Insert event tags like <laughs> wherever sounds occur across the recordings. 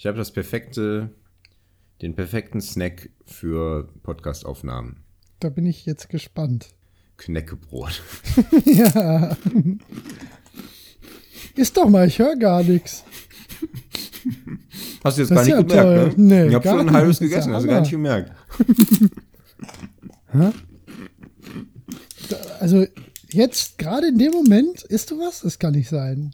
Ich habe das perfekte, den perfekten Snack für Podcastaufnahmen. Da bin ich jetzt gespannt. Knäckebrot. <laughs> ja. Ist doch mal, ich höre gar nichts. Hast du jetzt Das gar nicht ja gemerkt, toll. ne? Nee, ich habe schon ein halbes gegessen, ja hast du gar nicht gemerkt. <laughs> Also jetzt gerade in dem Moment isst du was? Das kann nicht sein.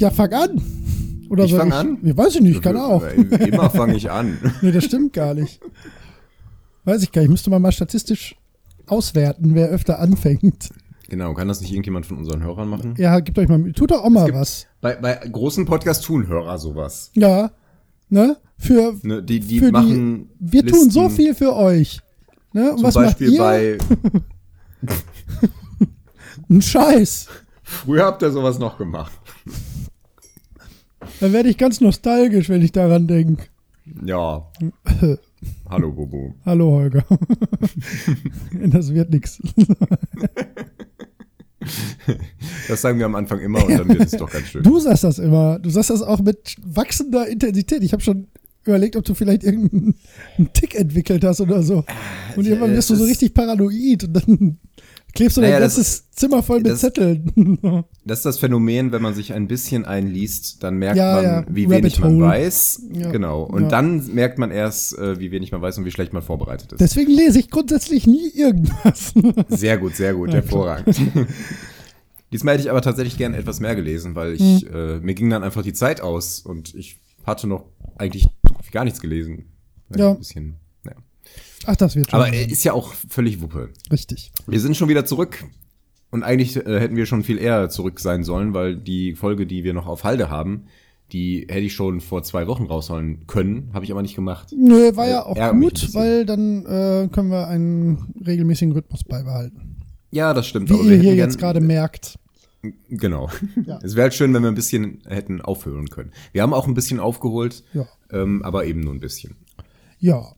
Ja, fang an. Oder Ich soll fang an? Ich weiß ich nicht, kann auch. Immer fange ich an. <laughs> Nee, das stimmt gar nicht. Weiß ich gar nicht. Müsste man mal statistisch auswerten, wer öfter anfängt. Genau, kann das nicht irgendjemand von unseren Hörern machen? Ja, gebt euch mal, tut doch auch mal gibt- was. Bei, bei großen Podcasts tun Hörer sowas. Ja, ne? Für, Ne, die die für machen. die, wir tun so Listen. viel für euch. Ne? Und Zum was Beispiel macht ihr? bei. <laughs> Ein Scheiß. Früher habt ihr sowas noch gemacht. Da werde ich ganz nostalgisch, wenn ich daran denke. Ja. <laughs> Hallo, Bobo. Hallo, Holger. <laughs> das wird nix. <laughs> Das sagen wir am Anfang immer und dann wird es doch ganz schön. Du sagst das immer. Du sagst das auch mit wachsender Intensität. Ich habe schon überlegt, ob du vielleicht irgendeinen einen Tick entwickelt hast oder so. Und irgendwann äh, bist du das so richtig paranoid und dann klebst du Naja, dein das- ganzes Zimmer voll mit das- Zetteln. <laughs> Das ist das Phänomen, wenn man sich ein bisschen einliest, dann merkt Ja, man, ja. wie Rabbit wenig man Hole. weiß. Ja. Genau. Und Ja. dann merkt man erst, äh, wie wenig man weiß und wie schlecht man vorbereitet ist. Deswegen lese ich grundsätzlich nie irgendwas. <laughs> Sehr gut, sehr gut, hervorragend. <laughs> Diesmal hätte ich aber tatsächlich gerne etwas mehr gelesen, weil ich, Hm. äh, mir ging dann einfach die Zeit aus und ich hatte noch eigentlich gar nichts gelesen. Ja. Ein bisschen, naja. Ach, das wird schon. Aber äh, ist ja auch völlig Wuppe. richtig. Wir sind schon wieder zurück. Und eigentlich äh, hätten wir schon viel eher zurück sein sollen, weil die Folge, die wir noch auf Halde haben, die hätte ich schon vor zwei Wochen rausholen können, habe ich aber nicht gemacht. Nö, war ja auch mich ein gut, weil dann äh, können wir einen regelmäßigen Rhythmus beibehalten. Ja, das stimmt. Wie aber ihr hier jetzt gerade merkt. Genau. Ja. <laughs> Es wäre halt schön, wenn wir ein bisschen hätten aufhören können. Wir haben auch ein bisschen aufgeholt, Ja. ähm, aber eben nur ein bisschen. Ja.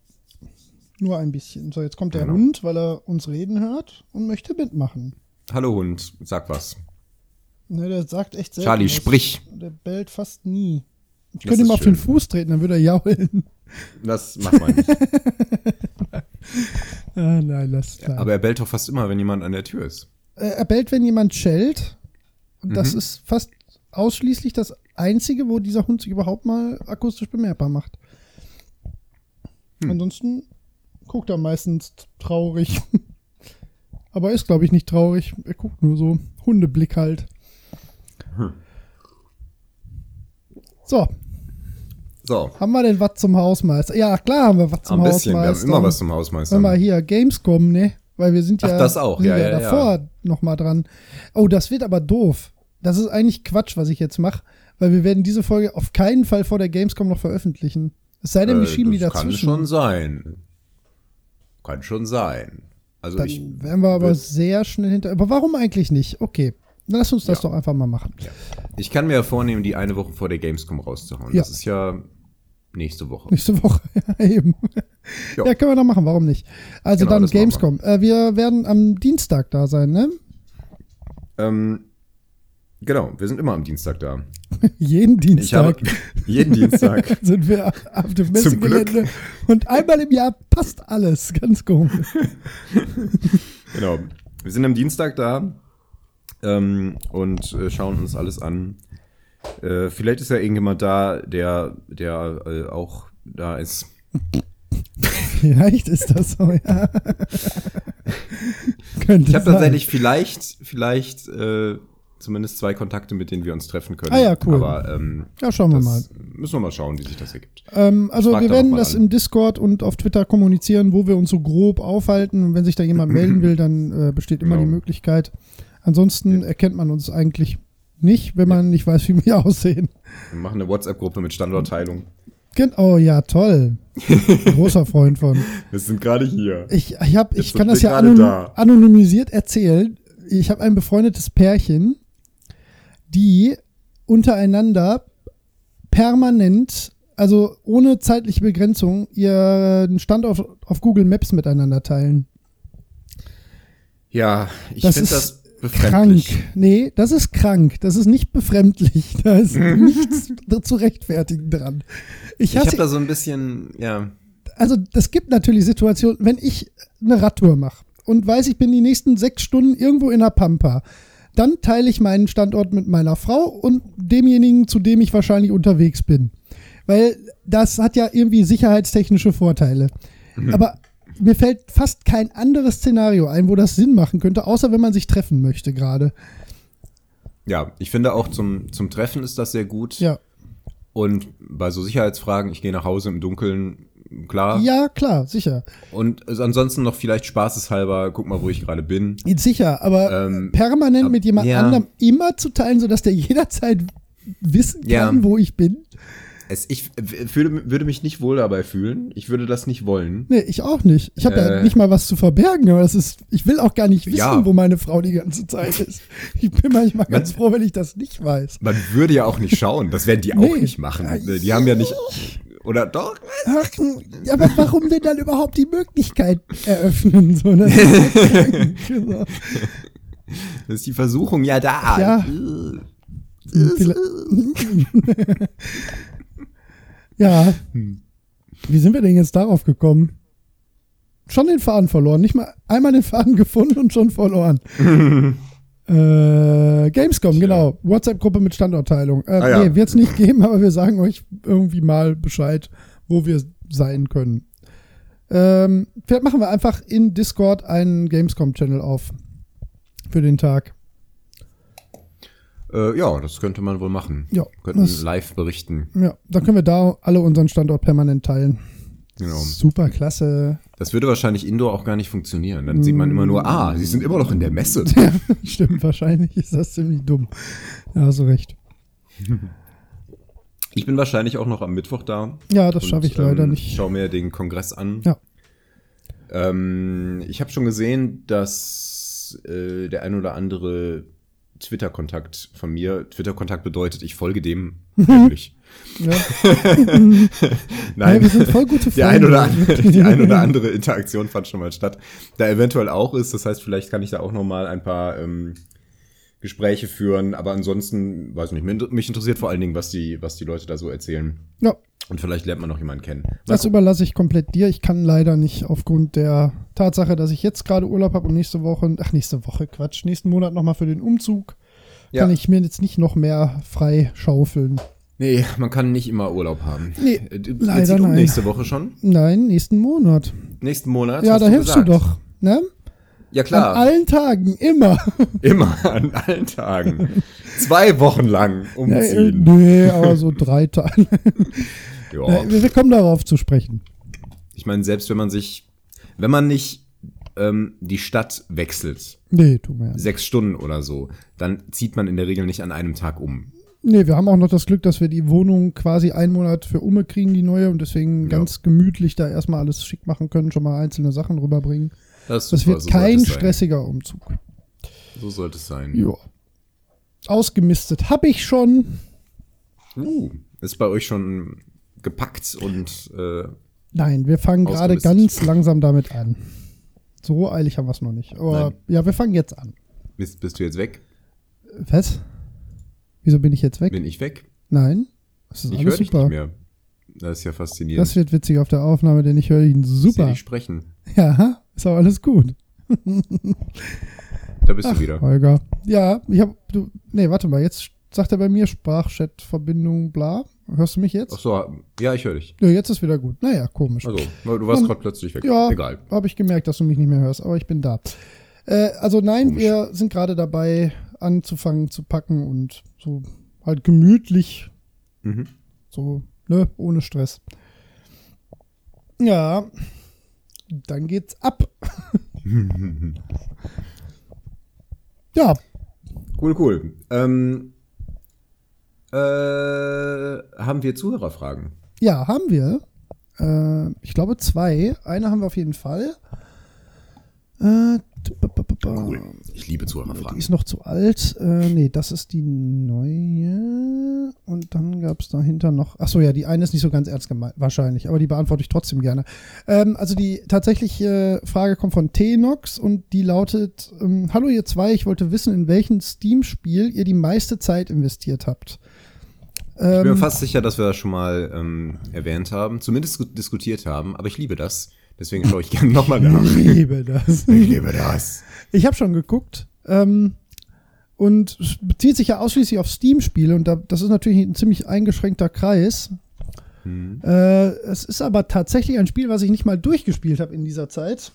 Nur ein bisschen. So, jetzt kommt der Genau. Hund, weil er uns reden hört und möchte mitmachen. Hallo Hund, sag was. Ne, der sagt echt selten Charlie, was. sprich. Der bellt fast nie. Ich Das könnte ihm auf den schön. Fuß treten, dann würde er jaulen. Das macht man nicht. <laughs> Ah, nein, lass klar. aber er bellt doch fast immer, wenn jemand an der Tür ist. Äh, er bellt, wenn jemand schellt. Und Mhm. das ist fast ausschließlich das Einzige, wo dieser Hund sich überhaupt mal akustisch bemerkbar macht. Hm. Ansonsten guckt er meistens traurig. <laughs> Aber er ist, glaube ich, nicht traurig. Er guckt nur so. Hundeblick halt. Hm. So, So, haben wir denn was zum Hausmeister? Ja, klar haben wir was zum ein bisschen. Wir haben Hausmeister. immer was zum Hausmeister. Hör mal hier, Gamescom, ne? Weil wir sind Ach, ja, das auch, ja, ja, ja. davor noch mal dran. Oh, das wird aber doof. Das ist eigentlich Quatsch, was ich jetzt mache, weil wir werden diese Folge auf keinen Fall vor der Gamescom noch veröffentlichen. Es sei denn, wir Äh, schieben die das dazwischen. Kann schon sein. Kann schon sein. Also Dann ich wären wir aber sehr schnell hinter. Aber warum eigentlich nicht? Okay, dann lass uns das Ja. doch einfach mal machen. Ich kann mir ja vornehmen, die eine Woche vor der Gamescom rauszuhauen. Ja. Das ist ja nächste Woche. Nächste Woche, <laughs> ja, eben. Ja. Ja. können wir doch machen, warum nicht? Also Genau, dann machen wir. Gamescom. Äh, wir werden am Dienstag da sein, ne? Ähm, genau, wir sind immer am Dienstag da. <laughs> Jeden Ich habe Dienstag jeden Dienstag. <laughs> sind wir auf dem. Messegelände. Und einmal im Jahr passt alles. Ganz komisch. <laughs> Genau. Wir sind am Dienstag da ähm, und äh, schauen uns alles an. Äh, vielleicht ist ja irgendjemand da, der, der äh, auch da ist. Vielleicht ist das so, ja. Könnte Ich habe tatsächlich vielleicht, vielleicht äh, zumindest zwei Kontakte, mit denen wir uns treffen können. Ah ja, cool. Aber ähm, Ja, schauen wir mal. müssen wir mal schauen, wie sich das ergibt. Ähm, also wir werden das an. im Discord und auf Twitter kommunizieren, wo wir uns so grob aufhalten. Und wenn sich da jemand <clears throat> melden will, dann äh, besteht immer Genau. die Möglichkeit. Ansonsten erkennt man uns eigentlich nicht, wenn man nicht weiß, wie wir <laughs> aussehen. Wir machen eine WhatsApp-Gruppe mit Standortteilung. Oh ja, toll. <laughs> Großer Freund von. Wir sind gerade hier. Ich, ich, hab, ich Jetzt kann das ja anonymisiert erzählen. Ich habe ein befreundetes Pärchen, die untereinander permanent, also ohne zeitliche Begrenzung, ihren Standort auf Google Maps miteinander teilen. Ja, ich finde das Krank. befremdlich. Nee, das ist krank. Das ist nicht befremdlich. <laughs> Da ist <laughs> nichts zu rechtfertigen dran. Ich Ich habe da so ein bisschen, ja. also das gibt natürlich Situationen, wenn ich eine Radtour mache und weiß, ich bin die nächsten sechs Stunden irgendwo in der Pampa, dann teile ich meinen Standort mit meiner Frau und demjenigen, zu dem ich wahrscheinlich unterwegs bin. Weil das hat ja irgendwie sicherheitstechnische Vorteile. Aber mir fällt fast kein anderes Szenario ein, wo das Sinn machen könnte, außer wenn man sich treffen möchte gerade. Ja, ich finde auch zum, zum Treffen ist das sehr gut. Ja. Und bei so Sicherheitsfragen, ich gehe nach Hause im Dunkeln, klar. Ja, klar, sicher. Und ansonsten noch vielleicht spaßeshalber, guck mal, wo ich gerade bin. Sicher, aber Ähm, permanent mit jemand ja. anderem immer zu teilen, sodass der <laughs> jederzeit wissen kann, Ja. wo ich bin. Es, ich w- fühle, würde mich nicht wohl dabei fühlen. Ich würde das nicht wollen. Nee, ich auch nicht. Ich habe ja Äh. nicht mal was zu verbergen, aber das ist, ich will auch gar nicht wissen, Ja. wo meine Frau die ganze Zeit ist. Ich bin manchmal ganz Man- froh, wenn ich das nicht weiß. Man würde ja auch nicht schauen. Das werden die auch Nee. nicht machen. Die haben ja nicht. Oder doch? Ach, ja, aber warum denn dann überhaupt die Möglichkeit eröffnen? So, das krank. So. Das ist die Versuchung ja da. Ja. Äh. Ja. Wie sind wir denn jetzt darauf gekommen? Schon den Faden verloren. Nicht mal einmal den Faden gefunden und schon verloren. <laughs> äh, Gamescom, genau. WhatsApp-Gruppe mit Standortteilung. Äh, Ah, ja. Nee, wird es nicht geben, aber wir sagen euch irgendwie mal Bescheid, wo wir sein können. Ähm, vielleicht machen wir einfach in Discord einen Gamescom-Channel auf. Für den Tag. Äh, ja, das könnte man wohl machen. Ja, Könnten das- live berichten. Ja, dann können wir da alle unseren Standort permanent teilen. Genau. Super klasse. Das würde wahrscheinlich Indoor auch gar nicht funktionieren. Dann sieht man immer nur, ah, sie sind immer noch in der Messe. <laughs> Stimmt, wahrscheinlich ist das ziemlich dumm. Ja, hast du recht. <laughs> Ich bin wahrscheinlich auch noch am Mittwoch da. Ja, das schaffe ich leider ähm, nicht. Schau mir den Kongress an. Ja. Ähm, ich habe schon gesehen, dass äh, der ein oder andere Twitter-Kontakt von mir, Twitter-Kontakt bedeutet, ich folge dem heimlich. Ja. <laughs> Nein, Ja, wir sind voll gute die ein, Freunde. oder andere, die ein oder andere Interaktion fand schon mal statt. Da eventuell auch ist, das heißt, vielleicht kann ich da auch noch mal ein paar ähm, Gespräche führen, aber ansonsten, weiß nicht, mich mich interessiert vor allen Dingen, was die, was die Leute da so erzählen. Ja, Und vielleicht lernt man noch jemanden kennen. Mal das gucken. überlasse ich komplett dir. Ich kann leider nicht aufgrund der Tatsache, dass ich jetzt gerade Urlaub habe und nächste Woche, ach nächste Woche, Quatsch, nächsten Monat nochmal für den Umzug, Ja. kann ich mir jetzt nicht noch mehr frei schaufeln. Nee, man kann nicht immer Urlaub haben. Nee, Äh, du- leider um nein. nächste Woche schon? Nein, nächsten Monat. Nächsten Monat? ja, da hilfst gesagt. du doch. Ne? Ja, An klar. allen Tagen, immer. <laughs> Immer, an allen Tagen. Zwei Wochen lang <laughs> Nee, umziehen. nee, aber so drei Tage. <laughs> Ja. Äh, wir kommen darauf zu sprechen. Ich meine, selbst wenn man sich, wenn man nicht ähm, die Stadt wechselt, Nee, tut mir sechs Stunden oder so, dann zieht man in der Regel nicht an einem Tag um. Nee, wir haben auch noch das Glück, dass wir die Wohnung quasi einen Monat für Umme kriegen, die neue, und deswegen Ja. ganz gemütlich da erstmal alles schick machen können, schon mal einzelne Sachen rüberbringen. Das, Das super, wird so kein sein. stressiger Umzug. So sollte es sein. Ja. Ausgemistet habe ich schon. Uh, ist bei euch schon gepackt und äh, Nein, wir fangen gerade ganz langsam damit an. So eilig haben wir es noch nicht. Aber Nein. ja, wir fangen jetzt an. bist, bist du jetzt weg? Was? Wieso bin ich jetzt weg? Bin ich weg? Nein. Das ist Ich höre dich nicht mehr. Das ist ja faszinierend. Das wird witzig auf der Aufnahme, denn ich höre ihn Ich super. dich sprechen. Ja, ist auch alles gut. <laughs> Da bist du wieder. Holger. Ja, ich hab, du, nee, warte mal, jetzt sagt er bei mir Sprachchat-Verbindung, bla. Hörst du mich jetzt? Ach so, ja, ich höre dich. Ja, jetzt ist wieder gut. Naja, komisch. Also, du warst gerade plötzlich weg. ja, Egal. habe ich gemerkt, dass du mich nicht mehr hörst, aber ich bin da. Äh, also nein, Komisch. wir sind gerade dabei, anzufangen zu packen und so halt gemütlich, Mhm. so, ne, ohne Stress. Ja, dann geht's ab. <laughs> ja, Cool, cool. Ähm, äh, haben wir Zuhörerfragen? Ja, haben wir. Äh, ich glaube zwei. Eine haben wir auf jeden Fall. Äh, b- Ich liebe Die Zuhörerfragen. ist noch zu alt. Äh, nee, das ist die neue. Und dann gab es dahinter noch. Achso, ja, die eine ist nicht so ganz ernst gemeint, wahrscheinlich, aber die beantworte ich trotzdem gerne. Ähm, also die tatsächliche Frage kommt von Tenox und die lautet: ähm, Hallo, ihr zwei, ich wollte wissen, in welchem Steam-Spiel ihr die meiste Zeit investiert habt. Ich bin mir Ähm, fast sicher, dass wir das schon mal ähm, erwähnt haben, zumindest diskutiert haben, aber ich liebe das. Deswegen schaue ich gerne nochmal nach. ich <laughs> liebe das. Ich liebe das. Ich habe schon geguckt. Ähm, und es bezieht sich ja ausschließlich auf Steam-Spiele und da, das ist natürlich ein ziemlich eingeschränkter Kreis. Hm. Äh, es ist aber tatsächlich ein Spiel, was ich nicht mal durchgespielt habe in dieser Zeit.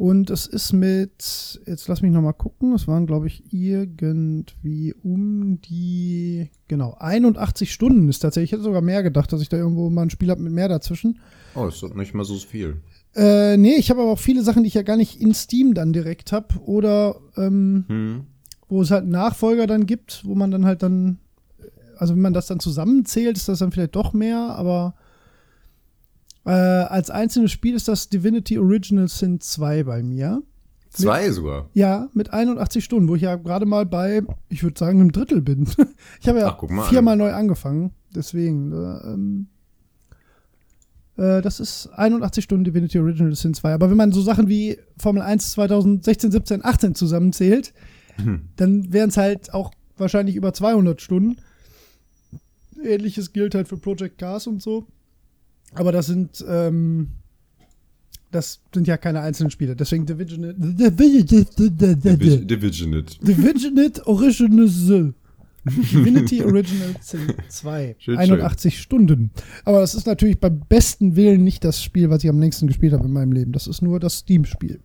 Und es ist mit, jetzt lass mich noch mal gucken, es waren, glaube ich, irgendwie um die, genau, 81 Stunden ist tatsächlich. Ich hätte sogar mehr gedacht, dass ich da irgendwo mal ein Spiel habe mit mehr dazwischen. Oh, ist doch nicht mal so viel. Äh, nee, ich habe aber auch viele Sachen, die ich ja gar nicht in Steam dann direkt habe. Oder ähm, Hm. wo es halt einen Nachfolger dann gibt, wo man dann halt dann, also wenn man das dann zusammenzählt, ist das dann vielleicht doch mehr, aber äh, als einzelnes Spiel ist das Divinity Original Sin 2 bei mir. Zwei sogar. Ja, mit 81 Stunden, wo ich ja gerade mal bei, ich würde sagen, einem Drittel bin. <laughs> ich habe ja Ach, viermal neu angefangen, deswegen. Äh, ähm, äh, das ist 81 Stunden Divinity Original Sin 2. Aber wenn man so Sachen wie Formel 1 2016, 17, 18 zusammenzählt, dann wären es halt auch wahrscheinlich über 200 Stunden. Ähnliches gilt halt für Project Cars und so. Aber das sind, ähm, das sind ja keine einzelnen Spiele. Deswegen Division Divi- Divisionate. Divisionate Original Divinity <laughs> Original Sin 2. Schön, 81 Stunden. Aber das ist natürlich beim besten Willen nicht das Spiel, was ich am längsten gespielt habe in meinem Leben. Das ist nur das Steam-Spiel.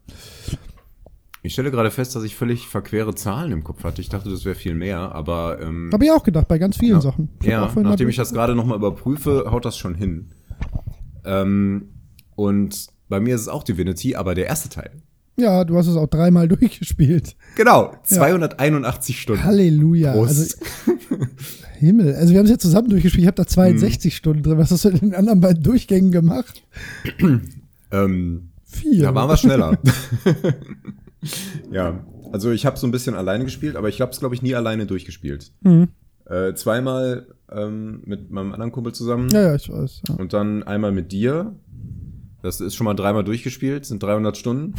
Ich stelle gerade fest, dass ich völlig verquere Zahlen im Kopf hatte. Ich dachte, das wäre viel mehr, aber ähm, Habe ich auch gedacht, bei ganz vielen Ja. Sachen. Ich ja, nachdem ich das gerade nochmal überprüfe, haut das schon hin. Ähm, und bei mir ist es auch Divinity, aber der erste Teil. Ja, du hast es auch dreimal <laughs> durchgespielt. Genau, 281 Stunden. Halleluja. Prost. Also, Himmel. Also wir haben es jetzt zusammen durchgespielt. Ich habe da 62 Hm. Stunden drin. Was hast du in den anderen beiden Durchgängen gemacht? <clears throat> ähm, Vier. da waren wir schneller. <laughs> ja, also ich habe so ein bisschen alleine gespielt, aber ich habe es, glaube ich, nie alleine durchgespielt. Mhm. Äh, zweimal ähm, mit meinem anderen Kumpel zusammen Ja, ja, ich weiß. Ja. und dann einmal mit dir. Das ist schon mal dreimal durchgespielt, sind 300 Stunden.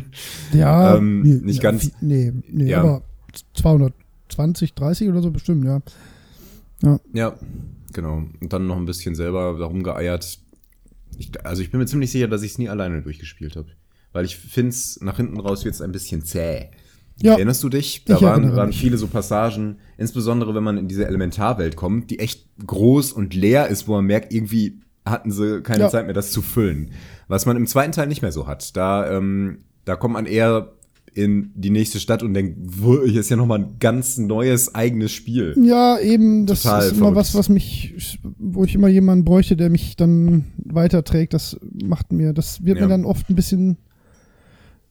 <laughs> Ja, Ähm, nee, nicht ja, ganz. Nee, nee Ja. aber 220, 30 oder so bestimmt, ja. Ja, genau. Und dann noch ein bisschen selber darum geeiert. Ich, also ich bin mir ziemlich sicher, dass ich es nie alleine durchgespielt habe. Weil ich finde es nach hinten raus jetzt ein bisschen zäh. Ja, Erinnerst du dich? Da waren, waren viele so Passagen, insbesondere wenn man in diese Elementarwelt kommt, die echt groß und leer ist, wo man merkt, irgendwie hatten sie keine Ja. Zeit mehr, das zu füllen. Was man im zweiten Teil nicht mehr so hat. Da, ähm, da kommt man eher in die nächste Stadt und denkt, wo, hier ist ja nochmal ein ganz neues eigenes Spiel. ja, eben, das Total ist immer was, was mich, wo ich immer jemanden bräuchte, der mich dann weiterträgt. Das macht mir, das wird Ja. mir dann oft ein bisschen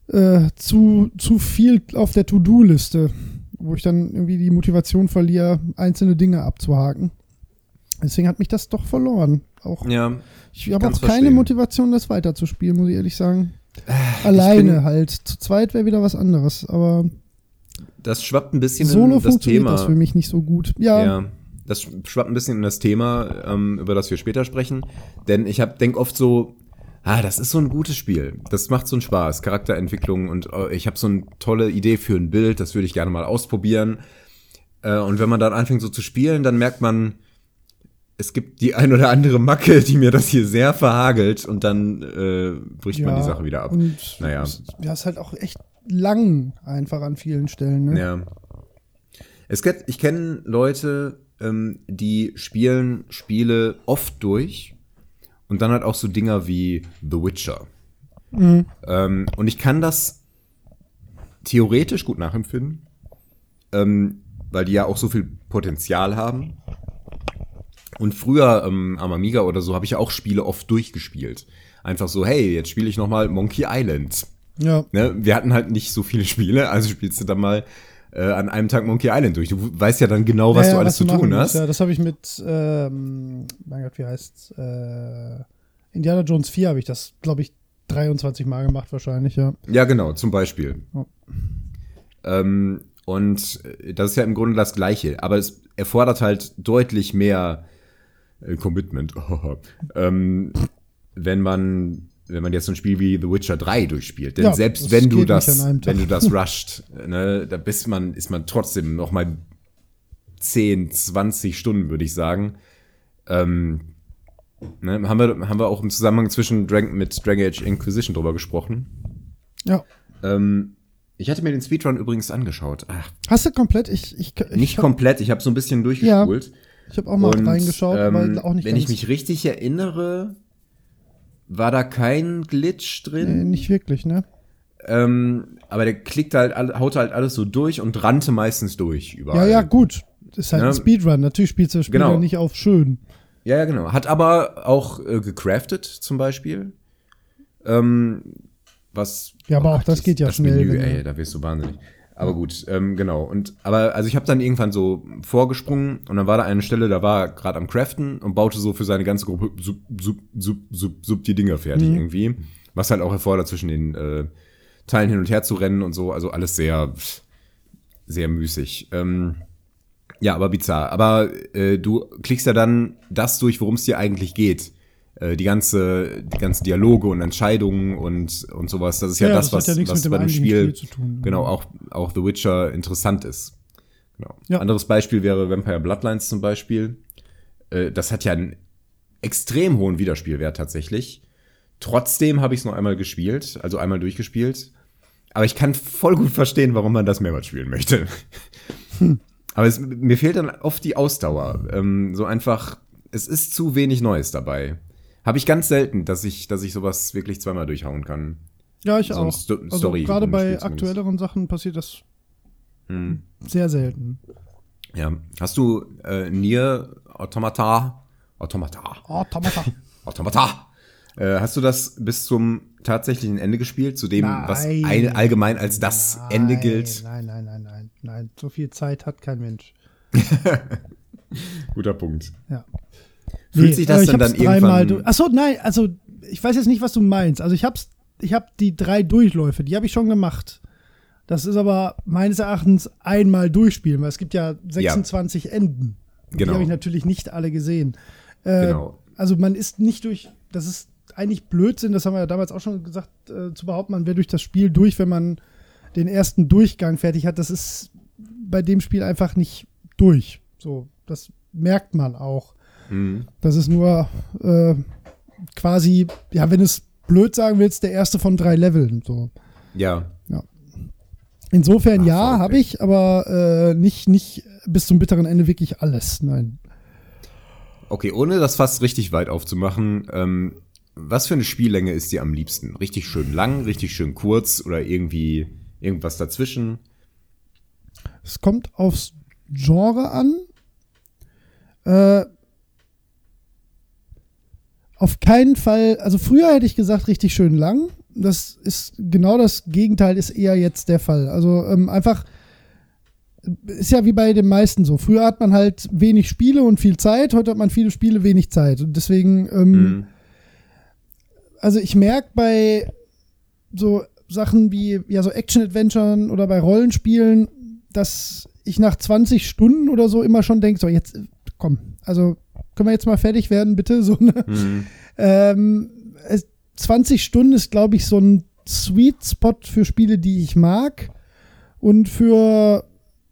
äh, zu, zu viel auf der To-Do-Liste, wo ich dann irgendwie die Motivation verliere, einzelne Dinge abzuhaken. Deswegen hat mich das doch verloren. Auch Ja, Ich habe auch keine verstehen. Motivation, das weiterzuspielen, muss ich ehrlich sagen. Alleine bin- halt. Zu zweit wäre wieder was anderes. Aber das schwappt ein bisschen solo in das funktioniert Thema. das für mich nicht so gut. Ja, Ja, das schwappt ein bisschen in das Thema, ähm, über das wir später sprechen. Denn ich hab, denk oft so, ah, das ist so ein gutes Spiel. Das macht so einen Spaß, Charakterentwicklung und äh, ich habe so eine tolle Idee für ein Bild, das würde ich gerne mal ausprobieren. Äh, und wenn man dann anfängt so zu spielen, dann merkt man, es gibt die ein oder andere Macke, die mir das hier sehr verhagelt und dann äh, bricht man ja, die Sache wieder ab. Und Naja. es- ja, ist halt auch echt lang einfach an vielen Stellen. Ne? Ja. Es gibt, ich kenne Leute, ähm, die spielen Spiele oft durch und dann halt auch so Dinger wie The Witcher. Mhm. Ähm, und ich kann das theoretisch gut nachempfinden, ähm, weil die ja auch so viel Potenzial haben. Und früher ähm, am Amiga oder so habe ich ja auch Spiele oft durchgespielt. Einfach so, hey, jetzt spiele ich noch mal Monkey Island. Ja. Ne? Wir hatten halt nicht so viele Spiele, also spielst du dann mal äh, an einem Tag Monkey Island durch. Du weißt ja dann genau, was ja, du alles zu machen tun hast. Ja, das habe ich mit, ähm, mein Gott, wie heißt's? Äh, Indiana Jones 4 habe ich das, glaube ich, 23 Mal gemacht wahrscheinlich, ja. Ja, genau, zum Beispiel. Ja. Ähm, Und äh, das ist ja im Grunde das Gleiche. Aber es erfordert halt deutlich mehr äh, Commitment. <laughs> ähm, wenn man wenn man jetzt so ein Spiel wie The Witcher 3 durchspielt. Denn Ja, selbst wenn du das, wenn du das rusht, ne, da bist man, ist man trotzdem noch mal 10, 20 Stunden, würde ich sagen. Ähm, ne, haben, wir, haben wir auch im Zusammenhang zwischen Dragon, mit Dragon Age Inquisition drüber gesprochen. Ja. Ähm, ich hatte mir den Speedrun übrigens angeschaut. Ach, Hast du komplett? Ich, ich, ich nicht hab, komplett, ich habe so ein bisschen durchgespult. Ich habe auch mal Und, reingeschaut, ähm, aber auch nicht Wenn ganz. ich mich richtig erinnere, war da kein Glitch drin. nee, nicht wirklich, ne? Ähm, aber der klickt halt, haut halt alles so durch und rannte meistens durch Ja, überall. ja, gut. Das ist halt Ja. ein Speedrun. Natürlich spielt der Spieler Genau. nicht auf schön. Ja, ja, genau. Hat aber auch äh, gecraftet zum Beispiel. Ähm, was. Ja, aber auch das geht ja das schnell, Menü, ey, da wirst du wahnsinnig. Aber gut, ähm, genau. Und aber also ich habe dann irgendwann so vorgesprungen und dann war da eine Stelle, da war gerade am Craften und baute so für seine ganze Gruppe sub, sub, sub, sub, sub die Dinger fertig Mhm. irgendwie. Was halt auch erfordert, zwischen den äh, Teilen hin und her zu rennen und so. Also alles sehr, sehr müßig. Ähm, ja, aber bizarr. Aber äh, du klickst ja dann das durch, worum es dir eigentlich geht. Äh, die ganze, die ganzen Dialoge und Entscheidungen und, und sowas. Das ist ja, Ja, das, das was, ja was dem bei dem Spiel, Spiel zu tun. genau auch, auch The Witcher interessant ist. Genau. Ja. Anderes Beispiel wäre Vampire Bloodlines zum Beispiel. Äh, das hat ja einen extrem hohen Wiederspielwert tatsächlich. Trotzdem habe ich es noch einmal gespielt, also einmal durchgespielt. Aber ich kann voll gut verstehen, warum man das mehrmals spielen möchte. <laughs> Aber es, mir fehlt dann oft die Ausdauer. Ähm, so einfach, es ist zu wenig Neues dabei. Habe ich ganz selten, dass ich, dass ich sowas wirklich zweimal durchhauen kann. Ja, ich So auch. Sto- also Story- gerade bei aktuelleren Sachen passiert das Hm. sehr selten. Ja. Hast du äh, Nier Automata? Automata. Oh, Tomata. <laughs> Automata. Äh, hast du das bis zum tatsächlichen Ende gespielt, zu dem, was Nein. ein, allgemein als das Ende gilt? Nein, nein, nein, nein, nein. So viel Zeit hat kein Mensch. <laughs> Guter Punkt. Ja. Fühlt sich das äh, ich denn dann dreimal irgendwann- Achso, nein, also ich weiß jetzt nicht, was du meinst. Also ich hab's, ich hab die drei Durchläufe, die habe ich schon gemacht. Das ist aber meines Erachtens einmal durchspielen, weil es gibt ja 26 Enden. Die Genau. habe ich natürlich nicht alle gesehen. Äh, Genau. Also man ist nicht durch, das ist eigentlich Blödsinn, das haben wir ja damals auch schon gesagt, äh, zu behaupten, man wäre durch das Spiel durch, wenn man den ersten Durchgang fertig hat. Das ist bei dem Spiel einfach nicht durch. So, das merkt man auch. Mhm. Das ist nur äh, quasi, ja, wenn du es blöd sagen willst, der erste von drei Leveln. So. Ja. Insofern Ach, ja, verrückt, habe ich, aber äh, nicht, nicht bis zum bitteren Ende wirklich alles. Nein. Okay, ohne das fast richtig weit aufzumachen, ähm, was für eine Spiellänge ist dir am liebsten? Richtig schön lang, richtig schön kurz oder irgendwie irgendwas dazwischen? Es kommt aufs Genre an. Äh, auf keinen Fall, also früher hätte ich gesagt, richtig schön lang. Das ist genau das Gegenteil, ist eher jetzt der Fall. Also ähm, einfach, ist ja wie bei den meisten so. Früher hat man halt wenig Spiele und viel Zeit, heute hat man viele Spiele, wenig Zeit. Und deswegen, ähm, Mhm. also ich merke bei so Sachen wie ja so Action-Adventuren oder bei Rollenspielen, dass ich nach 20 Stunden oder so immer schon denke, so jetzt komm, also können wir jetzt mal fertig werden, bitte? <laughs> So ne? Mhm. ähm, es, 20 Stunden ist, glaube ich, so ein Sweet Spot für Spiele, die ich mag und für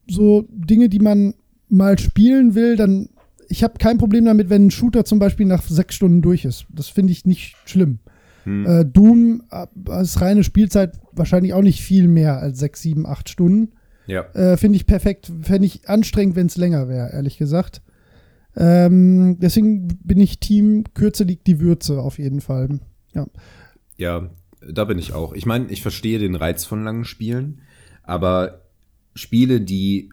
so Dinge, die man mal spielen will, dann ich habe kein Problem damit, wenn ein Shooter zum Beispiel nach sechs Stunden durch ist. Das finde ich nicht schlimm. Hm. Äh, Doom äh, als reine Spielzeit wahrscheinlich auch nicht viel mehr als sechs, sieben, acht Stunden. Ja. Äh, Finde ich perfekt. Fände ich anstrengend, wenn es länger wäre, ehrlich gesagt. Ähm, deswegen bin ich Team Kürze liegt die Würze auf jeden Fall. Ja. Ja, da bin ich auch. Ich meine, ich verstehe den Reiz von langen Spielen, aber Spiele, die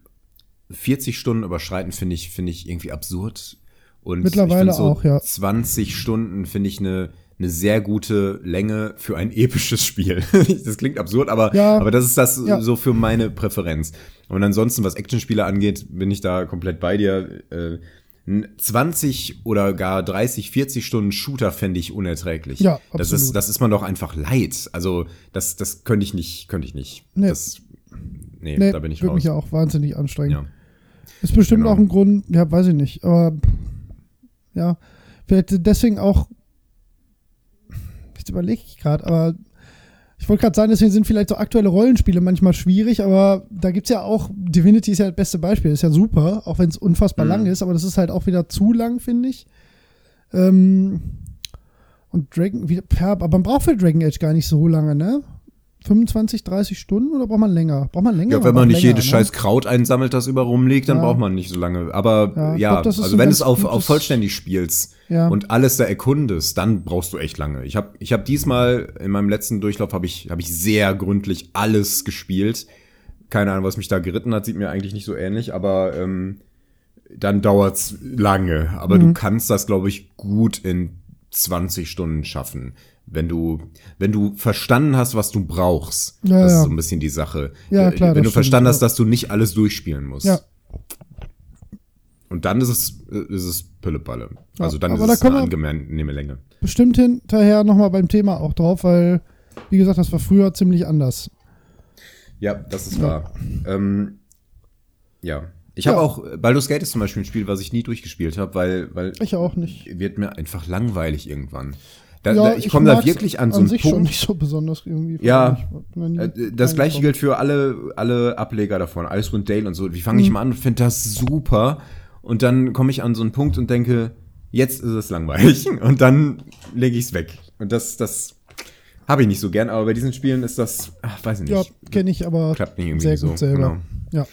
40 Stunden überschreiten, finde ich, finde ich irgendwie absurd. Und Mittlerweile so auch, ja. 20 Stunden finde ich eine, eine sehr gute Länge für ein episches Spiel. <laughs> das klingt absurd, aber, Ja. aber das ist das Ja. so für meine Präferenz. Und ansonsten, was Actionspiele angeht, bin ich da komplett bei dir. Äh, 20 oder gar 30, 40 Stunden Shooter fände ich unerträglich. Ja, das absolut. ist, das ist man doch einfach leid. Also, das, das könnte ich nicht, könnte ich nicht. Nee. Das, nee, Nee, da bin ich würde raus. mich ja auch wahnsinnig anstrengen. Ja. Ist bestimmt Genau. auch ein Grund, ja, weiß ich nicht, aber ja, vielleicht deswegen auch, jetzt überlege ich gerade, aber ich wollte gerade sagen, deswegen sind vielleicht so aktuelle Rollenspiele manchmal schwierig, aber da gibt es ja auch, Divinity ist ja das beste Beispiel, ist ja super, auch wenn es unfassbar Mhm. lang ist, aber das ist halt auch wieder zu lang, finde ich. Ähm, und Dragon, wie, ja, aber man braucht für Dragon Age gar nicht so lange, ne? 25, 30 Stunden oder braucht man länger? Braucht man länger? Ja, wenn man nicht länger, jedes ne? scheiß Kraut einsammelt, das über rumliegt, dann Ja. braucht man nicht so lange. Aber Ja, ja, glaub, also wenn du es auf, auf vollständig spielst Ja. und alles da erkundest, dann brauchst du echt lange. Ich habe ich hab diesmal in meinem letzten Durchlauf habe ich, hab ich sehr gründlich alles gespielt. Keine Ahnung, was mich da geritten hat, sieht mir eigentlich nicht so ähnlich, aber ähm, dann dauert's lange. Aber Mhm. du kannst das, glaube ich, gut in 20 Stunden schaffen. Wenn du, wenn du verstanden hast, was du brauchst. Ja, das ja. ist so ein bisschen die Sache. Ja, Äh, klar, Wenn du verstanden hast, dass du nicht alles durchspielen musst. Ja. Und dann ist es, äh, ist es Pillepalle. Ja, Also dann ist da es eine können wir- angenehme Länge. bestimmt hinterher nochmal beim Thema auch drauf, weil, wie gesagt, das war früher ziemlich anders. Ja, das ist Ja. wahr. Ähm, ja. Ich Ja. habe auch, Baldur's Gate ist zum Beispiel ein Spiel, was ich nie durchgespielt habe, weil, weil Ich auch nicht. wird mir einfach langweilig irgendwann. Da, Ja, da, ich komme da wirklich an so einen sich schon Punkt. nicht so besonders irgendwie. Ja, Ich Äh, Das gleiche gilt für alle, alle Ableger davon, Icewind Dale und so. Die fange ich Mhm. mal an und finde das super. Und dann komme ich an so einen Punkt und denke, jetzt ist es langweilig. <laughs> Und dann lege ich es weg. Und das, das habe ich nicht so gern. Aber bei diesen Spielen ist das, ach, weiß ich nicht. Ja, kenne ich aber Klappt nicht irgendwie sehr so. gut selber. Ja.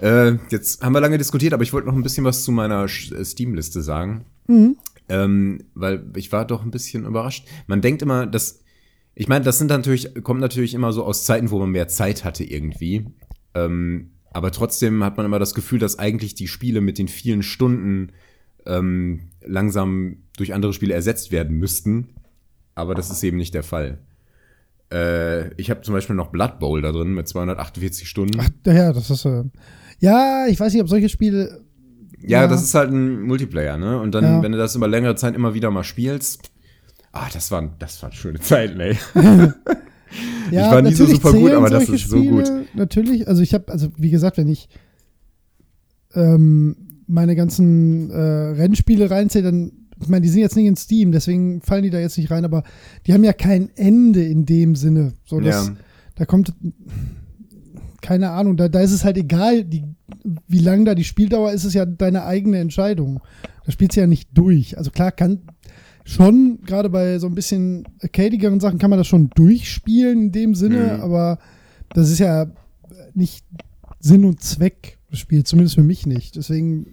Äh, jetzt haben wir lange diskutiert, aber ich wollte noch ein bisschen was zu meiner äh, Steam-Liste sagen. Mhm. Ähm, weil ich war doch ein bisschen überrascht. Man denkt immer, dass. Ich meine, das sind natürlich, kommt natürlich immer so aus Zeiten, wo man mehr Zeit hatte irgendwie. Ähm, aber trotzdem hat man immer das Gefühl, dass eigentlich die Spiele mit den vielen Stunden ähm, langsam durch andere Spiele ersetzt werden müssten. Aber das ist eben nicht der Fall. Äh, ich habe zum Beispiel noch Blood Bowl da drin mit 248 Stunden. Ach, ja, das ist. Äh, ja, ich weiß nicht, ob solche Spiele. Ja, Ja. das ist halt ein Multiplayer, ne? Und dann, Ja. wenn du das über längere Zeit immer wieder mal spielst, ah, das waren, das waren schöne Zeiten, ey. <laughs> Ja, <laughs> war nie so natürlich super gut, aber das ist so gut. Natürlich, also ich habe, also wie gesagt, wenn ich ähm, meine ganzen äh, Rennspiele reinzähle, dann, ich meine, die sind jetzt nicht in Steam, deswegen fallen die da jetzt nicht rein, aber die haben ja kein Ende in dem Sinne. So, dass, Ja. Da kommt, keine Ahnung, da, da ist es halt egal, die, wie lang da die Spieldauer ist, ist ja deine eigene Entscheidung. Da spielst du ja nicht durch. Also klar kann schon, gerade bei so ein bisschen arcadigeren Sachen, kann man das schon durchspielen in dem Sinne, Mhm. aber das ist ja nicht Sinn und Zweck des Spiels, zumindest für mich nicht. Deswegen,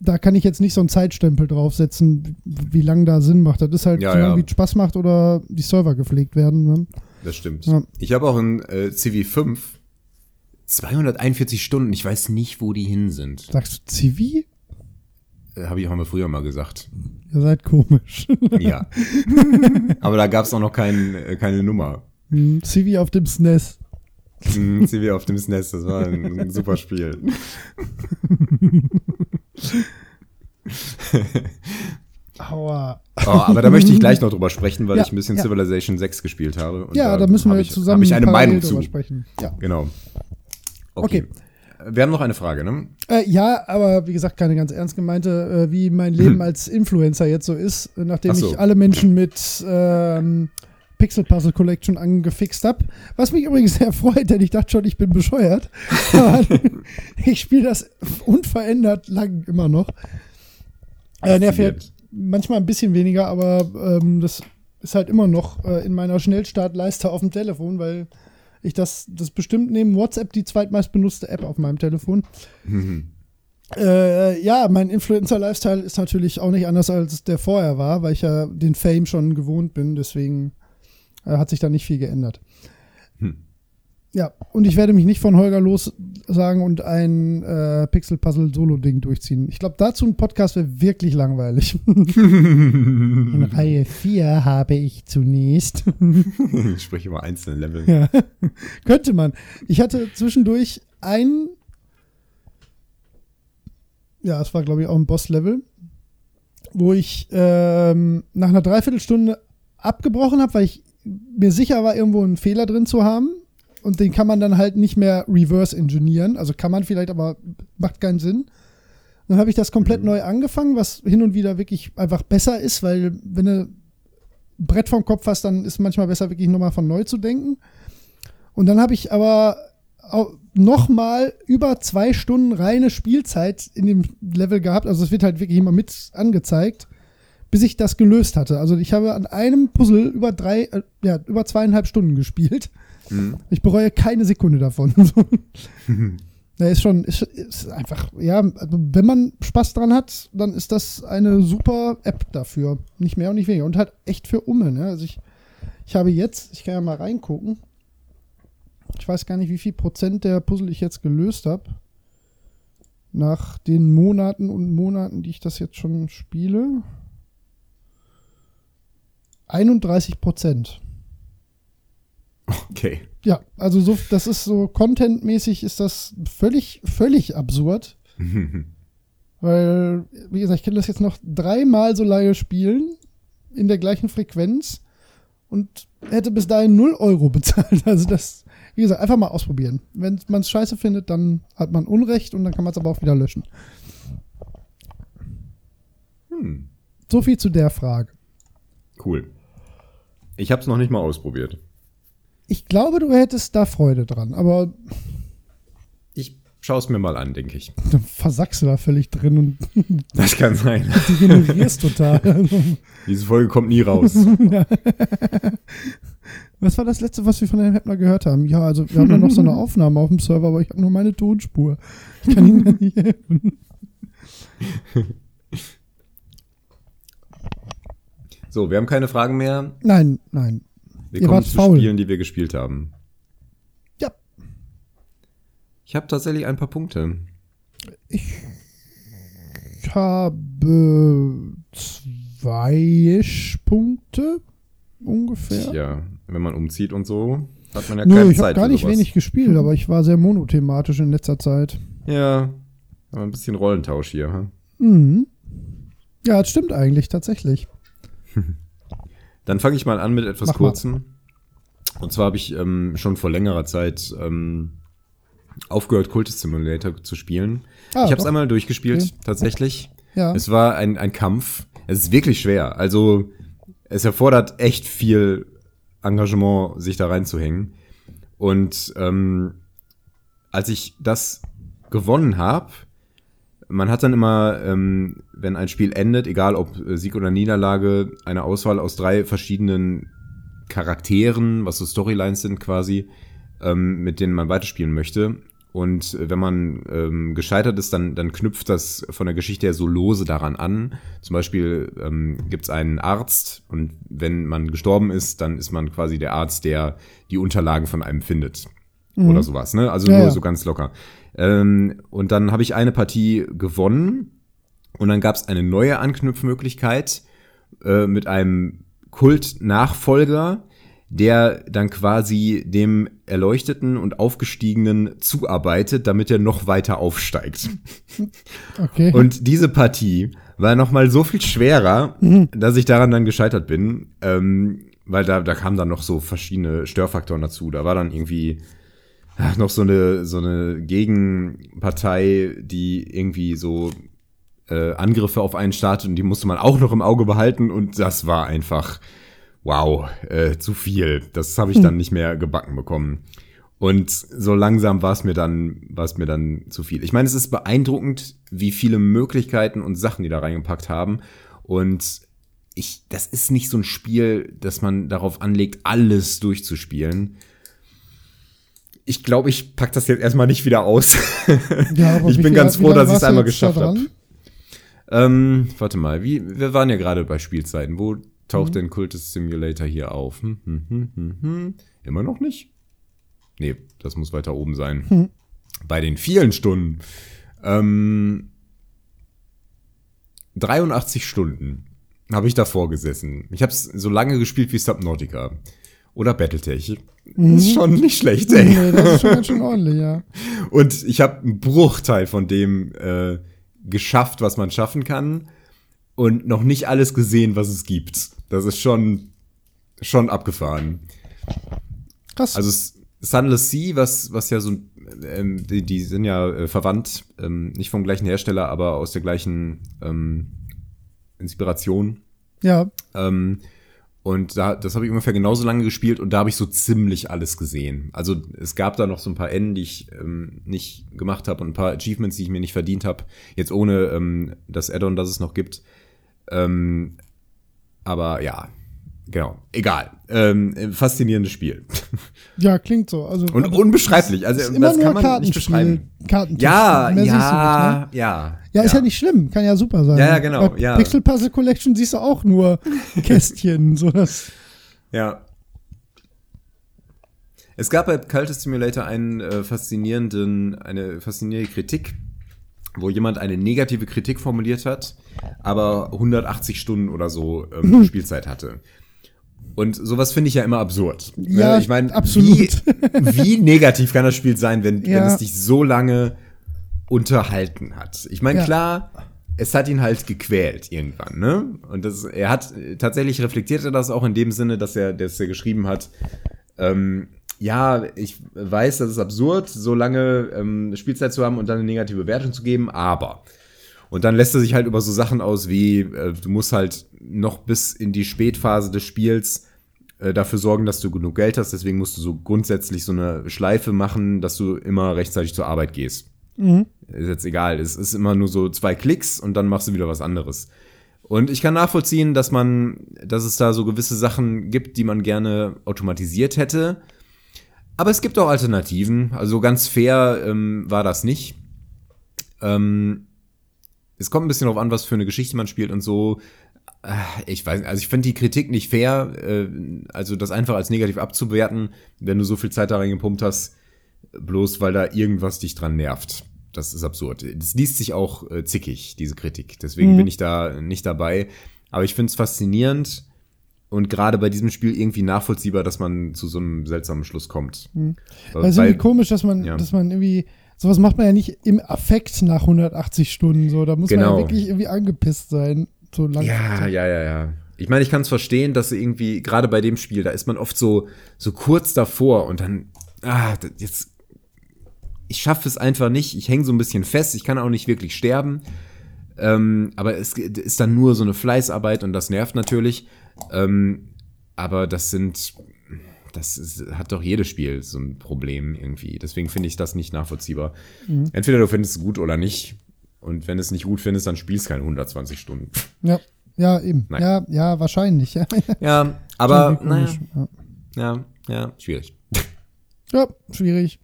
da kann ich jetzt nicht so einen Zeitstempel draufsetzen, wie, wie lang da Sinn macht. Das ist halt Ja, so lange, ja. wie es Spaß macht oder die Server gepflegt werden. Ne? Das stimmt. Ja. Ich habe auch in äh, CV5 241 Stunden. Ich weiß nicht, wo die hin sind. Sagst du Zivi? Äh, habe ich auch mal früher mal gesagt. Ihr seid komisch. <laughs> Ja. Aber da gab es auch noch kein, äh, keine Nummer. Hm, Zivi auf dem SNES. Hm, CV auf dem SNES, das war ein, super Spiel. Aua. Oh, aber da möchte ich gleich noch drüber sprechen, weil Ja, ich ein bisschen ja. Civilization 6 gespielt habe. Ja, da müssen hab wir ich, zusammen ich eine Meinung drüber zu. sprechen. Ja. Genau. Okay. Wir haben noch eine Frage, ne? Äh, ja, aber wie gesagt, keine ganz ernst gemeinte, äh, wie mein Leben als Influencer jetzt so ist, äh, nachdem Hm. Ach so. ich alle Menschen mit ähm, Pixel Puzzle Collection angefixt habe. Was mich übrigens <laughs> sehr freut, denn ich dachte schon, ich bin bescheuert. <laughs> Ich spiele das unverändert lang immer noch. Äh, nervt Faszinierend. manchmal ein bisschen weniger, aber ähm, das ist halt immer noch äh, in meiner Schnellstartleiste auf dem Telefon, weil ich das, das bestimmt neben WhatsApp die zweitmeist benutzte App auf meinem Telefon. Äh, ja, mein Influencer-Lifestyle ist natürlich auch nicht anders als der vorher war, weil ich ja den Fame schon gewohnt bin, deswegen äh, hat sich da nicht viel geändert. Ja, und ich werde mich nicht von Holger los sagen und ein äh, Pixel-Puzzle-Solo-Ding durchziehen. Ich glaube, dazu ein Podcast wäre wirklich langweilig. <laughs> In Reihe 4 habe ich zunächst. <laughs> ich spreche über einzelne Level. Ja. <laughs> Könnte man. Ich hatte zwischendurch ein, ja, es war glaube ich auch ein Boss-Level, wo ich ähm, nach einer Dreiviertelstunde abgebrochen habe, weil ich mir sicher war, irgendwo einen Fehler drin zu haben. Und den kann man dann halt nicht mehr reverse engineeren. Also kann man vielleicht, aber macht keinen Sinn. Dann habe ich das komplett Mhm. neu angefangen, was hin und wieder wirklich einfach besser ist, weil wenn du ein Brett vom Kopf hast, dann ist manchmal besser, wirklich nochmal von neu zu denken. Und dann habe ich aber nochmal über zwei Stunden reine Spielzeit in dem Level gehabt. Also es wird halt wirklich immer mit angezeigt, bis ich das gelöst hatte. Also ich habe an einem Puzzle über drei, äh, ja, über zweieinhalb Stunden gespielt. Mhm. Ich bereue keine Sekunde davon. <laughs> Ja, ist schon, ist, ist einfach, ja, also wenn man Spaß dran hat, dann ist das eine super App dafür. Nicht mehr und nicht weniger. Und halt echt für Umme, ne? Also ich, ich habe jetzt, ich kann ja mal reingucken. Ich weiß gar nicht, wie viel Prozent der Puzzle ich jetzt gelöst habe. Nach den Monaten und Monaten, die ich das jetzt schon spiele. 31 Prozent. Okay. Ja, also so, das ist so contentmäßig ist das völlig, völlig absurd. <laughs> Weil, wie gesagt, ich kann das jetzt noch dreimal so lange spielen, in der gleichen Frequenz und hätte bis dahin 0 Euro bezahlt. <laughs> Also das, wie gesagt, einfach mal ausprobieren. Wenn man es scheiße findet, dann hat man Unrecht und dann kann man es aber auch wieder löschen. Hm. So viel zu der Frage. Cool. Ich habe es noch nicht mal ausprobiert. Ich glaube, du hättest da Freude dran, aber Ich schaue es mir mal an, denke ich. <laughs> dann versackst du da völlig drin und <laughs> Das kann sein. <laughs> degenerierst total. Also, Diese Folge kommt nie raus. Was war das letzte, was wir von Herrn Heppner gehört haben? Ja, also wir haben da noch so eine Aufnahme auf dem Server, aber ich habe nur meine Tonspur. Ich kann Ihnen da nicht helfen. So, wir haben keine Fragen mehr. Nein, nein. Wir Ihr kommen zu faul. Spielen, die wir gespielt haben. Ja, Ich habe tatsächlich ein paar Punkte. ich habe zwei Punkte ungefähr. Ja, wenn man umzieht und so, hat man ja Nö, keine ich habe Zeit gar für nicht sowas. wenig gespielt, <laughs> aber ich war sehr monothematisch in letzter Zeit. Ja, aber ein bisschen Rollentausch hier. hm? Mhm. Ja, das stimmt eigentlich, tatsächlich. <laughs> Dann fange ich mal an mit etwas Mach mal. Kurzem. Und zwar habe ich ähm, schon vor längerer Zeit ähm, aufgehört, Cultist Simulator zu spielen. Ah, ich habe es einmal durchgespielt, Okay. tatsächlich. Ja. Es war ein, ein Kampf. Es ist wirklich schwer. Also es erfordert echt viel Engagement, sich da reinzuhängen. Und ähm, als ich das gewonnen habe, man hat dann immer, ähm, wenn ein Spiel endet, egal ob äh, Sieg oder Niederlage, eine Auswahl aus drei verschiedenen Charakteren, was so Storylines sind quasi, ähm, mit denen man weiterspielen möchte. Und äh, wenn man ähm, gescheitert ist, dann, dann knüpft das von der Geschichte her so lose daran an. Zum Beispiel ähm, gibt es einen Arzt und wenn man gestorben ist, dann ist man quasi der Arzt, der die Unterlagen von einem findet. Oder sowas, ne? Also Mhm. Ja, nur ja. so ganz locker. Ähm, und dann habe ich eine Partie gewonnen und dann gab es eine neue Anknüpfmöglichkeit äh, mit einem Kult-Nachfolger, der dann quasi dem Erleuchteten und Aufgestiegenen zuarbeitet, damit er noch weiter aufsteigt. <laughs> Okay. Und diese Partie war noch mal so viel schwerer, dass ich daran dann gescheitert bin, ähm, weil da, da kamen dann noch so verschiedene Störfaktoren dazu. Da war dann irgendwie noch so eine, so eine Gegenpartei, die irgendwie so äh, Angriffe auf einen startet und die musste man auch noch im Auge behalten und das war einfach, wow, äh, zu viel. Das habe ich dann nicht mehr gebacken bekommen. Und so langsam war es mir dann, war es mir dann zu viel. Ich meine, es ist beeindruckend, wie viele Möglichkeiten und Sachen die da reingepackt haben. Und ich, das ist nicht so ein Spiel, dass man darauf anlegt, alles durchzuspielen. Ich glaube, ich pack das jetzt erstmal nicht wieder aus. ja, <laughs> aber ich bin ganz froh, dass ich es einmal geschafft habe. Ähm, warte mal, wie, wir waren ja gerade bei Spielzeiten. Wo Mhm. taucht denn Cultist Simulator hier auf? Hm, hm, hm, hm, hm. Immer noch nicht? Nee, das muss weiter oben sein. Hm. Bei den vielen Stunden. Ähm, 83 Stunden habe ich davor gesessen. Ich habe es so lange gespielt wie Subnautica. Oder Battletech. Das ist schon nicht schlecht, ey. Mhm. Nee, das ist schon ganz schön <laughs> ordentlich, ja. Und ich habe einen Bruchteil von dem äh, geschafft, was man schaffen kann. Und noch nicht alles gesehen, was es gibt. Das ist schon, schon abgefahren. Krass. Also es, Sunless Sea, was, was ja so, ähm, die, die sind ja äh, verwandt, ähm, nicht vom gleichen Hersteller, aber aus der gleichen ähm, Inspiration. Ja. Ähm, und da, das habe ich ungefähr genauso lange gespielt und da habe ich so ziemlich alles gesehen. Also es gab da noch so ein paar Enden, die ich ähm, nicht gemacht habe und ein paar Achievements, die ich mir nicht verdient habe. Jetzt ohne ähm, das Add-on, das es noch gibt. Ähm, aber ja, genau. Egal. Ähm, faszinierendes Spiel. <laughs> Ja, klingt so. Also, und aber unbeschreiblich. Also das nur kann man nicht beschreiben. Kartentisch. Ja, ja, nicht, ne? ja. Ja, ist ja nicht schlimm, kann ja super sein. Ja, ja, genau, Bei ja. Pixel Puzzle Collection siehst du auch nur <laughs> Kästchen, so das. Ja. Es gab bei Cultist Simulator einen äh, faszinierenden, eine faszinierende Kritik, wo jemand eine negative Kritik formuliert hat, aber 180 Stunden oder so ähm, <laughs> Spielzeit hatte. Und sowas finde ich ja immer absurd. Ja, Ne? ich meine, absolut. Wie, wie negativ kann das Spiel sein, wenn, wenn Ja. es dich so lange unterhalten hat? Ich meine, Ja. klar, es hat ihn halt gequält irgendwann, ne? Und das, er hat tatsächlich reflektiert er das auch in dem Sinne, dass er, dass er geschrieben hat, ähm, ja, ich weiß, das ist absurd, so lange ähm, Spielzeit zu haben und dann eine negative Bewertung zu geben, aber. Und dann lässt er sich halt über so Sachen aus wie, äh, du musst halt noch bis in die Spätphase des Spiels äh, dafür sorgen, dass du genug Geld hast. Deswegen musst du so grundsätzlich so eine Schleife machen, dass du immer rechtzeitig zur Arbeit gehst. Ist jetzt egal. Es ist immer nur so zwei Klicks und dann machst du wieder was anderes. Und ich kann nachvollziehen, dass man, dass es da so gewisse Sachen gibt, die man gerne automatisiert hätte. Aber es gibt auch Alternativen. Also ganz fair ähm, war das nicht. Ähm, es kommt ein bisschen darauf an, was für eine Geschichte man spielt und so. Äh, Ich weiß, also ich finde die Kritik nicht fair, äh, also das einfach als negativ abzuwerten, wenn du so viel Zeit da reingepumpt hast, bloß weil da irgendwas dich dran nervt. Das ist absurd. Das liest sich auch äh, zickig, diese Kritik. Deswegen bin ich da nicht dabei. Aber ich finde es faszinierend und gerade bei diesem Spiel irgendwie nachvollziehbar, dass man zu so einem seltsamen Schluss kommt. Weil- Weil es ist irgendwie komisch, dass man, ja. dass man irgendwie, sowas macht man ja nicht im Affekt nach 180 Stunden, so. Da muss man Genau. ja wirklich irgendwie angepisst sein, so lang. Ja, ja, ja, ja. Ich meine, ich kann es verstehen, dass irgendwie, gerade bei dem Spiel, da ist man oft so, so kurz davor und dann, ah, jetzt, ich schaffe es einfach nicht. Ich hänge so ein bisschen fest, ich kann auch nicht wirklich sterben. Ähm, aber es ist dann nur so eine Fleißarbeit und das nervt natürlich. Ähm, aber das sind, das ist, hat doch jedes Spiel so ein Problem irgendwie. Deswegen finde ich das nicht nachvollziehbar. Entweder du findest es gut oder nicht. Und wenn du es nicht gut findest, dann spielst du keine 120 Stunden. Ja, ja, eben. Nein. Ja, ja, wahrscheinlich. <laughs> Ja, aber naja, ja, ja, schwierig. Ja, schwierig.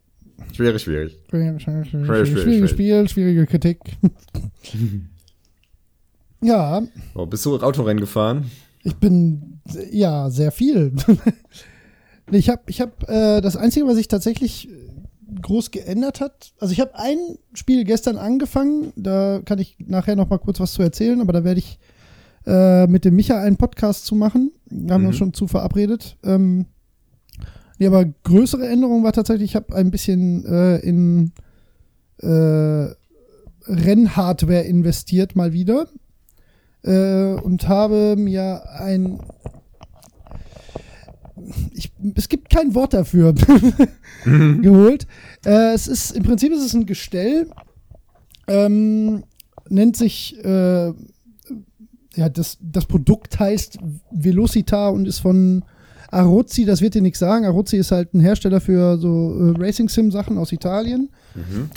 Schwierig, schwierig. Schwierig, schwierig, schwierig, Schwierig, Spiel, schwierige Kritik. <laughs> ja, Oh, bist du Autorennen gefahren? ich bin ja sehr viel. <laughs> ich habe, ich habe äh, das Einzige, was sich tatsächlich groß geändert hat. Also ich habe ein Spiel gestern angefangen. Da kann ich nachher noch mal kurz was zu erzählen. Aber da werde ich äh, mit dem Micha einen Podcast zu machen. Da haben wir uns schon zu verabredet. Ähm, nee, aber größere Änderung war tatsächlich, ich habe ein bisschen äh, in äh, Rennhardware investiert mal wieder äh, und habe mir ein ich, es gibt kein Wort dafür <laughs> geholt. Äh, es ist im Prinzip ist es ein Gestell, ähm, nennt sich äh, ja das, das Produkt heißt Velocita und ist von Arozzi. Das wird dir nichts sagen. Arozzi ist halt ein Hersteller für so äh, Racing Sim Sachen aus Italien.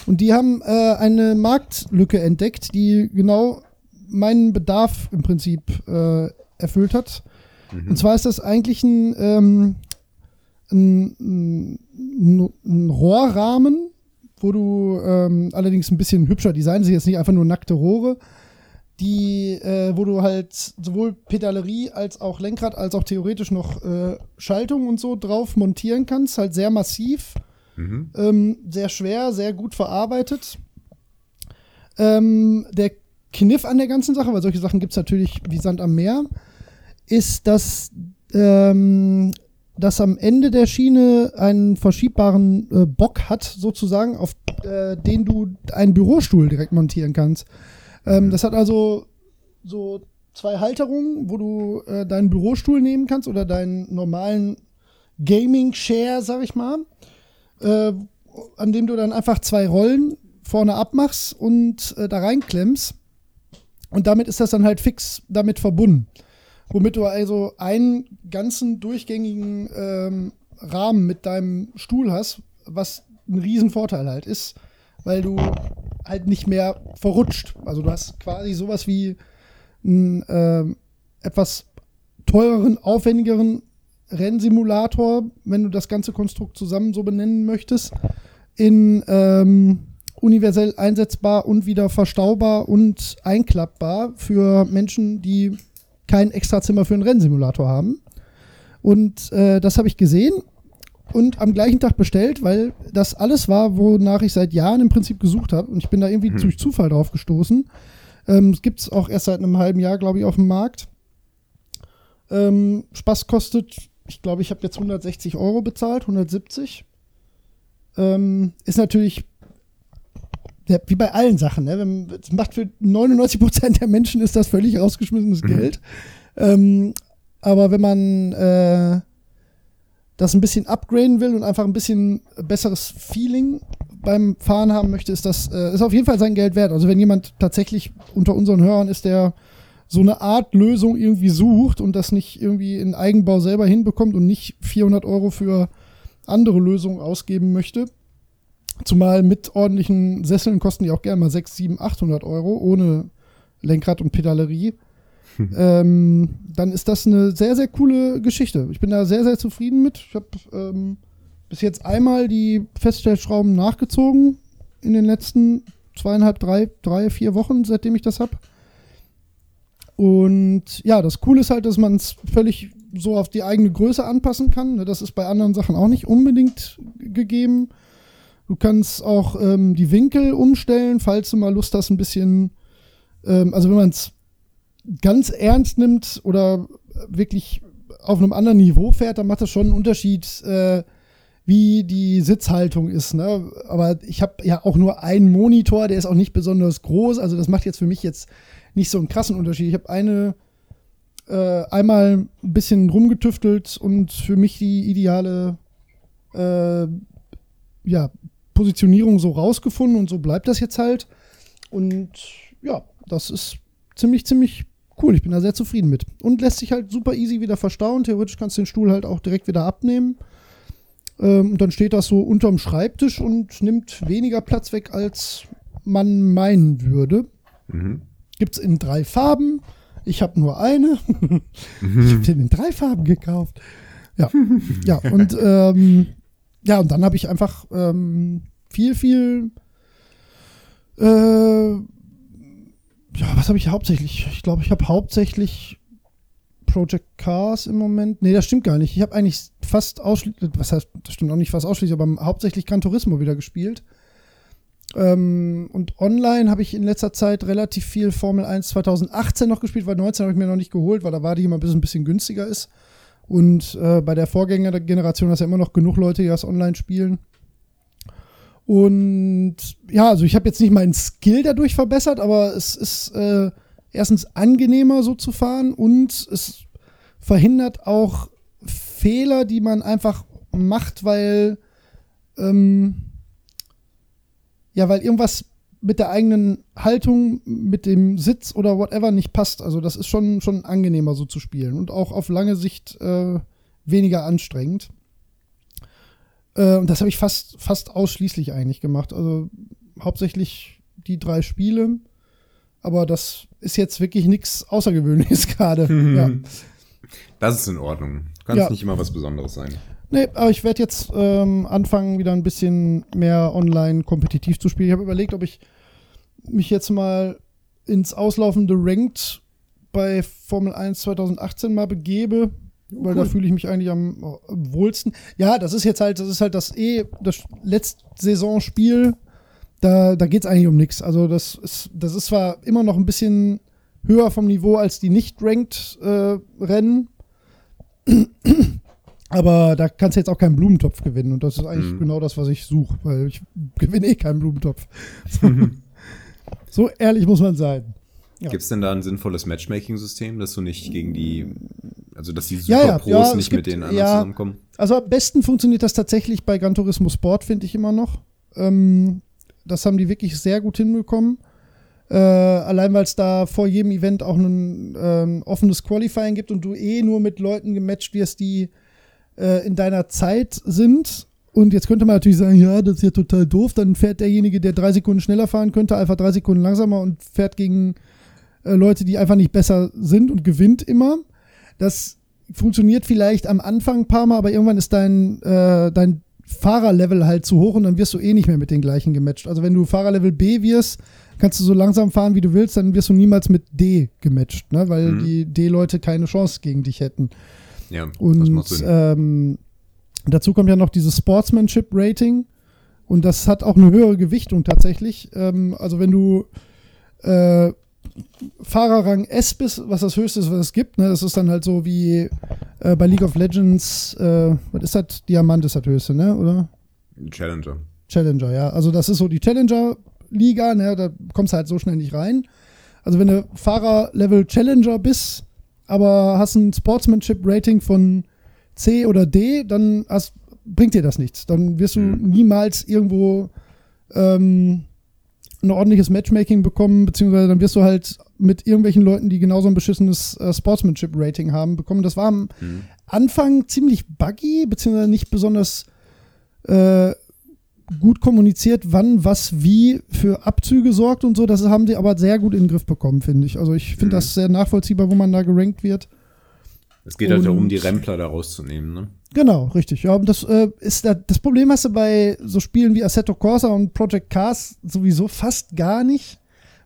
Und die haben äh, eine Marktlücke entdeckt, die genau meinen Bedarf im Prinzip äh, erfüllt hat. Und zwar ist das eigentlich ein, ähm, ein, ein, ein Rohrrahmen, wo du ähm, allerdings ein bisschen hübscher design, sind jetzt nicht einfach nur nackte Rohre, die, äh, wo du halt sowohl Pedalerie als auch Lenkrad als auch theoretisch noch äh, Schaltung und so drauf montieren kannst, halt sehr massiv, ähm, sehr schwer, sehr gut verarbeitet. Ähm, der Kniff an der ganzen Sache, weil solche Sachen gibt es natürlich wie Sand am Meer, ist, dass ähm, das am Ende der Schiene einen verschiebbaren äh, Bock hat, sozusagen, auf äh, den du einen Bürostuhl direkt montieren kannst. Ähm, das hat also so zwei Halterungen, wo du äh, deinen Bürostuhl nehmen kannst oder deinen normalen Gaming-Share, sag ich mal. äh, an dem du dann einfach zwei Rollen vorne abmachst und äh, da reinklemmst. Und damit ist das dann halt fix damit verbunden. Womit du also einen ganzen durchgängigen ähm, Rahmen mit deinem Stuhl hast, was ein Riesenvorteil halt ist, weil du halt nicht mehr verrutscht. Also du hast quasi sowas wie einen äh, etwas teureren, aufwendigeren Rennsimulator, wenn du das ganze Konstrukt zusammen so benennen möchtest, in ähm, universell einsetzbar und wieder verstaubar und einklappbar für Menschen, die kein Extrazimmer für einen Rennsimulator haben. Und äh, das habe ich gesehen und am gleichen Tag bestellt, weil das alles war, wonach ich seit Jahren im Prinzip gesucht habe. Und ich bin da irgendwie hm. durch Zufall drauf gestoßen. Ähm, es gibt es auch erst seit einem halben Jahr, glaube ich, auf dem Markt. Ähm, Spaß kostet, ich glaube, ich habe jetzt 160 Euro bezahlt, 170. Ähm, ist natürlich wie bei allen Sachen, ne? Das macht für 99 Prozent der Menschen ist das völlig rausgeschmissenes mhm. Geld. Ähm, aber wenn man äh, das ein bisschen upgraden will und einfach ein bisschen besseres Feeling beim Fahren haben möchte, ist das äh, ist auf jeden Fall sein Geld wert. Also wenn jemand tatsächlich unter unseren Hörern ist, der so eine Art Lösung irgendwie sucht und das nicht irgendwie in Eigenbau selber hinbekommt und nicht 400 Euro für andere Lösungen ausgeben möchte, zumal mit ordentlichen Sesseln kosten die auch gerne mal 6, 7, 800 Euro ohne Lenkrad und Pedalerie <laughs> ähm, dann ist das eine sehr, sehr coole Geschichte. Ich bin da sehr, sehr zufrieden mit. Ich habe ähm, bis jetzt einmal die Feststellschrauben nachgezogen in den letzten zweieinhalb, drei, drei, vier Wochen, seitdem ich das habe. Und ja, das Coole ist halt, dass man es völlig so auf die eigene Größe anpassen kann. Ne, das ist bei anderen Sachen auch nicht unbedingt gegeben. Du kannst auch ähm, die Winkel umstellen, falls du mal Lust hast, ein bisschen, ähm, also wenn man es ganz ernst nimmt oder wirklich auf einem anderen Niveau fährt, dann macht das schon einen Unterschied, äh, wie die Sitzhaltung ist. Ne? Aber ich habe ja auch nur einen Monitor, der ist auch nicht besonders groß. Also das macht jetzt für mich jetzt nicht so einen krassen Unterschied. Ich habe eine äh, einmal ein bisschen rumgetüftelt und für mich die ideale äh, ja, Positionierung so rausgefunden und so bleibt das jetzt halt. Und ja, das ist ziemlich, ziemlich cool, ich bin da sehr zufrieden mit. Und lässt sich halt super easy wieder verstauen. Theoretisch kannst du den Stuhl halt auch direkt wieder abnehmen. Ähm, und dann steht das so unterm Schreibtisch und nimmt weniger Platz weg, als man meinen würde. Mhm. Gibt es in drei Farben. Ich habe nur eine. mhm. <laughs> Ich habe den in drei Farben gekauft. Ja, ja und ähm, ja, und dann habe ich einfach ähm, viel, viel äh, ja, was habe ich hauptsächlich? Ich glaube, ich habe hauptsächlich Project Cars im Moment. Nee, das stimmt gar nicht. Ich habe eigentlich fast ausschließlich, was heißt, das stimmt auch nicht fast ausschließlich, aber hauptsächlich Gran Turismo wieder gespielt. Ähm, und online habe ich in letzter Zeit relativ viel Formel 1 2018 noch gespielt, weil 19 habe ich mir noch nicht geholt, weil da war die immer ein bisschen, günstiger ist. Und äh, bei der Vorgängergeneration hast du ja immer noch genug Leute, die das online spielen. Und ja, also ich habe jetzt nicht meinen Skill dadurch verbessert, aber es ist äh, erstens angenehmer so zu fahren und es verhindert auch Fehler, die man einfach macht, weil ähm, ja, weil irgendwas mit der eigenen Haltung, mit dem Sitz oder whatever nicht passt. Also das ist schon, schon angenehmer so zu spielen und auch auf lange Sicht äh, weniger anstrengend. Äh, und das habe ich fast, fast ausschließlich eigentlich gemacht. Also hauptsächlich die drei Spiele. Aber das ist jetzt wirklich nichts Außergewöhnliches <laughs> gerade. Mhm. <laughs> Ja. Das ist in Ordnung. Kann ja. nicht immer was Besonderes sein. Nee, aber ich werde jetzt ähm, anfangen, wieder ein bisschen mehr online kompetitiv zu spielen. Ich habe überlegt, ob ich mich jetzt mal ins auslaufende Ranked bei Formel 1 2018 mal begebe weil cool. da fühle ich mich eigentlich am, am, wohlsten. Ja, das ist jetzt halt, das ist halt das eh das letzte Saisonspiel. Da, da geht es eigentlich um nichts. Also das ist, das ist zwar immer noch ein bisschen höher vom Niveau als die nicht-ranked-Rennen, äh, <clears throat> aber da kannst du jetzt auch keinen Blumentopf gewinnen. Und das ist eigentlich mhm. genau das, was ich suche, weil ich <laughs> gewinne eh keinen Blumentopf. <laughs> so ehrlich muss man sein. Ja. Gibt es denn da ein sinnvolles Matchmaking-System, dass du nicht gegen die Also, dass die Ja, ja, Superpros ja, nicht gibt- mit den anderen ja. zusammenkommen. Also am besten funktioniert das tatsächlich bei Gran Turismo Sport, finde ich immer noch. Ähm, das haben die wirklich sehr gut hinbekommen. Äh, allein weil es da vor jedem Event auch ein ähm, offenes Qualifying gibt und du eh nur mit Leuten gematcht wirst, die äh, in deiner Zeit sind. Und jetzt könnte man natürlich sagen, ja, das ist ja total doof. Dann fährt derjenige, der drei Sekunden schneller fahren könnte, einfach drei Sekunden langsamer und fährt gegen äh, Leute, die einfach nicht besser sind und gewinnt immer. Das funktioniert vielleicht am Anfang ein paar Mal, aber irgendwann ist dein, äh, dein Fahrerlevel halt zu hoch und dann wirst du eh nicht mehr mit den gleichen gematcht. Also wenn du Fahrerlevel B wirst, kannst du so langsam fahren, wie du willst, dann wirst du niemals mit D gematcht, ne? weil Mhm. die D-Leute keine Chance gegen dich hätten. Ja, das Und ähm, dazu kommt ja noch dieses Sportsmanship-Rating. Und das hat auch eine höhere Gewichtung tatsächlich. Ähm, also wenn du äh, Fahrerrang S bist, was das höchste ist, was es gibt, ne, das ist dann halt so wie äh, bei League of Legends, äh, was ist das? Diamant ist das höchste, ne? Oder? Challenger. Challenger, ja. Also das ist so die Challenger-Liga, ne? Da kommst du halt so schnell nicht rein. Also wenn du Fahrer-Level Challenger bist, aber hast ein Sportsmanship-Rating von C oder D, dann hast, bringt dir das nichts. Dann wirst du Mhm. niemals irgendwo ähm, ein ordentliches Matchmaking bekommen, beziehungsweise dann wirst du halt mit irgendwelchen Leuten, die genauso ein beschissenes äh, Sportsmanship-Rating haben, bekommen. Das war am Mhm. Anfang ziemlich buggy, beziehungsweise nicht besonders äh, gut kommuniziert, wann was wie für Abzüge sorgt und so. Das haben die aber sehr gut in den Griff bekommen, finde ich. Also ich finde Mhm. das sehr nachvollziehbar, wo man da gerankt wird. Es geht halt darum, die Rempler da rauszunehmen, ne? Genau, richtig. Ja, und das äh, ist da, das Problem hast du bei so Spielen wie Assetto Corsa und Project Cars sowieso fast gar nicht,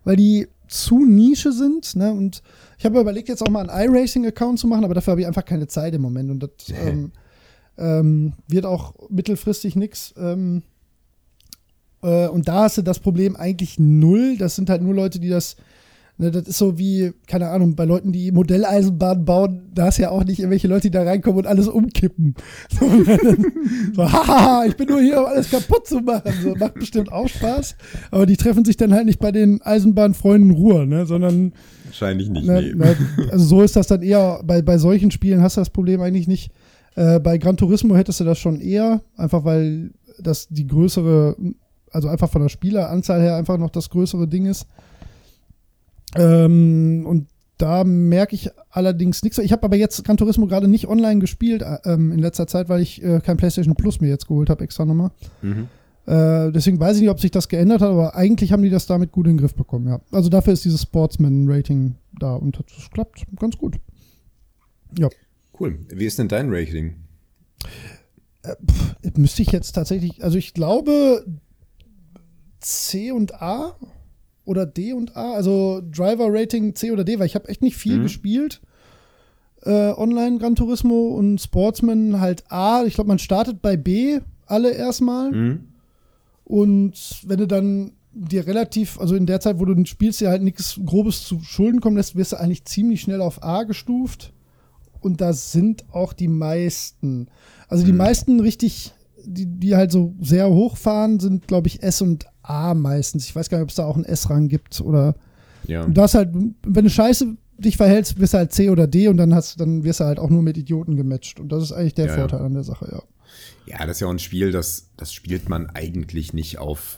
weil die zu Nische sind. Ne? Und ich habe überlegt, jetzt auch mal einen iRacing-Account zu machen, aber dafür habe ich einfach keine Zeit im Moment. Und das ähm, ähm, wird auch mittelfristig nix. Ähm, äh, und da hast du das Problem eigentlich null. Das sind halt nur Leute, die das Ne, das ist so wie, keine Ahnung, bei Leuten, die Modelleisenbahnen bauen, da ist ja auch nicht irgendwelche Leute, die da reinkommen und alles umkippen. <laughs> So, dann, <laughs> so haha, ich bin nur hier, um alles kaputt zu machen. So, macht bestimmt auch Spaß. Aber die treffen sich dann halt nicht bei den Eisenbahnfreunden Ruhr, ne, sondern Wahrscheinlich nicht, nee. na, also so ist das dann eher, bei, bei solchen Spielen hast du das Problem eigentlich nicht. Äh, bei Gran Turismo hättest du das schon eher, einfach weil das die größere, also einfach von der Spieleranzahl her einfach noch das größere Ding ist. Ähm, und da merke ich allerdings nichts. Ich habe aber jetzt Gran Turismo gerade nicht online gespielt äh, ähm, in letzter Zeit, weil ich äh, kein PlayStation Plus mir jetzt geholt habe, extra nochmal. Mhm. Äh, deswegen weiß ich nicht, ob sich das geändert hat, aber eigentlich haben die das damit gut in den Griff bekommen, ja. Also dafür ist dieses Sportsman-Rating da und das klappt ganz gut. Cool. Wie ist denn dein Rating? Müsste ich jetzt tatsächlich, also ich glaube C und A oder D und A, also Driver-Rating C oder D, weil ich habe echt nicht viel Mhm. gespielt. Äh, online Gran Turismo und Sportsman halt A. Ich glaube, man startet bei B alle erstmal. Mhm. Und wenn du dann dir relativ, also in der Zeit, wo du spielst, dir halt nichts Grobes zu Schulden kommen lässt, wirst du eigentlich ziemlich schnell auf A gestuft. Und da sind auch die meisten. Also die Mhm. meisten richtig, die, die halt so sehr hoch fahren, sind, glaube ich, S und A meistens. Ich weiß gar nicht, ob es da auch einen S-Rang gibt oder. Ja. Und das halt, wenn du scheiße dich verhältst, wirst du halt C oder D und dann hast dann wirst du halt auch nur mit Idioten gematcht. Und das ist eigentlich der Ja, ja. Vorteil an der Sache, ja. Ja, das ist ja auch ein Spiel, das, das spielt man eigentlich nicht auf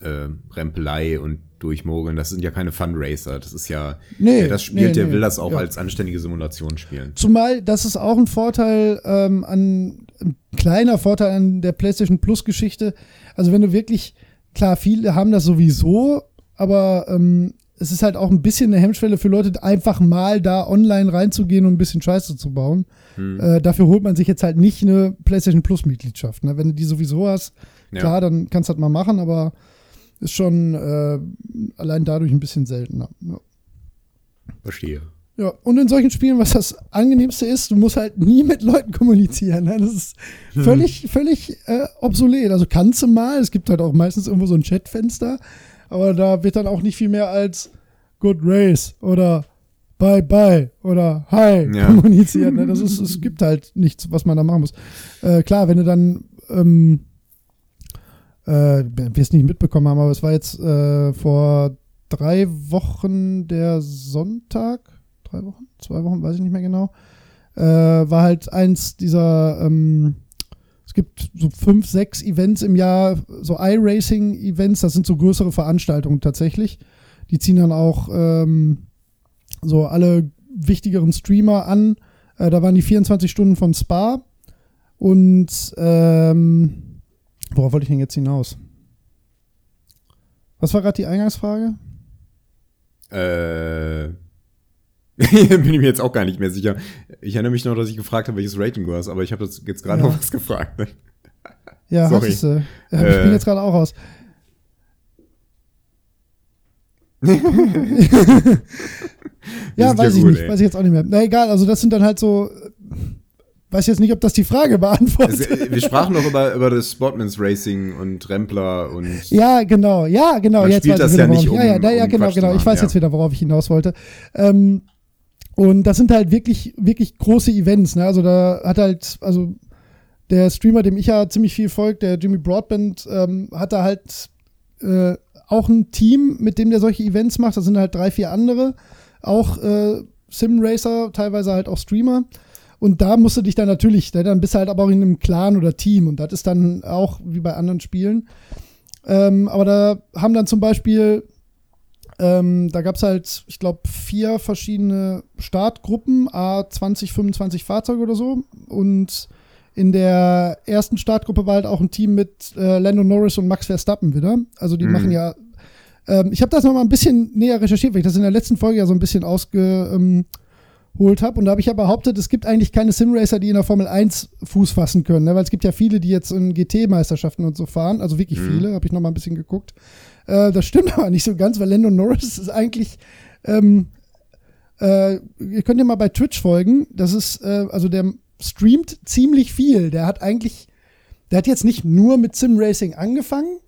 äh, Rempelei und Durchmogeln. Das sind ja keine Funracer. Das ist ja, Nee, wer das spielt, nee, der nee, will das auch ja. als anständige Simulation spielen. Zumal, das ist auch ein Vorteil ähm, an, ein kleiner Vorteil an der PlayStation Plus Geschichte. Also wenn du wirklich, klar, viele haben das sowieso, aber ähm, es ist halt auch ein bisschen eine Hemmschwelle für Leute, einfach mal da online reinzugehen und ein bisschen Scheiße zu bauen. Hm. Äh, dafür holt man sich jetzt halt nicht eine PlayStation Plus Mitgliedschaft. Ne? Wenn du die sowieso hast, Ja. klar, dann kannst du das mal machen, aber ist schon äh, allein dadurch ein bisschen seltener. Ja. Verstehe. Ja, und in solchen Spielen, was das Angenehmste ist, du musst halt nie mit Leuten kommunizieren. Ne? Das ist <laughs> völlig, völlig äh, obsolet. Also kannst du mal, es gibt halt auch meistens irgendwo so ein Chatfenster, aber da wird dann auch nicht viel mehr als Good Race oder Bye Bye oder Hi Ja. kommuniziert. Ne? <laughs> Das ist, es gibt halt nichts, was man da machen muss. Äh, klar, wenn du dann ähm, äh, wir es nicht mitbekommen haben, aber es war jetzt äh, vor drei Wochen der Sonntag, drei Wochen, zwei Wochen, weiß ich nicht mehr genau. äh, war halt eins dieser, ähm, es gibt so fünf, sechs Events im Jahr, so iRacing-Events, das sind so größere Veranstaltungen tatsächlich. Die ziehen dann auch ähm, so alle wichtigeren Streamer an. Äh, da waren die 24 Stunden von Spa. Und ähm, worauf wollte ich denn jetzt hinaus? Was war gerade die Eingangsfrage? Äh. <laughs> bin ich mir jetzt auch gar nicht mehr sicher. Ich erinnere mich noch, dass ich gefragt habe, welches Rating du hast, aber ich habe das jetzt gerade Ja. noch was gefragt. Ne? Ja, Sorry. hast. Ja, ich Äh. bin jetzt gerade auch raus. <laughs> ja, weiß ja ich gut, nicht, ey. weiß ich jetzt auch nicht mehr. Na egal, also das sind dann halt so, äh, weiß jetzt nicht, ob das die Frage beantwortet. Es, äh, wir sprachen noch über, über das Sportmans Racing und Rempler und Ja, genau, ja, genau. Man jetzt spielt weiß das ich wieder, ja nicht, ich, ja, ja, um- ja, um genau, genau. Ich weiß jetzt wieder, worauf ich hinaus wollte. Ähm, und das sind halt wirklich, wirklich große Events. Ne? Also da hat halt, also der Streamer, dem ich ja ziemlich viel folgt, der Jimmy Broadband, ähm, hat da halt äh, auch ein Team, mit dem der solche Events macht. Das sind halt drei, vier andere, auch äh, Sim-Racer, teilweise halt auch Streamer. Und da musst du dich dann natürlich, ne, dann bist du halt aber auch in einem Clan oder Team. Und das ist dann auch wie bei anderen Spielen. Ähm, aber da haben dann zum Beispiel, ähm, da gab es halt, ich glaube, vier verschiedene Startgruppen, A 20, 25 Fahrzeuge oder so. Und in der ersten Startgruppe war halt auch ein Team mit äh, Lando Norris und Max Verstappen wieder. Also die Mhm. machen ja. Ähm, ich habe das noch mal ein bisschen näher recherchiert, weil ich das in der letzten Folge ja so ein bisschen ausgeholt habe. Und da habe ich ja behauptet, es gibt eigentlich keine Simracer, die in der Formel 1 Fuß fassen können. Ne? Weil es gibt ja viele, die jetzt in GT-Meisterschaften und so fahren. Also wirklich Mhm. viele, habe ich noch mal ein bisschen geguckt. Äh, das stimmt <laughs> aber nicht so ganz, weil Lando Norris ist eigentlich. Ähm, äh, ihr könnt ja mal bei Twitch folgen. Das ist, äh, also der streamt ziemlich viel. Der hat eigentlich, der hat jetzt nicht nur mit Sim-Racing angefangen,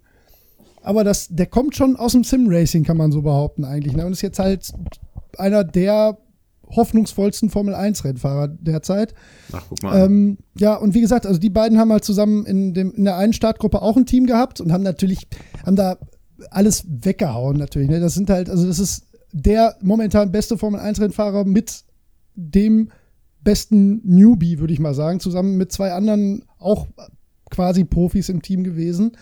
aber das, der kommt schon aus dem Sim-Racing, kann man so behaupten eigentlich. Ne? Und ist jetzt halt einer der hoffnungsvollsten Formel-1-Rennfahrer derzeit. ach, guck mal. Ähm, ja, und wie gesagt, also die beiden haben halt zusammen in, dem, in der einen Startgruppe auch ein Team gehabt und haben natürlich, haben da alles weggehauen natürlich. Ne? Das sind halt, also das ist der momentan beste Formel-1-Rennfahrer mit dem besten Newbie, würde ich mal sagen, zusammen mit zwei anderen auch quasi Profis im Team gewesen.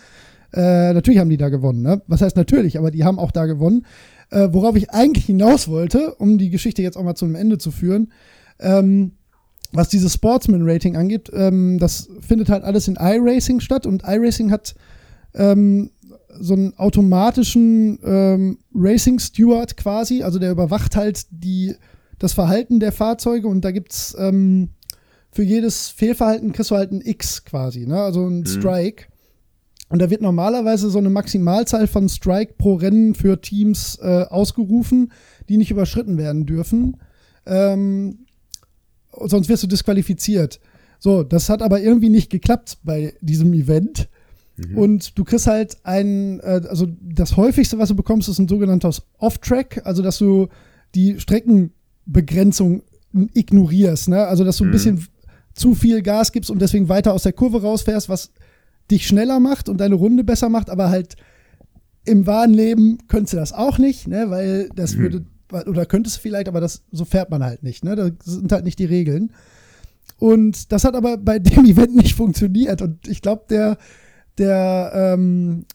Äh, natürlich haben die da gewonnen, ne? Was heißt natürlich, aber die haben auch da gewonnen. Äh, worauf ich eigentlich hinaus wollte, um die Geschichte jetzt auch mal zu einem Ende zu führen, ähm, was dieses Sportsman-Rating angeht, ähm, das findet halt alles in iRacing statt und iRacing hat ähm, so einen automatischen ähm, Racing Steward quasi, also der überwacht halt die, das Verhalten der Fahrzeuge und da gibt's ähm, für jedes Fehlverhalten kriegst du halt ein X quasi, ne? also ein Strike. Und da wird normalerweise so eine Maximalzahl von Strike pro Rennen für Teams äh, ausgerufen, die nicht überschritten werden dürfen. Ähm, sonst wirst du disqualifiziert. So, das hat aber irgendwie nicht geklappt bei diesem Event. Und du kriegst halt ein, äh, also das häufigste, was du bekommst, ist ein sogenannter Off-Track, also dass du die Streckenbegrenzung ignorierst, ne? Also dass du ein bisschen zu viel Gas gibst und deswegen weiter aus der Kurve rausfährst, was dich schneller macht und deine Runde besser macht, aber halt im wahren Leben könntest du das auch nicht, ne? Weil das würde, oder könntest du vielleicht, aber das, so fährt man halt nicht, ne? Das sind halt nicht die Regeln. Und das hat aber bei dem <laughs> Event nicht funktioniert. Und ich glaube, der, der ähm,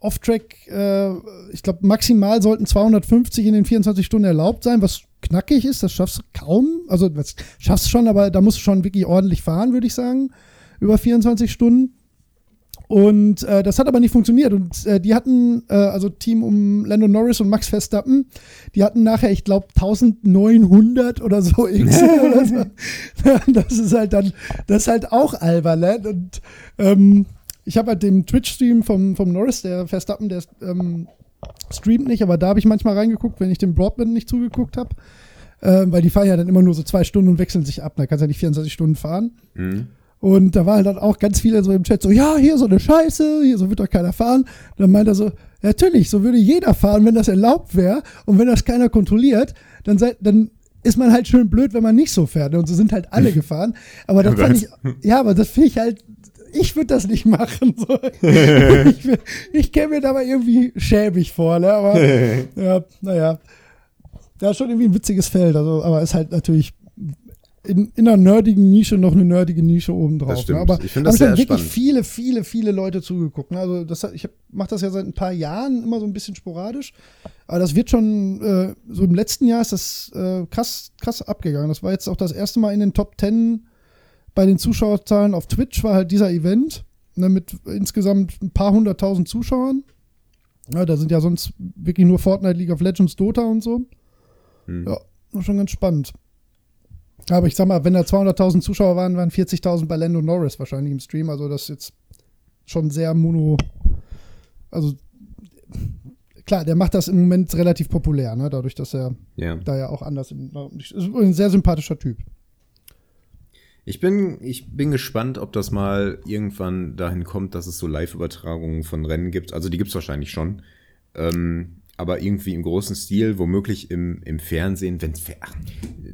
Off-Track, äh, ich glaube, maximal sollten 250 in den 24 Stunden erlaubt sein, was knackig ist. Das schaffst du kaum. Also, das schaffst du schon, aber da musst du schon wirklich ordentlich fahren, würde ich sagen. Über 24 Stunden. Und äh, das hat aber nicht funktioniert. Und äh, die hatten, äh, also Team um Lando Norris und Max Verstappen, die hatten nachher, ich glaube, 1900 oder so <laughs> X oder <laughs> so. Das ist halt dann, das ist halt auch albern? Und ähm, ich habe halt den Twitch-Stream vom, vom Norris, der Verstappen, der ähm, streamt nicht, aber da habe ich manchmal reingeguckt, wenn ich dem Broadband nicht zugeguckt habe. Äh, weil die fahren ja dann immer nur so zwei Stunden und wechseln sich ab. Da kannst du ja nicht 24 Stunden fahren. Mhm. Und da waren dann auch ganz viele so im Chat so, ja, hier so eine Scheiße, hier so wird doch keiner fahren. dann meint er so, natürlich, so würde jeder fahren, wenn das erlaubt wäre. Und wenn das keiner kontrolliert, dann, sei, dann ist man halt schön blöd, wenn man nicht so fährt. Und so sind halt alle <laughs> gefahren. Aber das fand ich, ja, aber das finde ich halt, ich würde das nicht machen. So. <laughs> ich ich käme mir dabei irgendwie schäbig vor, ne? Aber <laughs> ja, naja. Ja, schon irgendwie ein witziges Feld, also, aber ist halt natürlich in, in einer nerdigen Nische noch eine nerdige Nische oben drauf. Das stimmt. Ne? Aber Ich finde das sehr wirklich spannend. viele, viele, viele Leute zugeguckt. Ne? Also das, ich mache das ja seit ein paar Jahren immer so ein bisschen sporadisch. Aber das wird schon, äh, so im letzten Jahr ist das äh, krass, krass abgegangen. Das war jetzt auch das erste Mal in den Top 10 bei den Zuschauerzahlen auf Twitch war halt dieser Event ne, mit insgesamt ein paar hunderttausend Zuschauern. Ja, da sind ja sonst wirklich nur Fortnite, League of Legends, Dota und so. Hm. Ja, schon ganz spannend. Aber ich sag mal, wenn da 200.000 Zuschauer waren, waren 40.000 bei Lando Norris wahrscheinlich im Stream. Also das ist jetzt schon sehr mono. Also klar, der macht das im Moment relativ populär, ne? dadurch, dass er Ja. da ja auch anders ist ein sehr sympathischer Typ. Ich bin, ich bin gespannt, ob das mal irgendwann dahin kommt, dass es so Live-Übertragungen von Rennen gibt. Also die gibt es wahrscheinlich schon. Ähm, aber irgendwie im großen Stil, womöglich im, im Fernsehen, wenn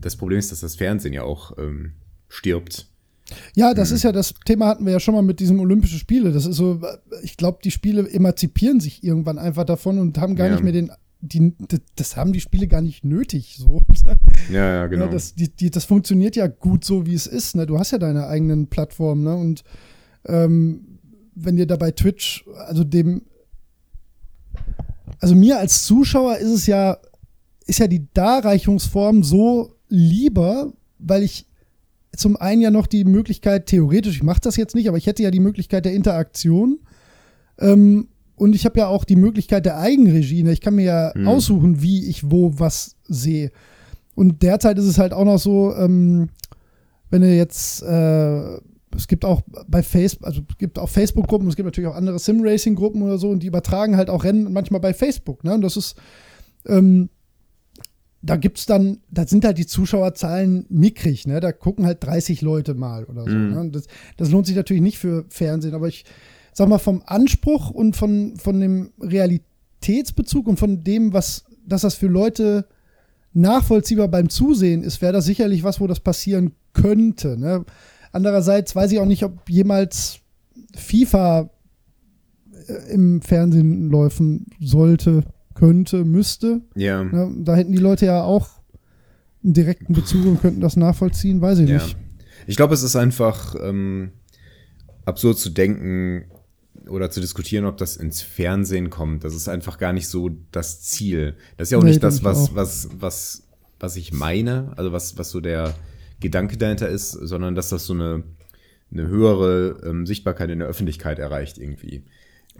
das Problem ist, dass das Fernsehen ja auch ähm, stirbt. Ja, das ist ja das Thema hatten wir ja schon mal mit diesem Olympischen Spiele. Das ist so, ich glaube, die Spiele emanzipieren sich irgendwann einfach davon und haben gar Ja. nicht mehr den, die, das, haben die Spiele gar nicht nötig. So. Ja, ja, genau. Ja, das, die, die, das funktioniert ja gut so, wie es ist. Ne? Du hast ja deine eigenen Plattformen. Ne? Und ähm, wenn dir dabei Twitch, also dem, also mir als Zuschauer ist es ja, ist ja die Darreichungsform so lieber, weil ich zum einen ja noch die Möglichkeit, theoretisch, ich mache das jetzt nicht, aber ich hätte ja die Möglichkeit der Interaktion. Ähm, und ich habe ja auch die Möglichkeit der Eigenregie. Ne? Ich kann mir ja Hm. aussuchen, wie ich wo was sehe. Und derzeit ist es halt auch noch so, ähm, wenn du jetzt, äh, es gibt auch bei Facebook, also es gibt auch Facebook-Gruppen, es gibt natürlich auch andere Sim-Racing-Gruppen oder so und die übertragen halt auch Rennen manchmal bei Facebook. Ne? Und das ist, ähm, da gibt's dann, da sind halt die Zuschauerzahlen mickrig, ne? Da gucken halt 30 Leute mal oder so. Mhm. Ne? Das, das lohnt sich natürlich nicht für Fernsehen, aber ich sag mal, vom Anspruch und von, von dem Realitätsbezug und von dem, was, dass das für Leute nachvollziehbar beim Zusehen ist, wäre das sicherlich was, wo das passieren könnte. Ne? Andererseits weiß ich auch nicht, ob jemals FIFA äh, im Fernsehen laufen sollte, könnte, müsste. ja. Ne? Da hätten die Leute ja auch einen direkten Bezug und könnten das nachvollziehen, weiß ich Ja. nicht. Ich glaube, es ist einfach ähm, absurd zu denken oder zu diskutieren, ob das ins Fernsehen kommt. Das ist einfach gar nicht so das Ziel. Das ist ja auch Nee, nicht das, was, was, was, was ich meine, also was, was so der Gedanke dahinter ist, sondern dass das so eine, eine höhere ähm, Sichtbarkeit in der Öffentlichkeit erreicht irgendwie.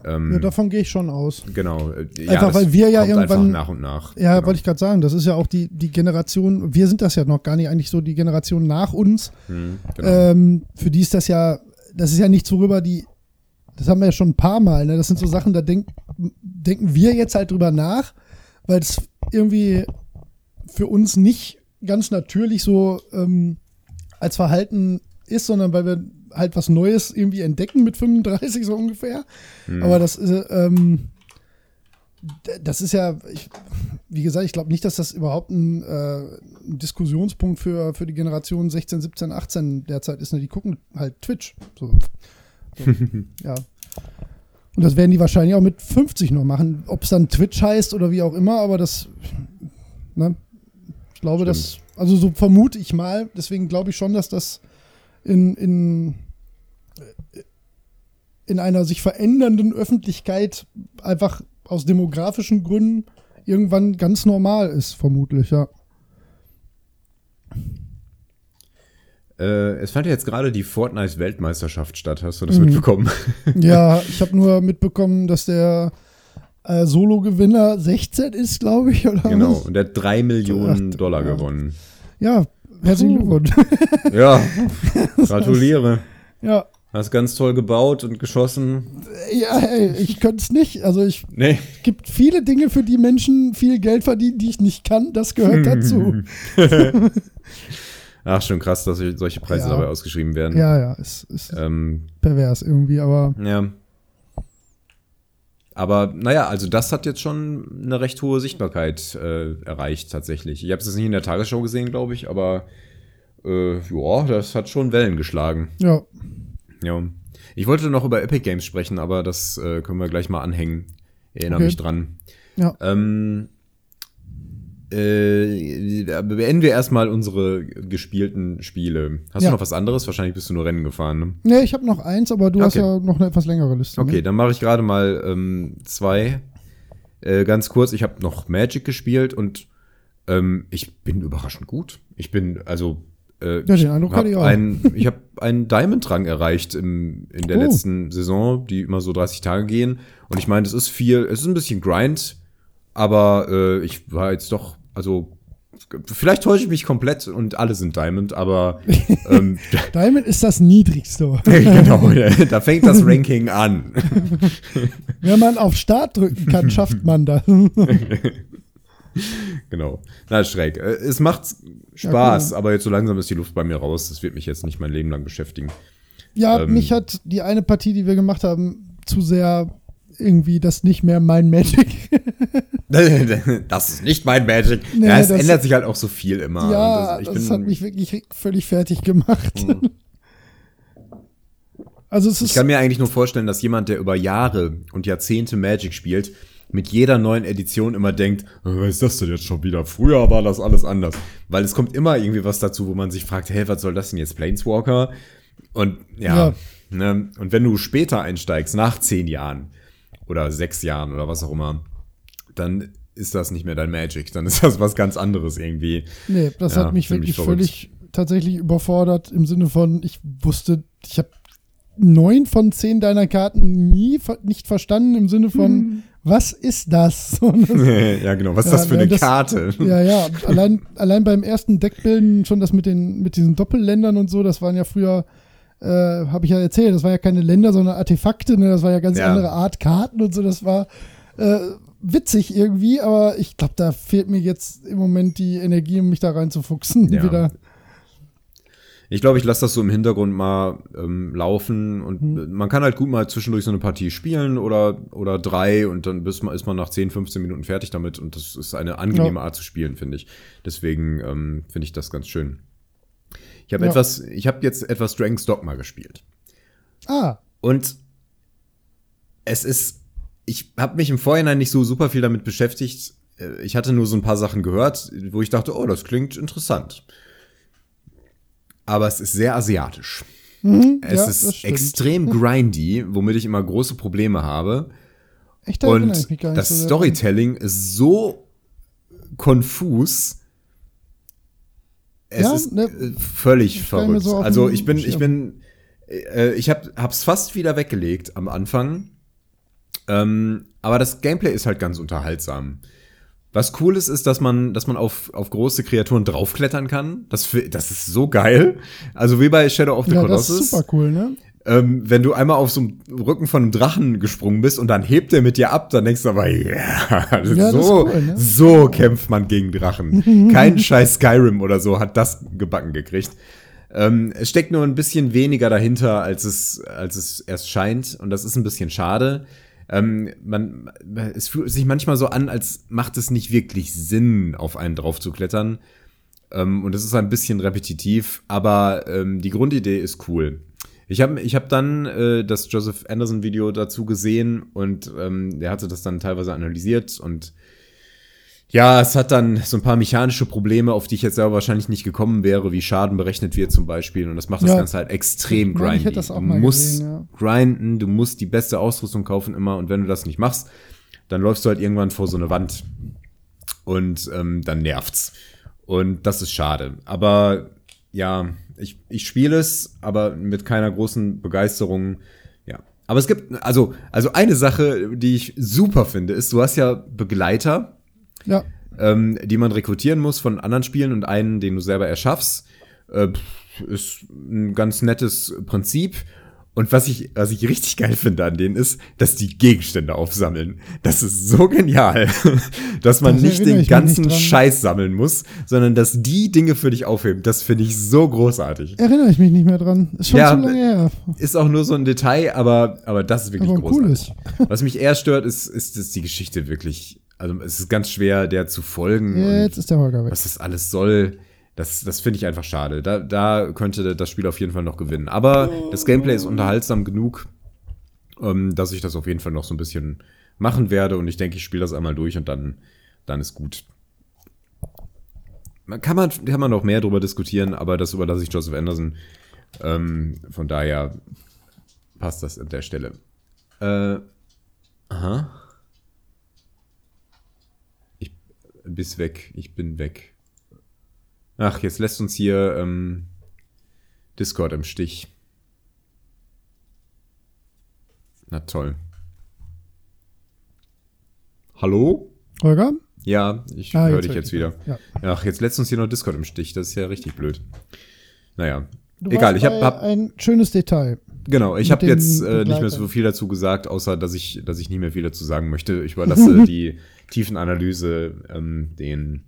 Ähm, Ja, davon gehe ich schon aus. genau. äh, Einfach, das weil wir ja irgendwann- Einfach nach und nach. Ja, genau. wollte ich gerade sagen, das ist ja auch die, die Generation, wir sind das ja noch gar nicht eigentlich so die Generation nach uns. Hm, genau. Ähm, für die ist das ja, das ist ja nichts, worüber die, das haben wir ja schon ein paar Mal, ne? Das sind so Sachen, da denk, denken wir jetzt halt drüber nach, weil es irgendwie für uns nicht ganz natürlich so ähm, als Verhalten ist, sondern weil wir halt was Neues irgendwie entdecken mit 35 so ungefähr. Hm. Aber das ist, ähm, das ist ja, ich, wie gesagt, ich glaube nicht, dass das überhaupt ein, äh, ein Diskussionspunkt für, für die Generation 16, 17, 18 derzeit ist. Ne? Die gucken halt Twitch. So. So, ja. Und das werden die wahrscheinlich auch mit 50 noch machen. Ob es dann Twitch heißt oder wie auch immer, aber das, ne? Ich glaube, Stimmt. das, also so vermute ich mal, deswegen glaube ich schon, dass das in, in, in einer sich verändernden Öffentlichkeit einfach aus demografischen Gründen irgendwann ganz normal ist, vermutlich, ja. Äh, es fand ja jetzt gerade die Fortnite-Weltmeisterschaft statt. Hast du das Mhm. mitbekommen? Ja, <laughs> ich habe nur mitbekommen, dass der äh, Solo-Gewinner 16 ist, glaube ich, oder genau. was? Und der hat drei Millionen Ach, Dollar ja. gewonnen. Ja, herzlichen. Glückwunsch. <laughs> Ja, <laughs> gratuliere. ja, Hast ganz toll gebaut und geschossen. ja, ey, ich könnte es nicht. Also ich Nee. gibt viele Dinge, für die Menschen viel Geld verdienen, die ich nicht kann. Das gehört dazu. Ach, schon krass, dass solche Preise Ja. dabei ausgeschrieben werden. Ja, ja, es ist Ähm, pervers irgendwie, aber ja. Aber naja, also das hat jetzt schon eine recht hohe Sichtbarkeit äh, erreicht tatsächlich. Ich habe es jetzt nicht in der Tagesschau gesehen, glaube ich, aber äh, ja, das hat schon Wellen geschlagen. ja. Ja. Ich wollte noch über Epic Games sprechen, aber das äh, können wir gleich mal anhängen. Erinnere Okay. mich dran. Ja. Ähm, äh, beenden wir erstmal unsere gespielten Spiele. Hast Ja. du noch was anderes? Wahrscheinlich bist du nur Rennen gefahren. Ne? Nee, ich habe noch eins, aber du hast Okay. ja noch eine etwas längere Liste. Okay, Ne? dann mache ich gerade mal ähm, zwei. Äh, ganz kurz, ich habe noch Magic gespielt und ähm, ich bin überraschend gut. Ich bin, also äh, Ja, den Eindruck hab hatte ich auch. ein, ich habe einen Diamond-Rang erreicht im, in der Oh. letzten Saison, die immer so 30 Tage gehen. Und ich meine, das ist viel, es ist ein bisschen Grind, aber äh, ich war jetzt doch, also vielleicht täusche ich mich komplett und alle sind Diamond, aber <laughs> ähm, Diamond ist das niedrigste. <laughs> genau, <laughs> da fängt das Ranking an. Wenn man auf Start drücken kann, schafft man das. Genau. Na, schräg. Äh, Es macht Spaß, aber jetzt so langsam ist die Luft bei mir raus. Das wird mich jetzt nicht mein Leben lang beschäftigen. Ja, Ähm. mich hat die eine Partie, die wir gemacht haben, zu sehr irgendwie das nicht mehr mein Magic. <laughs> Das ist nicht mein Magic. Nee, ja, es das- ändert sich halt auch so viel immer. ja, das, ich bin- hat mich wirklich völlig fertig gemacht. Mhm. <laughs> Also es Ich ist kann mir eigentlich nur vorstellen, dass jemand, der über Jahre und Jahrzehnte Magic spielt, mit jeder neuen Edition immer denkt, "Äh, was ist das denn jetzt schon wieder? Früher war das alles anders. Weil es kommt immer irgendwie was dazu, wo man sich fragt, hey, was soll das denn jetzt? Planeswalker? Und ja, Ja. Ne? und wenn du später einsteigst, nach zehn Jahren oder sechs Jahren oder was auch immer, dann ist das nicht mehr dein Magic. Dann ist das was ganz anderes irgendwie. Nee, das Ja, hat mich wirklich verrückt. völlig tatsächlich überfordert im Sinne von, ich wusste, ich habe neun von zehn deiner Karten nie ver nicht verstanden im Sinne von, Hm. was ist das? <laughs> Und das <laughs> ja, genau. Was ist Ja, das für eine das- Karte? ja, ja, allein, allein beim ersten Deckbilden schon das mit den mit diesen Doppelländern und so, das waren ja früher, äh, habe ich ja erzählt, das war ja keine Länder, sondern Artefakte, ne? das war ja ganz Ja. andere Art Karten und so, das war äh, witzig irgendwie, aber ich glaube, da fehlt mir jetzt im Moment die Energie, um mich da reinzufuchsen Ja. wieder. Ich glaube, ich lasse das so im Hintergrund mal ähm, laufen und Mhm. man kann halt gut mal zwischendurch so eine Partie spielen oder, oder drei und dann bis man, ist man nach 10, 15 Minuten fertig damit und das ist eine angenehme Ja. Art zu spielen, finde ich. Deswegen ähm, finde ich das ganz schön. Ich habe Ja. etwas, ich habe jetzt etwas Dragon's Dogma gespielt Ah, und es ist, ich habe mich im Vorhinein nicht so super viel damit beschäftigt. Äh, Ich hatte nur so ein paar Sachen gehört, wo ich dachte, oh, das klingt interessant. Aber es ist sehr asiatisch. mhm, Es ja, ist extrem <laughs> grindy, womit ich immer große Probleme habe. Echt, da Und ich mich gar nicht das Storytelling ist so konfus. Es Ja, ist ne, äh, völlig verrückt. so also ich bin, ich bin, äh, ich hab, hab's fast wieder weggelegt am Anfang. Ähm, aber das Gameplay ist halt ganz unterhaltsam. Was cool ist, ist, dass man, dass man auf, auf große Kreaturen draufklettern kann. Das, das ist so geil. Also wie bei Shadow of the Ja, das Colossus. ist super cool, ne? Ähm, wenn du einmal auf so einem Rücken von einem Drachen gesprungen bist und dann hebt er mit dir ab, dann denkst du aber, ja, das ist so, cool, ne? so kämpft man gegen Drachen. <laughs> Kein scheiß Skyrim oder so hat das gebacken gekriegt. Ähm, es steckt nur ein bisschen weniger dahinter, als es, als es erst scheint. Und das ist ein bisschen schade. Ähm, man, es fühlt sich manchmal so an, als macht es nicht wirklich Sinn, auf einen drauf zu klettern. Ähm, und es ist ein bisschen repetitiv, aber ähm, die Grundidee ist cool. Ich habe ich hab dann äh, das Joseph Anderson Video dazu gesehen und ähm, der hatte das dann teilweise analysiert und ja, es hat dann so ein paar mechanische Probleme, auf die ich jetzt selber wahrscheinlich nicht gekommen wäre, wie Schaden berechnet wird zum Beispiel. Und das macht das Ja. Ganze halt extrem meine, ich grindy. hätte das auch du mal musst gesehen, ja. grinden, du musst die beste Ausrüstung kaufen immer und wenn du das nicht machst, dann läufst du halt irgendwann vor so eine Wand und ähm, dann nervt's. Und das ist schade. Aber ja, ich, ich spiele es, aber mit keiner großen Begeisterung. Ja. Aber es gibt, also, also eine Sache, die ich super finde, ist, du hast ja Begleiter, Ja. ähm, die man rekrutieren muss von anderen Spielen und einen, den du selber erschaffst. Äh, ist ein ganz nettes Prinzip. Und was ich, was ich richtig geil finde an denen ist, dass die Gegenstände aufsammeln. Das ist so genial, <laughs> dass man Das nicht den ganzen nicht. Scheiß sammeln muss, sondern dass die Dinge für dich aufheben. Das finde ich so großartig. Erinnere ich mich nicht mehr dran. Ist schon Ja, zu lange her. Ist auch nur so ein Detail, aber, aber das ist wirklich Aber großartig. cooles. <laughs> Was mich eher stört, ist, ist, dass die Geschichte wirklich, also es ist ganz schwer, der zu folgen. Jetzt ist der Holger weg. was das alles soll, das, das finde ich einfach schade. Da, da könnte das Spiel auf jeden Fall noch gewinnen. Aber das Gameplay ist unterhaltsam genug, ähm, dass ich das auf jeden Fall noch so ein bisschen machen werde. Und ich denke, ich spiele das einmal durch und dann, dann ist gut. kann man, kann man noch mehr drüber diskutieren, aber das überlasse ich Joseph Anderson. Ähm, von daher passt das an der Stelle. Äh, aha. Ich bist weg, ich bin weg. Ach, jetzt lässt uns hier ähm, Discord im Stich. Na toll. Hallo? Holger? Ja, ich Ah, höre dich jetzt wieder. wieder. Ach, jetzt lässt uns hier noch Discord im Stich. Das ist ja richtig blöd. Naja. Du Egal, ich habe hab, ein schönes Detail. genau, ich habe jetzt äh, nicht mehr so viel dazu gesagt, außer dass ich, dass ich nie mehr viel dazu sagen möchte. Ich überlasse <laughs> die Tiefenanalyse ähm, den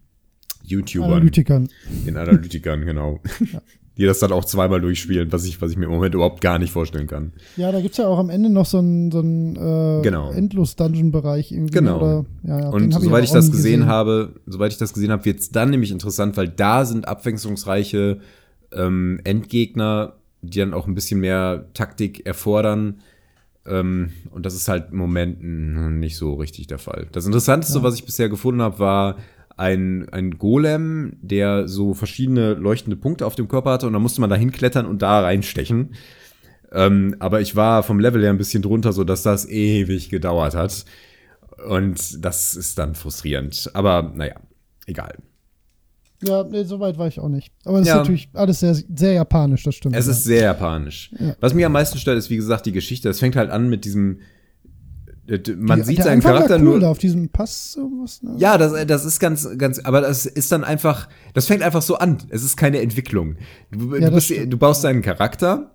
YouTubern, Analytikern. den Analytikern, genau. <laughs> Die das dann auch zweimal durchspielen, was ich, was ich mir im Moment überhaupt gar nicht vorstellen kann. Ja, da gibt es ja auch am Ende noch so einen, so einen äh, Genau. Endlos-Dungeon-Bereich irgendwie. Genau. Oder, ja, ja, Und soweit ich auch das nie gesehen, habe, soweit ich das gesehen habe, wird es dann nämlich interessant, weil da sind abwechslungsreiche ähm, Endgegner, die dann auch ein bisschen mehr Taktik erfordern. Ähm, und das ist halt im Moment nicht so richtig der Fall. Das Interessanteste, was ich bisher gefunden habe, war ein, ein Golem, der so verschiedene leuchtende Punkte auf dem Körper hatte und da musste man da hinklettern und da reinstechen. Ähm, aber ich war vom Level her ein bisschen drunter, so dass das ewig gedauert hat. Und das ist dann frustrierend. Aber naja, egal. Ja, nee, so weit war ich auch nicht. Aber das Ja. ist natürlich alles sehr, sehr japanisch, das stimmt. Es ja. ist sehr japanisch. Ja. Was mich am meisten stört, ist wie gesagt die Geschichte. Es fängt halt an mit diesem. Äh, Man Die- sieht seinen Anfang Charakter cool, nur. Auf diesem Pass sowas, ne? Ja, das, das ist ganz, ganz, aber das ist dann einfach, das fängt einfach so an. Es ist keine Entwicklung. Du, Ja, du, bist, du baust deinen Charakter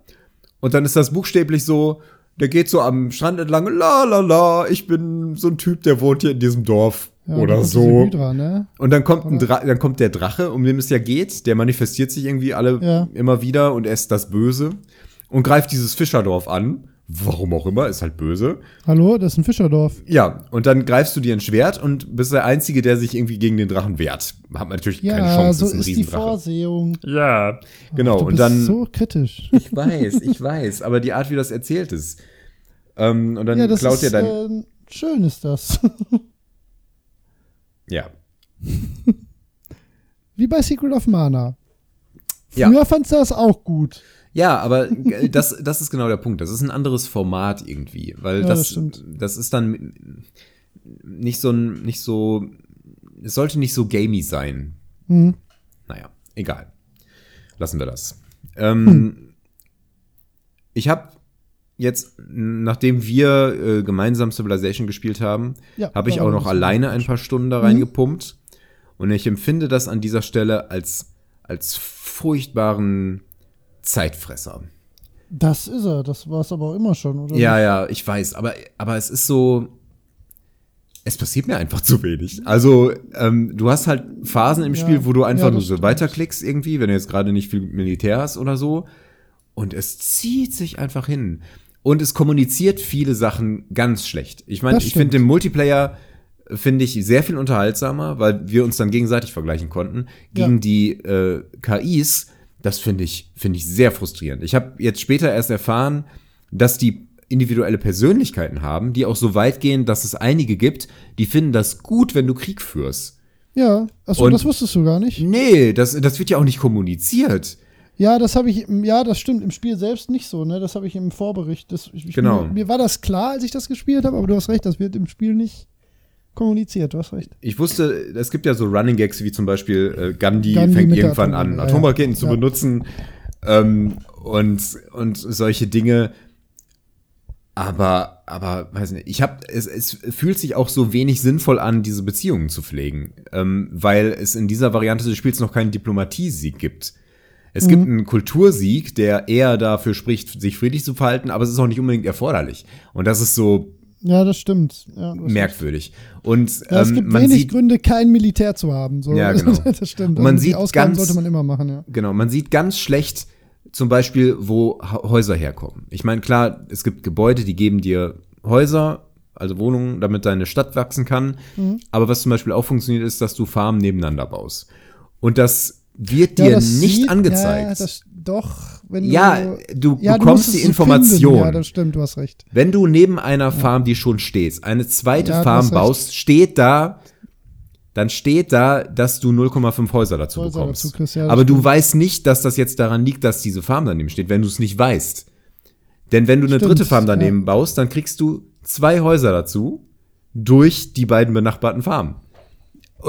und dann ist das buchstäblich so, der geht so am Strand entlang, la la la, ich bin so ein Typ, der wohnt hier in diesem Dorf Ja, oder so. Hydra, ne? Und dann kommt, ein Dra dann kommt der Drache, um den es ja geht, der manifestiert sich irgendwie alle Ja. immer wieder und er ist das Böse und greift dieses Fischerdorf an. Warum auch immer, ist halt böse. Hallo, das ist ein Fischerdorf. Ja, und dann greifst du dir ein Schwert und bist der Einzige, der sich irgendwie gegen den Drachen wehrt. Hat natürlich keine Ja, Chance, so ist ein ist die. Vorsehung. Ja, genau. Du und bist dann, so kritisch. ich weiß, ich weiß, aber die Art, wie das erzählt ist. Ähm, und dann ja, das klaut ist, er dein, äh, schön ist das. <laughs> ja. Wie bei Secret of Mana. Ja. Früher fandst du das auch gut. Ja, aber äh, das, das ist genau der Punkt. Das ist ein anderes Format irgendwie, weil Ja, das, das das ist dann nicht so ein, nicht so, es sollte nicht so gamey sein. Mhm. Naja, egal. Lassen wir das. Ähm, Ich habe jetzt, nachdem wir äh, gemeinsam Civilization gespielt haben, Ja, habe ich auch noch alleine ein paar Stunden da reingepumpt. Und ich empfinde das an dieser Stelle als, als furchtbaren Zeitfresser. Das ist er. Das war es aber auch immer schon, oder? Ja, ja, ich weiß, aber, aber es ist so. Es passiert mir einfach zu wenig. Also, ähm, du hast halt Phasen im Ja, Spiel, wo du einfach ja, nur so weiterklickst irgendwie, wenn du jetzt gerade nicht viel Militär hast oder so. Und es zieht sich einfach hin. Und es kommuniziert viele Sachen ganz schlecht. Ich meine, ich finde den Multiplayer finde ich sehr viel unterhaltsamer, weil wir uns dann gegenseitig vergleichen konnten. Gegen Ja. die äh, KIs, das finde ich, finde ich sehr frustrierend. Ich habe jetzt später erst erfahren, dass die individuelle Persönlichkeiten haben, die auch so weit gehen, dass es einige gibt, die finden das gut, wenn du Krieg führst. Ja, achso, Und- das wusstest du gar nicht. Nee, das, das wird ja auch nicht kommuniziert. Ja, das habe ich, ja, das stimmt, im Spiel selbst nicht so, ne? Das habe ich im Vorbericht. Das, ich- Genau. Mir, mir war das klar, als ich das gespielt habe, aber du hast recht, das wird im Spiel nicht kommuniziert, du hast recht. Ich wusste, es gibt ja so Running Gags wie zum Beispiel äh, Gandhi, Gandhi fängt irgendwann an, Atombombe, ja, Atomraketen ja. zu Ja. benutzen ähm, und, und solche Dinge. Aber, aber, weiß nicht, ich habe, es, es fühlt sich auch so wenig sinnvoll an, diese Beziehungen zu pflegen, ähm, weil es in dieser Variante des Spiels noch keinen Diplomatiesieg gibt. Es gibt einen Kultursieg, der eher dafür spricht, sich friedlich zu verhalten, aber es ist auch nicht unbedingt erforderlich. Und das ist so Ja, das stimmt. Ja, recht. merkwürdig. Und Ja, es ähm, gibt man wenig sieht, Gründe, kein Militär zu haben. So. Ja, genau. <laughs> das stimmt. Und man Also sieht Ausgaben ganz- sollte man immer machen, ja. Genau, man sieht ganz schlecht zum Beispiel, wo Häuser herkommen. Ich meine, klar, es gibt Gebäude, die geben dir Häuser, also Wohnungen, damit deine Stadt wachsen kann. Mhm. Aber was zum Beispiel auch funktioniert, ist, dass du Farmen nebeneinander baust. Und das wird ja, dir das nicht sieht- angezeigt. Ja, das, doch, wenn Ja, du ja, bekommst musst die Information. Finden. Ja, das stimmt, du hast recht. Wenn du neben einer Farm, die schon steht, eine zweite Ja, du Farm recht. baust, steht da dann steht da, dass du 0,5 Häuser dazu Häuser bekommst. dazu kriegst, Aber du stimmt. weißt nicht, dass das jetzt daran liegt, dass diese Farm daneben steht, wenn du es nicht weißt. Denn wenn du eine Stimmt, dritte Farm daneben baust, dann kriegst du zwei Häuser dazu durch die beiden benachbarten Farmen.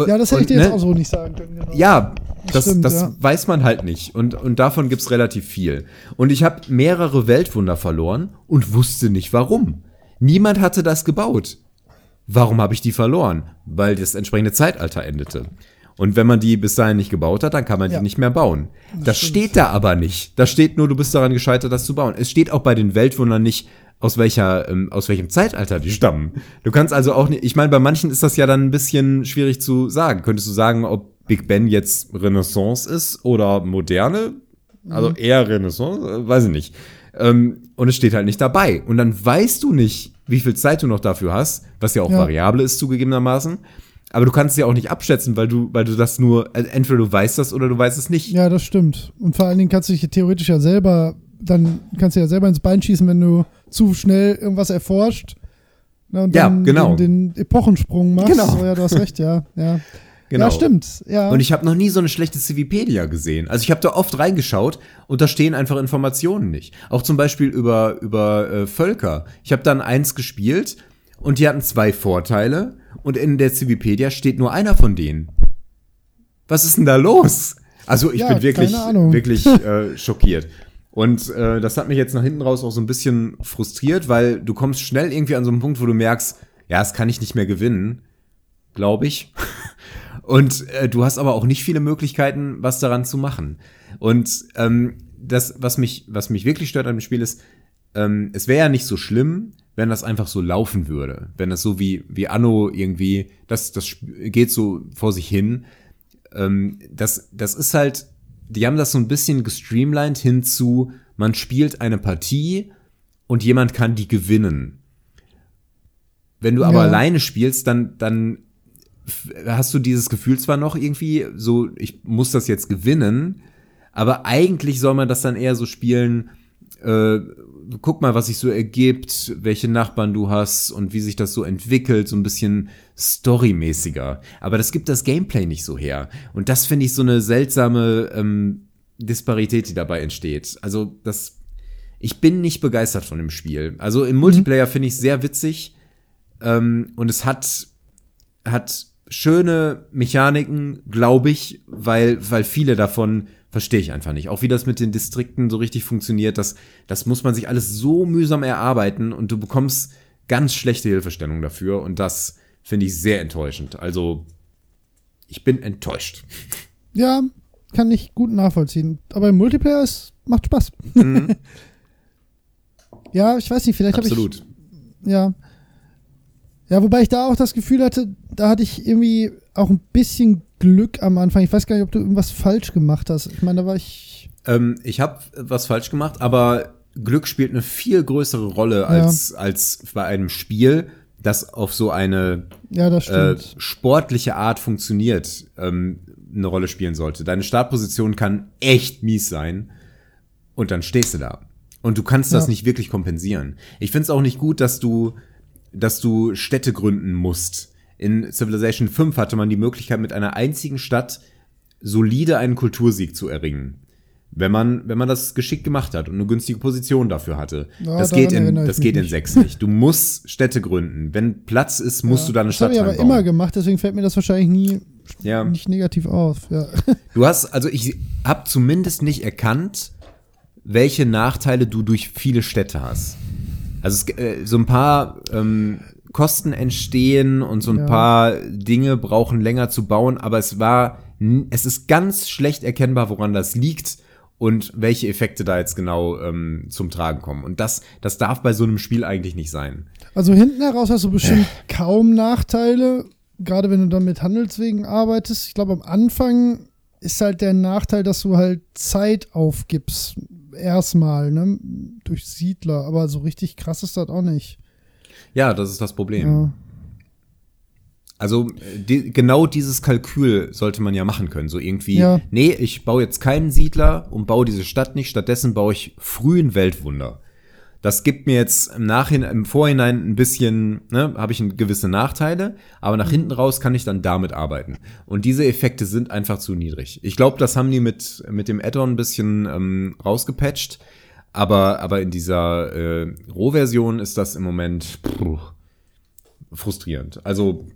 Ja, das hätte ich dir jetzt ne, auch so nicht sagen können. Genau. ja, das, Stimmt, das ja. weiß man halt nicht. Und, und davon gibt's relativ viel. Und ich habe mehrere Weltwunder verloren und wusste nicht warum. Niemand hatte das gebaut. Warum habe ich die verloren? Weil das entsprechende Zeitalter endete. Und wenn man die bis dahin nicht gebaut hat, dann kann man Ja. die nicht mehr bauen. Das steht da aber nicht. Da steht nur, du bist daran gescheitert, das zu bauen. Es steht auch bei den Weltwundern nicht, aus welcher, ähm, aus welchem Zeitalter die stammen. Du kannst also auch nicht, ich meine, bei manchen ist das ja dann ein bisschen schwierig zu sagen. Könntest du sagen, ob Big Ben jetzt Renaissance ist oder moderne? Also Mhm. eher Renaissance, äh, weiß ich nicht. Ähm, und es steht halt nicht dabei. Und dann weißt du nicht, wie viel Zeit du noch dafür hast, was ja auch Ja. variabel ist zugegebenermaßen. Aber du kannst es ja auch nicht abschätzen, weil du, weil du das nur, also entweder du weißt das oder du weißt es nicht. Ja, das stimmt. Und vor allen Dingen kannst du dich theoretisch ja selber, dann kannst du ja selber ins Bein schießen, wenn du zu schnell irgendwas erforscht. Na, und Ja, dann genau. Den, den Epochensprung machst. Genau. Oh, ja, du hast recht, ja. Ja, Genau. ja stimmt. Ja. Und ich habe noch nie so eine schlechte Civipedia gesehen. Also ich habe da oft reingeschaut und da stehen einfach Informationen nicht. Auch zum Beispiel über, über äh, Völker. Ich habe dann eins gespielt und die hatten zwei Vorteile und in der Civipedia steht nur einer von denen. Was ist denn da los? Also ich Ja, bin wirklich, wirklich <laughs> äh, schockiert. Und äh, das hat mich jetzt nach hinten raus auch so ein bisschen frustriert, weil du kommst schnell irgendwie an so einen Punkt, wo du merkst, ja, das kann ich nicht mehr gewinnen, glaube ich. <laughs> Und äh, du hast aber auch nicht viele Möglichkeiten, was daran zu machen. Und ähm, das, was mich, was mich wirklich stört an dem Spiel ist, ähm, es wäre ja nicht so schlimm, wenn das einfach so laufen würde. Wenn das so wie, wie Anno irgendwie, das, das geht so vor sich hin. Ähm, das, das ist halt, die haben das so ein bisschen gestreamlined hinzu, man spielt eine Partie und jemand kann die gewinnen. Wenn du aber Ja. alleine spielst, dann, dann hast du dieses Gefühl zwar noch irgendwie, so, ich muss das jetzt gewinnen, aber eigentlich soll man das dann eher so spielen, äh, guck mal, was sich so ergibt, welche Nachbarn du hast und wie sich das so entwickelt, so ein bisschen storymäßiger. Aber das gibt das Gameplay nicht so her. Und das finde ich so eine seltsame ähm, Disparität, die dabei entsteht. Also das, ich bin nicht begeistert von dem Spiel. Also im Multiplayer finde ich es sehr witzig ähm, und es hat hat schöne Mechaniken, glaube ich, weil, weil viele davon verstehe ich einfach nicht. Auch wie das mit den Distrikten so richtig funktioniert, das, das muss man sich alles so mühsam erarbeiten und du bekommst ganz schlechte Hilfestellung dafür und das finde ich sehr enttäuschend. Also, ich bin enttäuscht. ja, kann ich gut nachvollziehen. Aber im Multiplayer ist, macht Spaß. <laughs> ja, ich weiß nicht, vielleicht habe ich Absolut. Ja. Ja, wobei ich da auch das Gefühl hatte, da hatte ich irgendwie auch ein bisschen Glück am Anfang. Ich weiß gar nicht, ob du irgendwas falsch gemacht hast. Ich meine, da war ich. Ähm, ich habe was falsch gemacht, aber Glück spielt eine viel größere Rolle als, als bei einem Spiel, das auf so eine Ja, äh, sportliche Art funktioniert, ähm, eine Rolle spielen sollte. Deine Startposition kann echt mies sein und dann stehst du da. Und du kannst das Ja. nicht wirklich kompensieren. Ich finde es auch nicht gut, dass du, dass du Städte gründen musst. In Civilization 5 hatte man die Möglichkeit, mit einer einzigen Stadt solide einen Kultursieg zu erringen. Wenn man, wenn man das geschickt gemacht hat und eine günstige Position dafür hatte. Ja, das geht in, das geht in nicht. 6 nicht. Du musst Städte gründen. Wenn Platz ist, musst ja. du da eine das Stadt habe ich aber reinbauen. immer gemacht, deswegen fällt mir das wahrscheinlich nie Ja. nicht negativ auf. Ja. <laughs> Du hast, also ich habe zumindest nicht erkannt, welche Nachteile du durch viele Städte hast. Also es, äh, so ein paar ähm, Kosten entstehen und so ein Ja. paar Dinge brauchen länger zu bauen, aber es war, es ist ganz schlecht erkennbar, woran das liegt und welche Effekte da jetzt genau ähm, zum Tragen kommen. Und das, das darf bei so einem Spiel eigentlich nicht sein. Also hinten heraus hast du bestimmt kaum Nachteile, gerade wenn du dann mit Handelswegen arbeitest. Ich glaube, am Anfang ist halt der Nachteil, dass du halt Zeit aufgibst. Erstmal, ne? Durch Siedler. Aber so richtig krass ist das auch nicht. Ja, das ist das Problem. Ja. Also die, genau dieses Kalkül sollte man ja machen können. So irgendwie, Ja. nee, ich baue jetzt keinen Siedler und baue diese Stadt nicht, stattdessen baue ich frühen Weltwunder. Das gibt mir jetzt im Nachhinein, im Vorhinein ein bisschen, ne, habe ich gewisse Nachteile, aber nach hinten raus kann ich dann damit arbeiten. Und diese Effekte sind einfach zu niedrig. Ich glaube, das haben die mit, mit dem Add-on ein bisschen ähm, rausgepatcht, aber, aber in dieser äh, Rohversion ist das im Moment pff, frustrierend. Also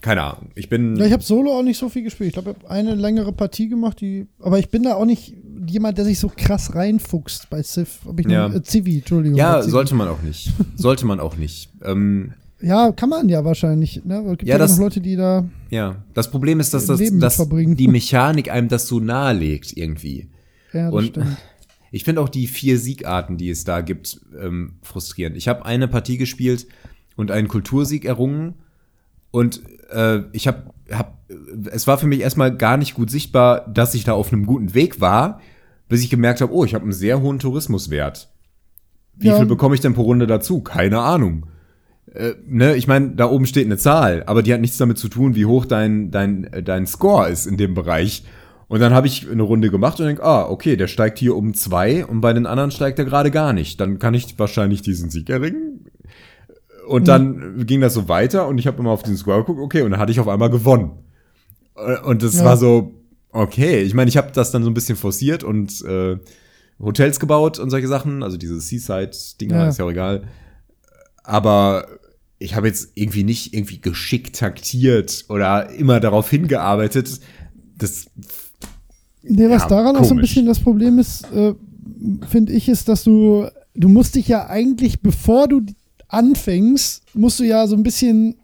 keine Ahnung. Ich bin. Ja, ich habe Solo auch nicht so viel gespielt. Ich glaube, ich habe eine längere Partie gemacht, die. Aber ich bin da auch nicht jemand, der sich so krass reinfuchst bei Civ. Ob ich Ja. nur, äh, Civi, Entschuldigung. ja, sollte man auch nicht. Sollte man auch nicht. Ähm, Ja, kann man ja wahrscheinlich. Ne? Es gibt Ja, ja, das- noch Leute, die da. ja. Das Problem ist, dass, das, dass die Mechanik einem das so nahelegt irgendwie. Ja, das Und stimmt. <laughs> ich finde auch die vier Siegarten, die es da gibt, ähm, frustrierend. Ich habe eine Partie gespielt und einen Kultursieg errungen. Und äh, ich habe, hab, es war für mich erstmal gar nicht gut sichtbar, dass ich da auf einem guten Weg war, bis ich gemerkt habe, oh, ich habe einen sehr hohen Tourismuswert. Wie Ja. viel bekomme ich denn pro Runde dazu? Keine Ahnung. Äh, ne, ich meine, da oben steht eine Zahl, aber die hat nichts damit zu tun, wie hoch dein, dein, äh, dein Score ist in dem Bereich. Und dann habe ich eine Runde gemacht und denke, ah, okay, der steigt hier um zwei und bei den anderen steigt er gerade gar nicht. Dann kann ich wahrscheinlich diesen Sieg erringen. Und dann ging das so weiter und ich habe immer auf den Score geguckt, okay, und dann hatte ich auf einmal gewonnen. Äh, Und das Ja. war so, okay. Ich meine, ich habe das dann so ein bisschen forciert und äh, Hotels gebaut und solche Sachen, also diese Seaside-Dinger, Ja. ist ja auch egal. Aber ich habe jetzt irgendwie nicht irgendwie geschickt taktiert oder immer darauf hingearbeitet. Das, Nee, was Ja, daran auch so ein komisch. bisschen das Problem ist, äh, finde ich, ist, dass du, du musst dich ja eigentlich, bevor du anfängst, musst du ja so ein bisschen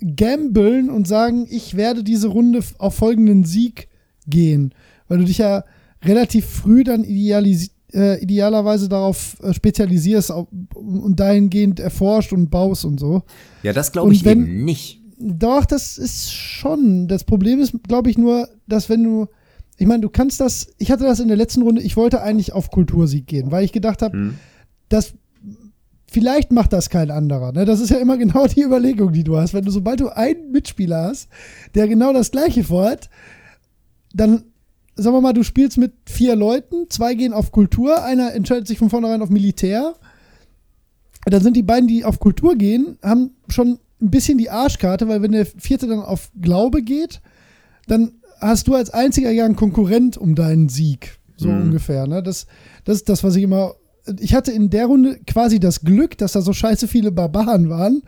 gambeln und sagen, ich werde diese Runde auf folgenden Sieg gehen. Weil du dich ja relativ früh dann idealis äh, idealerweise darauf äh, spezialisierst und dahingehend erforscht und baust und so. ja, das glaube ich wenn- eben nicht. Doch, das ist schon. Das Problem ist, glaube ich, nur, dass wenn du. Ich meine, du kannst das. Ich hatte das in der letzten Runde. Ich wollte eigentlich auf Kultursieg gehen, weil ich gedacht habe, Hm. dass. Vielleicht macht das kein anderer. Ne? Das ist ja immer <laughs> genau die Überlegung, die du hast. Wenn du, sobald du einen Mitspieler hast, der genau das Gleiche vorhat, dann, sagen wir mal, du spielst mit vier Leuten, zwei gehen auf Kultur, einer entscheidet sich von vornherein auf Militär. Dann sind die beiden, die auf Kultur gehen, haben schon ein bisschen die Arschkarte, weil wenn der vierte dann auf Glaube geht, dann hast du als einziger ja einen Konkurrent um deinen Sieg. So Mhm. ungefähr. Ne? Das, das ist das, was ich immer. Ich hatte in der Runde quasi das Glück, dass da so scheiße viele Barbaren waren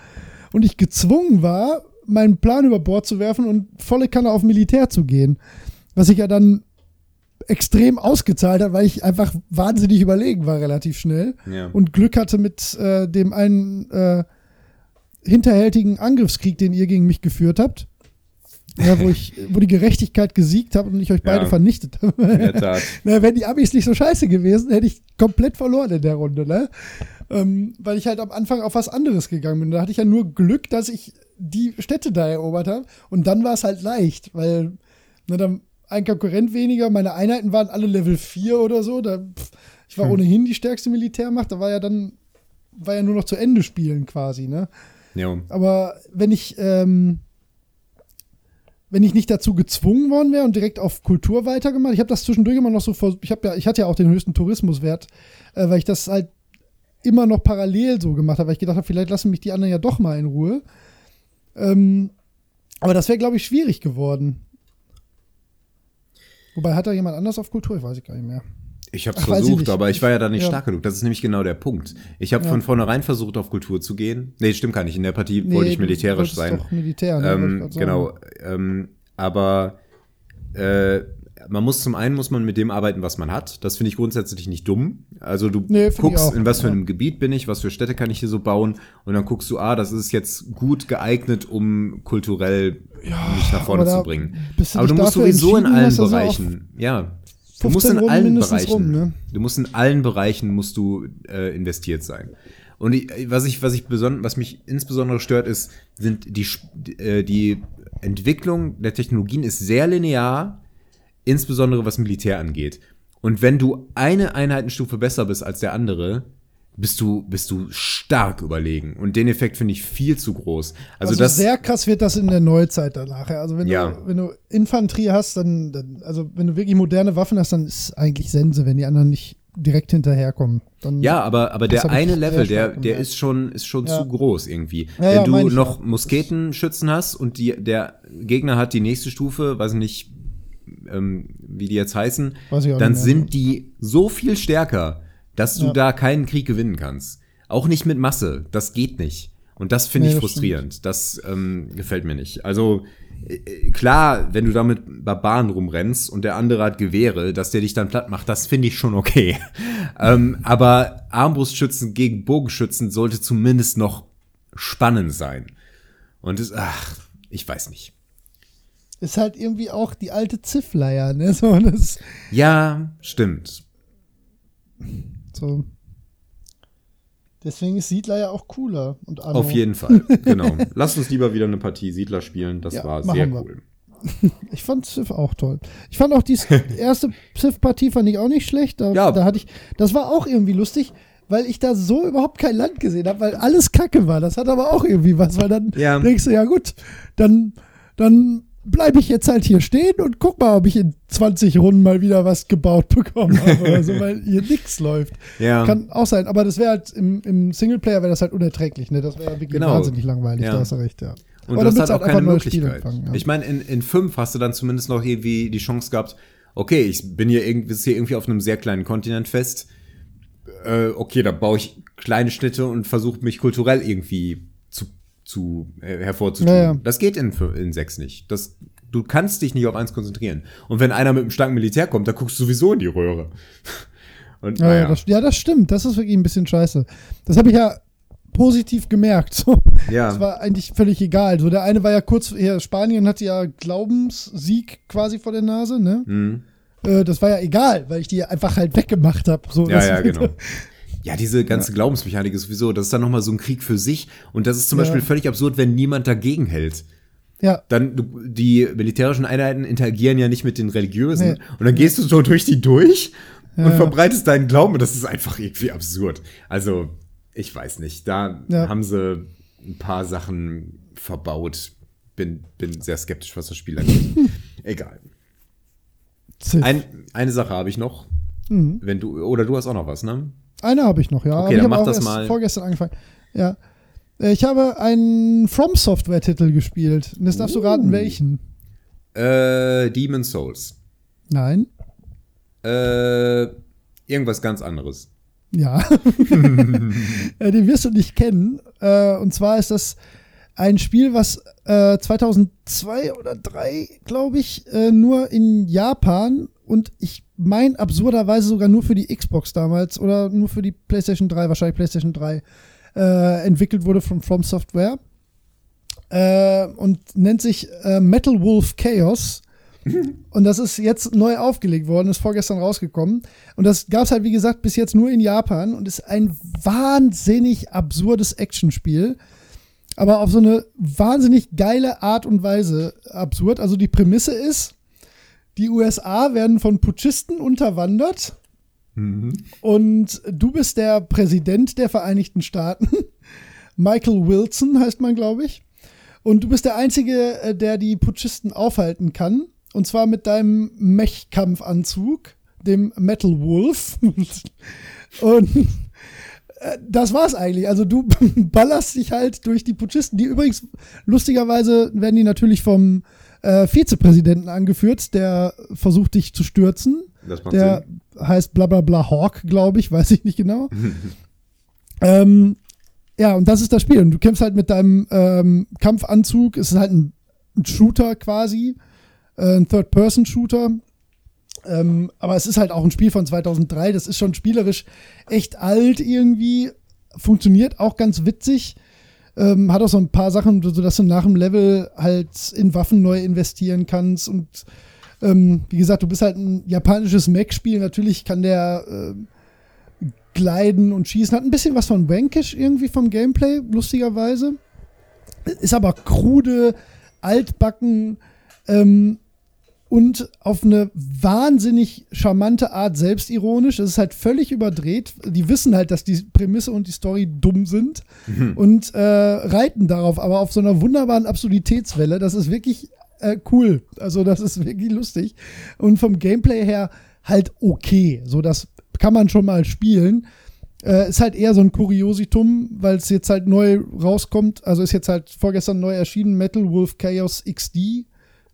und ich gezwungen war, meinen Plan über Bord zu werfen und volle Kanne auf Militär zu gehen. Was sich ja dann extrem ausgezahlt hat, weil ich einfach wahnsinnig überlegen war relativ schnell Ja. und Glück hatte mit äh, dem einen äh, hinterhältigen Angriffskrieg, den ihr gegen mich geführt habt. Ja, wo ich, <laughs> wo die Gerechtigkeit gesiegt habe und ich euch beide Ja. vernichtet habe. In der <laughs> Tat. Na, wären die Amis nicht so scheiße gewesen, hätte ich komplett verloren in der Runde, ne? Ähm, weil ich halt am Anfang auf was anderes gegangen bin. Da hatte ich ja nur Glück, dass ich die Städte da erobert habe. Und dann war es halt leicht, weil ne, dann ein Konkurrent weniger, meine Einheiten waren alle Level 4 oder so. Da, pff, ich war Hm. ohnehin die stärkste Militärmacht, da war ja dann, war ja nur noch zu Ende spielen quasi, ne? Ja. Aber wenn ich, ähm, wenn ich nicht dazu gezwungen worden wäre und direkt auf Kultur weitergemacht, ich habe das zwischendurch immer noch so vor, ich habe ja, ich hatte ja auch den höchsten Tourismuswert, äh, weil ich das halt immer noch parallel so gemacht habe, weil ich gedacht habe, vielleicht lassen mich die anderen ja doch mal in Ruhe. Ähm, aber das wäre, glaube ich, schwierig geworden. Wobei hat da jemand anders auf Kultur? Ich weiß ich gar nicht mehr. Ich habe es ich versucht, nicht. aber ich war ja da nicht Ja. stark genug. Das ist nämlich genau der Punkt. Ich habe Ja. von vornherein versucht, auf Kultur zu gehen. Nee, stimmt gar nicht. In der Partie Nee, wollte ich militärisch sein. Doch Militär, ne? Ich Ähm, genau. Ähm, aber äh, man muss zum einen muss man mit dem arbeiten, was man hat. Das finde ich grundsätzlich nicht dumm. Also du Nee, guckst, in was für Ja. einem Gebiet bin ich, was für Städte kann ich hier so bauen und dann guckst du, ah, das ist jetzt gut geeignet, um kulturell mich nach vorne zu bringen. Aber du musst sowieso in allen er Bereichen, ja, du 15 musst in Runden allen Bereichen, rum, ne? du musst in allen Bereichen musst du äh, investiert sein. Und ich, was ich, was ich beson was mich insbesondere stört, ist, sind die, äh, die Entwicklung der Technologien ist sehr linear, insbesondere was Militär angeht. Und wenn du eine Einheitenstufe besser bist als der andere, bist du, bist du stark überlegen. Und den Effekt finde ich viel zu groß. Also, Also, das, sehr krass wird das in der Neuzeit danach. ja. Also wenn, Ja. du, wenn du Infanterie hast, dann, dann, also wenn du wirklich moderne Waffen hast, dann ist eigentlich Sense, wenn die anderen nicht direkt hinterherkommen. Dann, Ja, aber, aber der eine Level, der, der ist schon, ist schon Ja. zu groß irgendwie. Ja, ja, Wenn meine du noch auch. Musketenschützen hast und die, der Gegner hat die nächste Stufe, weiß nicht, ähm, wie die jetzt heißen, dann sind die so viel stärker, dass du Ja. da keinen Krieg gewinnen kannst. Auch nicht mit Masse. Das geht nicht. Und das finde Nee, ich frustrierend. Das ähm, gefällt mir nicht. Also äh, klar, wenn du da mit Barbaren rumrennst und der andere hat Gewehre, dass der dich dann platt macht, das finde ich schon okay. <laughs> ähm, aber Armbrustschützen gegen Bogenschützen sollte zumindest noch spannend sein. Und es, ach, ich weiß nicht. Ist halt irgendwie auch die alte Ziffleier, ne? <laughs> So, das, Ja, stimmt. so. Deswegen ist Siedler ja auch cooler. Und Anno. Auf jeden Fall. Genau. Lass uns lieber wieder eine Partie Siedler spielen. Das Ja, war sehr wir. cool. <laughs> Ich fand Civ auch toll. Ich fand auch die <laughs> erste Civ-Partie fand ich auch nicht schlecht. Da, Ja. da hatte ich, das war auch irgendwie lustig, weil ich da so überhaupt kein Land gesehen habe, weil alles Kacke war. Das hat aber auch irgendwie was, weil dann Ja. denkst du, ja gut, dann, dann bleibe ich jetzt halt hier stehen und guck mal, ob ich in 20 Runden mal wieder was gebaut bekommen habe oder <laughs> so, weil hier nichts läuft. Ja. Kann auch sein, aber das wäre halt im, im Singleplayer wäre das halt unerträglich, ne? Das wäre wirklich Genau. wahnsinnig langweilig, Ja. da hast du recht, ja. Und Aber du hast halt auch keine Möglichkeit. anfangen, ja. Ich meine, in, in fünf hast du dann zumindest noch irgendwie die Chance gehabt, okay, ich bin hier irgendwie, hier irgendwie auf einem sehr kleinen Kontinent fest. Äh, okay, da baue ich kleine Städte und versuche mich kulturell irgendwie zu, zu äh, hervorzutun. Ja, ja. Das geht in, in sechs nicht. Das, du kannst dich nicht auf eins konzentrieren. Und wenn einer mit einem starken Militär kommt, dann guckst du sowieso in die Röhre. <laughs> Und Ja, ja, das, ja, das stimmt. Das ist wirklich ein bisschen scheiße. Das habe ich ja positiv gemerkt. So. Ja. Das war eigentlich völlig egal. So, der eine war ja kurz, hier, Spanien hatte ja Glaubenssieg quasi vor der Nase, ne? Mhm. Äh, das war ja egal, weil ich die einfach halt weggemacht habe. So, Ja, ja, genau. <laughs> <laughs> Ja, diese ganze Glaubensmechanik ist sowieso, das ist dann nochmal so ein Krieg für sich. Und das ist zum Ja. Beispiel völlig absurd, wenn niemand dagegen hält. ja, Dann, die militärischen Einheiten interagieren ja nicht mit den religiösen. Nee. Und dann gehst du so durch die durch und Ja. verbreitest deinen Glauben. Und das ist einfach irgendwie absurd. Also, ich weiß nicht. Da Ja. haben sie ein paar Sachen verbaut. Bin, bin sehr skeptisch, was das Spiel angeht. <laughs> Egal. Ein, eine Sache habe ich noch. Mhm. Wenn du, oder du hast auch noch was, ne? Eine habe ich noch, ja. Okay, dann habe mach auch das erst mal. vorgestern angefangen. Ja. Äh, Ich habe einen From Software-Titel gespielt. Und jetzt darfst du Uh. raten, welchen. Äh, Demon Souls. Nein. Äh, irgendwas ganz anderes. Ja. <laughs> <laughs> Äh, Den wirst du nicht kennen. Äh, Und zwar ist das ein Spiel, was äh, 2002 oder 2003, glaube ich, nur in Japan und ich meine absurderweise sogar nur für die Xbox damals oder nur für die PlayStation 3, wahrscheinlich PlayStation 3, äh, entwickelt wurde von From Software. Äh, und nennt sich äh, Metal Wolf Chaos. <laughs> Und das ist jetzt neu aufgelegt worden, ist vorgestern rausgekommen. Und das gab es halt, wie gesagt, bis jetzt nur in Japan und ist ein wahnsinnig absurdes Actionspiel. Aber auf so eine wahnsinnig geile Art und Weise absurd. Also die Prämisse ist, die USA werden von Putschisten unterwandert und du bist der Präsident der Vereinigten Staaten. <laughs> Michael Wilson heißt man, glaube ich. Und du bist der Einzige, äh, der die Putschisten aufhalten kann. Und zwar mit deinem Mech-Kampfanzug, dem Metal Wolf. <laughs> Und äh, das war's eigentlich. Also du <laughs> ballerst dich halt durch die Putschisten, die übrigens lustigerweise werden die natürlich vom äh, Vizepräsidenten angeführt, der versucht dich zu stürzen. Das macht Der Sinn. heißt bla bla bla Hawk, glaube ich, <laughs> weiß ich nicht genau. <laughs> ähm, ja, und das ist das Spiel. Und du kämpfst halt mit deinem ähm, Kampfanzug. Es ist halt ein, ein Shooter quasi, äh, ein Third-Person-Shooter. Ähm, aber es ist halt auch ein Spiel von 2003. Das ist schon spielerisch echt alt irgendwie. Funktioniert auch ganz witzig. Ähm, hat auch so ein paar Sachen, so dass du nach dem Level halt in Waffen neu investieren kannst. Und ähm, wie gesagt, du bist halt ein japanisches Mech-Spiel. Natürlich kann der ähm, gleiten und schießen. Hat ein bisschen was von Wankish irgendwie vom Gameplay, lustigerweise. Ist aber krude, altbacken ähm, und auf eine wahnsinnig charmante Art selbstironisch. Es ist halt völlig überdreht. Die wissen halt, dass die Prämisse und die Story dumm sind und äh, reiten darauf, aber auf so einer wunderbaren Absurditätswelle. Das ist wirklich äh, cool. Also, das ist wirklich lustig. Und vom Gameplay her halt okay. So das kann man schon mal spielen. Äh, ist halt eher so ein Kuriositum, weil es jetzt halt neu rauskommt. Also ist jetzt halt vorgestern neu erschienen, Metal Wolf Chaos XD.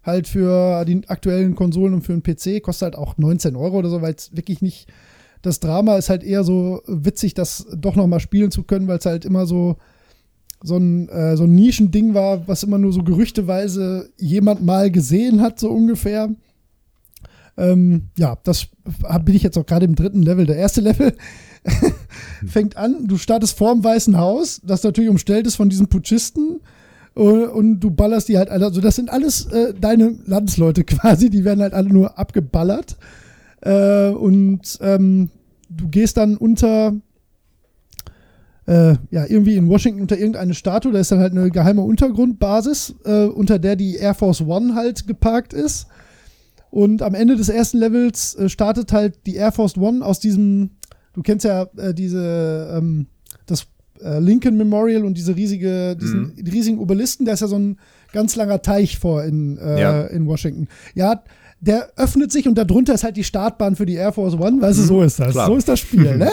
Halt für die aktuellen Konsolen und für einen PC. Kostet halt auch 19 Euro oder so, weil es wirklich nicht. Das Drama ist halt eher so witzig, das doch noch mal spielen zu können, weil es halt immer so so ein, äh, so ein Nischending war, was immer nur so gerüchteweise jemand mal gesehen hat, so ungefähr. Ähm, ja, das bin ich jetzt auch gerade im dritten Level. Der erste Level <laughs> fängt an, du startest vorm Weißen Haus, das natürlich umstellt ist von diesen Putschisten. Und, und du ballerst die halt alle. Also, das sind alles äh, deine Landsleute <laughs> quasi, die werden halt alle nur abgeballert. Äh, und ähm, du gehst dann unter äh, ja, irgendwie in Washington unter irgendeine Statue. Da ist dann halt eine geheime Untergrundbasis, äh, unter der die Air Force One halt geparkt ist. Und am Ende des ersten Levels äh, startet halt die Air Force One aus diesem, du kennst ja äh, diese, ähm, äh, Lincoln Memorial und diese riesige, diesen Mhm. riesigen Obelisken, da ist ja so ein ganz langer Teich vor in, äh, Ja. in Washington. Ja, der öffnet sich und darunter ist halt die Startbahn für die Air Force One, weißt du, so ist das. Mhm. Klar. So ist das Spiel, <laughs> ne?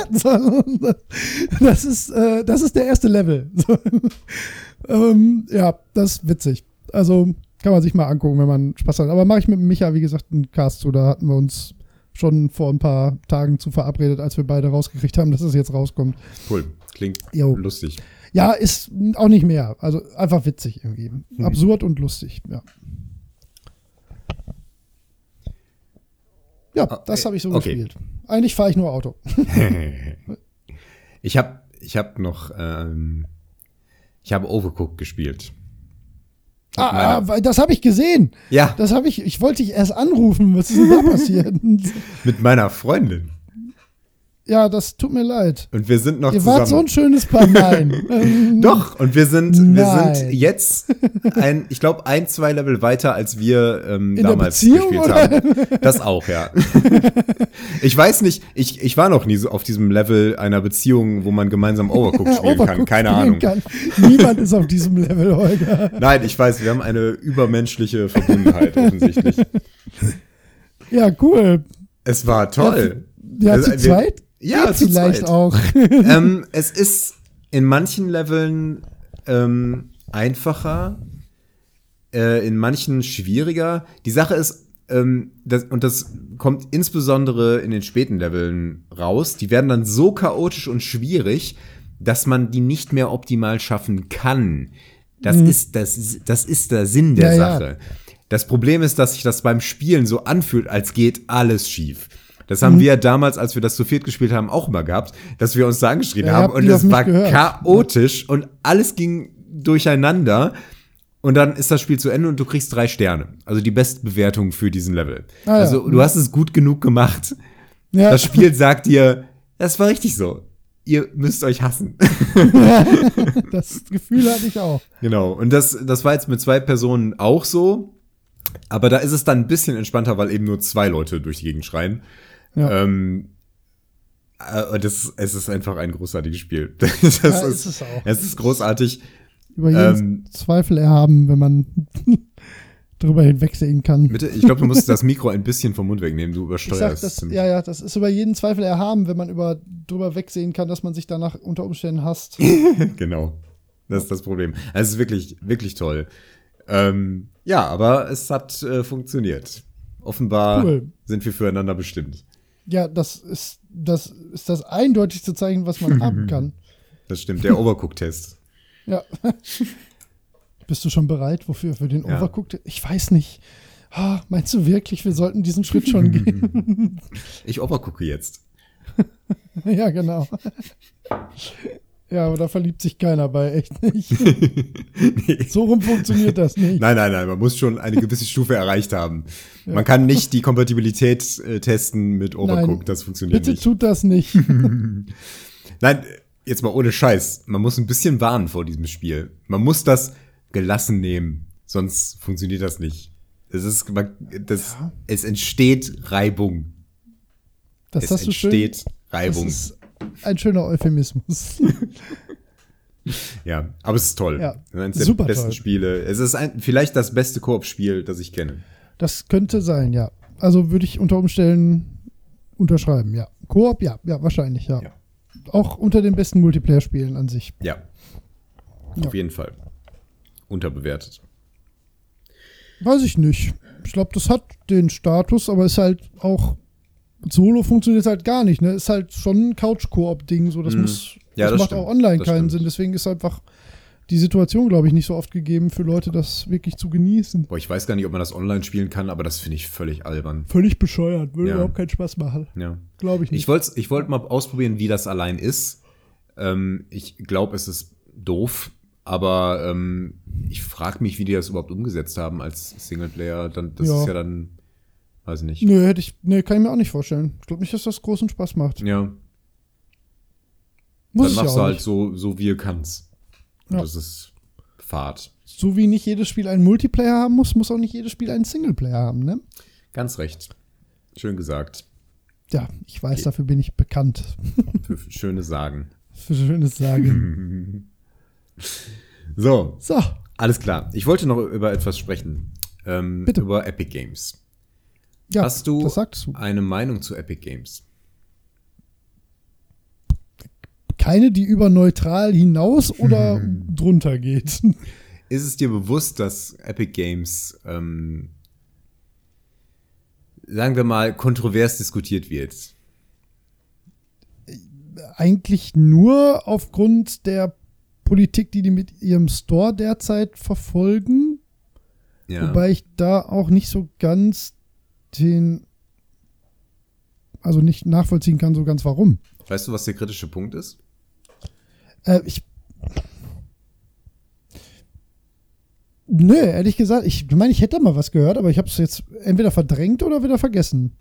Das, ist, äh, das ist der erste Level. <laughs> Ähm, ja, das ist witzig. Also kann man sich mal angucken, wenn man Spaß hat. Aber mache ich mit Micha, wie gesagt, einen Cast zu. Da hatten wir uns schon vor ein paar Tagen zu verabredet, als wir beide rausgekriegt haben, dass es jetzt rauskommt. Cool. Klingt Jo. lustig. Ja, ist auch nicht mehr. Also einfach witzig irgendwie. Absurd und lustig, ja. Ja, Ah, das habe ich so okay. gespielt. Eigentlich fahre ich nur Auto. <laughs> Ich habe ich hab noch, ähm, ich habe Overcooked gespielt. Ah, ah, das habe ich gesehen. ja, Das habe ich, ich wollte dich erst anrufen. Was ist denn da <laughs> passiert? mit meiner Freundin. Ja, das tut mir leid. Und wir sind noch Ihr zusammen. wart so ein schönes Paar. Nein. <laughs> Doch, und wir sind, wir sind jetzt ein, ich glaube, ein, zwei Level weiter, als wir ähm, In damals gespielt oder? haben. Das auch, ja. <laughs> ich weiß nicht, ich, ich war noch nie so auf diesem Level einer Beziehung, wo man gemeinsam <laughs> Overcooked spielen kann. Overcooked Keine spielen Ahnung. Kann. Niemand ist auf diesem Level, Holger. Nein, ich weiß, wir haben eine übermenschliche Verbundenheit offensichtlich. Ja, cool. Es war toll. Ja, Also, zu zweit? Ja, vielleicht zweit. auch. <laughs> ähm, <laughs> es ist in manchen Leveln ähm, einfacher, äh, in manchen schwieriger. Die Sache ist, ähm, das, und das kommt insbesondere in den späten Leveln raus, die werden dann so chaotisch und schwierig, dass man die nicht mehr optimal schaffen kann. Das ist das, das ist der Sinn der Mhm. Ja, ja. Sache. Das Problem ist, dass sich das beim Spielen so anfühlt, als geht alles schief. Das haben Mhm. wir damals, als wir das zu viert gespielt haben, auch immer gehabt, dass wir uns da angeschrien Ja, haben und es war gehört. chaotisch und alles ging durcheinander. Und dann ist das Spiel zu Ende und du kriegst drei Sterne. Also die Bestbewertung für diesen Level. Ah, ja. also du hast es gut genug gemacht. Ja. Das Spiel sagt dir, das war richtig so. Ihr müsst euch hassen. <laughs> Das Gefühl hatte ich auch. Genau. Und das, das war jetzt mit zwei Personen auch so. Aber da ist es dann ein bisschen entspannter, weil eben nur zwei Leute durch die Gegend schreien. Ja. Ähm, äh, das, es ist einfach ein großartiges Spiel. <laughs> Das Ja, ist, ist es auch. Es ist großartig. Über jeden Ähm, Zweifel erhaben, wenn man <laughs> drüber hinwegsehen kann. Bitte, ich glaube, du musst das Mikro ein bisschen vom Mund wegnehmen. Du Ich sag, übersteuerst. das, ja, ja, das ist über jeden Zweifel erhaben, wenn man über, drüber wegsehen kann, dass man sich danach unter Umständen hasst. <laughs> Genau. Das ist das Problem. Also es ist wirklich, wirklich toll. Ähm, ja, aber es hat äh, funktioniert. Offenbar Cool. sind wir füreinander bestimmt. Ja, das ist das, ist das eindeutigste Zeichen, was man haben <laughs> kann. Das stimmt. Der Overcook-Test. Ja. <laughs> Bist du schon bereit? Wofür? Für den Ja. Overcooked? Ich weiß nicht. Ah, meinst du wirklich, wir sollten diesen Schritt schon <laughs> gehen? Ich overcooke jetzt. ja, genau. Ja, aber da verliebt sich keiner bei, echt nicht. <laughs> So rum funktioniert das nicht. Nein, nein, nein, man muss schon eine gewisse Stufe erreicht haben. Man kann nicht die Kompatibilität äh, testen mit Overcook, das funktioniert Bitte nicht. tut das nicht. <laughs> Nein, jetzt mal ohne Scheiß. Man muss ein bisschen warnen vor diesem Spiel. Man muss das gelassen nehmen, sonst funktioniert das nicht. Es ist, man, das, Ja. es entsteht Reibung. Das es hast du schön. entsteht Das Reibung. ist ein schöner Euphemismus. Ja, aber es ist toll. Ja, Eines der super besten toll. Spiele. Es ist ein, vielleicht das beste Koop-Spiel, das ich kenne. Das könnte sein, ja. Also würde ich unter Umständen unterschreiben, ja. Koop, ja, ja, wahrscheinlich, ja. Ja. Auch unter den besten Multiplayer-Spielen an sich. Ja. Ja. Auf jeden Fall. Unterbewertet. Weiß ich nicht. Ich glaube, das hat den Status, aber ist halt auch Solo funktioniert halt gar nicht, ne? Ist halt schon ein Couch-Koop-Ding, so das Mhm. muss Ja, das, das macht stimmt. auch online Das keinen stimmt. Sinn, deswegen ist einfach die Situation, glaube ich, nicht so oft gegeben für Leute, das wirklich zu genießen. Boah, ich weiß gar nicht, ob man das online spielen kann, aber das finde ich völlig albern. Völlig bescheuert, würde Ja. überhaupt keinen Spaß machen. Ja. Glaube ich nicht. Ich wollte ich wollt mal ausprobieren, wie das allein ist. Ähm, ich glaube, es ist doof, aber ähm, ich frage mich, wie die das überhaupt umgesetzt haben als Singleplayer. Dann, das Ja. ist ja dann, weiß ich nicht. Nö, hätte ich, nee, kann ich mir auch nicht vorstellen. Ich glaube nicht, dass das großen Spaß macht. Ja, Muss dann ja machst du halt nicht. so, so wie ihr kannst. Ja. Das ist Fahrt. So wie nicht jedes Spiel einen Multiplayer haben muss, muss auch nicht jedes Spiel einen Singleplayer haben, ne? Ganz recht. Schön gesagt. Ja, ich weiß, Okay. dafür bin ich bekannt. Für schöne Sagen. <laughs> Für schönes Sagen. <laughs> So, so, alles klar. Ich wollte noch über etwas sprechen. Ähm, Bitte. Über Epic Games. Ja, Hast du eine Meinung zu Epic Games? Keine, die über neutral hinaus oder drunter geht. <laughs> Ist es dir bewusst, dass Epic Games, ähm, sagen wir mal, kontrovers diskutiert wird? Eigentlich nur aufgrund der Politik, die die mit ihrem Store derzeit verfolgen. Ja. Wobei ich da auch nicht so ganz den, also nicht nachvollziehen kann, so ganz warum. weißt du, was der kritische Punkt ist? Äh, ich. Nö, ehrlich gesagt, ich meine, ich hätte da mal was gehört, aber ich habe es jetzt entweder verdrängt oder wieder vergessen.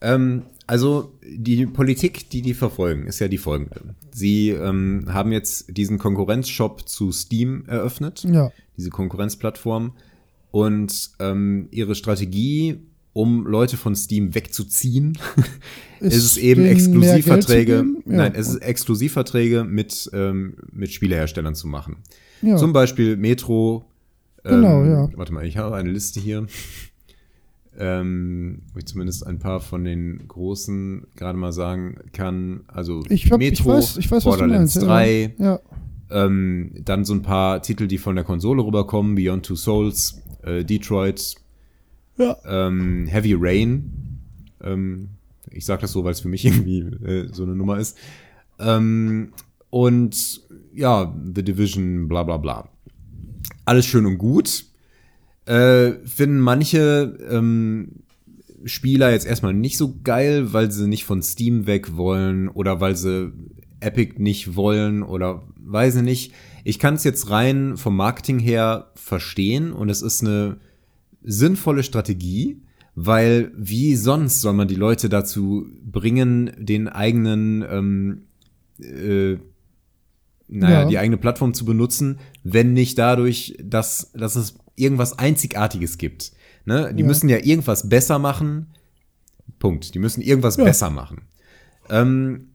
Ähm, also die Politik, die die verfolgen, ist ja die folgende. Sie ähm, haben jetzt diesen Konkurrenzshop zu Steam eröffnet, Ja. diese Konkurrenzplattform. Und ähm, ihre Strategie, um Leute von Steam wegzuziehen, <laughs> ist, es eben Exklusivverträge. Ja. Nein, es ist Exklusivverträge mit, ähm, mit Spieleherstellern zu machen. ja. Zum Beispiel Metro. Genau, ja. Warte mal, ich habe eine Liste hier. <laughs> Ähm, wo ich zumindest ein paar von den großen gerade mal sagen kann. Also ich, hab, ich weiß, ich weiß Borderlands meinst. 3, Ja. ja. ähm, dann so ein paar Titel, die von der Konsole rüberkommen, Beyond Two Souls, äh, Detroit, Ja. ähm, Heavy Rain. Ähm, ich sage das so, weil es für mich <laughs> irgendwie äh, so eine Nummer ist. Ähm, und ja, The Division, bla bla bla. Alles schön und gut. Äh, finden manche ähm, Spieler jetzt erstmal nicht so geil, weil sie nicht von Steam weg wollen oder weil sie Epic nicht wollen oder weiß ich nicht. Ich kann es jetzt rein vom Marketing her verstehen und es ist eine sinnvolle Strategie, weil wie sonst soll man die Leute dazu bringen, den eigenen, ähm, äh, naja, Ja. die eigene Plattform zu benutzen, wenn nicht dadurch, dass, dass es irgendwas Einzigartiges gibt. Ne? Die Ja. müssen ja irgendwas besser machen. Punkt. Die müssen irgendwas Ja. besser machen. Ähm,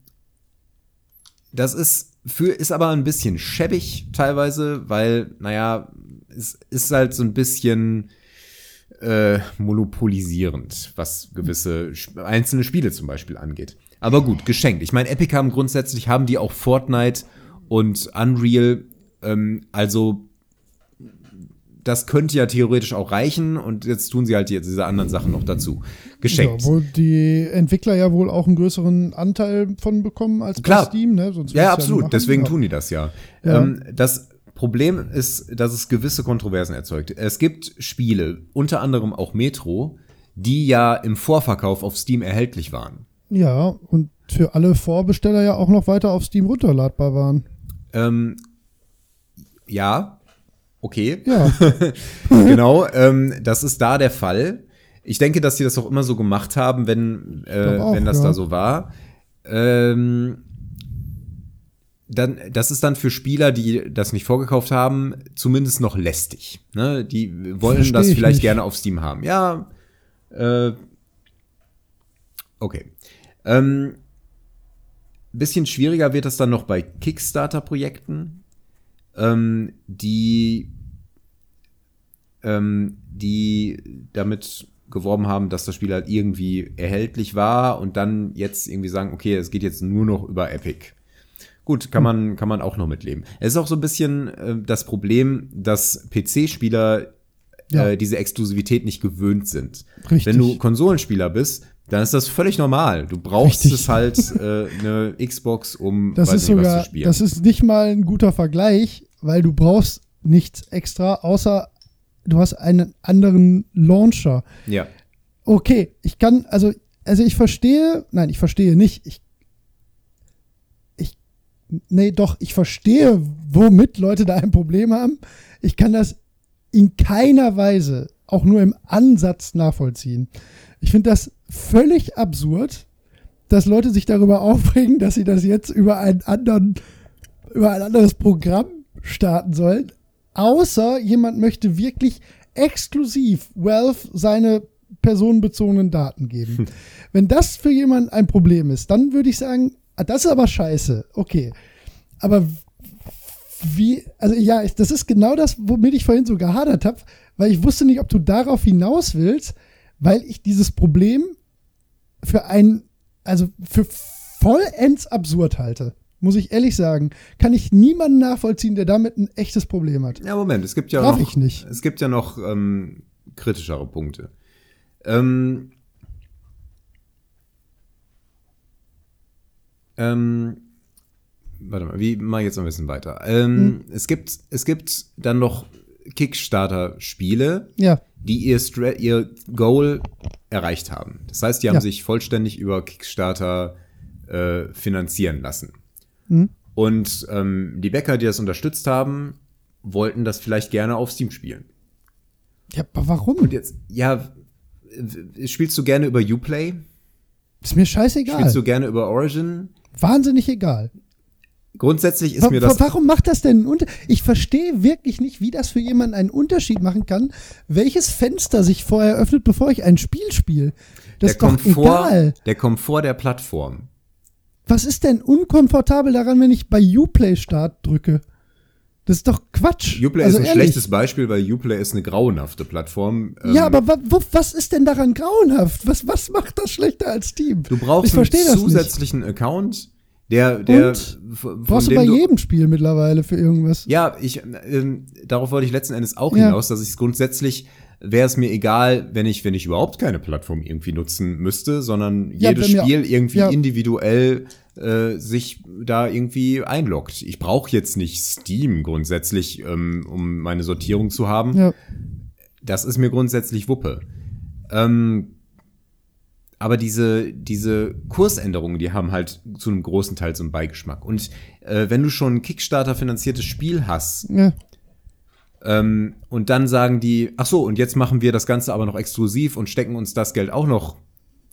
das ist für, ist aber ein bisschen schäbig teilweise, weil, naja, es ist halt so ein bisschen äh, monopolisierend, was gewisse einzelne Spiele zum Beispiel angeht. Aber gut, geschenkt. Ich meine, Epic haben grundsätzlich, haben die auch Fortnite und Unreal, ähm, also das könnte ja theoretisch auch reichen und jetzt tun sie halt jetzt diese anderen Sachen noch dazu. Geschenkt. Ja, wo die Entwickler ja wohl auch einen größeren Anteil von bekommen als Klar. bei Steam, ne? Sonst Ja, absolut. machen. Deswegen ja. tun die das ja. Ja. Ähm, das Problem ist, dass es gewisse Kontroversen erzeugt. Es gibt Spiele, unter anderem auch Metro, die ja im Vorverkauf auf Steam erhältlich waren. Ja, und für alle Vorbesteller ja auch noch weiter auf Steam runterladbar waren. Ähm, ja, okay. Ja, <laughs> genau, ähm, das ist da der Fall. Ich denke, dass die das auch immer so gemacht haben, wenn, äh, auch, wenn das ja. da so war. Ähm, dann, das ist dann für Spieler, die das nicht vorgekauft haben, zumindest noch lästig. Ne? Die wollen Versteh das ich vielleicht nicht. gerne auf Steam haben. Ja, äh, okay. Ähm, bisschen schwieriger wird das dann noch bei Kickstarter-Projekten, ähm, die, ähm, die damit geworben haben, dass das Spiel halt irgendwie erhältlich war und dann jetzt irgendwie sagen, okay, es geht jetzt nur noch über Epic. Gut, kann man, kann man auch noch mitleben. Es ist auch so ein bisschen äh, das Problem, dass PC-Spieler Ja. äh, diese Exklusivität nicht gewöhnt sind. Richtig. Wenn du Konsolenspieler bist, dann ist das völlig normal. Du brauchst Richtig. es halt äh, eine Xbox, um <laughs> Das ist nicht, was sogar, zu spielen. das ist nicht mal ein guter Vergleich, weil du brauchst nichts extra, außer du hast einen anderen Launcher. ja. Okay, ich kann, also, also ich verstehe, nein, ich verstehe nicht, ich, ich, nee, doch, ich verstehe, womit Leute da ein Problem haben. Ich kann das in keiner Weise, auch nur im Ansatz nachvollziehen. Ich finde das völlig absurd, dass Leute sich darüber aufregen, dass sie das jetzt über einen anderen, über ein anderes Programm starten sollen. Außer jemand möchte wirklich exklusiv Valve seine personenbezogenen Daten geben. Wenn das für jemanden ein Problem ist, dann würde ich sagen, das ist aber scheiße. Okay. Aber wie, also ja, das ist genau das, womit ich vorhin so gehadert habe, weil ich wusste nicht, ob du darauf hinaus willst, weil ich dieses Problem für ein, also für vollends absurd halte. Muss ich ehrlich sagen. Kann ich niemanden nachvollziehen, der damit ein echtes Problem hat. Ja, Moment, es gibt ja Darf noch, ich nicht. es gibt ja noch ähm, kritischere Punkte. Ähm, ähm, warte mal, wie mache ich jetzt noch ein bisschen weiter? Ähm, es, gibt, es gibt dann noch Kickstarter-Spiele, Ja, die ihr, Stra ihr Goal erreicht haben. Das heißt, die haben Ja. sich vollständig über Kickstarter äh, finanzieren lassen. Mhm. Und ähm, die Bäcker, die das unterstützt haben, wollten das vielleicht gerne auf Steam spielen. ja aber warum? Und jetzt, ja, spielst du gerne über Uplay? Ist mir scheißegal. Spielst du gerne über Origin? Wahnsinnig egal. Grundsätzlich ist mir das. warum macht das denn einen Unter Ich verstehe wirklich nicht, wie das für jemanden einen Unterschied machen kann, welches Fenster sich vorher öffnet, bevor ich ein Spiel spiele. Das ist der doch Komfort, egal. der Komfort der Plattform. Was ist denn unkomfortabel daran, wenn ich bei Uplay Start drücke? Das ist doch Quatsch. Uplay Also ist ein ehrlich. schlechtes Beispiel, weil Uplay ist eine grauenhafte Plattform. Ähm, Ja, aber was ist denn daran grauenhaft? Was, was macht das schlechter als Steam? Du brauchst einen das nicht. zusätzlichen Account, der, der Und? Brauchst du bei jedem Spiel mittlerweile für irgendwas. Ja, ich, ähm, darauf wollte ich letzten Endes auch Ja. hinaus, dass ich es grundsätzlich wäre es mir egal, wenn ich, wenn ich überhaupt keine Plattform irgendwie nutzen müsste, sondern Ja, jedes Spiel irgendwie ja. individuell äh, sich da irgendwie einloggt. Ich brauche jetzt nicht Steam grundsätzlich, ähm, um meine Sortierung zu haben. Ja. Das ist mir grundsätzlich Wuppe. Ähm, aber diese, diese Kursänderungen, die haben halt zu einem großen Teil so einen Beigeschmack. Und äh, wenn du schon ein Kickstarter-finanziertes Spiel hast ja. Ähm, und dann sagen die, ach so, und jetzt machen wir das Ganze aber noch exklusiv und stecken uns das Geld auch noch.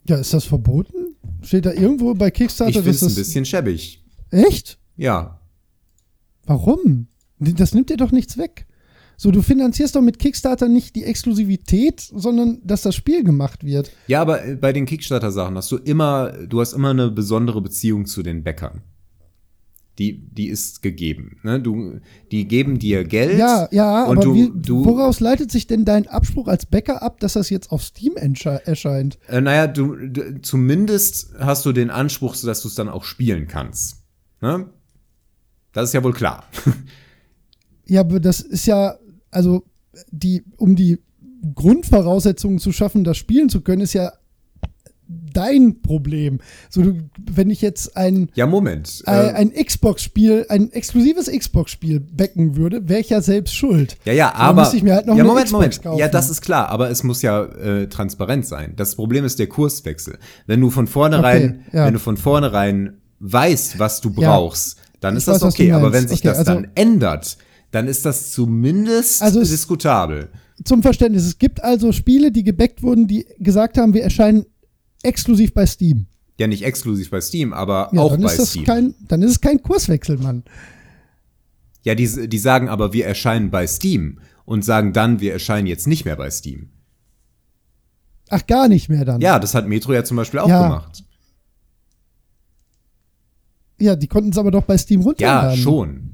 Ja, ist das verboten? Steht da irgendwo bei Kickstarter, Ich finde es ein bisschen schäbig. Echt? Ja. Warum? Das nimmt dir doch nichts weg. So, du finanzierst doch mit Kickstarter nicht die Exklusivität, sondern dass das Spiel gemacht wird. Ja, aber äh, bei den Kickstarter-Sachen hast du immer, du hast immer eine besondere Beziehung zu den Bäckern. Die, die ist gegeben. Ne? Du, die geben dir Geld. Ja, ja, und aber du, wie, du, woraus leitet sich denn dein Abspruch als Bäcker ab, dass das jetzt auf Steam erscheint? Äh, naja, du, du, zumindest hast du den Anspruch, so dass du es dann auch spielen kannst. Ne? Das ist ja wohl klar. Ja, aber das ist ja, also die, um die Grundvoraussetzungen zu schaffen, das spielen zu können, ist ja dein Problem. So, du, wenn ich jetzt ein, Ja, Moment. äh, Äh, ein Xbox-Spiel, ein exklusives Xbox-Spiel backen würde, wäre ich ja selbst schuld. ja, ja, Dann aber. müsste ich mir halt noch ja, Moment, Xbox Moment. kaufen. Ja, das ist klar, aber es muss ja äh, transparent sein. Das Problem ist der Kurswechsel. Wenn du von vornherein, Okay, ja. wenn du von vornherein weißt, was du Ja. brauchst, dann Ich ist das weiß, okay. Aber wenn sich Okay, das also- dann ändert, dann ist das zumindest Also diskutabel. Zum Verständnis, es gibt also Spiele, die gebackt wurden, die gesagt haben, wir erscheinen exklusiv bei Steam. Ja, nicht exklusiv bei Steam, aber Ja, auch dann bei ist das Steam. kein, dann ist es kein Kurswechsel, Mann. Ja, die, die sagen aber, wir erscheinen bei Steam und sagen dann, wir erscheinen jetzt nicht mehr bei Steam. Ach, gar nicht mehr dann. Ja, das hat Metro ja zum Beispiel auch Ja. gemacht. Ja, die konnten es aber doch bei Steam Ja, runterladen. schon.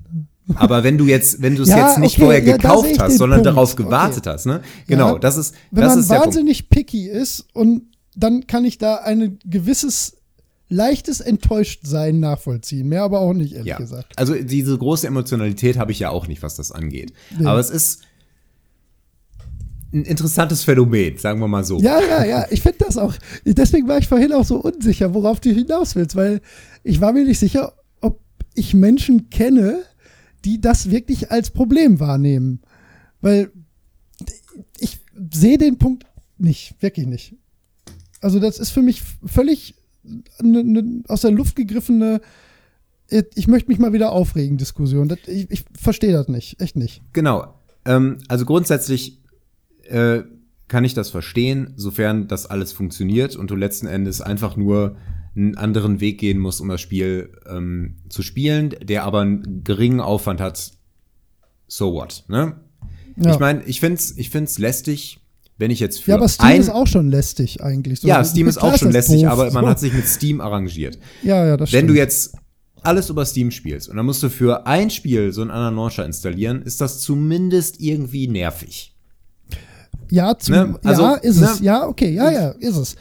Aber wenn du jetzt, wenn du es <laughs> Ja, jetzt nicht okay, vorher ja, gekauft hast, sondern Punkt. darauf Okay. gewartet hast, ne? Genau, Ja. das ist, Wenn das man ist der Punkt. wahnsinnig picky ist und dann kann ich da ein gewisses leichtes Enttäuschtsein nachvollziehen. Mehr aber auch nicht, ehrlich Ja. gesagt. Also diese große Emotionalität habe ich ja auch nicht, was das angeht. Nee. Aber es ist ein interessantes Phänomen, sagen wir mal so. Ja, ja, ja, ich finde das auch. Deswegen war ich vorhin auch so unsicher, worauf du hinaus willst, weil ich war mir nicht sicher, ob ich Menschen kenne, die das wirklich als Problem wahrnehmen. Weil ich sehe den Punkt nicht, wirklich nicht. Also das ist für mich völlig eine, eine aus der Luft gegriffene ich möchte mich mal wieder aufregen, Diskussion. Das, ich ich verstehe das nicht, echt nicht. Genau. Ähm, also grundsätzlich äh, kann ich das verstehen, sofern das alles funktioniert und du letzten Endes einfach nur einen anderen Weg gehen musst, um das Spiel ähm, zu spielen, der aber einen geringen Aufwand hat. So what, ne? Ja. Ich meine, ich find's, ich find's lästig, wenn ich jetzt für ja, aber Steam ein, ist auch schon lästig eigentlich. So, ja, Steam ist auch schon lästig, doof, aber man hat sich mit Steam arrangiert. Ja, ja, das Wenn stimmt. du jetzt alles über Steam spielst und dann musst du für ein Spiel so einen anderen Launcher installieren, ist das zumindest irgendwie nervig. Ja, zum, Ne? Also, ja, ist es. ne? Ja, okay, ja, ja, ist es.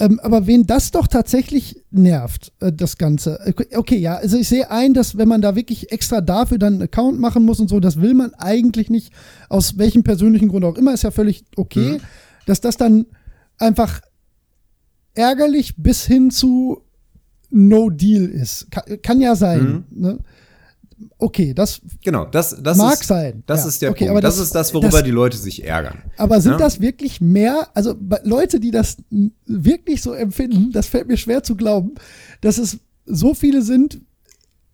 Ähm, aber wen das doch tatsächlich nervt, äh, das Ganze. Äh, Okay, ja, also ich sehe ein, dass wenn man da wirklich extra dafür dann einen Account machen muss und so, das will man eigentlich nicht, aus welchem persönlichen Grund auch immer, ist ja völlig okay, Mhm. dass das dann einfach ärgerlich bis hin zu No Deal ist. Kann, kann ja sein. Mhm. Ne? Okay, das Genau, das, das Mag ist, sein, Das ja. ist der Okay, Punkt. aber Das, das- ist das, worüber das- die Leute sich ärgern. Aber sind Ja. das wirklich mehr, also Leute, die das wirklich so empfinden, das fällt mir schwer zu glauben, dass es so viele sind,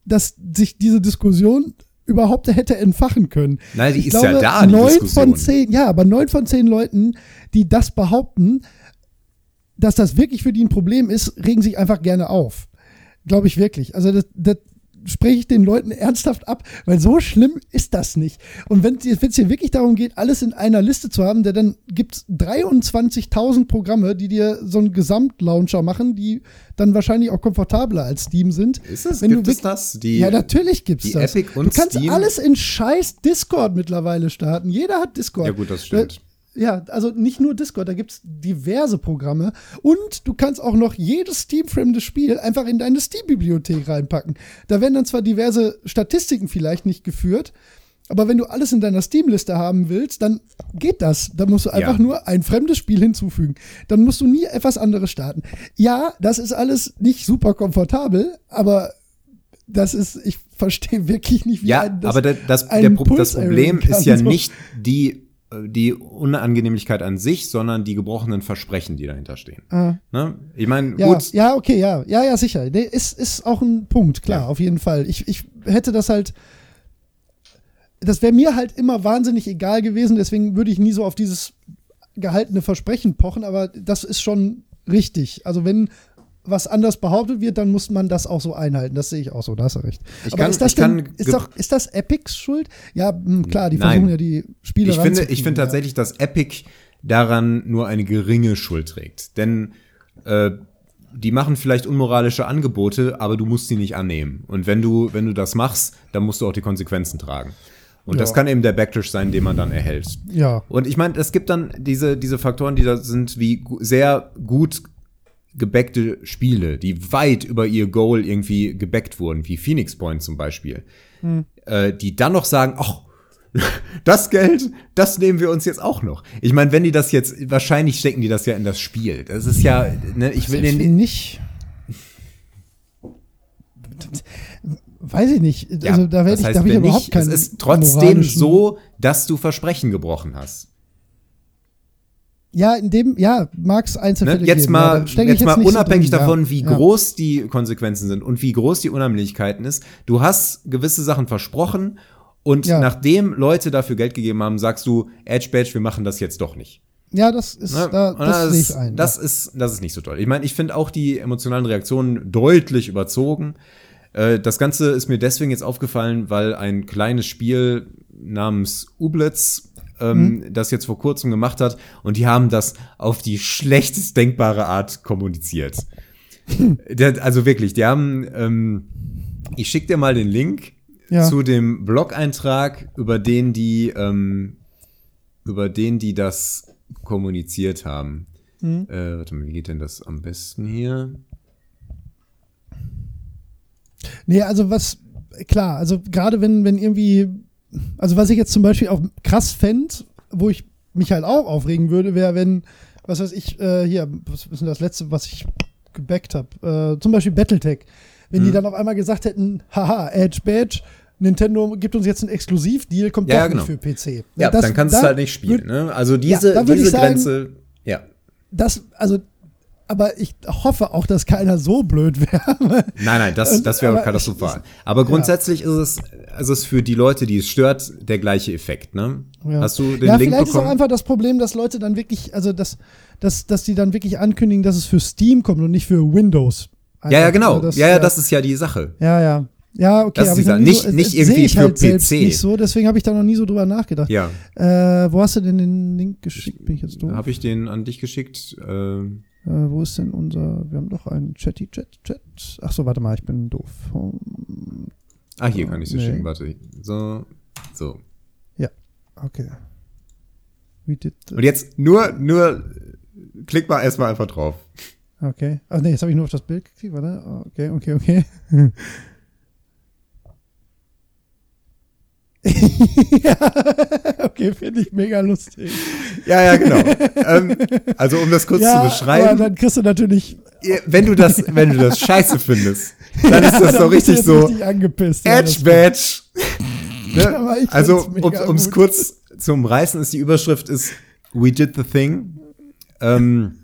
dass sich diese Diskussion überhaupt hätte entfachen können. Nein, die ich ist glaube, ja da, die neun Diskussion. von zehn, ja, aber neun von zehn Leuten, die das behaupten, dass das wirklich für die ein Problem ist, regen sich einfach gerne auf. Glaube ich wirklich. Also das, das spreche ich den Leuten ernsthaft ab, weil so schlimm ist das nicht. Und wenn es hier wirklich darum geht, alles in einer Liste zu haben, dann gibt es 23.000 Programme, die dir so einen Gesamtlauncher machen, die dann wahrscheinlich auch komfortabler als Steam sind. Ist es? Wenn du Gibt es das? Die, ja, natürlich gibt's die das. Epic und du kannst Steam? alles in scheiß Discord mittlerweile starten. Jeder hat Discord. Ja, gut, das stimmt. Äh, Ja, also nicht nur Discord, da gibt's diverse Programme. Und du kannst auch noch jedes Steam-fremde Spiel einfach in deine Steam-Bibliothek reinpacken. Da werden dann zwar diverse Statistiken vielleicht nicht geführt, aber wenn du alles in deiner Steam-Liste haben willst, dann geht das. Da musst du einfach Ja. nur ein fremdes Spiel hinzufügen. Dann musst du nie etwas anderes starten. Ja, das ist alles nicht super komfortabel, aber das ist, ich verstehe wirklich nicht, wie Ja, ein das aber da- das, der, das Problem ist ja nicht die, die Unangenehmlichkeit an sich, sondern die gebrochenen Versprechen, die dahinter stehen. Ah. Ne? Ich meine, Ja, gut, ja, okay, ja, ja, ja, sicher. Nee, ist, ist auch ein Punkt, klar, Ja. auf jeden Fall. Ich, ich hätte das halt, das wäre mir halt immer wahnsinnig egal gewesen, deswegen würde ich nie so auf dieses gehaltene Versprechen pochen, aber das ist schon richtig. Also wenn was anders behauptet wird, dann muss man das auch so einhalten. Das sehe ich auch so, da hast du recht. Ich aber kann- ist das denn, ist, doch, ist das Epics Schuld? Ja, mh, klar, die Nein. versuchen ja die Spiele ich finde, ich finde ja. tatsächlich, dass Epic daran nur eine geringe Schuld trägt. Denn äh, die machen vielleicht unmoralische Angebote, aber du musst sie nicht annehmen. Und wenn du, wenn du das machst, dann musst du auch die Konsequenzen tragen. Und Ja. das kann eben der Backlash sein, den man dann erhält. Ja, Und ich meine, es gibt dann diese, diese Faktoren, die da sind, wie sehr gut gebackte Spiele, die weit über ihr Goal irgendwie gebackt wurden, wie Phoenix Point zum Beispiel, äh, die dann noch sagen, ach, <laughs> das Geld, das nehmen wir uns jetzt auch noch. Ich meine, wenn die das jetzt, wahrscheinlich stecken die das ja in das Spiel. Das ist ja, ne, ich will den, nicht. Weiß ich nicht. ja, also da werde ich, da ich überhaupt nicht, keinen es ist trotzdem so, dass du Versprechen gebrochen hast. Ja, in dem, ja, mag es Einzelfälle Ne? Jetzt geben. mal, ich jetzt mal nicht so unabhängig drin, davon, wie ja. groß die Konsequenzen sind und wie groß die Unannehmlichkeiten ist. Du hast gewisse Sachen versprochen und Ja. nachdem Leute dafür Geld gegeben haben, sagst du, Edge Badge, wir machen das jetzt doch nicht. Ja, das ist, Ne? da, das sehe ich ein. Das ja. ist, das ist nicht so toll. Ich meine, ich finde auch die emotionalen Reaktionen deutlich überzogen. Äh, Das Ganze ist mir deswegen jetzt aufgefallen, weil ein kleines Spiel namens Ublitz ähm, Mhm. das jetzt vor kurzem gemacht hat und die haben das auf die schlechtest denkbare Art kommuniziert. Der, also wirklich, die haben, ähm, ich schick dir mal den Link. Ja. zu dem Blog-Eintrag, über den die, ähm, über den die das kommuniziert haben. Mhm. Äh, warte mal, wie geht denn das am besten hier? Nee, also was, klar, also gerade wenn, wenn irgendwie, also was ich jetzt zum Beispiel auch krass fände, wo ich mich halt auch aufregen würde, wäre, wenn, was weiß ich, äh, hier, was ist denn das letzte, was ich gebackt habe? Äh, zum Beispiel Battletech. Wenn die Mhm. dann auf einmal gesagt hätten, haha, Edge Badge, Nintendo gibt uns jetzt einen Exklusivdeal, kommt Ja, doch genau. nicht für PC. Ja, das- dann kannst du es halt nicht spielen. würd- Ne? Also diese, ich diese sagen- Grenze, ja. Das, also, aber ich hoffe auch, dass keiner so blöd wäre. Nein, nein, das, das wäre katastrophal. Aber grundsätzlich ist es, also es für die Leute, die es stört, der gleiche Effekt, ne? Ja. Hast du den ja, Link vielleicht ist auch bekommen? einfach das Problem, dass Leute dann wirklich, also dass, dass, dass die dann wirklich ankündigen, dass es für Steam kommt und nicht für Windows. Ja, ja, Einfach, genau. also das, ja, ja, äh, das ist ja die Sache. Ja, ja. Ja, okay, Das ist aber ich noch nie Nicht- so, nicht äh, irgendwie für halt PC. Nicht so, deswegen habe ich da noch nie so drüber nachgedacht. Ja. Äh, wo hast du denn den Link geschickt? Bin ich jetzt doof? Habe ich den an dich geschickt? Ähm, Äh, wo ist denn unser, wir haben doch einen Chatty Chat Chat. Ach so, warte mal, ich bin doof. Hm, ah, hier kann ich sie Nee. schicken, warte. So, so. Okay. We did Und jetzt nur, nur, klick mal erstmal einfach drauf. Okay. Ach nee, jetzt habe ich nur auf das Bild geklickt, warte. Okay, okay, okay. <laughs> <laughs> ja, okay, finde ich mega lustig. Ja, ja, genau. ähm, also um das kurz ja, zu beschreiben, dann kriegst du natürlich. wenn du das, wenn du das scheiße findest, dann ist das Ja, du richtig so Richtig angepisst. Ja, Edge Badge. Ja, ne? <laughs> Also um es kurz zu umreißen, ist die Überschrift ist We did the thing. Ähm,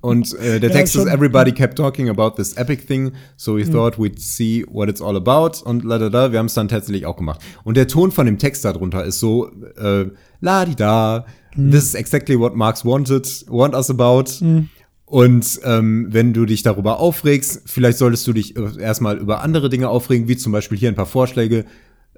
und äh, der Ja, Text ist. Everybody kept talking about this epic thing, so Hm. we thought we'd see what it's all about und la da da. Wir haben es dann tatsächlich auch gemacht. Und der Ton von dem Text darunter ist so äh, la di da. Hm. This is exactly what Marx wanted, want us about. Hm. Und ähm, wenn du dich darüber aufregst, vielleicht solltest du dich äh, erstmal über andere Dinge aufregen, wie zum Beispiel hier ein paar Vorschläge,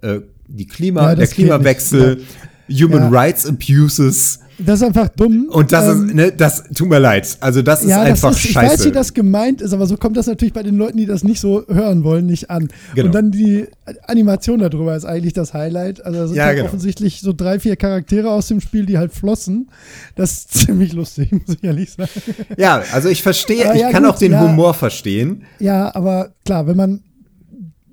äh, die Klima, Ja, der Klimawechsel, Human Ja. Rights Abuses. Das ist einfach dumm. Und das Ähm, ist, ne, das tut mir leid. Also das ist ja, einfach das ist, ich scheiße. weiß, wie das gemeint ist, aber so kommt das natürlich bei den Leuten, die das nicht so hören wollen, nicht an. Genau. Und dann die Animation darüber ist eigentlich das Highlight. Also da sind Ja, halt genau. offensichtlich so drei, vier Charaktere aus dem Spiel, die halt flossen. Das ist <laughs> ziemlich lustig, muss ich ehrlich sagen. ja, also ich verstehe, ich ja, kann gut, auch den. Humor verstehen. Ja, aber klar, wenn man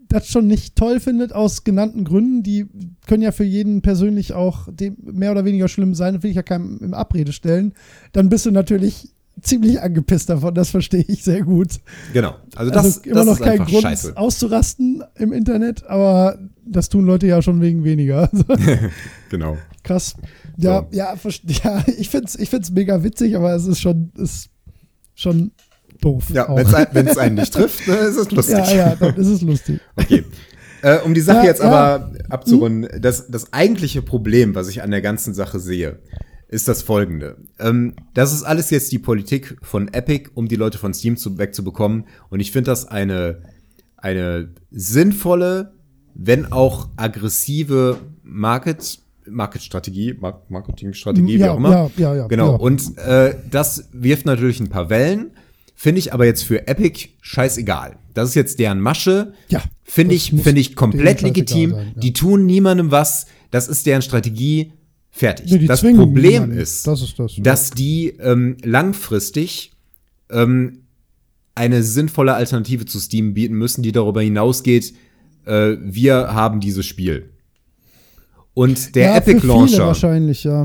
das schon nicht toll findet aus genannten Gründen, die können ja für jeden persönlich auch dem mehr oder weniger schlimm sein, will ich ja keinem im Abrede stellen, dann bist du natürlich ziemlich angepisst davon, das verstehe ich sehr gut. Genau. Also das, also immer das noch kein Grund scheiße. auszurasten im Internet, aber das tun Leute ja schon wegen weniger. Also, <laughs> Genau. Krass. Ja, So. ja, <laughs> ja, ich find's, ich find's mega witzig, aber es ist schon, ist schon doof. Ja, wenn es einen nicht trifft, ne, ist es lustig. ja, ja, dann ist es lustig. Okay. Äh, um die Sache Ja, jetzt ja. aber abzurunden, das, das eigentliche Problem, was ich an der ganzen Sache sehe, ist das folgende. Ähm, das ist alles jetzt die Politik von Epic, um die Leute von Steam zu, wegzubekommen. Und ich finde das eine, eine sinnvolle, wenn auch aggressive Market, Market-Strategie, Mar Marketing-Strategie, wie ja, auch immer. ja, ja, ja. Genau. Und äh, das wirft natürlich ein paar Wellen. Finde ich aber jetzt für Epic scheißegal. Das ist jetzt deren Masche. Ja, Finde ich, finde ich komplett legitim. sein, ja. Die tun niemandem was. Das ist deren Strategie. Fertig. Nee, das Problem ist, Das ist das, ja. dass die ähm, langfristig ähm, eine sinnvolle Alternative zu Steam bieten müssen, die darüber hinausgeht, äh, wir haben dieses Spiel. Und der ja, Epic Launcher.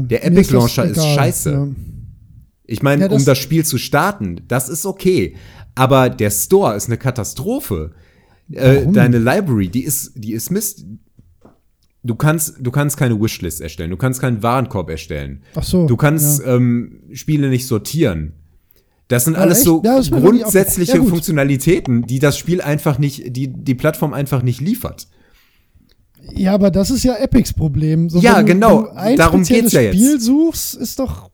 Der Epic Launcher ist egal, scheiße. Ich meine, Ja, um das Spiel zu starten, das ist okay. Aber der Store ist eine Katastrophe. Äh, deine Library, die ist, die ist Mist. Du kannst, du kannst keine Wishlist erstellen, du kannst keinen Warenkorb erstellen. Ach so. Du kannst ja. ähm, Spiele nicht sortieren. Das sind Ja, alles echt? so grundsätzliche. Ja. Funktionalitäten, die das Spiel einfach nicht, die die Plattform einfach nicht liefert. ja, aber das ist ja Epics Problem. So, Ja, wenn du- genau. Wenn du ein Darum spezielles geht's ja jetzt. Spiel suchst, ist doch.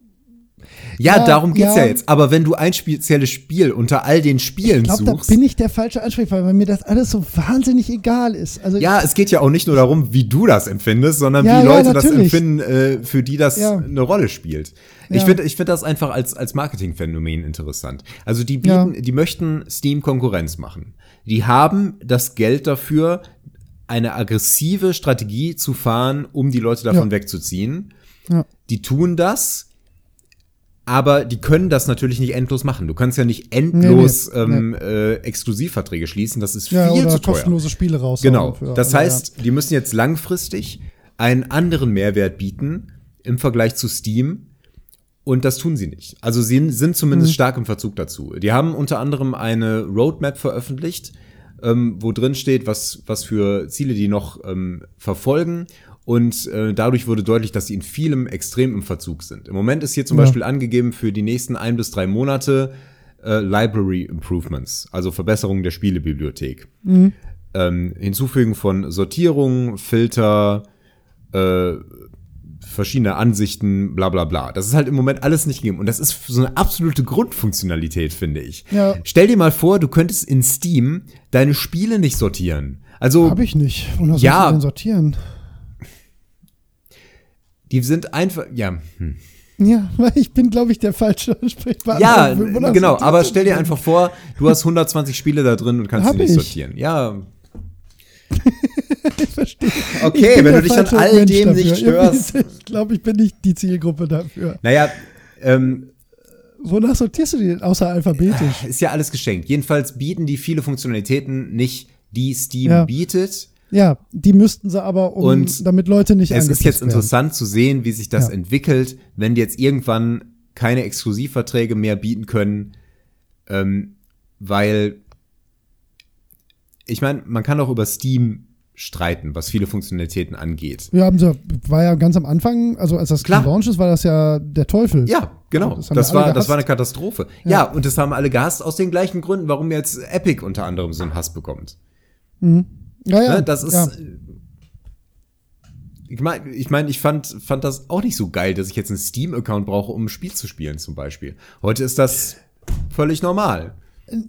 Ja, Ja, darum geht's ja. ja. jetzt. Aber wenn du ein spezielles Spiel unter all den Spielen Ich glaube, da suchst. bin ich der falsche Ansprechpartner, weil mir das alles so wahnsinnig egal ist. Also Ja, es geht ja auch nicht nur darum, wie du das empfindest, sondern Ja, wie Leute das empfinden, äh, für die das eine Rolle spielt. Ich finde ich finde das einfach als, als Marketingphänomen interessant. Also die bieten, die möchten Steam Konkurrenz machen. Die haben das Geld dafür, eine aggressive Strategie zu fahren, um die Leute davon wegzuziehen. Die tun das, aber die können das natürlich nicht endlos machen. Du kannst ja nicht endlos Nee, nee, ähm, Äh, Exklusivverträge schließen. Das ist Ja, viel oder zu teuer. kostenlose Spiele raus. Genau. Das heißt, die müssen jetzt langfristig einen anderen Mehrwert bieten im Vergleich zu Steam. Und das tun sie nicht. Also sie sind zumindest stark im Verzug dazu. Die haben unter anderem eine Roadmap veröffentlicht, ähm, wo drin steht, was, was für Ziele die noch ähm, verfolgen. Und äh, dadurch wurde deutlich, dass sie in vielem extrem im Verzug sind. Im Moment ist hier zum Ja. Beispiel angegeben für die nächsten ein bis drei Monate äh, Library Improvements, also Verbesserung der Spielebibliothek ähm, Hinzufügen von Sortierung, Filter, äh, verschiedene Ansichten, bla bla bla. Das ist halt im Moment alles nicht gegeben. Und das ist so eine absolute Grundfunktionalität, finde ich. Ja. Stell dir mal vor, du könntest in Steam deine Spiele nicht sortieren. Also, Habe ich nicht. Ja. soll ich die denn sortieren? Die sind einfach, ja. Hm. Ja, weil <laughs> ich bin, glaube ich, der falsche Ansprechpartner. Ja, genau. Aber stell dir einfach vor, du hast 120 Spiele da drin und kannst Hab sie nicht ich. sortieren. Ja, <laughs> Ich verstehe. Okay, Ich wenn du dich an all Mensch dem dafür. nicht störst. <laughs> Ich glaube, ich bin nicht die Zielgruppe dafür. naja, ähm, Wonach sortierst du die denn? Außer alphabetisch. ist ja alles geschenkt. Jedenfalls bieten die viele Funktionalitäten nicht, die Steam Ja. bietet. Ja, die müssten sie aber, um, Und damit Leute nicht Es ist jetzt werden. interessant zu sehen, wie sich das Ja. entwickelt, wenn die jetzt irgendwann keine Exklusivverträge mehr bieten können, ähm, weil ich meine, man kann auch über Steam streiten, was viele Funktionalitäten angeht. Wir haben so, war ja ganz am Anfang, also als das Klar. gelauncht ist, war das ja der Teufel. Ja, genau. Das Das, war, das war eine Katastrophe. Ja. und das haben alle gehasst aus den gleichen Gründen, warum jetzt Epic unter anderem so einen Hass bekommt. Ja, ja Ne, das ist. Ja. Ich meine, ich, mein, ich fand, fand das auch nicht so geil, dass ich jetzt einen Steam-Account brauche, um ein Spiel zu spielen, zum Beispiel. Heute ist das völlig normal.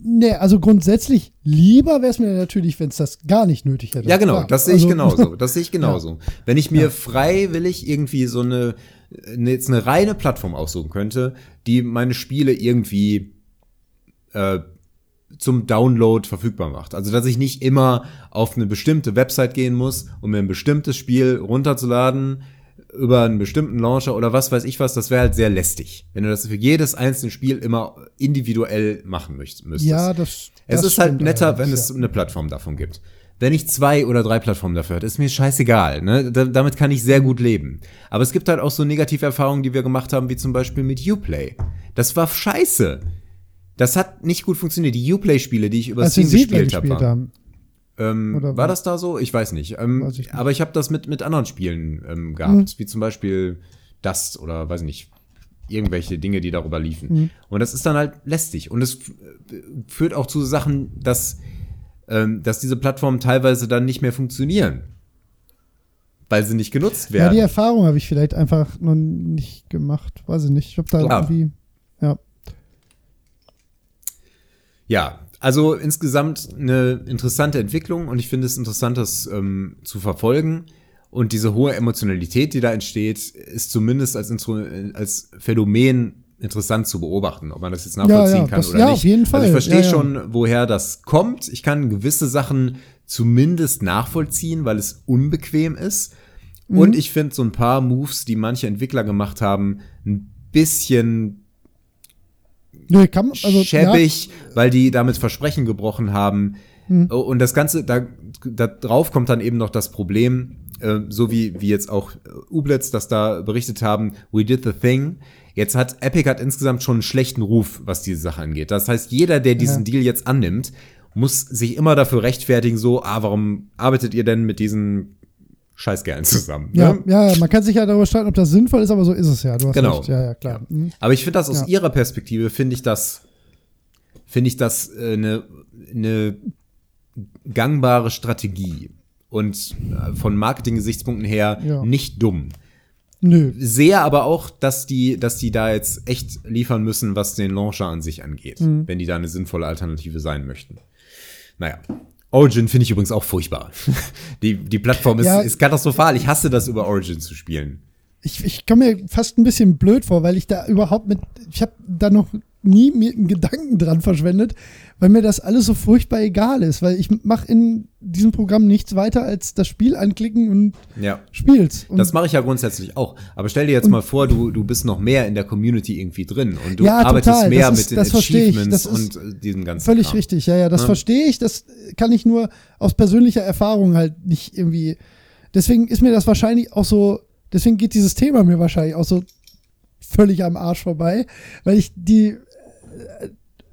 Nee, also grundsätzlich lieber wäre es mir natürlich, wenn es das gar nicht nötig hätte. Ja, genau, das sehe ich Also- genauso. Das sehe ich <laughs> genauso. Wenn ich mir freiwillig irgendwie so eine, eine, jetzt eine reine Plattform aussuchen könnte, die meine Spiele irgendwie äh, zum Download verfügbar macht. Also, dass ich nicht immer auf eine bestimmte Website gehen muss, um mir ein bestimmtes Spiel runterzuladen über einen bestimmten Launcher oder was weiß ich was, das wäre halt sehr lästig, wenn du das für jedes einzelne Spiel immer individuell machen müsstest. Ja, das. Es das ist halt netter, wenn es ja. eine Plattform davon gibt. Wenn ich zwei oder drei Plattformen dafür hat, ist mir scheißegal. Ne? Da, damit kann ich sehr gut leben. Aber es gibt halt auch so negative Erfahrungen, die wir gemacht haben, wie zum Beispiel mit Uplay. Das war scheiße. Das hat nicht gut funktioniert. Die Uplay-Spiele, die ich über Als wir Steam gespielt habe, haben. Ähm, war was? das da so? Ich weiß nicht. Ähm, Weiß ich nicht. Aber ich habe das mit, mit anderen Spielen ähm, gehabt, Mhm. wie zum Beispiel Dust oder weiß nicht, irgendwelche Dinge, die darüber liefen. Mhm. Und das ist dann halt lästig. Und es äh, führt auch zu Sachen, dass, ähm, dass diese Plattformen teilweise dann nicht mehr funktionieren. Weil sie nicht genutzt Ja, werden. die Erfahrung habe ich vielleicht einfach noch nicht gemacht. Weiß ich nicht. Ich habe da Klar. irgendwie. Ja. Ja, also insgesamt eine interessante Entwicklung und ich finde es interessant, das ähm, zu verfolgen. Und diese hohe Emotionalität, die da entsteht, ist zumindest als, Intro als Phänomen interessant zu beobachten, ob man das jetzt nachvollziehen Ja, ja, kann das- oder ja, nicht. auf jeden Fall. Also ich verstehe ja. schon, woher das kommt. Ich kann gewisse Sachen zumindest nachvollziehen, weil es unbequem ist. Mhm. Und ich finde so ein paar Moves, die manche Entwickler gemacht haben, ein bisschen Nö, kann, also, schäbig, weil die damit Versprechen gebrochen haben. Hm. Und das Ganze, da, da drauf kommt dann eben noch das Problem, äh, so wie, wie jetzt auch äh, Ublitz das da berichtet haben, we did the thing. Jetzt hat Epic hat insgesamt schon einen schlechten Ruf, was diese Sache angeht. Das heißt, jeder, der diesen Ja. Deal jetzt annimmt, muss sich immer dafür rechtfertigen, so, ah, warum arbeitet ihr denn mit diesen Scheißkerlen zusammen? Ja, ne? ja, man kann sich ja darüber streiten, ob das sinnvoll ist, aber so ist es ja. Du hast Genau. recht. Ja, ja, klar. Mhm. Aber ich finde das aus Ja. ihrer Perspektive, finde ich das, finde ich das äh, eine eine gangbare Strategie und äh, von Marketing-Gesichtspunkten her Ja. nicht dumm. Nö. Sehe aber auch, dass die, dass die da jetzt echt liefern müssen, was den Launcher an sich angeht, Mhm. wenn die da eine sinnvolle Alternative sein möchten. Naja. Origin finde ich übrigens auch furchtbar. <laughs> Die, die Plattform ist, Ja. ist katastrophal. Ich hasse das, über Origin zu spielen. Ich, ich komme mir fast ein bisschen blöd vor, weil ich da überhaupt mit, ich habe da noch nie mir einen Gedanken dran verschwendet, weil mir das alles so furchtbar egal ist, weil ich mache in diesem Programm nichts weiter als das Spiel anklicken und Ja. spiel's. Und Das mache ich ja grundsätzlich auch. Aber stell dir jetzt mal vor, du, du bist noch mehr in der Community irgendwie drin und du Ja, arbeitest total. mehr Das mit ist- den. Achievements ist und äh, diesem ganzen Völlig Kram. richtig, ja, ja, das Ja. verstehe ich. Das kann ich nur aus persönlicher Erfahrung halt nicht irgendwie. Deswegen ist mir das wahrscheinlich auch so, deswegen geht dieses Thema mir wahrscheinlich auch so völlig am Arsch vorbei, weil ich die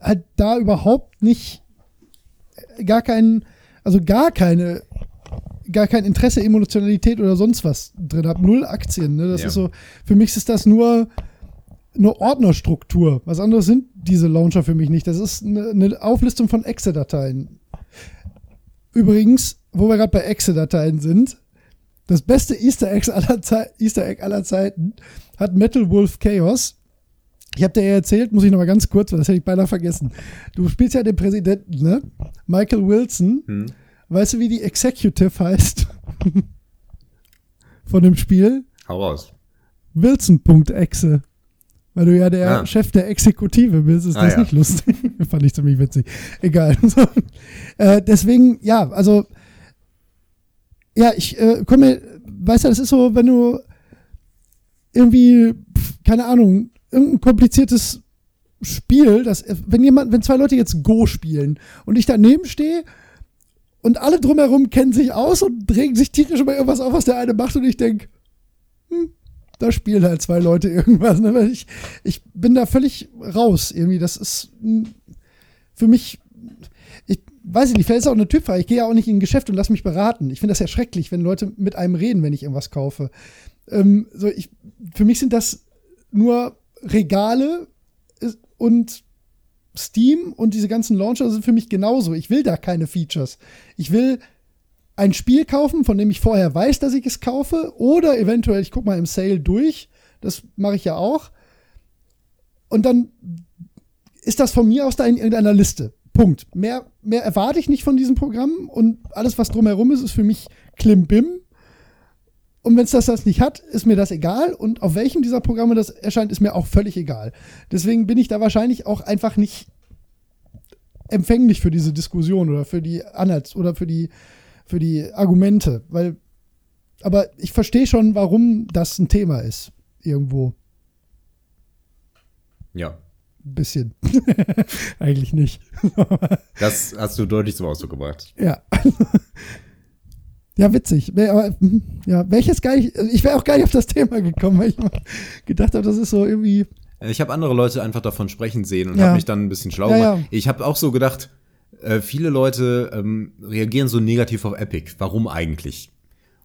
halt da überhaupt nicht äh, gar keinen, also gar keine, gar kein Interesse, Emotionalität oder sonst was drin habe. Null Aktien, ne? Das Ja. ist so, für mich ist das nur eine Ordnerstruktur. Was anderes sind diese Launcher für mich nicht. Das ist eine, eine Auflistung von Exe-Dateien. Übrigens, wo wir gerade bei Exe-Dateien sind, das beste Easter, Eggs aller Zei- Easter Egg aller Zeiten hat Metal Wolf Chaos. Ich habe dir ja erzählt, muss ich noch mal ganz kurz, weil das hätte ich beinahe vergessen. Du spielst ja den Präsidenten, ne? Michael Wilson. Hm. Weißt du, wie die Executive heißt? Von dem Spiel? Hau raus. Wilson.exe. Weil du ja der Ah. Chef der Exekutive bist, ist Ah, das ja. nicht lustig. <laughs> Fand ich ziemlich witzig. Egal. <laughs> So. äh, deswegen, ja, also, ja, ich äh, komme, weißt du, das ist so, wenn du irgendwie, keine Ahnung, irgendein kompliziertes Spiel, das, wenn jemand, wenn zwei Leute jetzt Go spielen und ich daneben stehe und alle drumherum kennen sich aus und regen sich tierisch über irgendwas auf, was der eine macht und ich denke, da spielen halt zwei Leute irgendwas. Ne? Ich, ich bin da völlig raus irgendwie. Das ist mm, für mich, ich weiß nicht, vielleicht ist auch eine Typfrage. Ich gehe ja auch nicht in ein Geschäft und lass mich beraten. Ich finde das ja schrecklich, wenn Leute mit einem reden, wenn ich irgendwas kaufe. Ähm, so ich, für mich sind das nur Regale und Steam und diese ganzen Launcher sind für mich genauso. Ich will da keine Features. Ich will ein Spiel kaufen, von dem ich vorher weiß, dass ich es kaufe, oder eventuell, ich gucke mal im Sale durch, das mache ich ja auch. Und dann ist das von mir aus da in irgendeiner Liste. Punkt. Mehr, mehr erwarte ich nicht von diesem Programm und alles, was drumherum ist, ist für mich Klimbim. Und wenn es das, das nicht hat, ist mir das egal. Und auf welchem dieser Programme das erscheint, ist mir auch völlig egal. Deswegen bin ich da wahrscheinlich auch einfach nicht empfänglich für diese Diskussion oder für die Anhalts oder für die, für die Argumente. Weil, aber ich verstehe schon, warum das ein Thema ist. Irgendwo. Ja. Ein bisschen. <laughs> Eigentlich nicht. Das hast du deutlich zum Ausdruck gebracht. Ja. Ja, witzig. Wär- Aber, hm, ja, welches gar nicht, also ich wäre auch gar nicht auf das Thema gekommen, weil ich mal gedacht habe, das ist so irgendwie. Ich habe andere Leute einfach davon sprechen sehen und Ja. habe mich dann ein bisschen schlau Ja, gemacht. ja. Ich habe auch so gedacht, äh, viele Leute ähm, reagieren so negativ auf Epic. Warum eigentlich?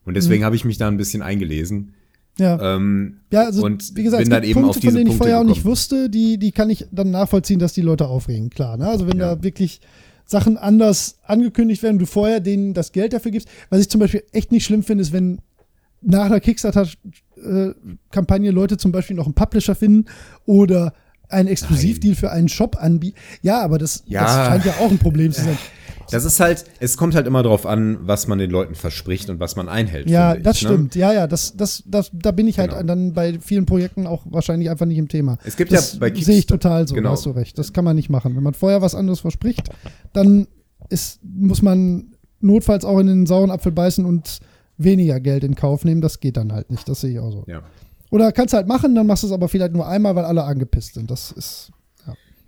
Und Mhm. deswegen habe ich mich da ein bisschen eingelesen. Ja, Ähm, ja also und wie gesagt, bin dann eben Punkte, auf diese von denen ich Punkte vorher auch nicht wusste, die, die kann ich dann nachvollziehen, dass die Leute aufregen, klar. Ne? Also wenn Ja. da wirklich Sachen anders angekündigt werden, du vorher denen das Geld dafür gibst. Was ich zum Beispiel echt nicht schlimm finde, ist, wenn nach einer Kickstarter-Kampagne Leute zum Beispiel noch einen Publisher finden oder einen Exklusivdeal für einen Shop anbieten. Ja, aber das, Ja. das scheint ja auch ein Problem zu sein. <laughs> Das ist halt, es kommt halt immer darauf an, was man den Leuten verspricht und was man einhält. Ja, ich, das ne? stimmt. Ja, ja, das, das, das, da bin ich halt Genau. dann bei vielen Projekten auch wahrscheinlich einfach nicht im Thema. Es gibt das ja bei sehe ich Kickstarter- total so, genau. hast du recht. Das kann man nicht machen. Wenn man vorher was anderes verspricht, dann ist, muss man notfalls auch in den sauren Apfel beißen und weniger Geld in Kauf nehmen. Das geht dann halt nicht. Das sehe ich auch so. Ja. Oder kannst halt machen, dann machst du es aber vielleicht nur einmal, weil alle angepisst sind. Das ist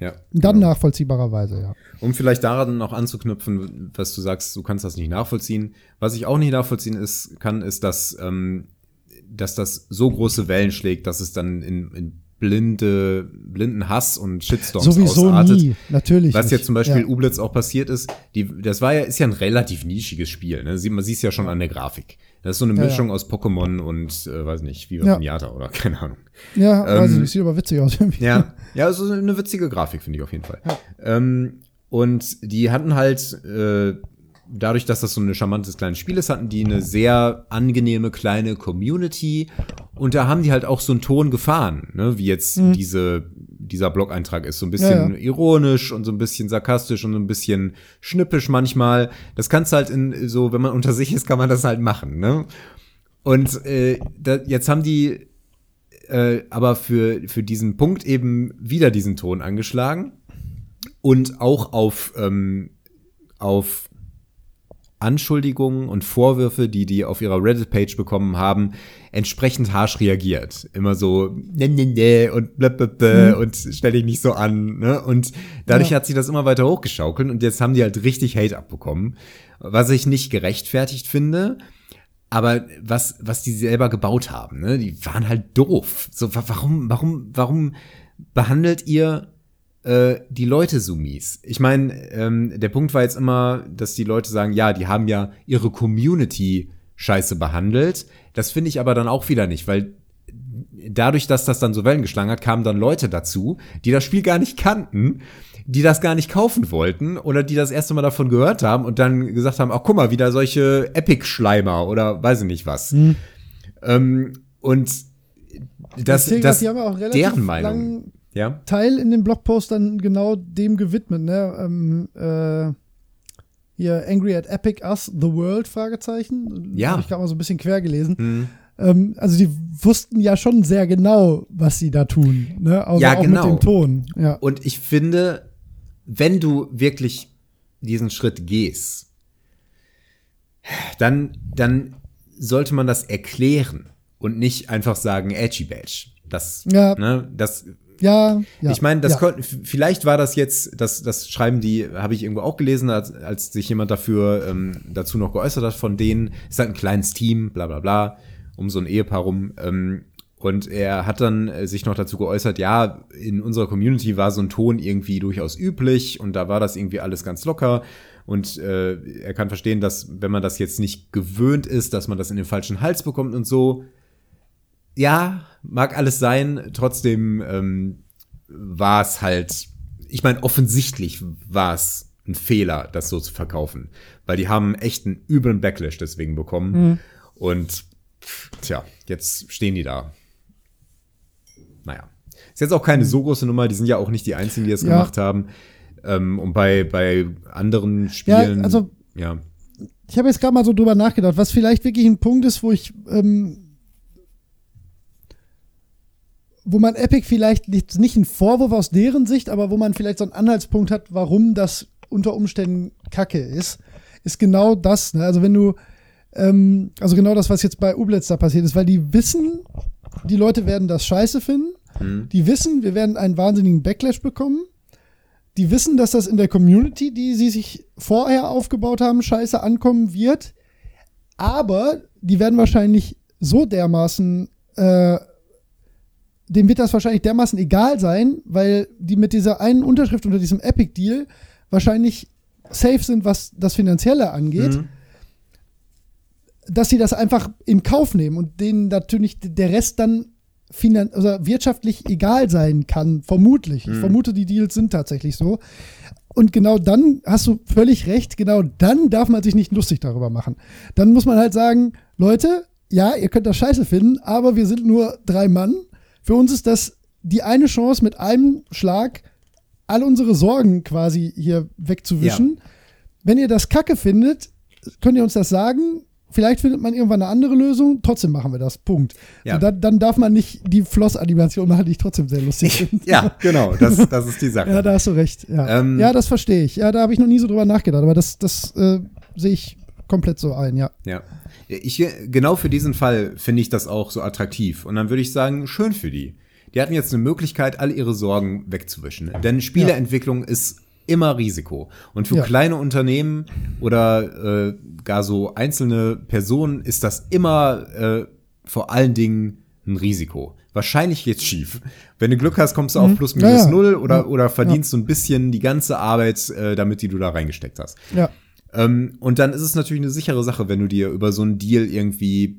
ja. dann genau. nachvollziehbarerweise, ja. Um vielleicht daran noch anzuknüpfen, was du sagst, du kannst das nicht nachvollziehen. Was ich auch nicht nachvollziehen ist, kann, ist, dass, ähm, dass das so große Wellen schlägt, dass es dann in, in blinde, blinden Hass und Shitstorms Sowieso ausartet. nie, natürlich. Was nicht. jetzt zum Beispiel ja. Ublitz auch passiert ist, die, das war ja, ist ja ein relativ nischiges Spiel. Ne? Man sieht es ja schon an der Grafik. Das ist so eine Ja, ja. Mischung aus Pokémon und, äh, weiß nicht, Viva Ja. Pinata oder <laughs> keine Ahnung. Ja, weiß ich ähm, nicht, sieht aber witzig aus. irgendwie. Ja, ja, es ist eine witzige Grafik, finde ich auf jeden Fall. Ähm, und die hatten halt, äh, dadurch, dass das so ein charmantes kleines Spiel ist, hatten die eine sehr angenehme kleine Community. Und da haben die halt auch so einen Ton gefahren, ne? wie jetzt diese, dieser Blog-Eintrag ist. So ein bisschen Mhm. Ja, ja. ironisch und so ein bisschen sarkastisch und so ein bisschen schnippisch manchmal. Das kannst du halt in so, wenn man <laughs> unter sich ist, kann man das halt machen. Ne? Und äh, da, jetzt haben die äh, aber für, für diesen Punkt eben wieder diesen Ton angeschlagen und auch auf, ähm, auf Anschuldigungen und Vorwürfe, die die auf ihrer Reddit-Page bekommen haben, entsprechend harsch reagiert. Immer so ne, ne, ne und blablabla mhm. und stell dich nicht so an. Ne? Und dadurch ja. hat sie das immer weiter hochgeschaukelt und jetzt haben die halt richtig Hate abbekommen, was ich nicht gerechtfertigt finde. Aber was, was die selber gebaut haben, ne? die waren halt doof. So, warum, warum, warum behandelt ihr die Leute so mies. Ich meine, ähm, der Punkt war jetzt immer, dass die Leute sagen, ja, die haben ja ihre Community scheiße behandelt. Das finde ich aber dann auch wieder nicht, weil dadurch, dass das dann so Wellen geschlagen hat, kamen dann Leute dazu, die das Spiel gar nicht kannten, die das gar nicht kaufen wollten oder die das erste Mal davon gehört haben und dann gesagt haben, ach guck mal, wieder solche Epic-Schleimer oder weiß ich nicht was. Mhm. Ähm, und das, das, das deren Meinung ja. Teil in dem Blogpost dann genau dem gewidmet, ne? Ähm, äh, hier Angry at Epic Us The World Fragezeichen. Ja. Habe ich gerade mal so ein bisschen quer gelesen. Mhm. Ähm, also die wussten ja schon sehr genau, was sie da tun, ne? Also ja, auch genau. mit dem Ton. Ja. Und ich finde, wenn du wirklich diesen Schritt gehst, dann, dann sollte man das erklären und nicht einfach sagen Edgy Badge. Das, ja. ne, das ja, ja. Ich meine, das ja. vielleicht war das jetzt, das, das schreiben die, habe ich irgendwo auch gelesen, als, als sich jemand dafür ähm, dazu noch geäußert hat von denen. Ist halt ein kleines Team, bla bla bla, um so ein Ehepaar rum. Ähm, und er hat dann äh, sich noch dazu geäußert, ja, in unserer Community war so ein Ton irgendwie durchaus üblich und da war das irgendwie alles ganz locker. Und äh, er kann verstehen, dass wenn man das jetzt nicht gewöhnt ist, dass man das in den falschen Hals bekommt und so ja, mag alles sein. Trotzdem ähm, war es halt, ich meine, offensichtlich war es ein Fehler, das so zu verkaufen. Weil die haben echt einen üblen Backlash deswegen bekommen. Mhm. Und tja, jetzt stehen die da. Naja. Ist jetzt auch keine so große Nummer, die sind ja auch nicht die einzigen, die es ja. gemacht haben. Ähm, und bei, bei anderen Spielen. Ja, also, ja. Ich habe jetzt gerade mal so drüber nachgedacht, was vielleicht wirklich ein Punkt ist, wo ich ähm, wo man Epic vielleicht nicht, nicht einen Vorwurf aus deren Sicht, aber wo man vielleicht so einen Anhaltspunkt hat, warum das unter Umständen Kacke ist, ist genau das. Ne? Also wenn du, ähm, also genau das, was jetzt bei Ublitz da passiert ist, weil die wissen, die Leute werden das scheiße finden. Mhm. Die wissen, wir werden einen wahnsinnigen Backlash bekommen. Die wissen, dass das in der Community, die sie sich vorher aufgebaut haben, scheiße ankommen wird. Aber die werden wahrscheinlich so dermaßen äh, dem wird das wahrscheinlich dermaßen egal sein, weil die mit dieser einen Unterschrift unter diesem Epic-Deal wahrscheinlich safe sind, was das Finanzielle angeht, mhm. dass sie das einfach in Kauf nehmen und denen natürlich der Rest dann finan also wirtschaftlich egal sein kann, vermutlich. Mhm. Ich vermute, die Deals sind tatsächlich so. Und genau dann hast du völlig recht, genau dann darf man sich nicht lustig darüber machen. Dann muss man halt sagen, Leute, ja, ihr könnt das scheiße finden, aber wir sind nur drei Mann für uns ist das die eine Chance, mit einem Schlag all unsere Sorgen quasi hier wegzuwischen. Ja. Wenn ihr das kacke findet, könnt ihr uns das sagen. Vielleicht findet man irgendwann eine andere Lösung. Trotzdem machen wir das. Punkt. Ja. Dann, dann, darf man nicht die Floss-Animation machen, die ich trotzdem sehr lustig finde. ja, genau. Das, das ist die <laughs> Sache. ja, da hast du recht. Ja, ähm, ja das verstehe ich. Ja, da habe ich noch nie so drüber nachgedacht. Aber das, das äh, sehe ich komplett so ein, ja. Ja. Ich, genau für diesen Fall finde ich das auch so attraktiv. Und dann würde ich sagen, schön für die. Die hatten jetzt eine Möglichkeit, all ihre Sorgen wegzuwischen. Denn Spieleentwicklung ja. ist immer Risiko. Und für ja. kleine Unternehmen oder äh, gar so einzelne Personen ist das immer äh, vor allen Dingen ein Risiko. Wahrscheinlich geht's schief. Wenn du Glück hast, kommst du auf mhm. plus minus ja, null oder, oder verdienst so ein bisschen die ganze Arbeit, äh, damit die du da reingesteckt hast. Ja. Ähm, und dann ist es natürlich eine sichere Sache, wenn du dir über so einen Deal irgendwie,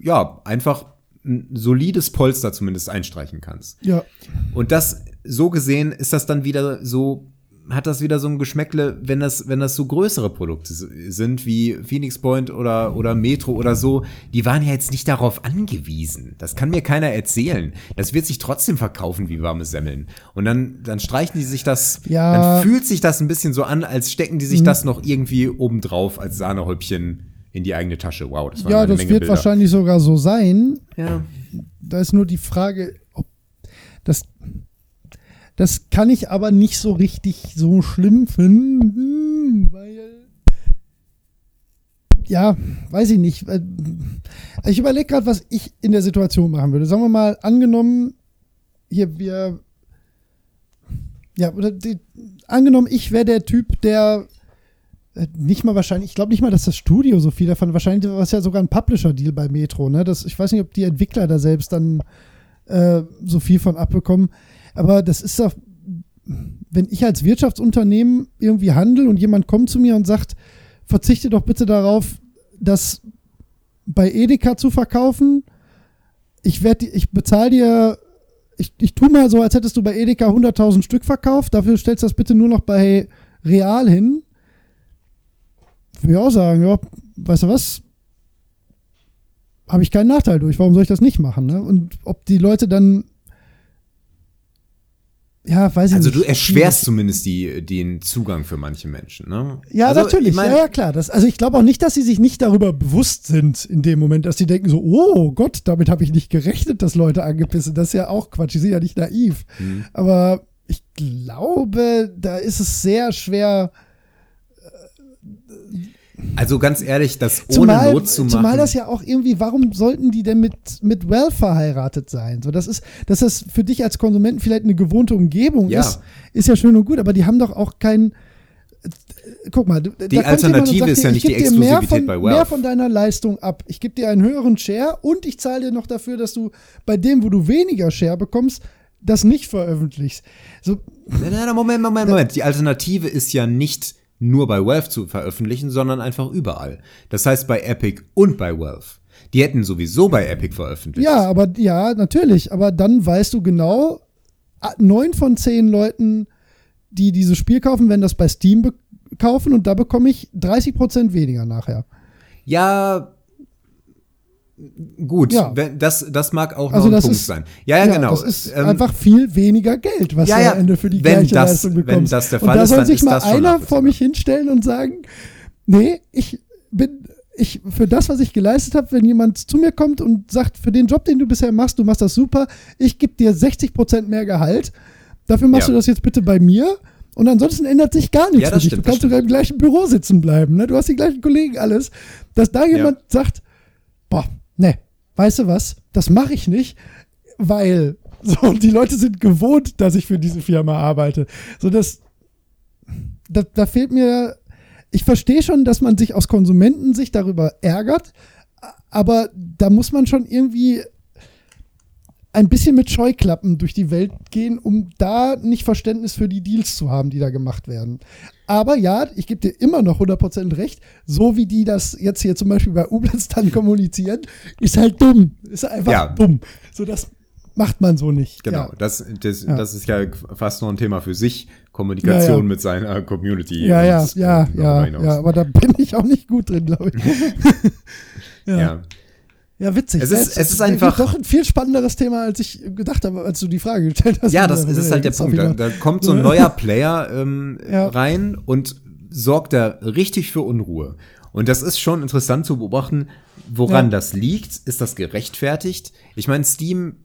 ja, einfach ein solides Polster zumindest einstreichen kannst. Ja. Und das, so gesehen, ist das dann wieder so hat das wieder so ein Geschmäckle, wenn das, wenn das so größere Produkte sind wie Phoenix Point oder, oder Metro oder so, die waren ja jetzt nicht darauf angewiesen. Das kann mir keiner erzählen. Das wird sich trotzdem verkaufen wie warme Semmeln. Und dann, dann streichen die sich das, ja. dann fühlt sich das ein bisschen so an, als stecken die sich mhm. das noch irgendwie obendrauf als Sahnehäubchen in die eigene Tasche. Wow, das waren Ja, eine das Menge wird Bilder. wahrscheinlich sogar so sein. Ja. Da ist nur die Frage, ob das. Das kann ich aber nicht so richtig so schlimm finden, weil. Ja, weiß ich nicht. Äh, Ich überlege gerade, was ich in der Situation machen würde. Sagen wir mal, angenommen, hier wir. Ja, oder die, angenommen, ich wäre der Typ, der äh, nicht mal wahrscheinlich, ich glaube nicht mal, dass das Studio so viel davon, wahrscheinlich war es ja sogar ein Publisher-Deal bei Metro, ne? Das, ich weiß nicht, ob die Entwickler da selbst dann äh, so viel von abbekommen. Aber das ist doch, wenn ich als Wirtschaftsunternehmen irgendwie handle und jemand kommt zu mir und sagt, verzichte doch bitte darauf, das bei Edeka zu verkaufen. Ich werde, ich bezahle dir, ich, ich tu mal so, als hättest du bei Edeka 100.000 Stück verkauft. Dafür stellst du das bitte nur noch bei Real hin. Würde ich auch sagen, ja, weißt du was? Habe ich keinen Nachteil durch. Warum soll ich das nicht machen? Ne? Und ob die Leute dann ja, weiß ich Also nicht. du erschwerst zumindest die, den Zugang für manche Menschen, ne? Ja, also, natürlich. Ich mein, ja, ja, klar. Das, also ich glaube auch nicht, dass sie sich nicht darüber bewusst sind in dem Moment, dass sie denken so, oh Gott, damit habe ich nicht gerechnet, dass Leute angepissen. Das ist ja auch Quatsch. Die sind ja nicht naiv. Mhm. Aber ich glaube, da ist es sehr schwer. Also ganz ehrlich, das ohne Zumal, Not zu machen. zumal das ja auch irgendwie, warum sollten die denn mit, mit Well verheiratet sein? So, das ist, dass das für dich als Konsumenten vielleicht eine gewohnte Umgebung Ja. ist, ist ja schön und gut, aber die haben doch auch kein. Guck mal, kommt Alternative sagt ist ja nicht ich die geb dir mehr Exklusivität von, bei Wealth. Mehr von deiner Leistung ab. Ich gebe dir einen höheren Share und ich zahle dir noch dafür, dass du bei dem, wo du weniger Share bekommst, das nicht veröffentlichst. So, Nein, nein, Moment, Moment, Moment. Die Alternative ist ja nicht nur bei Valve zu veröffentlichen, sondern einfach überall. Das heißt bei Epic und bei Valve. Die hätten sowieso bei Epic veröffentlicht. Ja, aber ja, natürlich. Aber dann weißt du genau, neun von zehn Leuten, die dieses Spiel kaufen, werden das bei Steam kaufen und da bekomme ich 30% weniger nachher. Ja, gut. Ja. Wenn, das, das mag auch Also noch ein Punkt ist- sein. Ja, ja, genau. Das ist Ähm, einfach viel weniger Geld, was ja, du ja, am Ende für die wenn gleiche das- Leistung wenn bekommst. das der und Fall da ist, soll sich mal einer vor mich hinstellen und sagen, nee, ich bin ich für das, was ich geleistet habe, wenn jemand zu mir kommt und sagt, für den Job, den du bisher machst, du machst das super, ich gebe dir 60% mehr Gehalt, dafür machst Ja. du das jetzt bitte bei mir und ansonsten ändert sich gar nichts Ja, für dich. stimmt, du kannst sogar im gleichen Büro sitzen bleiben, ne? du hast die gleichen Kollegen, alles, dass da jemand sagt, boah, ne, weißt du was, das mache ich nicht, weil <laughs> so, die Leute sind gewohnt, dass ich für diese Firma arbeite. So, das, da, da fehlt mir, ich verstehe schon, dass man sich aus Konsumentensicht darüber ärgert, aber da muss man schon irgendwie ein bisschen mit Scheuklappen durch die Welt gehen, um da nicht Verständnis für die Deals zu haben, die da gemacht werden. Aber ja, ich gebe dir immer noch 100% recht, so wie die das jetzt hier zum Beispiel bei Ublitz dann kommunizieren, ist halt dumm. Ist einfach Ja. dumm. So, das macht man so nicht. Genau, Ja. das, das, Ja. das ist ja fast noch ein Thema für sich. Kommunikation mit seiner Community. Ja, ja, ja, ja, ja, aber da bin ich auch nicht gut drin, glaube ich. <laughs> ja. Ja. ja, witzig. Es ist- es ist einfach- doch ein viel spannenderes Thema, als ich gedacht habe, als du die Frage gestellt hast. Ja, das, das ist halt der Punkt. Da, da kommt so ein neuer <laughs> Player ähm, Ja. rein und sorgt da richtig für Unruhe. Und das ist schon interessant zu beobachten, woran Ja. das liegt. Ist das gerechtfertigt? Ich meine, Steam,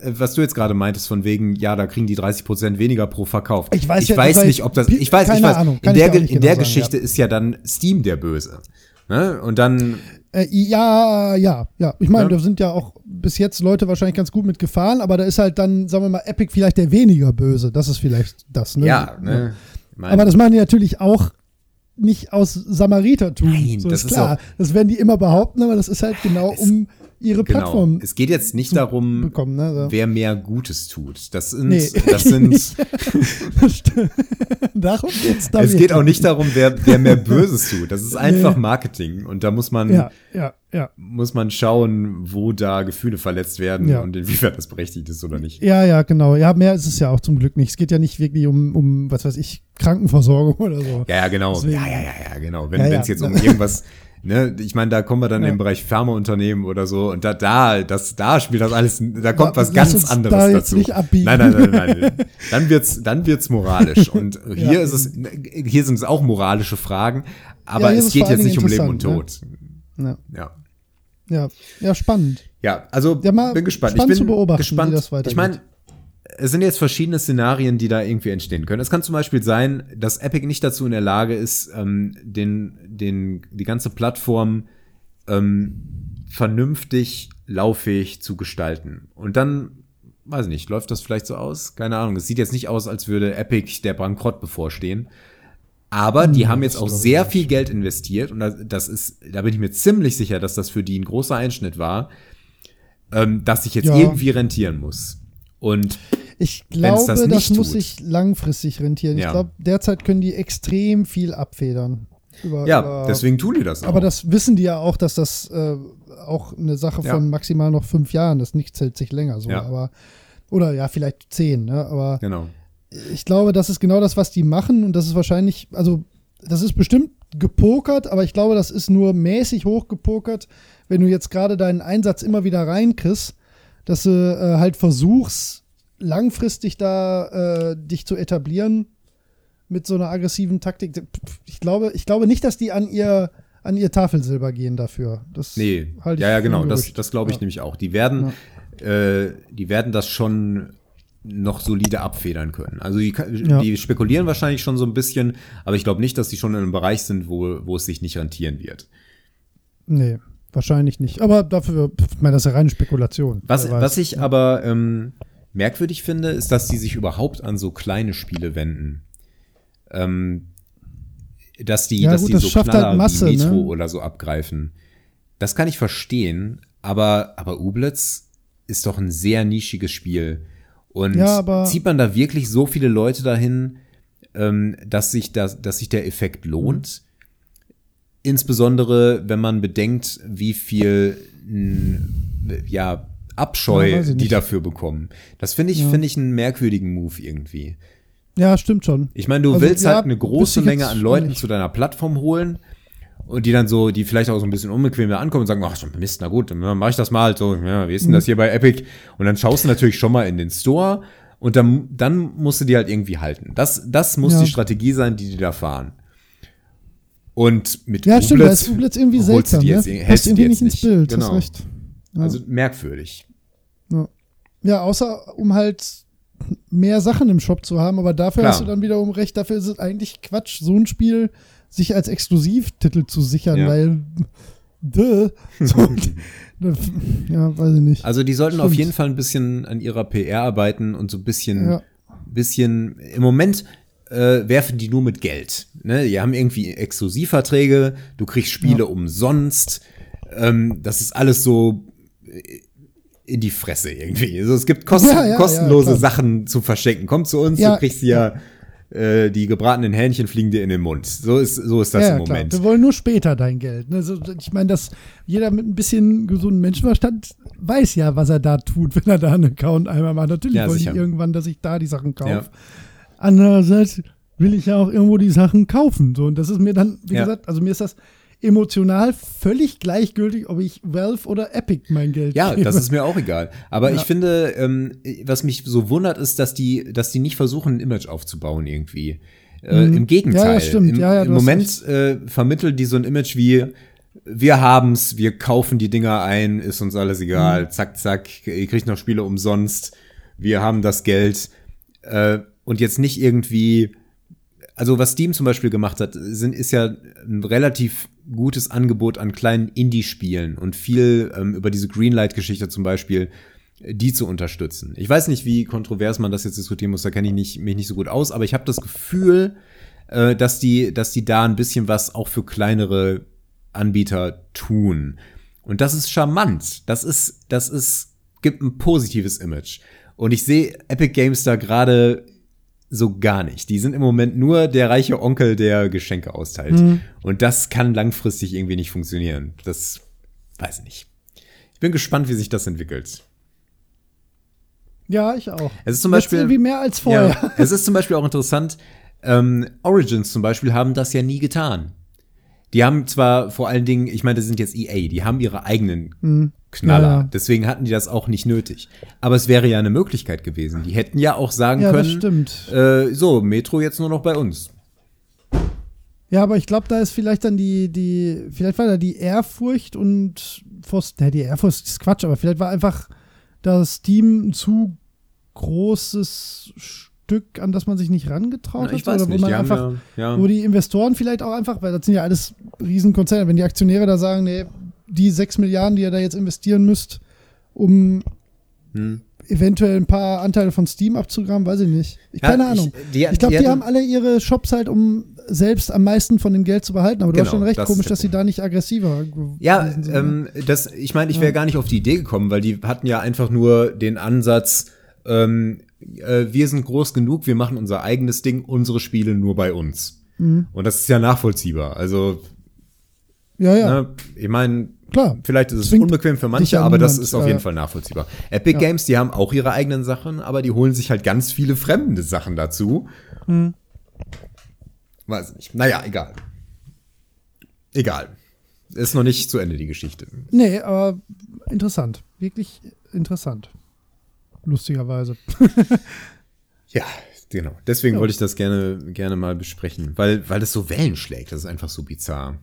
äh, was du jetzt gerade meintest, von wegen, ja, da kriegen die 30% weniger pro Verkauf. Ich weiß ich ja- weiß nicht, ob das. Ich weiß, keine ich weiß. Ahnung, in der, in genau der sagen, Geschichte ist ja dann Steam der Böse. Ne? Und dann, Äh, ja, ja, ja. Ich meine, Ja. da sind ja auch bis jetzt Leute wahrscheinlich ganz gut mit gefahren, aber da ist halt dann, sagen wir mal, Epic vielleicht der weniger böse. Das ist vielleicht das, ne? ja, ne? Mein, Aber das machen die natürlich auch nicht aus Samaritertum. Nein, so das ist ist klar. auch- das werden die immer behaupten, aber das ist halt genau, um ihre Genau. Plattform Es geht jetzt nicht darum, bekommen. Ne? So. wer mehr Gutes tut. Das sind, Nee. das <laughs> sind, <laughs> Darum geht's da es geht auch nicht darum, wer, wer mehr Böses tut. Das ist einfach Marketing. Und da muss man, Ja, ja, ja. muss man schauen, wo da Gefühle verletzt werden und inwiefern das berechtigt ist oder nicht. Ja, ja, genau. Ja, mehr ist es ja auch zum Glück nicht. Es geht ja nicht wirklich um, um was weiß ich, Krankenversorgung <laughs> oder so. Ja, ja, genau. Deswegen- Ja, ja, ja, ja, genau. Wenn es jetzt um irgendwas, ne, ich meine, da kommen wir dann Ja. im Bereich Pharmaunternehmen oder so und da, da, das, da spielt das alles, da kommt Ja, was ganz anderes da dazu. abbiegen. Nein, nein, nein, nein. Dann wird's, dann wird's moralisch. Und <laughs> hier Ja. ist es, hier sind es auch moralische Fragen, aber Ja, es geht jetzt nicht um Leben und Tod. Ja. Ja. Ja, ja spannend. Ja, also bin gespannt. spannend ich bin zu beobachten, gespannt. wie das weitergeht. Ich meine, es sind jetzt verschiedene Szenarien, die da irgendwie entstehen können. Es kann zum Beispiel sein, dass Epic nicht dazu in der Lage ist, ähm, den, den, die ganze Plattform ähm, vernünftig lauffähig zu gestalten. Und dann, weiß ich nicht, läuft das vielleicht so aus? Keine Ahnung. Es sieht jetzt nicht aus, als würde Epic der Bankrott bevorstehen. Aber die haben jetzt auch sehr viel Geld investiert und das- ist, da bin ich mir ziemlich sicher, dass das für die ein großer Einschnitt war, ähm, dass sich jetzt Ja. irgendwie rentieren muss. Und Ich glaube, das das, muss tut. sich langfristig rentieren. Ja. Ich glaube, derzeit können die extrem viel abfedern. Über, ja, über, deswegen tun die das auch. Aber das wissen die ja auch, dass das äh, auch eine Sache Ja. von maximal noch fünf Jahren ist. Nichts hält sich länger so. Ja. Aber, oder ja, vielleicht zehn. Ne? Aber genau. ich glaube, das ist genau das, was die machen. Und das ist wahrscheinlich, also das ist bestimmt gepokert, aber ich glaube, das ist nur mäßig hochgepokert, wenn du jetzt gerade deinen Einsatz immer wieder reinkriegst, dass du äh, halt versuchst, langfristig da äh, dich zu etablieren mit so einer aggressiven Taktik. Ich glaube, ich glaube nicht, dass die an ihr an ihr Tafelsilber gehen dafür. Das Nee, halte ich ja, ja, genau, das, das glaube ich Ja. nämlich auch. Die werden, äh, die werden das schon noch solide abfedern können. Also die, Ja. die spekulieren wahrscheinlich schon so ein bisschen, aber ich glaube nicht, dass die schon in einem Bereich sind, wo, wo es sich nicht rentieren wird. Nee, wahrscheinlich nicht. Aber dafür, ich meine, das ist ja reine Spekulation. Was, was ich aber ähm, merkwürdig finde, ist, dass die sich überhaupt an so kleine Spiele wenden. Ähm, dass die, Ja, dass gut, die das so schafft Knaller halt Masse, wie Metro ne? oder so abgreifen. Das kann ich verstehen, aber, aber Ublitz ist doch ein sehr nischiges Spiel. Und Ja, aber- zieht man da wirklich so viele Leute dahin, ähm, dass, sich das, dass sich der Effekt lohnt? Insbesondere, wenn man bedenkt, wie viel ja, Abscheu Ja, die dafür bekommen. Das finde ich, Ja. finde ich einen merkwürdigen Move irgendwie. Ja, stimmt schon. Ich meine, du Also, willst ja, halt eine große Menge an Leuten zu deiner Plattform holen und die dann so, die vielleicht auch so ein bisschen unbequem da ankommen und sagen, ach, Mist, na gut, dann mache ich das mal halt so, ja, wie ist denn das hier bei Epic? Und dann schaust du natürlich schon mal in den Store und dann, dann musst du die halt irgendwie halten. Das, das muss Ja. die Strategie sein, die die da fahren. Und mit Ja, stimmt, da Ublitz ist Ublitz irgendwie seltsam. die Ne? jetzt, hältst die irgendwie jetzt nicht ins Bild. Genau. Hast recht. Ja. Also merkwürdig. Ja, außer um halt mehr Sachen im Shop zu haben, aber dafür Klar. hast du dann wiederum recht, dafür ist es eigentlich Quatsch, so ein Spiel sich als Exklusivtitel zu sichern, Ja. weil duh, <laughs> so, ja, weiß ich nicht. Also die sollten Stimmt. auf jeden Fall ein bisschen an ihrer PR arbeiten und so ein bisschen, Ja. bisschen im Moment äh, werfen die nur mit Geld. Ne? Die haben irgendwie Exklusivverträge, du kriegst Spiele Ja. umsonst. Ähm, das ist alles so in die Fresse irgendwie. Also es gibt kosten <laughs> Ja, ja, ja, kostenlose klar. Sachen zu verschenken. Komm zu uns, Ja, du kriegst hier äh, die gebratenen Hähnchen fliegen dir in den Mund. So ist, so ist das ja, im ja, klar. Moment. Wir wollen nur später dein Geld. Ne? So, ich meine, dass jeder mit ein bisschen gesunden Menschenverstand weiß ja, was er da tut, <laughs> wenn er da einen Account einmal macht. Natürlich Ja, wollen die sicher. irgendwann, dass ich da die Sachen kaufe. Ja. Andererseits will ich ja auch irgendwo die Sachen kaufen. So, und das ist mir dann, wie Ja. gesagt, also mir ist das emotional völlig gleichgültig, ob ich Valve oder Epic mein Geld Ja, gebe. das ist mir auch egal. Aber Ja. ich finde, ähm, was mich so wundert, ist, dass die, dass die nicht versuchen, ein Image aufzubauen irgendwie. Äh, Mhm. Im Gegenteil. Ja, ja, stimmt. Im, Ja, im Moment äh, vermitteln die so ein Image wie wir haben's, wir kaufen die Dinger ein, ist uns alles egal. Mhm. Zack, zack, ihr kriegt noch Spiele umsonst. Wir haben das Geld. Äh, und jetzt nicht irgendwie also was Steam zum Beispiel gemacht hat, sind, ist ja ein relativ gutes Angebot an kleinen Indie-Spielen und viel ähm, über diese Greenlight-Geschichte zum Beispiel, äh, die zu unterstützen. Ich weiß nicht, wie kontrovers man das jetzt diskutieren muss, da kenne ich nicht, mich nicht so gut aus, aber ich habe das Gefühl, äh, dass, die, dass die da ein bisschen was auch für kleinere Anbieter tun. Und das ist charmant. Das ist, das ist, gibt ein positives Image. Und ich sehe Epic Games da gerade so gar nicht. Die sind im Moment nur der reiche Onkel, der Geschenke austeilt. Mhm. Und das kann langfristig irgendwie nicht funktionieren. Das weiß ich nicht. Ich bin gespannt, wie sich das entwickelt. Ja, ich auch. Es ist zum Jetzt Beispiel irgendwie mehr als vorher. Ja, es ist zum Beispiel auch interessant. Ähm, Origins zum Beispiel haben das ja nie getan. Die haben zwar vor allen Dingen, ich meine, das sind jetzt EA, die haben ihre eigenen Knaller. Ja, ja. Deswegen hatten die das auch nicht nötig. Aber es wäre ja eine Möglichkeit gewesen. Die hätten ja auch sagen Ja, können, stimmt. Äh, so, Metro jetzt nur noch bei uns. Ja, aber ich glaube, da ist vielleicht dann die, die, vielleicht war da die Ehrfurcht und vor, ja, die Ehrfurcht ist Quatsch, aber vielleicht war einfach das Team ein zu großes Stück, an das man sich nicht rangetraut Na, hat. Oder wo nicht. man Die einfach, ja, ja. wo die Investoren vielleicht auch einfach, weil das sind ja alles Riesenkonzerne, wenn die Aktionäre da sagen, nee, die sechs Milliarden, die ihr da jetzt investieren müsst, um Hm. eventuell ein paar Anteile von Steam abzugraben, weiß ich nicht. Ich, Ja, keine Ahnung. ich- ich glaube, die die, haben alle ihre Shops halt, um selbst am meisten von dem Geld zu behalten. Aber du hast Genau, schon recht, das komisch, dass sie da nicht aggressiver Ja, sind. ähm, das, ich meine, ich wäre gar nicht auf die Idee gekommen, weil die hatten ja einfach nur den Ansatz, ähm, äh, wir sind groß genug, wir machen unser eigenes Ding, unsere Spiele nur bei uns. Mhm. Und das ist ja nachvollziehbar. Also, ja, ja, ne, ich meine, klar. vielleicht ist es Zwingt unbequem für manche, aber das ist auf äh, jeden Fall nachvollziehbar. Epic ja. Games, die haben auch ihre eigenen Sachen, aber die holen sich halt ganz viele fremde Sachen dazu. Mhm. Weiß nicht. Naja, egal. Egal. Ist noch nicht zu Ende die Geschichte. Nee, aber interessant. Wirklich interessant. Lustigerweise. <laughs> Ja, genau. Deswegen Ja. wollte ich das gerne, gerne mal besprechen, weil, weil das so Wellen schlägt. Das ist einfach so bizarr.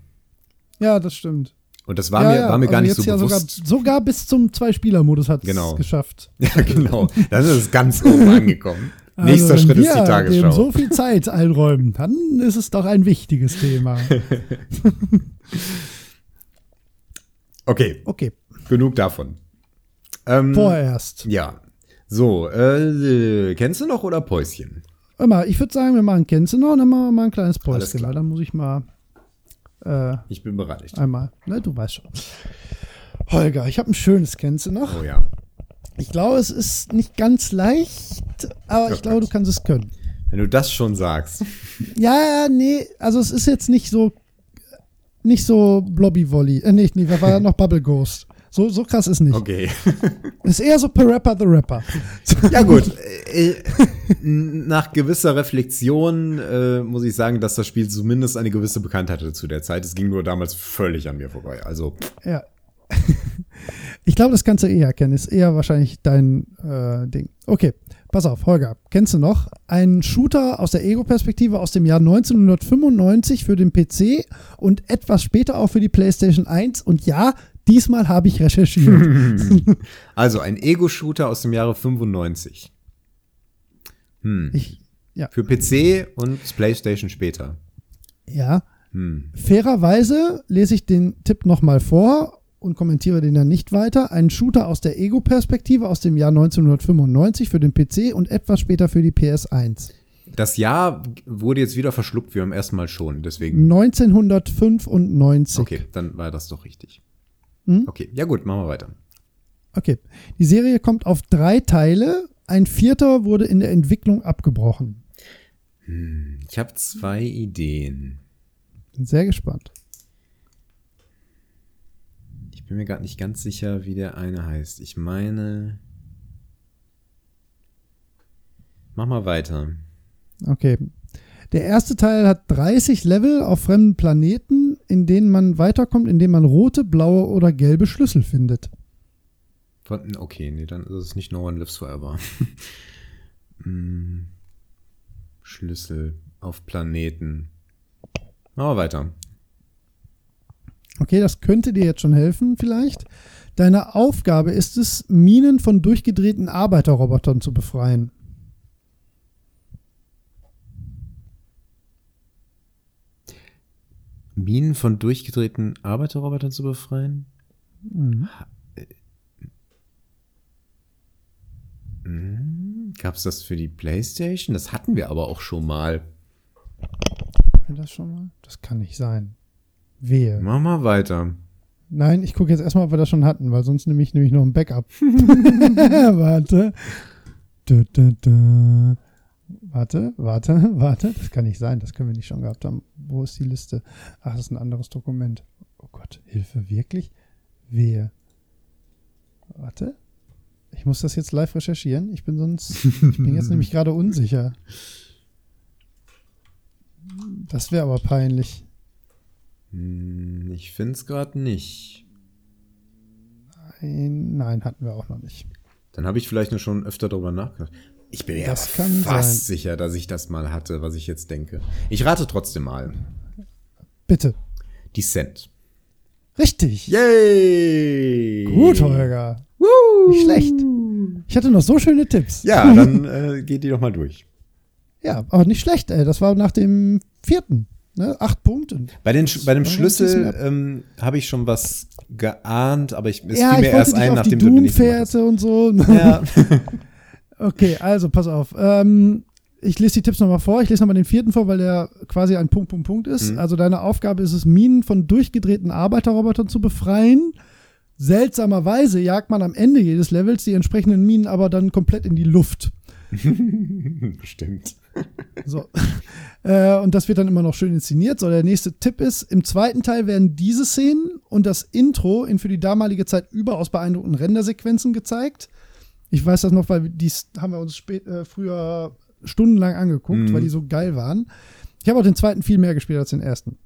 Ja, das stimmt. Und das war ja, mir, war mir gar also nicht so ja bewusst. Sogar, sogar bis zum Zwei-Spieler-Modus hat es Genau. geschafft. <laughs> Ja, genau. Dann ist ganz oben <laughs> angekommen. Also, Nächster Schritt ist die wir dem Tagesschau. so viel Zeit einräumen, dann ist es doch ein wichtiges Thema. <laughs> okay, Okay, genug davon. Ähm, vorerst. Ja. So, äh, kennst du noch oder Päuschen? Immer, ich würde sagen, wir machen Kennst du noch und dann machen wir mal ein kleines Päuschen, weil dann muss ich mal äh, Ich bin bereit. einmal, ne, du weißt schon. Holger, ich habe ein schönes Kennst du noch. Oh ja. Ich glaube, es ist nicht ganz leicht, aber Oh ich glaube, du kannst es können. Wenn du das schon sagst. Ja, nee, also es ist jetzt nicht so, nicht so Blobby Volley. Äh, nicht, nee, wer war noch Bubble Ghost? So, so krass ist nicht. Okay. <laughs> Ist eher so Per Rapper the Rapper. Ja gut, <laughs> äh, äh, nach gewisser Reflexion äh, muss ich sagen, dass das Spiel zumindest eine gewisse Bekanntheit hatte zu der Zeit. Es ging nur damals völlig an mir vorbei. Also, Ja. <laughs> Ich glaube, das kannst du eher kennen. Ist eher wahrscheinlich dein äh, Ding. Okay, pass auf, Holger. Kennst du noch? Ein Shooter aus der Ego-Perspektive aus dem Jahr 1995 für den PC und etwas später auch für die PlayStation 1. Und ja, diesmal habe ich recherchiert. <laughs> also ein Ego-Shooter aus dem Jahre 95. Hm. ich, ja, Für PC und PlayStation später. ja. Hm. Fairerweise lese ich den Tipp nochmal vor und kommentiere den dann nicht weiter. Ein Shooter aus der Ego-Perspektive aus dem Jahr 1995 für den PC und etwas später für die PS1. Das Jahr wurde jetzt wieder verschluckt wie beim ersten Mal schon. Deswegen. 1995. Okay, dann war das doch richtig. Hm? Okay, ja gut, machen wir weiter. Okay. Die Serie kommt auf drei Teile. Ein vierter wurde in der Entwicklung abgebrochen. Ich habe zwei Ideen. Bin sehr gespannt. Ich bin mir gerade nicht ganz sicher, wie der eine heißt. Ich meine. Mach mal weiter. Okay. Der erste Teil hat 30 Level auf fremden Planeten, in denen man weiterkommt, indem man rote, blaue oder gelbe Schlüssel findet. Okay, nee, dann ist es nicht No One Lives Forever. Hm. <laughs> Schlüssel auf Planeten. Machen wir weiter. Okay, das könnte dir jetzt schon helfen, vielleicht. Deine Aufgabe ist es, Minen von durchgedrehten Arbeiterrobotern zu befreien. Minen von durchgedrehten Arbeiterrobotern zu befreien? Mhm. Gab es das für die Playstation? Das hatten wir aber auch schon mal. Haben wir das schon mal? Das kann nicht sein. Wehe. Mach mal weiter. Nein, ich gucke jetzt erstmal, ob wir das schon hatten, weil sonst nehme ich nämlich noch ein Backup. <laughs> <laughs> warte. Du, du, du. Warte, warte, <laughs> warte. Das kann nicht sein. Das können wir nicht schon gehabt haben. Wo ist die Liste? Ach, das ist ein anderes Dokument. Oh Gott, Hilfe, wirklich? Wehe. Warte. Ich muss das jetzt live recherchieren. Ich bin sonst. Ich bin jetzt <laughs> nämlich gerade unsicher. Das wäre aber peinlich. Hm, Ich finde es gerade nicht. Nein, nein, hatten wir auch noch nicht. Dann habe ich vielleicht nur schon öfter darüber nachgedacht. Ich bin Das kann fast sein. sicher, dass ich das mal hatte, was ich jetzt denke. Ich rate trotzdem mal. Bitte. Descent. Richtig. Yay! Gut, Holger. Nicht schlecht. Ich hatte noch so schöne Tipps. Ja, <laughs> dann äh, geht die doch mal durch. Ja, aber nicht schlecht, ey. Das war nach dem vierten. Ne? Acht Punkte. Bei, den, bei dem Schlüssel ähm, habe ich schon was geahnt, aber ich, es ja, fiel mir erst ein, nachdem du den nicht und so. Ja. <laughs> <laughs> Okay, also pass auf. Ähm, ich lese die Tipps nochmal vor. Ich lese nochmal den vierten vor, weil der quasi ein Punkt, Punkt, Punkt ist. Mhm. Also deine Aufgabe ist es, Minen von durchgedrehten Arbeiterrobotern zu befreien. Seltsamerweise jagt man am Ende jedes Levels die entsprechenden Minen aber dann komplett in die Luft. <laughs> Stimmt. So. <laughs> äh, und das wird dann immer noch schön inszeniert. So, der nächste Tipp ist, im zweiten Teil werden diese Szenen und das Intro in für die damalige Zeit überaus beeindruckenden Rendersequenzen gezeigt. Ich weiß das noch, weil dies haben wir uns spät, äh, früher stundenlang angeguckt, Mhm. weil die so geil waren. Ich habe auch den zweiten viel mehr gespielt als den ersten.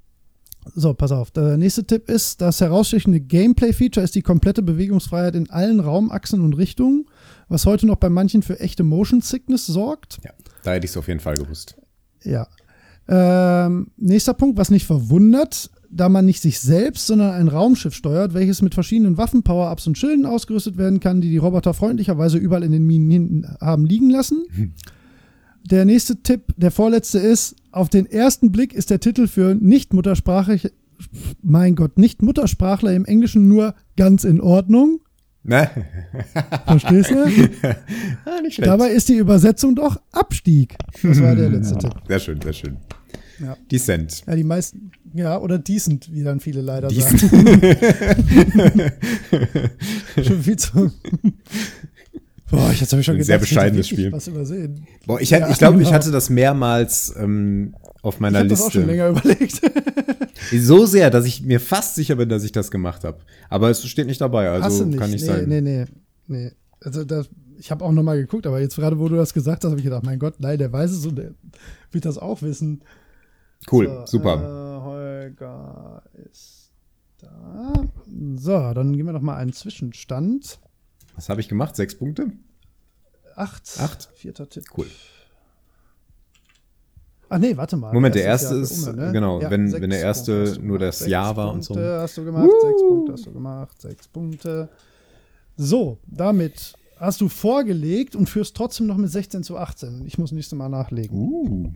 So, pass auf. Der nächste Tipp ist, das herausstechende Gameplay-Feature ist die komplette Bewegungsfreiheit in allen Raumachsen und Richtungen, was heute noch bei manchen für echte Motion Sickness sorgt. Ja, da hätte ich es auf jeden Fall gewusst. Ja. Ähm, nächster Punkt, was nicht verwundert, da man nicht sich selbst, sondern ein Raumschiff steuert, welches mit verschiedenen Waffen, Power-Ups und Schilden ausgerüstet werden kann, die die Roboter freundlicherweise überall in den Minen hinten haben liegen lassen. Der nächste Tipp, der vorletzte ist, auf den ersten Blick ist der Titel für nicht-muttersprachlich, mein Gott, nicht-Muttersprachler im Englischen nur ganz in Ordnung. Ne? Verstehst du? <laughs> ah, nicht. Dabei ist die Übersetzung doch Abstieg. Das war der letzte Tipp. Sehr schön, sehr schön. Ja. Descent. Ja, die meisten, ja, oder decent, wie dann viele leider Decent. sagen. <laughs> schon viel zu. Boah, jetzt habe ich schon Ein gedacht, sehr ich bescheidenes Spiel. Was übersehen. Boah, ich, Ja, ich glaube, ich genau. hatte das mehrmals ähm, auf Ich meiner habe das auch schon Liste. länger überlegt. <laughs> So sehr, dass ich mir fast sicher bin, dass ich das gemacht habe. Aber es steht nicht dabei, also nicht? kann nicht nee, sein. nee, nee, nee. Also das, ich habe auch noch mal geguckt, aber jetzt gerade, wo du das gesagt hast, habe ich gedacht, mein Gott, nein, der weiß es und der wird das auch wissen. Cool, So, super. Äh, Holger ist da. So, dann gehen wir noch mal einen Zwischenstand. Was habe ich gemacht? Sechs Punkte? Acht. Acht? Vierter Tipp. Cool. Ach nee, warte mal. Moment, der erste Jahr ist, Umme, ne? genau, wenn- sechs wenn der erste Punkte nur das Sechs Jahr war und so. Punkte hast du gemacht, sechs Punkte hast du gemacht, sechs Punkte. So, damit hast du vorgelegt und führst trotzdem noch mit 16 zu 18. Ich muss nächstes Mal nachlegen. Uh.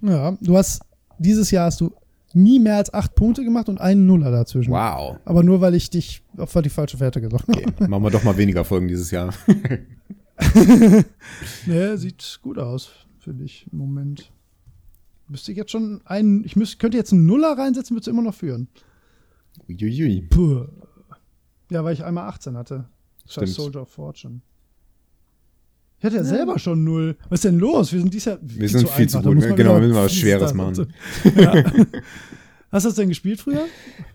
Ja, du hast, dieses Jahr hast du nie mehr als acht Punkte gemacht und einen Nuller dazwischen. Wow. Aber nur, weil ich dich auf die falsche Fährte gesagt habe. Okay, machen wir doch mal weniger Folgen dieses Jahr. <laughs> Nee, sieht gut aus, finde ich, im Moment. Müsste ich jetzt schon einen, ich müsste, könnte jetzt einen Nuller reinsetzen, würdest du immer noch führen. Uiuiui. Puh. Ja, weil ich einmal 18 hatte. Scheiß. Soldier of Fortune. Ich hatte ja, selber schon null. Was ist denn los? Wir sind dies Jahr Wir sind viel zu einfach. Da gut. muss man Genau, wieder müssen wir was Schweres machen. <laughs> Ja. Hast du das denn gespielt früher?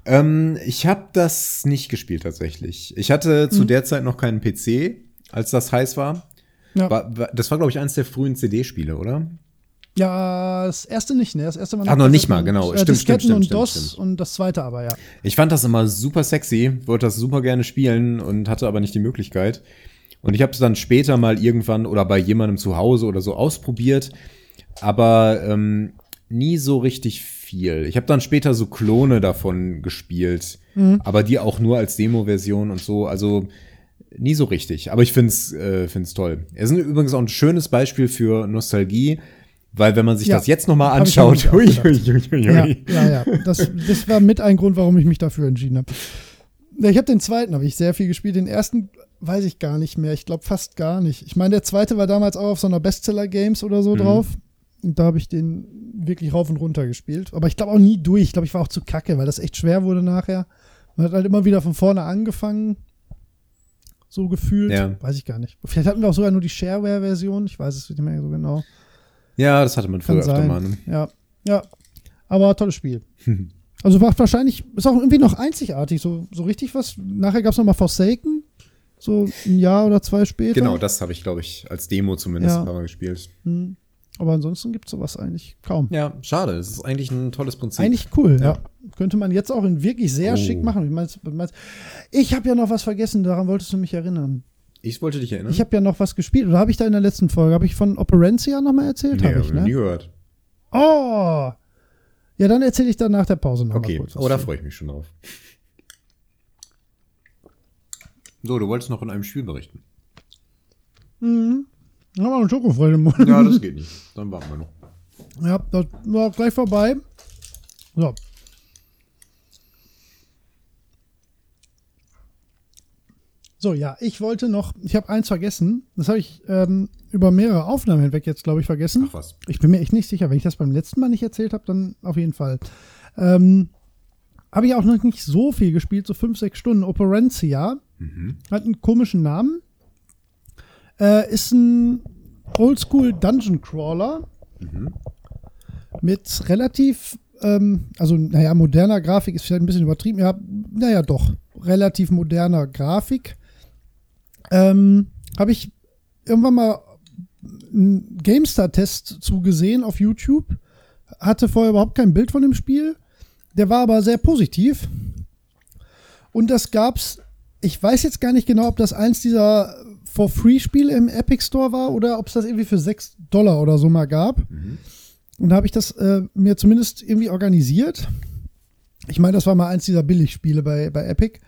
Ähm, ich habe das nicht gespielt tatsächlich. Ich hatte zu Mhm. der Zeit noch keinen PC, als das heiß war. Ja. war, war das war, glaube ich, eines der frühen CD-Spiele, oder? Ja, das erste nicht, ne? Das erste war Ach, noch nicht mal, genau. Äh, Stimmt, Disketten stimmt, und stimmt, DOS stimmt. und das zweite aber, ja. Ich fand das immer super sexy, wollte das super gerne spielen und hatte aber nicht die Möglichkeit. Und ich habe es dann später mal irgendwann oder bei jemandem zu Hause oder so ausprobiert, aber ähm, nie so richtig viel. Ich habe dann später so Klone davon gespielt, aber die auch nur als Demo-Version und so. Also nie so richtig. Aber ich find's, äh, find's toll. Es ist übrigens auch ein schönes Beispiel für Nostalgie, weil wenn man sich Ja, das jetzt nochmal anschaut, ui, ui, ui, Ja, ja, ja. Das, das war mit ein Grund, warum ich mich dafür entschieden habe. Ich habe den zweiten, habe ich sehr viel gespielt. Den ersten weiß ich gar nicht mehr. Ich glaube fast gar nicht. Ich meine, der zweite war damals auch auf so einer Bestseller-Games oder so Mhm. drauf. Und da habe ich den wirklich rauf und runter gespielt. Aber ich glaube auch nie durch. Ich glaube, ich war auch zu kacke, weil das echt schwer wurde nachher. Man hat halt immer wieder von vorne angefangen. So gefühlt. Ja. Weiß ich gar nicht. Vielleicht hatten wir auch sogar nur die Shareware-Version. Ich weiß es nicht mehr so genau. ja, das hatte man früher öfter mal. Ne? Ja, ja. Aber tolles Spiel. <laughs> Also war wahrscheinlich, ist auch irgendwie noch einzigartig. So, so richtig was. Nachher gab es nochmal Forsaken. So ein Jahr oder zwei später. Genau, das habe ich, glaube ich, als Demo zumindest Ja. ein paar Mal gespielt. Hm. Aber ansonsten gibt es sowas eigentlich kaum. Ja, schade. Es ist eigentlich ein tolles Prinzip. Eigentlich cool, ja. Ja. Könnte man jetzt auch in wirklich sehr Oh. schick machen. Meinst, ich habe ja noch was vergessen, daran wolltest du mich erinnern. ich wollte dich erinnern. Ich habe ja noch was gespielt. Oder habe ich da in der letzten Folge, habe ich von Operencia nochmal erzähhlt? nee, habe ich, ich nie ne? gehört. Oh! Ja, dann erzähle ich dann nach der Pause noch Okay, mal kurz. oh, da freue ich mich schon drauf. So, du wolltest noch von einem Spiel berichten. Ich hab auch einen Schokofrosch im Mund. Ja, das geht nicht. Dann warten wir noch. Ja, das war gleich vorbei. So. So, ja, ich wollte noch, ich habe eins vergessen. Das habe ich ähm, über mehrere Aufnahmen hinweg jetzt, glaube ich, vergessen. Ach was. Ich bin mir echt nicht sicher. Wenn ich das beim letzten Mal nicht erzählt habe, dann auf jeden Fall. Ähm, habe ich auch noch nicht so viel gespielt, so fünf, sechs Stunden. Operencia hat einen komischen Namen. Äh, ist ein Oldschool Dungeon Crawler mit relativ, ähm, also naja, moderner Grafik ist vielleicht ein bisschen übertrieben. Ja, naja, doch, relativ moderner Grafik. Ähm, Habe ich irgendwann mal einen GameStar-Test zugesehen auf YouTube. Hatte vorher überhaupt kein Bild von dem Spiel. Der war aber sehr positiv. Und das gab's, ich weiß jetzt gar nicht genau, ob das eins dieser For-Free-Spiele im Epic Store war oder ob es das irgendwie für 6 Dollar oder so mal gab. Und da habe ich das äh, mir zumindest irgendwie organisiert. Ich meine, das war mal eins dieser Billigspiele bei, bei Epic.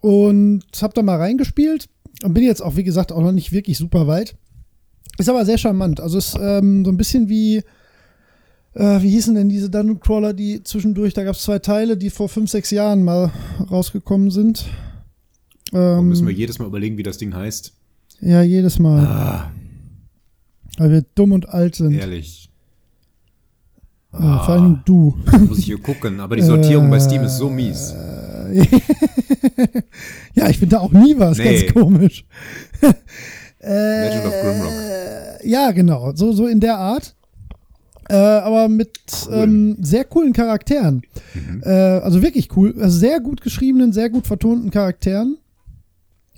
Und habe da mal reingespielt und bin jetzt auch, wie gesagt, auch noch nicht wirklich super weit. Ist aber sehr charmant. Also ist ähm, so ein bisschen wie, äh, wie hießen denn diese Dungeon Crawler, die zwischendurch, da gab es zwei Teile, die vor fünf, sechs Jahren mal rausgekommen sind. Warum Ähm, müssen wir jedes Mal überlegen, wie das Ding heißt? ja, jedes Mal, Ah, weil wir dumm und alt sind. ehrlich. Äh, vor Dingen du. Muss ich hier gucken. Aber die Sortierung bei Steam ist so mies. <laughs> ja, ich finde da auch nie was, Nee. ganz komisch. Legend of Grimrock. Äh, ja, genau, so, so in der Art. Äh, aber mit ähm, sehr coolen Charakteren. Äh, also wirklich cool. Also sehr gut geschriebenen, sehr gut vertonten Charakteren.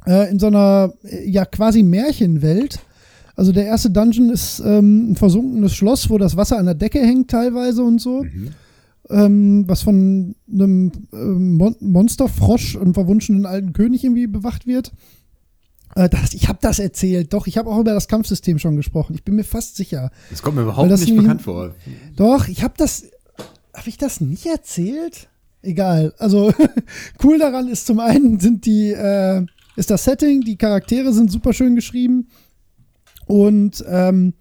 Äh, in so einer, äh, ja, quasi Märchenwelt. Also der erste Dungeon ist ähm, ein versunkenes Schloss, wo das Wasser an der Decke hängt teilweise und so. Ähm, was von einem ähm, Mon Monsterfrosch, einem verwunschenen alten König irgendwie bewacht wird. Äh, das, ich habe das erzählt. Doch, ich habe auch über das Kampfsystem schon gesprochen. Ich bin mir fast sicher. Das kommt mir überhaupt nicht nämlich- bekannt vor. Doch, ich habe das. Habe ich das nicht erzählt? Egal. Also <laughs> cool daran ist zum einen sind die äh, ist das Setting, die Charaktere sind super schön geschrieben und ähm,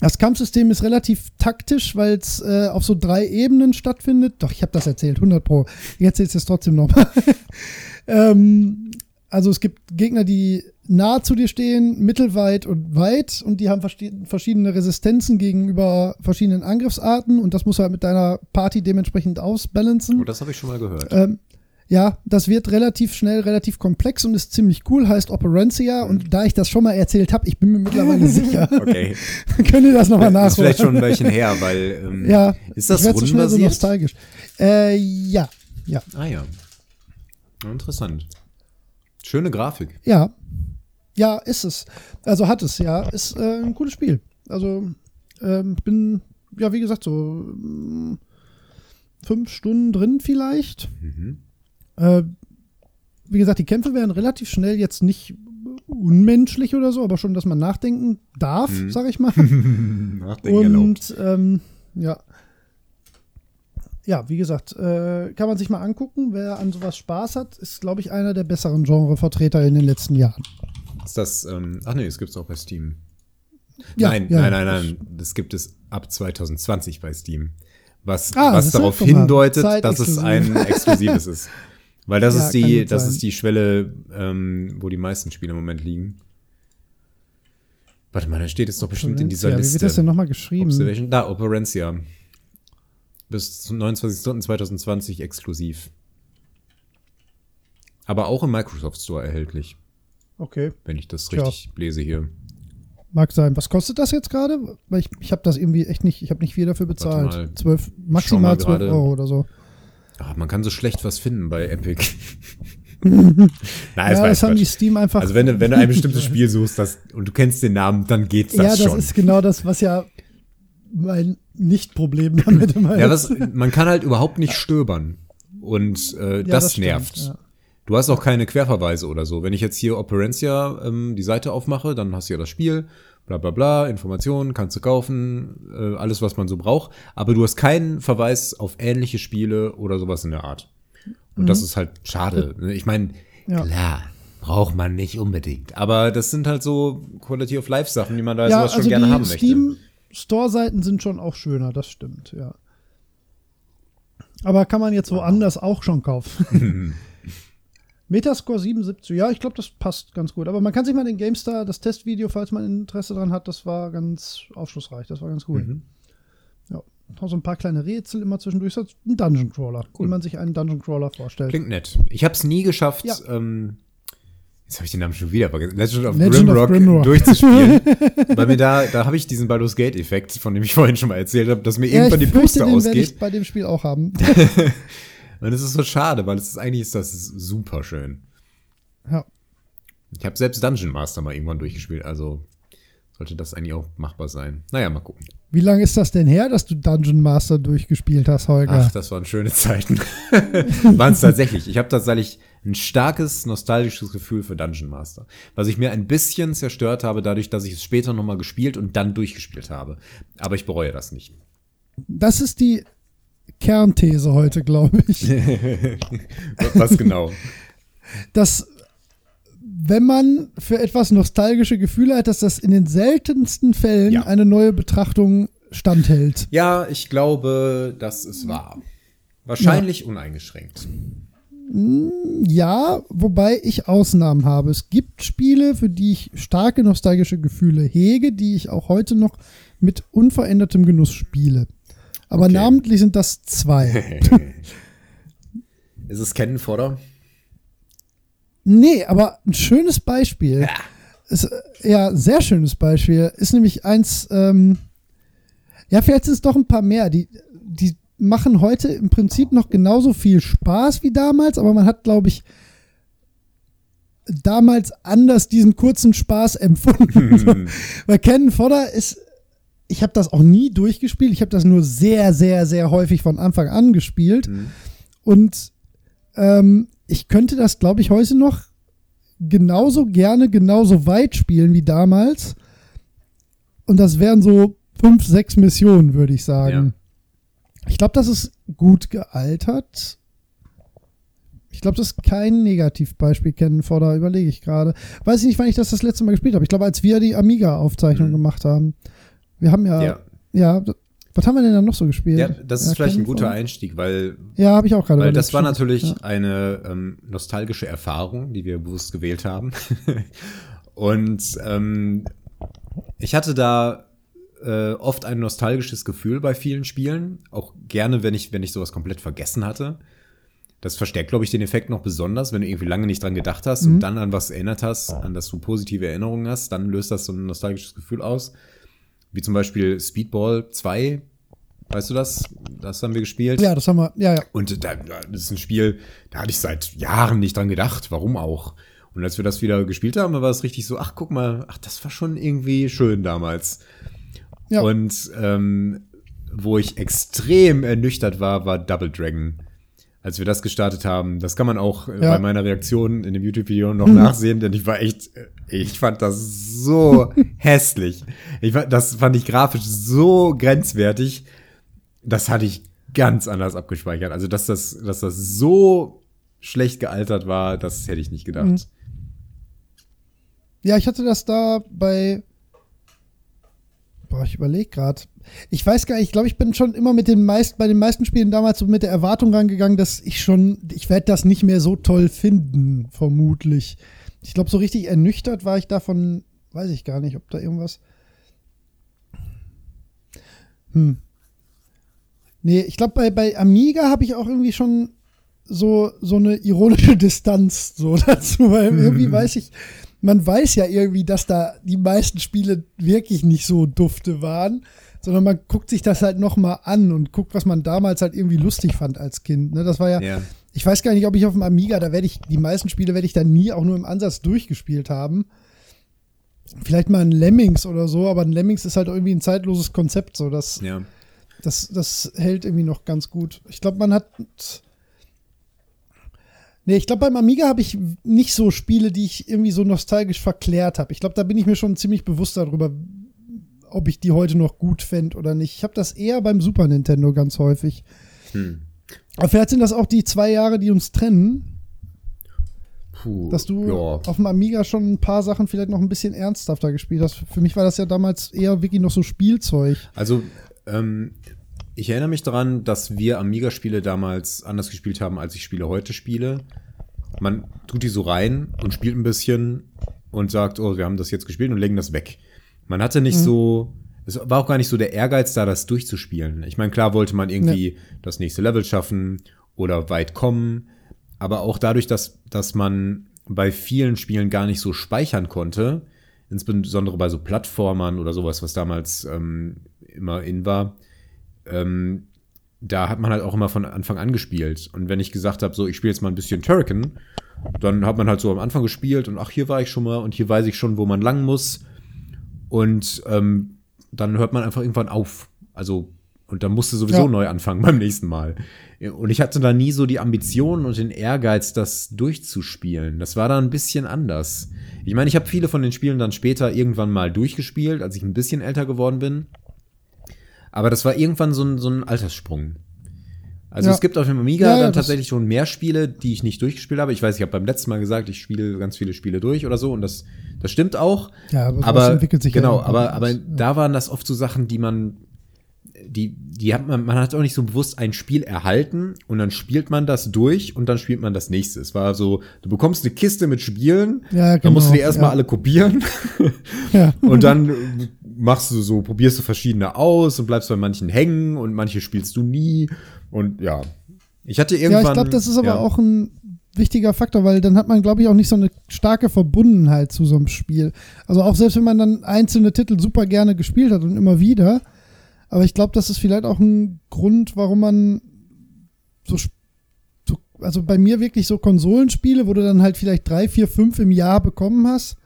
das Kampfsystem ist relativ taktisch, weil es äh, auf so drei Ebenen stattfindet. Doch, ich habe das erzählt, 100 pro. Ich erzähle es jetzt trotzdem nochmal. <laughs> ähm, also es gibt Gegner, die nah zu dir stehen, mittelweit und weit und die haben verschiedene Resistenzen gegenüber verschiedenen Angriffsarten und das musst du halt mit deiner Party dementsprechend ausbalancen. Oh, das habe ich schon mal gehört. Ähm, ja, das wird relativ schnell, relativ komplex und ist ziemlich cool, heißt Operencia. Und da ich das schon mal erzählt habe, ich bin mir mittlerweile <laughs> sicher, Okay. <laughs> könnt ihr das nochmal Das ist nachholen. vielleicht schon ein Weilchen her, weil. Ähm, ja, Ist das werd so so rundenbasiert? nostalgisch. Äh, ja, ja, Ah ja. Interessant. Schöne Grafik. ja. Ja, ist es. Also hat es, ja. Ist äh, ein cooles Spiel. Also, ähm, ich bin, ja, wie gesagt, so mm, fünf Stunden drin vielleicht. Mhm. Äh, wie gesagt, die Kämpfe werden relativ schnell jetzt nicht unmenschlich oder so, aber schon, dass man nachdenken darf, Mhm. sag ich mal. <laughs> Nachdenken. Und ähm, ja. Ja, wie gesagt, äh, kann man sich mal angucken. Wer an sowas Spaß hat, ist, glaube ich, einer der besseren Genrevertreter in den letzten Jahren. Ist das. Ähm, ach nee, es gibt es auch bei Steam. Ja, nein, ja, nein, nein, nein. Das gibt es ab 2020 bei Steam. Was, Ah, was darauf hindeutet, dass es ein exklusives ist. Weil das <laughs> Ja, ist die, das sein. ist die Schwelle, ähm, wo die meisten Spiele im Moment liegen. Warte mal, da steht es doch bestimmt in dieser Liste. Wie wird das denn nochmal geschrieben? Observation, da, Operencia. Bis zum 29.2020 exklusiv. Aber auch im Microsoft Store erhältlich, Okay, wenn ich das richtig lese hier. mag sein. Was kostet das jetzt gerade? Weil ich, ich habe das irgendwie echt nicht, ich habe nicht viel dafür bezahlt. mal. Zwölf, mal maximal 12 gerade. Euro oder so. Ah, man kann so schlecht was finden bei Epic. <laughs> Nein, ja, das haben die. Steam einfach. Also wenn du, wenn du ein bestimmtes <laughs> Spiel suchst das, und du kennst den Namen, dann geht's das ja, das schon. ist genau das, was ja mein Nicht-Problem <laughs> damit immer ja, was, <laughs> man kann halt überhaupt nicht stöbern. Und äh, Ja, das, stimmt, nervt. ja. Du hast auch keine Querverweise oder so. Wenn ich jetzt hier Operencia ähm, die Seite aufmache, dann hast du ja das Spiel bla bla bla, Informationen kannst du kaufen, äh, alles, was man so braucht, aber du hast keinen Verweis auf ähnliche Spiele oder sowas in der Art. Und mhm. das ist halt schade. Ne? Ich meine, ja. klar, braucht man nicht unbedingt. Aber das sind halt so Quality of Life Sachen, die man da ja, sowas also schon gerne haben möchte. Store-Seiten sind schon auch schöner, das stimmt, ja. Aber kann man jetzt woanders auch schon kaufen. <laughs> <laughs> Metascore 77, ja, ich glaube, das passt ganz gut. Aber man kann sich mal den GameStar, das Testvideo, falls man Interesse dran hat, das war ganz aufschlussreich, das war ganz cool. Mhm. Ja, noch so ein paar kleine Rätsel immer zwischendurch. Ein Dungeon Crawler, cool. wie man sich einen Dungeon Crawler vorstellt. Klingt nett. Ich habe es nie geschafft, ja. ähm, Jetzt habe ich den Namen schon wieder vergessen. Legend of, Legend Grimrock, of Grimrock durchzuspielen. <laughs> Weil mir da, da habe ich diesen Baldur's Gate-Effekt, von dem ich vorhin schon mal erzählt habe, dass mir ja, irgendwann die Puste den ausgeht. Ich bei dem Spiel auch haben. <laughs> Und es ist so schade, weil es ist eigentlich ist das super schön. Ja. Ich habe selbst Dungeon Master mal irgendwann durchgespielt, also sollte das eigentlich auch machbar sein. Naja, mal gucken. Wie lange ist das denn her, dass du Dungeon Master durchgespielt hast, Holger? Ach, das waren schöne Zeiten. <laughs> waren es tatsächlich. Ich habe tatsächlich ein starkes nostalgisches Gefühl für Dungeon Master, was ich mir ein bisschen zerstört habe, dadurch, dass ich es später nochmal gespielt und dann durchgespielt habe. Aber ich bereue das nicht. Das ist die Kernthese heute, glaube ich. <laughs> was genau? Dass wenn man für etwas nostalgische Gefühle hat, dass das in den seltensten Fällen ja. eine neue Betrachtung standhält. Ja, ich glaube, das ist wahr. Wahrscheinlich ja. uneingeschränkt. Ja, wobei ich Ausnahmen habe. Es gibt Spiele, für die ich starke nostalgische Gefühle hege, die ich auch heute noch mit unverändertem Genuss spiele. Aber okay. namentlich sind das zwei. <laughs> <laughs> ist es Kennen Fodder? Nee, aber ein schönes Beispiel. Ja. Ist, ja, sehr schönes Beispiel. Ist nämlich eins, ähm, ja, vielleicht sind es doch ein paar mehr. Die, die machen heute im Prinzip noch genauso viel Spaß wie damals, aber man hat, glaube ich, damals anders diesen kurzen Spaß <laughs> empfunden. Weil Ken Fodder ist, ich habe das auch nie durchgespielt, ich habe das nur sehr, sehr, sehr häufig von Anfang an gespielt. Mhm. Und ähm, ich könnte das, glaube ich, heute noch genauso gerne, genauso weit spielen wie damals. Und das wären so fünf, sechs Missionen, würde ich sagen. Ich glaube, das ist gut gealtert. Ich glaube, das ist kein Negativbeispiel kennen vor, da überlege ich gerade. Weiß ich nicht, wann ich das das letzte Mal gespielt habe. Ich glaube, als wir die Amiga-Aufzeichnung mhm. gemacht haben. Wir haben ja, ja, ja, was haben wir denn dann noch so gespielt? Ja, das ist ja, vielleicht ein guter Einstieg, weil. Ja, habe ich auch gerade. Weil das war natürlich ja. eine ähm, nostalgische Erfahrung, die wir bewusst gewählt haben. <laughs> Und ähm, ich hatte da äh, oft ein nostalgisches Gefühl bei vielen Spielen. Auch gerne, wenn ich, wenn ich sowas komplett vergessen hatte. Das verstärkt, glaube ich, den Effekt noch besonders, wenn du irgendwie lange nicht dran gedacht hast mhm. und dann an was erinnert hast, an das du positive Erinnerungen hast, dann löst das so ein nostalgisches Gefühl aus. Wie zum Beispiel Speedball 2. Weißt du das? Das haben wir gespielt. Ja, das haben wir, ja, ja. Und da, das ist ein Spiel, da hatte ich seit Jahren nicht dran gedacht. Warum auch? Und als wir das wieder gespielt haben, war es richtig so, ach, guck mal, ach, das war schon irgendwie schön damals. Ja. Und ähm, wo ich extrem ernüchtert war, war Double Dragon. Als wir das gestartet haben, das kann man auch äh, ja. bei meiner Reaktion in dem YouTube-Video noch <laughs> nachsehen, denn ich war echt, äh, ich fand das so <laughs> hässlich. Ich, das fand ich grafisch so grenzwertig. Das hatte ich ganz anders abgespeichert. Also, dass das, dass das so schlecht gealtert war, das hätte ich nicht gedacht. Mhm. Ja, ich hatte das da bei Boah, ich überlege gerade. Ich weiß gar nicht, ich glaube, ich bin schon immer mit den meisten, bei den meisten Spielen damals so mit der Erwartung rangegangen, dass ich schon, ich werde das nicht mehr so toll finden, vermutlich. Ich glaube, so richtig ernüchtert war ich davon, weiß ich gar nicht, ob da irgendwas. Hm. Nee, ich glaube, bei, bei Amiga habe ich auch irgendwie schon so, so eine ironische <laughs> Distanz so <laughs> dazu, weil irgendwie weiß ich, man weiß ja irgendwie, dass da die meisten Spiele wirklich nicht so dufte waren, sondern man guckt sich das halt noch mal an und guckt, was man damals halt irgendwie lustig fand als Kind. Ne? Das war ja, ja, ich weiß gar nicht, ob ich auf dem Amiga, da werde ich, die meisten Spiele werde ich da nie auch nur im Ansatz durchgespielt haben. Vielleicht mal ein Lemmings oder so, aber ein Lemmings ist halt irgendwie ein zeitloses Konzept, so das, ja. das, das hält irgendwie noch ganz gut. Ich glaube, man hat Nee, ich glaube, beim Amiga habe ich nicht so Spiele, die ich irgendwie so nostalgisch verklärt habe. Ich glaube, da bin ich mir schon ziemlich bewusst darüber, ob ich die heute noch gut fände oder nicht. Ich habe das eher beim Super Nintendo ganz häufig. Hm. Aber vielleicht sind das auch die zwei Jahre, die uns trennen. Puh, dass du ja. auf dem Amiga schon ein paar Sachen vielleicht noch ein bisschen ernsthafter gespielt hast. Für mich war das ja damals eher wirklich noch so Spielzeug. Also, ähm, ich erinnere mich daran, dass wir Amiga-Spiele damals anders gespielt haben, als ich Spiele heute spiele. Man tut die so rein und spielt ein bisschen und sagt, oh, wir haben das jetzt gespielt und legen das weg. Man hatte nicht mhm. so, es war auch gar nicht so der Ehrgeiz da, das durchzuspielen. Ich meine, klar wollte man irgendwie ja. das nächste Level schaffen oder weit kommen, aber auch dadurch, dass, dass man bei vielen Spielen gar nicht so speichern konnte, insbesondere bei so Plattformern oder sowas, was damals ähm, immer in war, ähm, da hat man halt auch immer von Anfang an gespielt. Und wenn ich gesagt habe, so, ich spiele jetzt mal ein bisschen Turrican, dann hat man halt so am Anfang gespielt und ach, hier war ich schon mal und hier weiß ich schon, wo man lang muss. Und ähm, dann hört man einfach irgendwann auf. Also, und dann musste sowieso ja. neu anfangen beim nächsten Mal. Und ich hatte da nie so die Ambition und den Ehrgeiz, das durchzuspielen. Das war da ein bisschen anders. Ich meine, ich habe viele von den Spielen dann später irgendwann mal durchgespielt, als ich ein bisschen älter geworden bin. Aber das war irgendwann so ein, so ein Alterssprung. Also ja. es gibt auf dem Amiga ja, ja, dann tatsächlich schon mehr Spiele, die ich nicht durchgespielt habe. Ich weiß, ich habe beim letzten Mal gesagt, ich spiele ganz viele Spiele durch oder so und das, das stimmt auch. Ja, aber, aber entwickelt sich genau, aber, aber da waren das oft so Sachen, die man, die, die hat man, man hat auch nicht so bewusst ein Spiel erhalten und dann spielt man das durch und dann spielt man das nächste. Es war so, du bekommst eine Kiste mit Spielen, ja, genau, dann musst du die erstmal alle kopieren <laughs> ja. <laughs> und dann machst du so, probierst du verschiedene aus und bleibst bei manchen hängen und manche spielst du nie. Und ja, ich hatte irgendwann. Ja, ich glaube, das ist aber ja. auch ein wichtiger Faktor, weil dann hat man, glaube ich, auch nicht so eine starke Verbundenheit zu so einem Spiel. Also auch selbst wenn man dann einzelne Titel super gerne gespielt hat und immer wieder. Aber ich glaube, das ist vielleicht auch ein Grund, warum man so, so, also bei mir wirklich so Konsolenspiele, wo du dann halt vielleicht drei, vier, fünf im Jahr bekommen hast,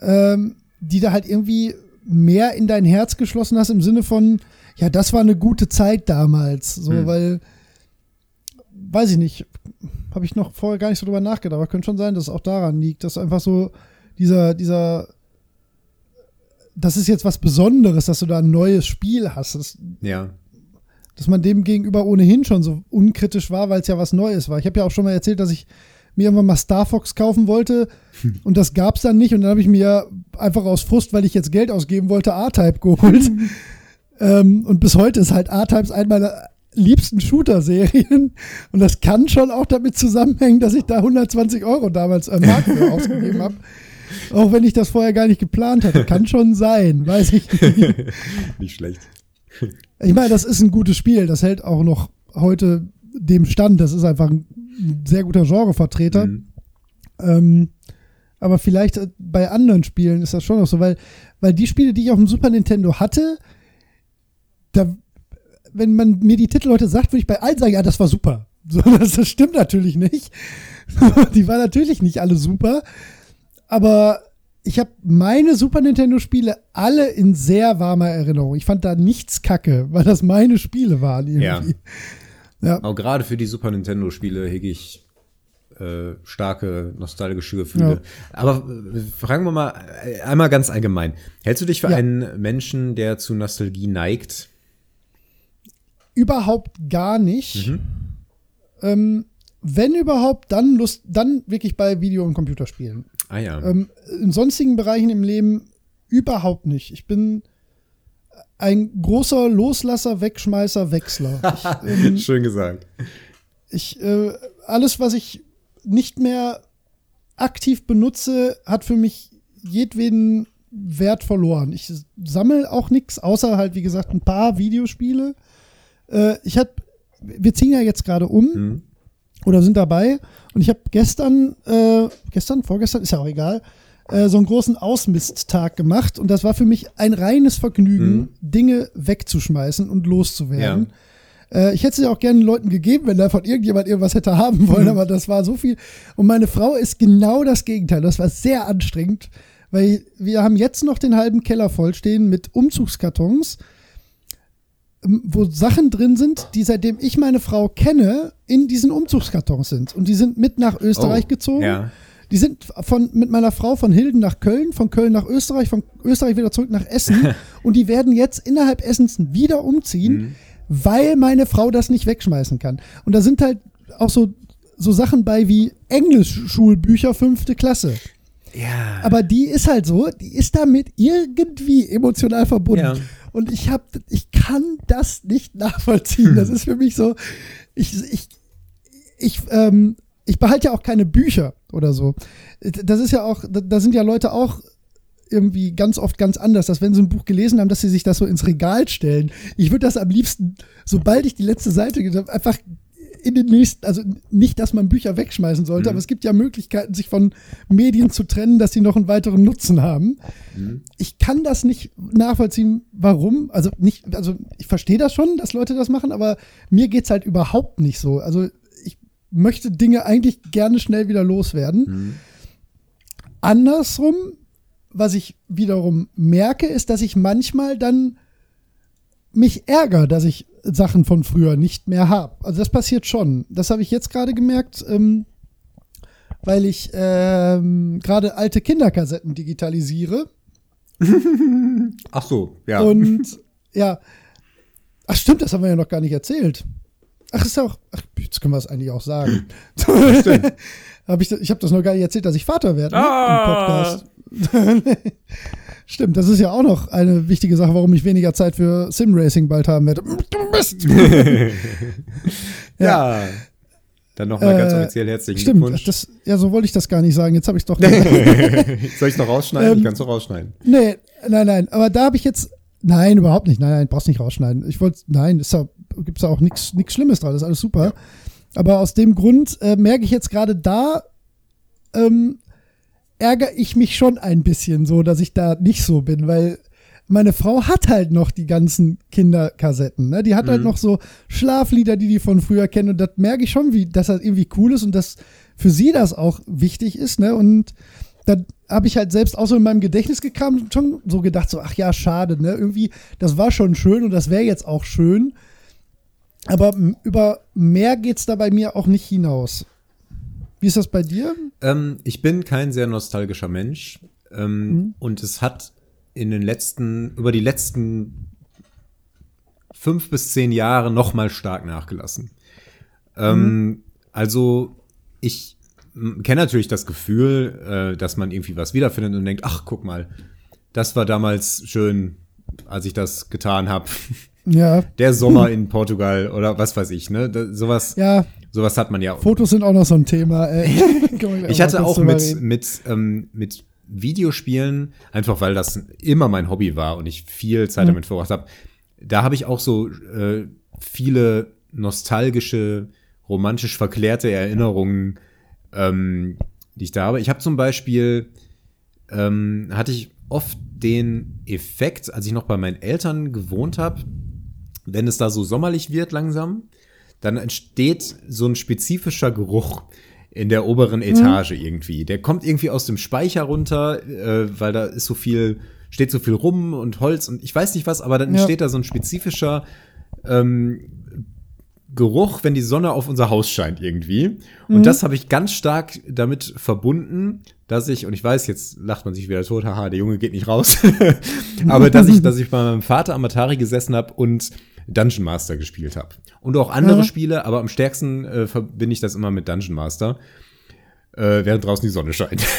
ähm, die da halt irgendwie mehr in dein Herz geschlossen hast im Sinne von, ja, das war eine gute Zeit damals. So, hm. weil, weiß ich nicht, habe ich noch vorher gar nicht so drüber nachgedacht, aber könnte schon sein, dass es auch daran liegt, dass einfach so dieser, dieser, das ist jetzt was Besonderes, dass du da ein neues Spiel hast. Das, ja. Dass man dem gegenüber ohnehin schon so unkritisch war, weil es ja was Neues war. Ich habe ja auch schon mal erzählt, dass ich mir irgendwann mal Star Fox kaufen wollte und das gab es dann nicht und dann habe ich mir einfach aus Frust, weil ich jetzt Geld ausgeben wollte, A-Type geholt. ähm, und bis heute ist halt A-Types eine meiner liebsten Shooter-Serien und das kann schon auch damit zusammenhängen, dass ich da 120 Euro damals am Markt für <laughs> ausgegeben habe. Auch wenn ich das vorher gar nicht geplant hatte. Kann schon sein, weiß ich nicht. <laughs> Nicht schlecht. Ich meine, das ist ein gutes Spiel. Das hält auch noch heute dem Stand. Das ist einfach ein sehr guter Genrevertreter. Mhm. Ähm, aber vielleicht äh, bei anderen Spielen ist das schon noch so, weil, weil die Spiele, die ich auf dem Super Nintendo hatte, da, wenn man mir die Titel heute sagt, würde ich bei allen sagen, ja, das war super. <laughs> So, das, das stimmt natürlich nicht. <laughs> die waren natürlich nicht alle super. Aber ich habe meine Super Nintendo-Spiele alle in sehr warmer Erinnerung. Ich fand da nichts kacke, weil das meine Spiele waren irgendwie. Ja. Ja. Auch gerade für die Super Nintendo-Spiele hege ich äh, starke nostalgische Gefühle. Ja. Aber äh, fragen wir mal äh, einmal ganz allgemein. Hältst du dich für ja. einen Menschen, der zu Nostalgie neigt? Überhaupt gar nicht. Mhm. Ähm, wenn überhaupt, dann Lust, dann wirklich bei Video- und Computerspielen. Ah ja. Ähm, in sonstigen Bereichen im Leben überhaupt nicht. Ich bin ein großer Loslasser, Wegschmeißer, Wechsler. <laughs> Ich, ähm, Schön gesagt. Ich, äh, alles, was ich nicht mehr aktiv benutze, hat für mich jedweden Wert verloren. Ich sammle auch nichts, außer halt, wie gesagt, ein paar Videospiele. Äh, ich hab, wir ziehen ja jetzt gerade um mhm. Oder sind dabei und ich habe gestern, äh, gestern, vorgestern, ist ja auch egal, äh, so einen großen Ausmisttag gemacht und das war für mich ein reines Vergnügen, mhm. Dinge wegzuschmeißen und loszuwerden. Ja. Äh, ich hätte es ja auch gerne Leuten gegeben, wenn davon irgendjemand irgendwas hätte haben wollen, mhm. aber das war so viel. Und meine Frau ist genau das Gegenteil. Das war sehr anstrengend, weil wir haben jetzt noch den halben Keller vollstehen mit Umzugskartons. ähm, wo Sachen drin sind, die seitdem ich meine Frau kenne, in diesen Umzugskartons sind. Und die sind mit nach Österreich Oh, gezogen. Ja. Die sind von, mit meiner Frau von Hilden nach Köln, von Köln nach Österreich, von Österreich wieder zurück nach Essen. <laughs> und die werden jetzt innerhalb Essens wieder umziehen, Mhm. weil meine Frau das nicht wegschmeißen kann. Und da sind halt auch so, so Sachen bei wie Englischschulbücher fünfte Klasse. Ja. Aber die ist halt so, die ist damit irgendwie emotional verbunden. Ja. Und ich hab, ich kann das nicht nachvollziehen. Das ist für mich so, ich, ich, ich, ähm, ich behalte ja auch keine Bücher oder so. Das ist ja auch, da sind ja Leute auch irgendwie ganz oft ganz anders, dass wenn sie ein Buch gelesen haben, dass sie sich das so ins Regal stellen. Ich würde das am liebsten, sobald ich die letzte Seite habe, einfach in den nächsten, also nicht, dass man Bücher wegschmeißen sollte, Mhm. aber es gibt ja Möglichkeiten, sich von Medien zu trennen, dass sie noch einen weiteren Nutzen haben. Mhm. Ich kann das nicht nachvollziehen, warum. Also nicht, also ich verstehe das schon, dass Leute das machen, aber mir geht's halt überhaupt nicht so. Also ich möchte Dinge eigentlich gerne schnell wieder loswerden. Mhm. Andersrum, was ich wiederum merke, ist, dass ich manchmal dann mich ärgere, dass ich Sachen von früher nicht mehr habe. Also das passiert schon. Das habe ich jetzt gerade gemerkt, ähm, weil ich ähm, gerade alte Kinderkassetten digitalisiere. <laughs> Ach so, ja. Und ja, ach stimmt, das haben wir ja noch gar nicht erzählt. Ach, ist ja auch, ach, jetzt können wir es eigentlich auch sagen. <laughs> hab ich ich habe das noch gar nicht erzählt, dass ich Vater werde ne, Ah. im Podcast. <laughs> Stimmt, das ist ja auch noch eine wichtige Sache, warum ich weniger Zeit für Simracing bald haben werde. Du bist. <laughs> ja. Dann nochmal ganz Äh, offiziell herzlichen Stimmt, Glückwunsch. das, ja, so wollte ich das gar nicht sagen. Jetzt habe ich es doch gesagt. <laughs> Soll ich noch rausschneiden? Ähm, ich kann es noch rausschneiden. Nee, nein, nein. Aber da habe ich jetzt. Nein, überhaupt nicht. Nein, nein, brauchst nicht rausschneiden. Ich wollte. Nein, ist ja, gibt's da auch nichts nichts Schlimmes dran. Das ist alles super. Aber aus dem Grund äh, merke ich jetzt gerade da, ähm, ärgere ich mich schon ein bisschen so, dass ich da nicht so bin, weil meine Frau hat halt noch die ganzen Kinderkassetten. Ne? Die hat halt Mhm. noch so Schlaflieder, die die von früher kennen. Und das merke ich schon, wie, dass das irgendwie cool ist und dass für sie das auch wichtig ist. Ne? Und dann habe ich halt selbst auch so in meinem Gedächtnis gekramt und schon so gedacht, so, ach ja, schade, ne? Irgendwie, das war schon schön und das wäre jetzt auch schön. Aber über mehr geht's da bei mir auch nicht hinaus. Wie ist das bei dir? Ähm, ich bin kein sehr nostalgischer Mensch. Ähm, Mhm. Und es hat in den letzten, über die letzten fünf bis zehn Jahre noch mal stark nachgelassen. Ähm, also ich kenne natürlich das Gefühl, äh, dass man irgendwie was wiederfindet und denkt, ach, guck mal, das war damals schön, als ich das getan habe. <laughs> Ja, Der Sommer in Portugal oder was weiß ich, ne? Da, sowas, ja, sowas hat man ja Fotos sind auch noch so ein Thema. <laughs> Gleich Ich hatte auch mit, mit, ähm, mit Videospielen, einfach weil das immer mein Hobby war und ich viel Zeit Mhm. damit verbracht habe, da habe ich auch so äh, viele nostalgische, romantisch verklärte Erinnerungen, ähm, die ich da habe. Ich habe zum Beispiel, ähm, hatte ich oft den Effekt, als ich noch bei meinen Eltern gewohnt habe, wenn es da so sommerlich wird langsam, dann entsteht so ein spezifischer Geruch in der oberen Etage irgendwie. Der kommt irgendwie aus dem Speicher runter, äh, weil da ist so viel, steht so viel rum und Holz und ich weiß nicht was, aber dann Ja. entsteht da so ein spezifischer ähm, Geruch, wenn die Sonne auf unser Haus scheint irgendwie. Und das habe ich ganz stark damit verbunden, dass ich, und ich weiß, jetzt lacht man sich wieder tot, haha, der Junge geht nicht raus. <laughs> Aber dass ich, <laughs> dass ich bei meinem Vater am Atari gesessen habe und Dungeon Master gespielt habe. Und auch andere Ja. Spiele, aber am stärksten äh, verbinde ich das immer mit Dungeon Master. Äh, während draußen die Sonne scheint. <laughs>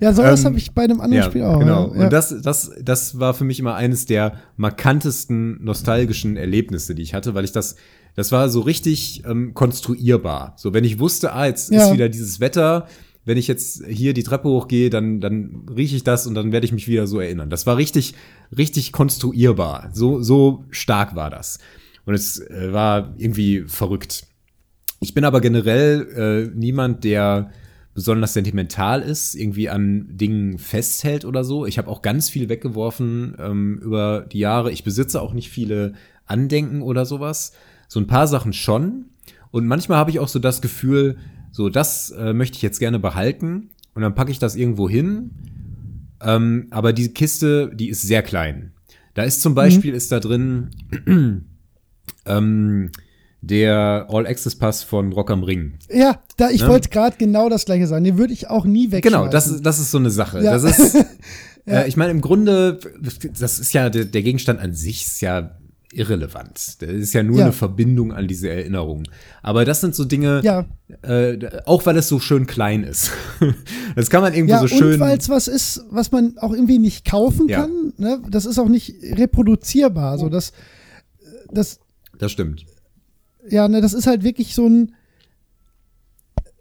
Ja, sowas ähm, habe ich bei einem anderen Spiel auch. Genau. Ja. Und das, das, das war für mich immer eines der markantesten nostalgischen Erlebnisse, die ich hatte, weil ich das, das war so richtig ähm, konstruierbar. So, wenn ich wusste, ah, jetzt Ja. ist wieder dieses Wetter, wenn ich jetzt hier die Treppe hochgehe, dann, dann rieche ich das und dann werde ich mich wieder so erinnern. Das war richtig, richtig konstruierbar. So, so stark war das. Und es äh, war irgendwie verrückt. Ich bin aber generell äh, niemand, der besonders sentimental ist, irgendwie an Dingen festhält oder so. Ich habe auch ganz viel weggeworfen ähm, über die Jahre. Ich besitze auch nicht viele Andenken oder sowas. So ein paar Sachen schon. Und manchmal habe ich auch so das Gefühl, so das äh, möchte ich jetzt gerne behalten. Und dann packe ich das irgendwo hin. Ähm, aber diese Kiste, die ist sehr klein. Da ist zum Beispiel, mhm. ist da drin <clears throat> ähm, der All-Access-Pass von Rock am Ring. Ja, da, ich ne? wollte gerade genau das gleiche sagen. Den würde ich auch nie wegschmeißen. Genau, das ist, das ist so eine Sache. Ja. Das ist, <laughs> ja. äh, ich meine, im Grunde, das ist ja, der, der Gegenstand an sich ist ja irrelevant. Das ist ja nur ja. eine Verbindung an diese Erinnerung. Aber das sind so Dinge, ja. äh, auch weil es so schön klein ist. <laughs> das kann man irgendwo ja, so schön. Und weil es was ist, was man auch irgendwie nicht kaufen kann. Ne? Das ist auch nicht reproduzierbar. Also das, das, das stimmt ja, ne, das ist halt wirklich so ein.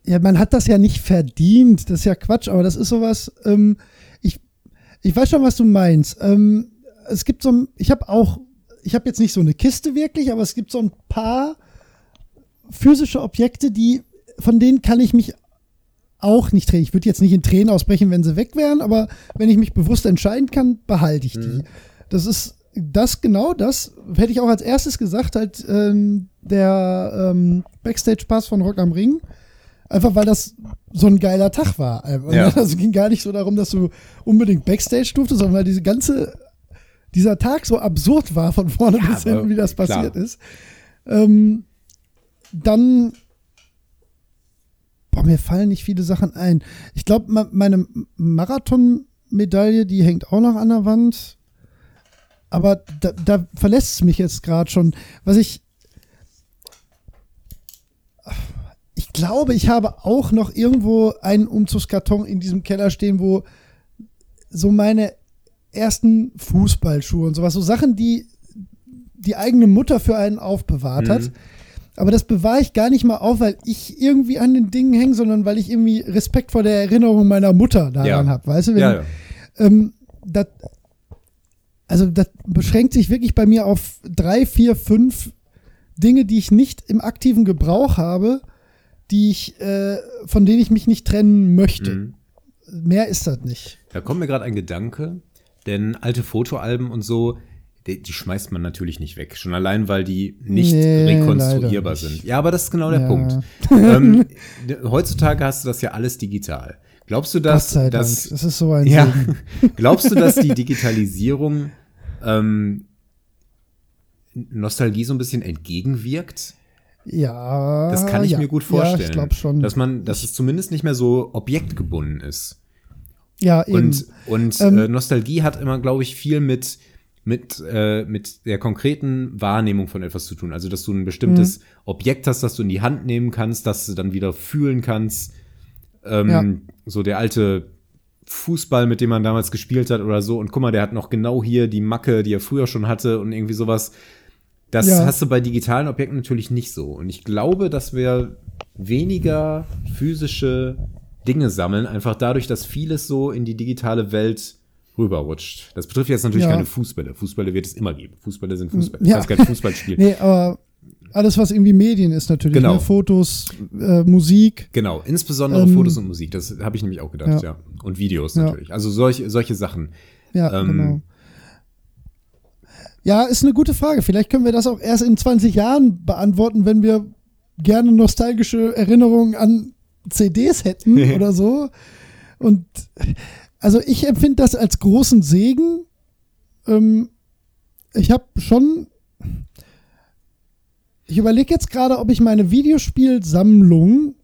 Ja, man hat das ja nicht verdient, das ist ja Quatsch, aber das ist sowas. Ähm, ich, ich weiß schon, was du meinst. Ähm, es gibt so ein, ich habe auch, ich habe jetzt nicht so eine Kiste wirklich, aber es gibt so ein paar physische Objekte, die, von denen kann ich mich auch nicht drehen. Ich würde jetzt nicht in Tränen ausbrechen, wenn sie weg wären, aber wenn ich mich bewusst entscheiden kann, behalte ich die. Mhm. Das ist das genau das hätte ich auch als erstes gesagt, halt ähm, der ähm, Backstage-Pass von Rock am Ring. Einfach weil das so ein geiler Tag war. Ja. <laughs> Also ging gar nicht so darum, dass du unbedingt Backstage durftest, sondern weil diese ganze, dieser Tag so absurd war von vorne ja, bis hinten, wie das passiert klar. ist. Ähm, dann, boah, mir fallen nicht viele Sachen ein. Ich glaube, meine Marathon-Medaille, die hängt auch noch an der Wand aber da, da verlässt es mich jetzt gerade schon. Was ich. Ich glaube, ich habe auch noch irgendwo einen Umzugskarton in diesem Keller stehen, wo so meine ersten Fußballschuhe und sowas, so Sachen, die die eigene Mutter für einen aufbewahrt hat. Mhm. Aber das bewahre ich gar nicht mal auf, weil ich irgendwie an den Dingen hänge, sondern weil ich irgendwie Respekt vor der Erinnerung meiner Mutter daran ja. habe. Weißt du, wenn, ja, ja. Ähm, das, also das beschränkt sich wirklich bei mir auf drei, vier, fünf Dinge, die ich nicht im aktiven Gebrauch habe, die ich, äh, von denen ich mich nicht trennen möchte. Mhm. Mehr ist das nicht. Da kommt mir gerade ein Gedanke, denn alte Fotoalben und so, die, die, schmeißt man natürlich nicht weg. Schon allein, weil die nicht nee, rekonstruierbar nicht. sind. Ja, aber das ist genau der ja. Punkt. <laughs> ähm, heutzutage hast du das ja alles digital. Glaubst du, dass. Es ist so ein ja, <laughs> Glaubst du, dass die Digitalisierung ähm, Nostalgie so ein bisschen entgegenwirkt? Ja. Das kann ich ja, mir gut vorstellen. Ja, ich glaube schon. Dass man, dass es zumindest nicht mehr so objektgebunden ist. Ja, eben. Und, und ähm, äh, Nostalgie hat immer, glaube ich, viel mit, mit, äh, mit der konkreten Wahrnehmung von etwas zu tun. Also, dass du ein bestimmtes mhm. Objekt hast, das du in die Hand nehmen kannst, das du dann wieder fühlen kannst. Ähm, ja. So der alte Fußball, mit dem man damals gespielt hat oder so. Und guck mal, der hat noch genau hier die Macke, die er früher schon hatte und irgendwie sowas. Das ja. hast du bei digitalen Objekten natürlich nicht so. Und ich glaube, dass wir weniger physische Dinge sammeln, einfach dadurch, dass vieles so in die digitale Welt rüberrutscht. Das betrifft jetzt natürlich ja. keine Fußbälle. Fußbälle wird es immer geben. Fußbälle sind Fußbälle. Ja. Das ist kein Fußballspiel. <laughs> nee, aber alles, was irgendwie Medien ist natürlich. Genau. Ne? Fotos, äh, Musik. Genau, insbesondere ähm, Fotos und Musik. Das habe ich nämlich auch gedacht, ja. ja. Und Videos natürlich. Also solche, solche Sachen. Ja, ähm, genau. Ja, ist eine gute Frage. Vielleicht können wir das auch erst in 20 Jahren beantworten, wenn wir gerne nostalgische Erinnerungen an CDs hätten <laughs> oder so. Und also ich empfinde das als großen Segen. Ähm, ich habe schon ich überlege jetzt gerade, ob ich meine Videospielsammlung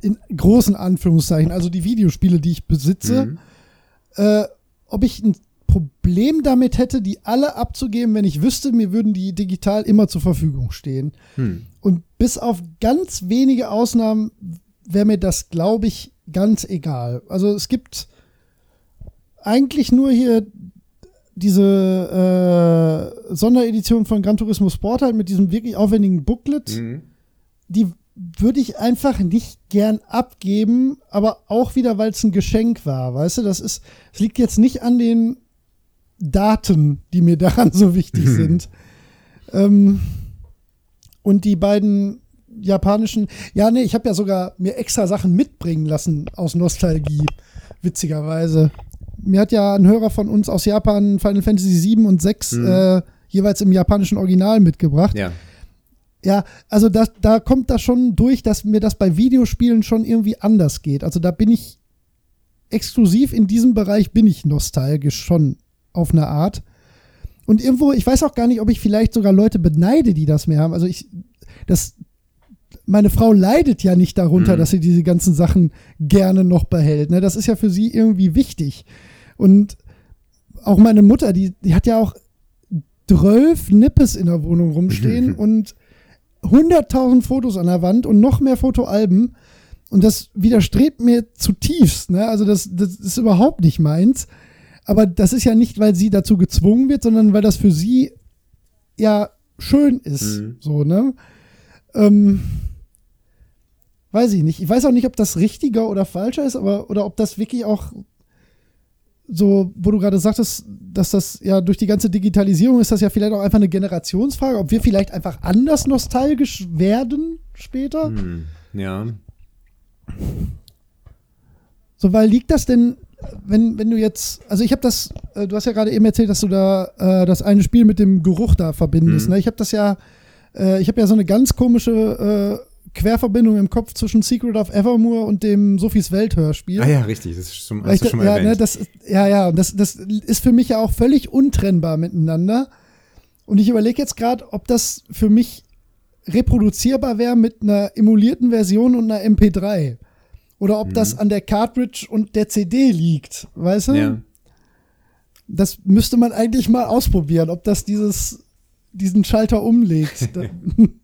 in großen Anführungszeichen, also die Videospiele, die ich besitze, mhm. äh, ob ich ein Problem damit hätte, die alle abzugeben, wenn ich wüsste, mir würden die digital immer zur Verfügung stehen. Mhm. Und bis auf ganz wenige Ausnahmen wäre mir das, glaube ich, ganz egal. Also es gibt eigentlich nur hier diese äh, Sonderedition von Gran Turismo Sport halt mit diesem wirklich aufwendigen Booklet, mhm. die würde ich einfach nicht gern abgeben, aber auch wieder, weil es ein Geschenk war, weißt du, das ist, es liegt jetzt nicht an den Daten, die mir <laughs> daran so wichtig mhm. sind. Ähm, und die beiden japanischen, ja, nee, ich habe ja sogar mir extra Sachen mitbringen lassen aus Nostalgie, witzigerweise mir hat ja ein Hörer von uns aus Japan Final Fantasy 7 und 6 mhm. äh, jeweils im japanischen Original mitgebracht. Ja. Ja, also das, da kommt das schon durch, dass mir das bei Videospielen schon irgendwie anders geht. Also da bin ich exklusiv in diesem Bereich bin ich nostalgisch schon auf eine Art. Und irgendwo, ich weiß auch gar nicht, ob ich vielleicht sogar Leute beneide, die das mehr haben. Also ich, das, meine Frau leidet ja nicht darunter, Mhm. dass sie diese ganzen Sachen gerne noch behält. Ne? Das ist ja für sie irgendwie wichtig. Und auch meine Mutter, die, die hat ja auch zwölf Nippes in der Wohnung rumstehen und 100.000 Fotos an der Wand und noch mehr Fotoalben. Und das widerstrebt mir zutiefst. Ne? Also das, das ist überhaupt nicht meins. Aber das ist ja nicht, weil sie dazu gezwungen wird, sondern weil das für sie ja schön ist. Mhm. So, ne? Ähm, weiß ich nicht. Ich weiß auch nicht, ob das richtiger oder falscher ist, aber oder ob das wirklich auch so, wo du gerade sagtest, dass das ja durch die ganze Digitalisierung ist das ja vielleicht auch einfach eine Generationsfrage, ob wir vielleicht einfach anders nostalgisch werden später. Hm, ja. So, weil liegt das denn, wenn, wenn du jetzt, also ich habe das, äh, du hast ja gerade eben erzählt, dass du da äh, das eine Spiel mit dem Geruch da verbindest. Mhm. Ne? Ich habe das ja, äh, ich habe ja so eine ganz komische äh, Querverbindung im Kopf zwischen Secret of Evermore und dem Sophies Welt-Hörspiel. Ah ja, richtig. Das ist schon, hast du schon mal ja, ne, erwähnt. das, ist- ja, ja, das, das ist für mich ja auch völlig untrennbar miteinander. Und ich überlege jetzt gerade, ob das für mich reproduzierbar wäre mit einer emulierten Version und einer MP3. Oder ob Mhm. das an der Cartridge und der CD liegt. Weißt du? ja. Das müsste man eigentlich mal ausprobieren, ob das dieses, diesen Schalter umlegt. <laughs> <laughs>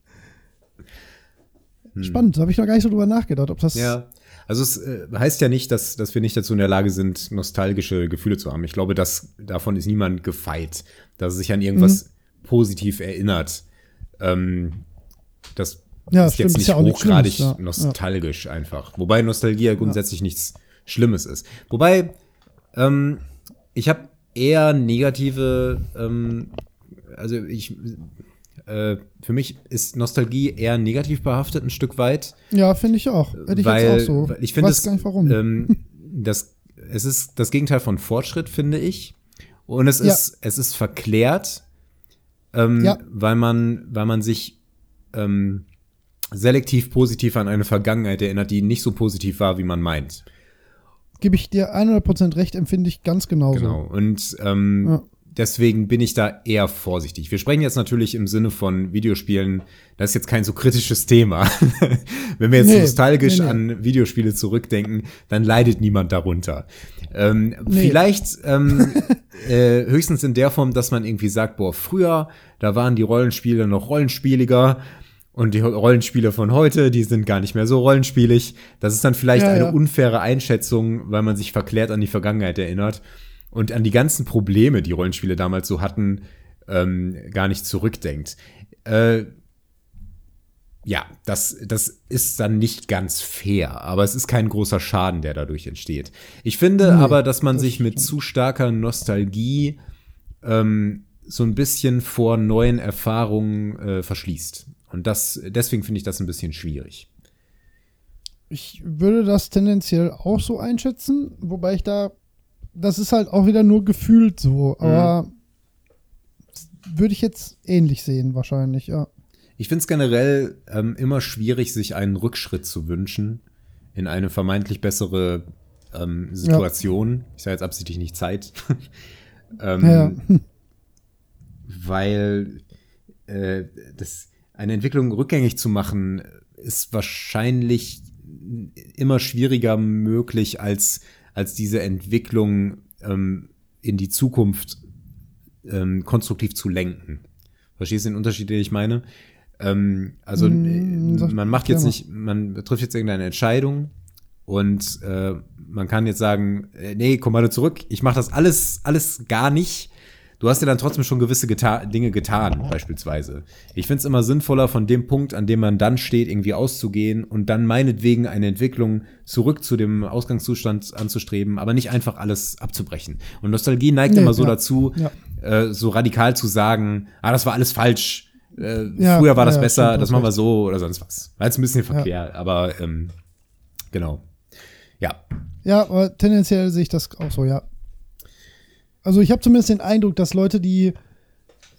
Da- Spannend, da habe ich noch gar nicht so drüber nachgedacht, ob das. Hm. Ja. Also es äh, heißt ja nicht, dass, dass wir nicht dazu in der Lage sind, nostalgische Gefühle zu haben. Ich glaube, dass davon ist niemand gefeit, dass er sich an irgendwas Mhm. positiv erinnert. Ähm, das Ja, ist stimmt, jetzt ist nicht ja auch nichts hochgradig Schlimmes, ja. nostalgisch einfach. Wobei Nostalgie ja grundsätzlich nichts Schlimmes ist. Wobei, ähm, ich habe eher negative, ähm, also ich, äh, für mich ist Nostalgie eher negativ behaftet ein Stück weit. Ja, finde ich auch. Hätte ich weil, jetzt auch so. ich finde weiß es, gar nicht warum. Ähm, <laughs> das, es ist das Gegenteil von Fortschritt, finde ich. Und es Ja. ist, es ist verklärt, ähm, Ja. weil man, weil man sich ähm, selektiv positiv an eine Vergangenheit erinnert, die nicht so positiv war, wie man meint. Gebe ich dir 100% recht, empfinde ich ganz genauso. Genau. Und ähm, Ja. Deswegen bin ich da eher vorsichtig. Wir sprechen jetzt natürlich im Sinne von Videospielen. Das ist jetzt kein so kritisches Thema. <laughs> Wenn wir jetzt Nee, nostalgisch nee, nee. an Videospiele zurückdenken, dann leidet niemand darunter. Ähm. Vielleicht ähm, <laughs> äh, höchstens in der Form, dass man irgendwie sagt, boah, früher, da waren die Rollenspiele noch rollenspieliger. Und die Rollenspiele von heute, die sind gar nicht mehr so rollenspielig. Das ist dann vielleicht Ja, eine ja. unfaire Einschätzung, weil man sich verklärt an die Vergangenheit erinnert und an die ganzen Probleme, die Rollenspiele damals so hatten, ähm, gar nicht zurückdenkt. Äh, ja, das, das ist dann nicht ganz fair, aber es ist kein großer Schaden, der dadurch entsteht. Ich finde Nee, aber, dass man das sich mit zu starker Nostalgie ähm, so ein bisschen vor neuen Erfahrungen äh, verschließt. Und das, deswegen finde ich das ein bisschen schwierig. Ich würde das tendenziell auch so einschätzen, wobei ich da, das ist halt auch wieder nur gefühlt so, aber würde ich jetzt ähnlich sehen wahrscheinlich, ja. Ich finde es generell ähm, immer schwierig, sich einen Rückschritt zu wünschen in eine vermeintlich bessere ähm, Situation. Ich sage jetzt absichtlich nicht Zeit. <laughs> ähm, Ja, ja. <laughs> Weil äh, das, eine Entwicklung rückgängig zu machen, ist wahrscheinlich immer schwieriger möglich, als, als diese Entwicklung ähm, in die Zukunft ähm, konstruktiv zu lenken. Verstehst du den Unterschied, den ich meine? Ähm, also Mm, man macht jetzt nicht, man trifft jetzt irgendeine Entscheidung und äh, man kann jetzt sagen, äh, nee, komm mal zurück, ich mache das alles, alles gar nicht. Du hast ja dann trotzdem schon gewisse geta Dinge getan, beispielsweise. Ich finde es immer sinnvoller, von dem Punkt, an dem man dann steht, irgendwie auszugehen und dann meinetwegen eine Entwicklung zurück zu dem Ausgangszustand anzustreben, aber nicht einfach alles abzubrechen. Und Nostalgie neigt Nee, immer so ja. dazu, Ja. äh, so radikal zu sagen, ah, das war alles falsch, äh, Ja, früher war das besser, stimmt, das machen wir so oder sonst was. War jetzt ein bisschen verquer, aber ähm, genau. Ja. Ja, aber tendenziell sehe ich das auch so, ja. Also ich habe zumindest den Eindruck, dass Leute, die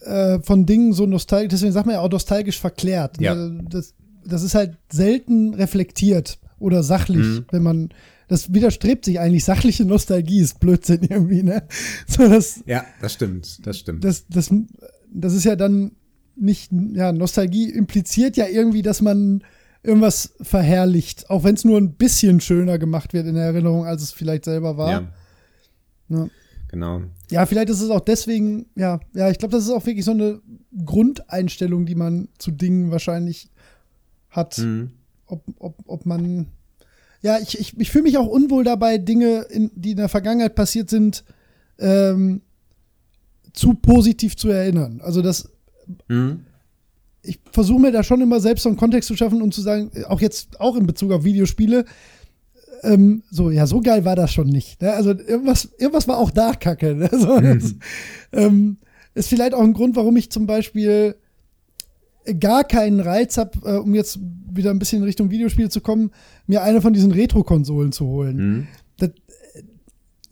äh, von Dingen so nostalgisch, deswegen sagt man ja auch nostalgisch verklärt. Ja. Ne? Das, das ist halt selten reflektiert oder sachlich, Mhm. wenn man das widerstrebt sich eigentlich. Sachliche Nostalgie ist Blödsinn irgendwie, ne? <laughs> So, das, Ja, das stimmt, das stimmt. das, das, das ist ja dann nicht, ja, Nostalgie impliziert ja irgendwie, dass man irgendwas verherrlicht, auch wenn es nur ein bisschen schöner gemacht wird in der Erinnerung, als es vielleicht selber war. ja. Ja. Genau. Ja, vielleicht ist es auch deswegen, ja, ja, ich glaube, das ist auch wirklich so eine Grundeinstellung, die man zu Dingen wahrscheinlich hat. Mhm. Ob, ob, ob man, ja, ich, ich, ich fühle mich auch unwohl dabei, Dinge, in, die in der Vergangenheit passiert sind, ähm, zu positiv zu erinnern. Also das, Mhm. ich versuche mir da schon immer selbst so einen Kontext zu schaffen und zu sagen, auch jetzt auch in Bezug auf Videospiele, ähm, so, ja, so geil war das schon nicht. Ne? Also irgendwas, irgendwas war auch da kacke. Ne? <laughs> So, das, ähm, ist vielleicht auch ein Grund, warum ich zum Beispiel gar keinen Reiz habe, äh, um jetzt wieder ein bisschen in Richtung Videospiele zu kommen, mir eine von diesen Retro-Konsolen zu holen. Mhm. Das,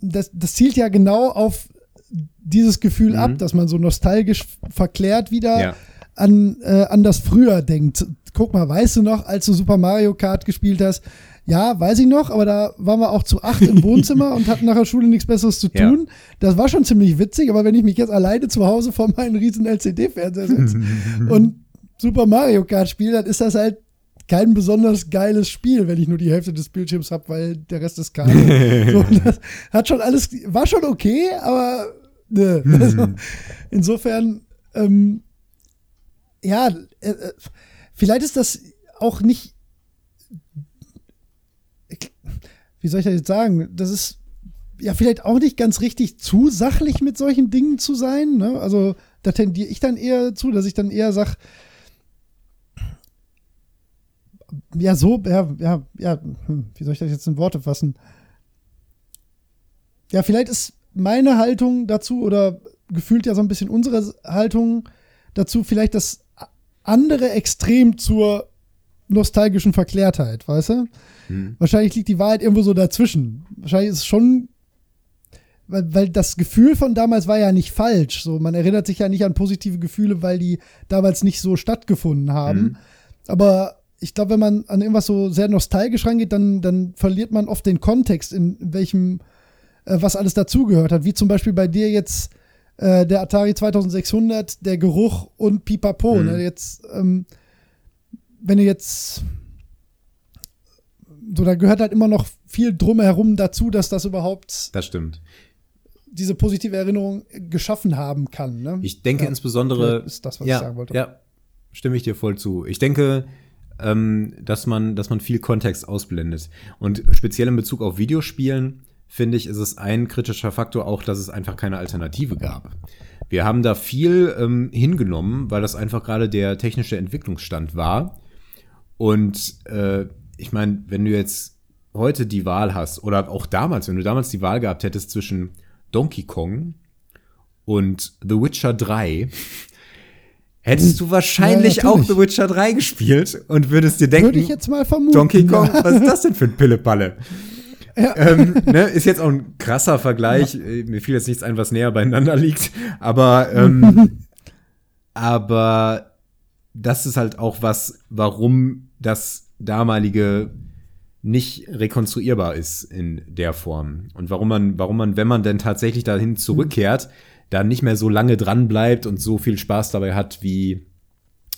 das, das zielt ja genau auf dieses Gefühl Mhm. ab, dass man so nostalgisch verklärt wieder Ja. an, äh, an das Früher denkt. Guck mal, weißt du noch, als du Super Mario Kart gespielt hast? Ja, weiß ich noch, aber da waren wir auch zu acht im <laughs> Wohnzimmer und hatten nach der Schule nichts Besseres zu Ja. tun. Das war schon ziemlich witzig, aber wenn ich mich jetzt alleine zu Hause vor meinen riesen LCD-Fernseher setze <laughs> und Super Mario Kart spiele, dann ist das halt kein besonders geiles Spiel, wenn ich nur die Hälfte des Bildschirms habe, weil der Rest ist Kabel. <laughs> so, das hat schon alles, war schon okay, aber ne. Also, insofern, ähm, ja, äh, äh, vielleicht ist das auch nicht, wie soll ich das jetzt sagen? Das ist ja vielleicht auch nicht ganz richtig zu sachlich mit solchen Dingen zu sein. Ne? Also da tendiere ich dann eher zu, dass ich dann eher sage, ja, so, ja, ja, ja, hm, wie soll ich das jetzt in Worte fassen? Ja, vielleicht ist meine Haltung dazu oder gefühlt ja so ein bisschen unsere Haltung dazu vielleicht das andere Extrem zur nostalgischen Verklärtheit, weißt du? Mhm. Wahrscheinlich liegt die Wahrheit irgendwo so dazwischen. Wahrscheinlich ist es schon, weil, weil das Gefühl von damals war ja nicht falsch. So, man erinnert sich ja nicht an positive Gefühle, weil die damals nicht so stattgefunden haben. Mhm. Aber ich glaube, wenn man an irgendwas so sehr nostalgisch rangeht, dann, dann verliert man oft den Kontext, in welchem, äh, was alles dazugehört hat. Wie zum Beispiel bei dir jetzt äh, der Atari 2600, der Geruch und Pipapo. Mhm. Ne? Jetzt, ähm, wenn du jetzt so, da gehört halt immer noch viel drumherum dazu, dass das überhaupt Das stimmt. diese positive Erinnerung geschaffen haben kann. Ne? Ich denke Ja, insbesondere. ist das, was ja, ich sagen wollte. Ja, stimme ich dir voll zu. Ich denke, ähm, dass man, dass man viel Kontext ausblendet. Und speziell in Bezug auf Videospielen, finde ich, ist es ein kritischer Faktor auch, dass es einfach keine Alternative gab. Wir haben da viel ähm, hingenommen, weil das einfach gerade der technische Entwicklungsstand war. Und äh, ich meine, wenn du jetzt heute die Wahl hast, oder auch damals, wenn du damals die Wahl gehabt hättest zwischen Donkey Kong und The Witcher 3, hättest du wahrscheinlich Ja, auch. The Witcher 3 gespielt und würdest dir denken, Würde ich jetzt mal vermuten. Donkey Kong, Ja. was ist das denn für ein Pillepalle? ähm, ne, ist jetzt auch ein krasser Vergleich. Äh, Mir fiel jetzt nichts ein, was näher beieinander liegt. Aber, ähm, <laughs> aber das ist halt auch was, warum das damalige nicht rekonstruierbar ist in der Form. Und warum man, warum man, wenn man denn tatsächlich dahin zurückkehrt, da nicht mehr so lange dran bleibt und so viel Spaß dabei hat wie,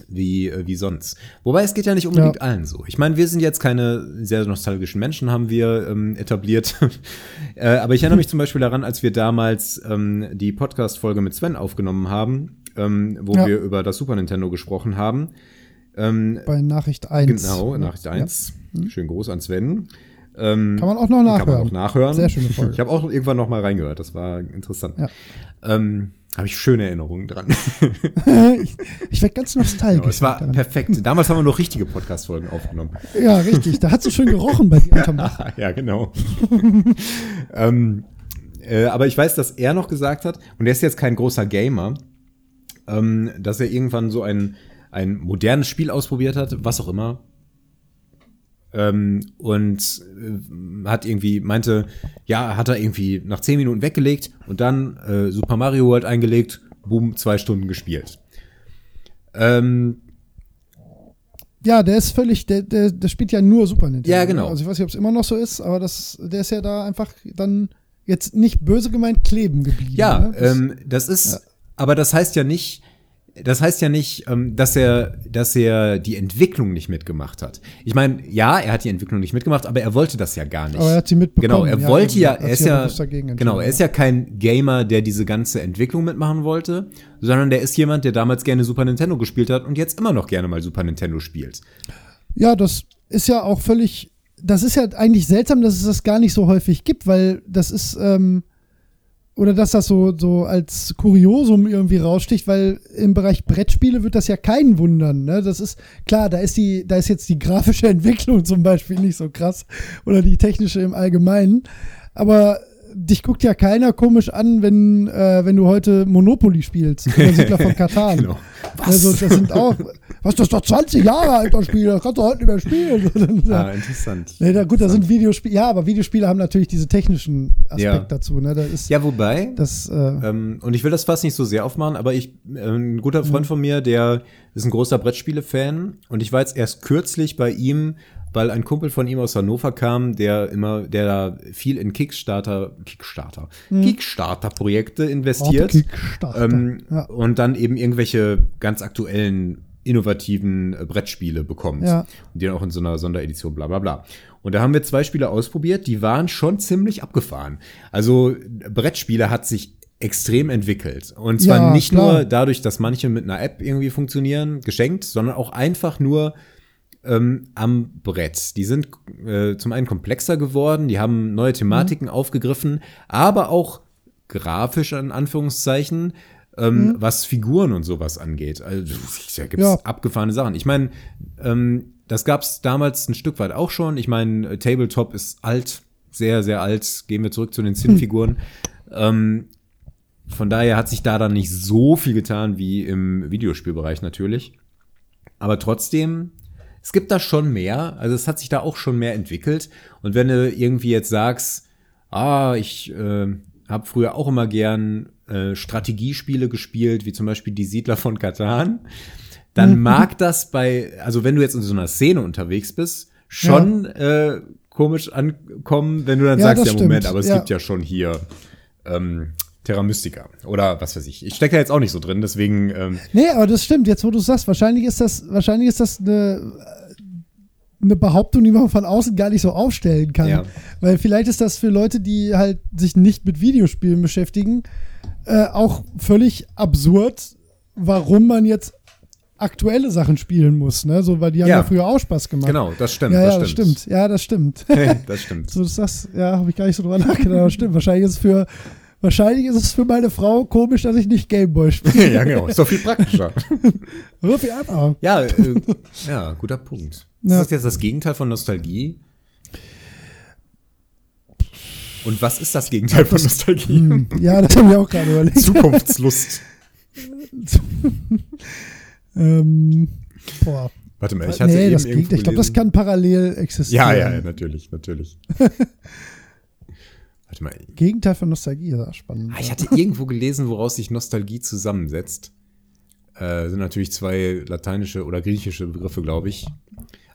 wie, äh, wie sonst. Wobei es geht ja nicht unbedingt Ja. allen so. Ich meine, wir sind jetzt keine sehr nostalgischen Menschen, haben wir ähm, etabliert. <laughs> äh, aber ich erinnere mich zum Beispiel daran, als wir damals ähm, die Podcast-Folge mit Sven aufgenommen haben, ähm, wo Ja. wir über das Super Nintendo gesprochen haben. Ähm, Bei Nachricht 1. genau, Ja. Nachricht 1. Schönen Gruß an Sven. Ähm, Kann man auch noch nachhören. kann man auch nachhören. Sehr schöne Folge. Ich habe auch irgendwann noch mal reingehört. Das war interessant. Ja. Ähm, habe ich schöne Erinnerungen dran. <laughs> ich ich werde ganz nostalgisch. Genau, es war daran. perfekt. Damals haben wir noch richtige Podcast-Folgen aufgenommen. Ja, richtig. Da hat es schön gerochen bei dir unterm Dach. <laughs> ja, genau. <laughs> ähm, äh, aber ich weiß, dass er noch gesagt hat, und er ist jetzt kein großer Gamer, ähm, dass er irgendwann so ein, ein modernes Spiel ausprobiert hat, was auch immer. Ähm, und äh, hat irgendwie, meinte, ja, hat er irgendwie nach zehn Minuten weggelegt und dann äh, Super Mario World eingelegt, boom, zwei Stunden gespielt. Ähm, Ja, der ist völlig, der, der, der spielt ja nur Super Nintendo. Ja, genau. Also ich weiß nicht, ob es immer noch so ist, aber das, der ist ja da einfach dann jetzt nicht böse gemeint kleben geblieben. Ja, ne? das, ähm, das ist, aber das heißt ja nicht, das heißt ja nicht, ähm, dass er, dass er die Entwicklung nicht mitgemacht hat. Ich meine, ja, er hat die Entwicklung nicht mitgemacht, aber er wollte das ja gar nicht. aber er hat sie mitbekommen. Genau, er wollte eben, ja, er ist ja, genau, er ist ja kein Gamer, der diese ganze Entwicklung mitmachen wollte, sondern der ist jemand, der damals gerne Super Nintendo gespielt hat und jetzt immer noch gerne mal Super Nintendo spielt. Ja, das ist ja auch völlig. Das ist ja eigentlich seltsam, dass es das gar nicht so häufig gibt, weil das ist. Ähm, oder dass das so, so als Kuriosum irgendwie raussticht, weil im Bereich Brettspiele wird das ja keinen wundern. Ne? Das ist klar, da ist die, da ist jetzt die grafische <laughs> Entwicklung zum Beispiel nicht so krass oder die technische im Allgemeinen. Aber dich guckt ja keiner komisch an, wenn, äh, wenn du heute Monopoly spielst oder Siedler von Katan. <laughs> Genau. Also das sind auch, was das ist doch 20 Jahre alt, das Spiel, das kannst du heute nicht mehr spielen. <laughs> Ah, interessant. Nee, da, gut, da sind Videospiele, ja, aber Videospiele haben natürlich diese technischen Aspekt Ja. dazu. Ne? Da ist Ja, wobei, das, äh, Ähm, und ich will das fast nicht so sehr aufmachen, aber ich, äh, ein guter Freund von mir, der ist ein großer Brettspiele-Fan und ich war jetzt erst kürzlich bei ihm, weil ein Kumpel von ihm aus Hannover kam, der immer, der da viel in Kickstarter, Kickstarter, Kickstarter-Projekte investiert. Hm. Kickstarter. Ähm, Ja. Und dann eben irgendwelche ganz aktuellen, innovativen äh, Brettspiele bekommt. Ja. Und die dann auch in so einer Sonderedition, bla bla bla. Und da haben wir zwei Spiele ausprobiert, die waren schon ziemlich abgefahren. Also Brettspiele hat sich extrem entwickelt. Und zwar Ja, nicht klar. nur dadurch, dass manche mit einer App irgendwie funktionieren, geschenkt, sondern auch einfach nur ähm, am Brett. Die sind äh, zum einen komplexer geworden, die haben neue Thematiken Mhm. aufgegriffen, aber auch grafisch in Anführungszeichen, ähm, was Figuren und sowas angeht. Also da gibt's Mhm. Ja. abgefahrene Sachen. Ich meine, ähm, das gab's damals ein Stück weit auch schon. Ich meine, äh, Tabletop ist alt, sehr, sehr alt. Gehen wir zurück zu den Sim-Figuren. Ähm, von daher hat sich da dann nicht so viel getan wie im Videospielbereich natürlich. Aber trotzdem, es gibt da schon mehr. Also es hat sich da auch schon mehr entwickelt. Und wenn du irgendwie jetzt sagst, ah, ich äh, habe früher auch immer gern äh, Strategiespiele gespielt, wie zum Beispiel die Siedler von Katan, dann <laughs> mag das bei, also wenn du jetzt in so einer Szene unterwegs bist, schon äh, komisch ankommen, wenn du dann Ja, sagst, ja Moment, stimmt. aber es Ja. gibt ja schon hier ähm, Terra Mystica oder was weiß ich. Ich stecke da jetzt auch nicht so drin, deswegen ähm, Nee, aber das stimmt, jetzt wo du es sagst, wahrscheinlich ist das, wahrscheinlich ist das eine, eine Behauptung, die man von außen gar nicht so aufstellen kann. Ja. Weil vielleicht ist das für Leute, die halt sich nicht mit Videospielen beschäftigen, äh, auch völlig absurd, warum man jetzt aktuelle Sachen spielen muss, ne? So, weil die haben ja, Ja. früher auch Spaß gemacht. genau, das stimmt. Ja, ja, das das stimmt. Ja, das stimmt. <laughs> das stimmt. So ist das, ja, habe ich gar nicht so drüber nachgedacht, aber stimmt. Wahrscheinlich ist es für, wahrscheinlich ist es für meine Frau komisch, dass ich nicht Gameboy spiele. <laughs> ja, genau. Ist doch viel praktischer. <laughs> So viel einfacher. ja, äh, ja, guter Punkt. Ist Ja. das jetzt das Gegenteil von Nostalgie? Und was ist das Gegenteil von Nostalgie? Hm, Ja, das haben wir auch gerade überlegt. Zukunftslust. <laughs> ähm, boah. Warte mal, ich hatte nee, eben das irgendwo. Ich glaube, das kann parallel existieren. Ja, ja, ja, natürlich, natürlich. <laughs> Warte mal. Gegenteil von Nostalgie, ist auch spannend. Ah, ich hatte irgendwo gelesen, woraus sich Nostalgie zusammensetzt. Äh, sind natürlich zwei lateinische oder griechische Begriffe, glaube ich.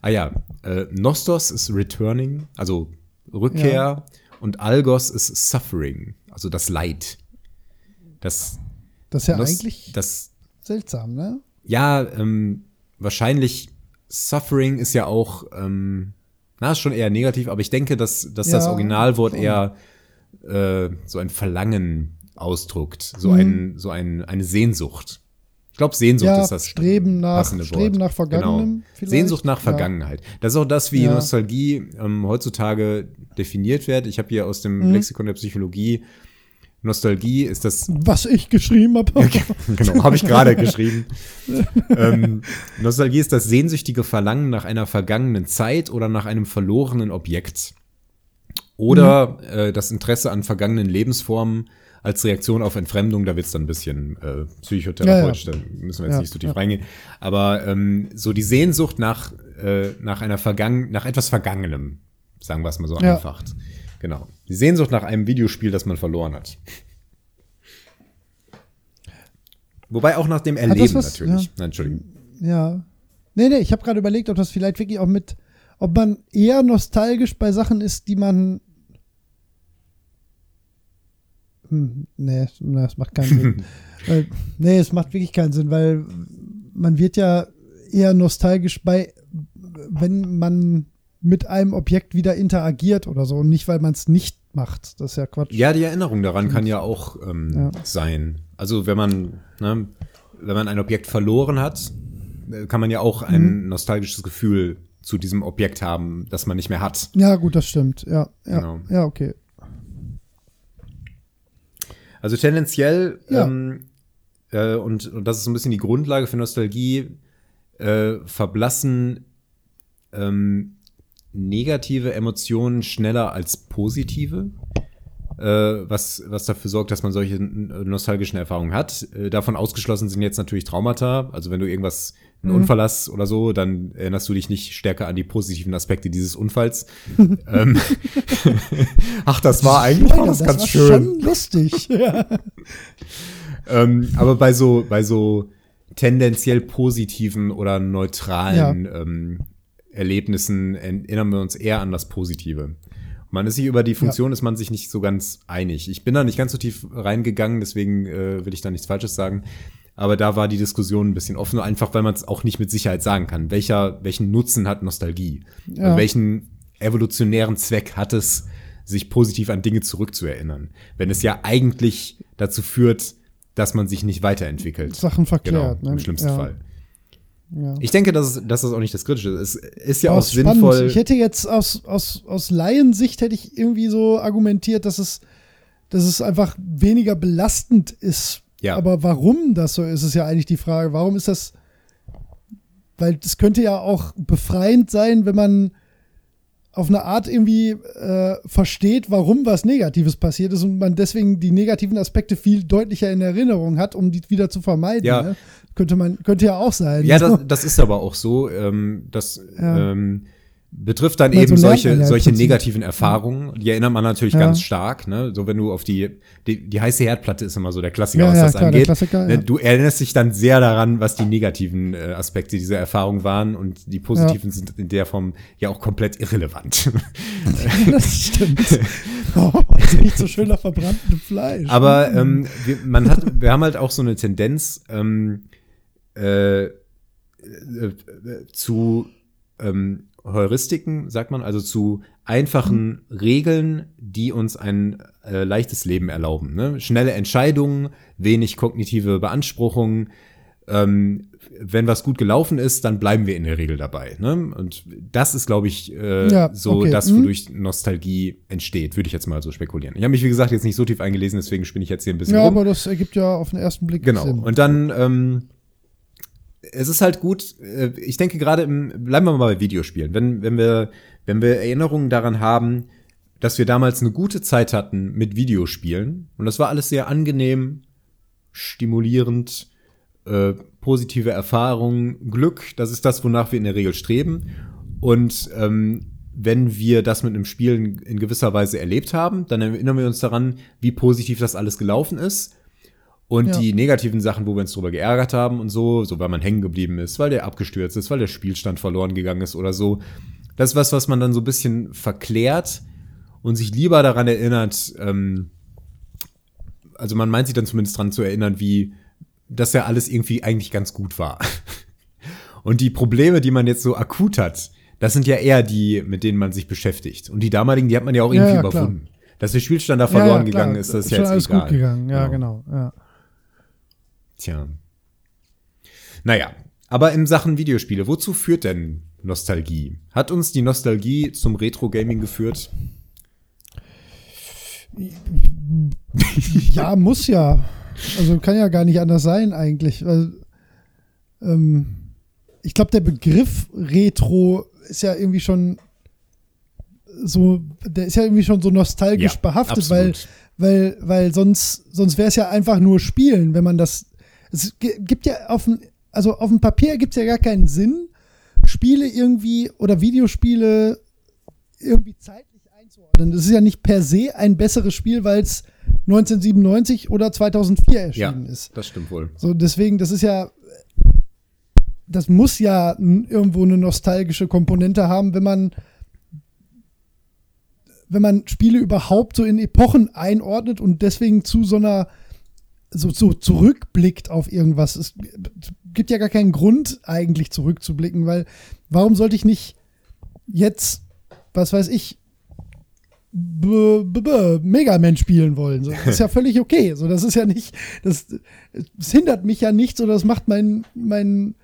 Ah ja, äh, Nostos ist Returning, also Rückkehr, Ja. und Algos ist Suffering, also das Leid. Das, das ist ja Nos- eigentlich das seltsam, ne? ja, ähm, wahrscheinlich Suffering ist ja auch, ähm, na, ist schon eher negativ, aber ich denke, dass, dass das Ja, Originalwort schon. eher äh, so ein Verlangen ausdrückt, so, Mhm. ein, so ein, eine Sehnsucht. Ich glaube, Sehnsucht Ja, ist das Streben nach- passende Streben Wort. nach Vergangenem Genau. vielleicht? Sehnsucht nach Ja. Vergangenheit. Das ist auch das, wie Ja. Nostalgie ähm, heutzutage definiert wird. Ich habe hier aus dem Mhm. Lexikon der Psychologie Nostalgie ist das Was ich geschrieben habe. <laughs> genau, habe ich gerade geschrieben. <laughs> ähm, Nostalgie ist das sehnsüchtige Verlangen nach einer vergangenen Zeit oder nach einem verlorenen Objekt. Oder äh, das Interesse an vergangenen Lebensformen als Reaktion auf Entfremdung. Da wird es dann ein bisschen äh, psychotherapeutisch, Ja, da müssen wir jetzt Ja, nicht so tief ja. reingehen. Aber ähm, so die Sehnsucht nach, äh, nach einer Vergangen nach etwas Vergangenem, sagen wir es mal so Ja. einfacht. Genau. Die Sehnsucht nach einem Videospiel, das man verloren hat. Wobei auch nach dem Erleben was- natürlich. ja. Nein, Entschuldigung. Ja. Nee, nee, ich habe gerade überlegt, ob das vielleicht wirklich auch mit, ob man eher nostalgisch bei Sachen ist, die man. Hm, nee, das macht keinen Sinn. <laughs> weil, nee, es macht wirklich keinen Sinn, weil man wird ja eher nostalgisch bei, wenn man mit einem Objekt wieder interagiert oder so und nicht, weil man es nicht macht. Das ist ja Quatsch. Ja, die Erinnerung daran kann ja auch ähm, ja. sein. Also wenn man, ne, wenn man ein Objekt verloren hat, äh, kann man ja auch ein mhm. nostalgisches Gefühl zu diesem Objekt haben, das man nicht mehr hat. Ja, gut, das stimmt. Ja, ja, genau. ja okay. Also tendenziell, ja. ähm, äh, und, und das ist so ein bisschen die Grundlage für Nostalgie, äh, verblassen ähm, negative Emotionen schneller als positive, äh, was, was dafür sorgt, dass man solche nostalgischen Erfahrungen hat. Äh, davon ausgeschlossen sind jetzt natürlich Traumata. Also wenn du irgendwas, einen mhm. Unfall hast oder so, dann erinnerst du dich nicht stärker an die positiven Aspekte dieses Unfalls. <laughs> ähm, <laughs> Ach, das war eigentlich ja, das ganz war schön. Schon lustig. <laughs> ja. ähm, aber bei so, bei so tendenziell positiven oder neutralen ja. ähm, Erlebnissen erinnern wir uns eher an das Positive. Man ist sich über die Funktion, ja. ist man sich nicht so ganz einig. Ich bin da nicht ganz so tief reingegangen, deswegen äh, will ich da nichts Falsches sagen. Aber da war die Diskussion ein bisschen offen, einfach weil man es auch nicht mit Sicherheit sagen kann. Welcher, welchen Nutzen hat Nostalgie? Ja. Welchen evolutionären Zweck hat es, sich positiv an Dinge zurückzuerinnern? Wenn es ja eigentlich dazu führt, dass man sich nicht weiterentwickelt. Sachen verkehrt, genau, ne? Im schlimmsten ja. Fall. Ja. Ich denke, dass, dass das auch nicht das Kritische ist. Es ist ja Aber auch sinnvoll. Ich hätte jetzt aus, aus, aus Laiensicht hätte ich irgendwie so argumentiert, dass es, dass es einfach weniger belastend ist. Ja. Aber warum das so ist, ist ja eigentlich die Frage. Warum ist das? Weil das könnte ja auch befreiend sein, wenn man auf eine Art irgendwie äh, versteht, warum was Negatives passiert ist und man deswegen die negativen Aspekte viel deutlicher in Erinnerung hat, um die wieder zu vermeiden. Ja. Ne? Könnte man, könnte ja auch sein. Ja, das, das ist aber auch so. Ähm, das ja. ähm, betrifft dann eben so solche, ja solche negativen Erfahrungen. Die erinnert man natürlich ja. ganz stark. Ne? So wenn du auf die, die, die heiße Herdplatte ist immer so der Klassiker, was das klar, angeht. Ne? Du erinnerst dich dann sehr daran, was die negativen äh, Aspekte dieser Erfahrung waren und die positiven sind in der Form ja auch komplett irrelevant. <laughs> das stimmt. <laughs> Oh, nicht so schön nach verbranntem Fleisch. Aber ähm, wir, man hat, wir haben halt auch so eine Tendenz, ähm, äh, äh, zu ähm, Heuristiken, sagt man, also zu einfachen Regeln, die uns ein äh, leichtes Leben erlauben. Ne? Schnelle Entscheidungen, wenig kognitive Beanspruchungen. Ähm, wenn was gut gelaufen ist, dann bleiben wir in der Regel dabei. Ne? Und das ist, glaube ich, äh, ja, so okay. das, mhm. wodurch mhm. Nostalgie entsteht, würde ich jetzt mal so spekulieren. Ich habe mich, wie gesagt, jetzt nicht so tief eingelesen, deswegen spinne ich jetzt hier ein bisschen. Ja, rum. aber das ergibt ja auf den ersten Blick Genau. Sinn. Und dann ähm, es ist halt gut, äh, ich denke gerade im, bleiben wir mal bei Videospielen. Wenn, wenn wir, wenn wir Erinnerungen daran haben, dass wir damals eine gute Zeit hatten mit Videospielen und das war alles sehr angenehm, stimulierend, äh, positive Erfahrungen, Glück, das ist das, wonach wir in der Regel streben. Und ähm, wenn wir das mit einem Spiel in, in gewisser Weise erlebt haben, dann erinnern wir uns daran, wie positiv das alles gelaufen ist und ja. die negativen Sachen, wo wir uns drüber geärgert haben und so, so weil man hängen geblieben ist, weil der abgestürzt ist, weil der Spielstand verloren gegangen ist oder so, das ist was, was man dann so ein bisschen verklärt und sich lieber daran erinnert, ähm, also man meint sich dann zumindest daran zu erinnern, wie das ja alles irgendwie eigentlich ganz gut war. <laughs> Und die Probleme, die man jetzt so akut hat, das sind ja eher die, mit denen man sich beschäftigt. Und die damaligen, die hat man ja auch irgendwie ja, ja, überwunden. Dass der Spielstand da verloren ja, gegangen ist, das ist ja jetzt alles egal. gut gegangen. Ja, genau. genau. Ja. Tja. Naja, aber in Sachen Videospiele, wozu führt denn Nostalgie? Hat uns die Nostalgie zum Retro-Gaming geführt? <laughs> Ja, muss ja. Also kann ja gar nicht anders sein eigentlich. Weil, ähm, ich glaube, der Begriff Retro ist ja irgendwie schon so, der ist ja irgendwie schon so nostalgisch ja, behaftet, weil, weil, weil sonst, sonst wäre es ja einfach nur Spielen, wenn man das es gibt ja auf dem, also auf dem Papier gibt es ja gar keinen Sinn, Spiele irgendwie oder Videospiele irgendwie zeitlich einzuordnen. Das ist ja nicht per se ein besseres Spiel, weil es 1997 oder 2004 erschienen ja, ist. Das stimmt wohl. So, deswegen, das ist ja. das muss ja irgendwo eine nostalgische Komponente haben, wenn man wenn man Spiele überhaupt so in Epochen einordnet und deswegen zu so einer so, so zurückblickt auf irgendwas. Es gibt ja gar keinen Grund, eigentlich zurückzublicken, weil warum sollte ich nicht jetzt, was weiß ich, B -b -b Mega Man spielen wollen. So, das ist ja <laughs> völlig okay. So, das ist ja nicht, das, das hindert mich ja nicht, so das macht mein, mein,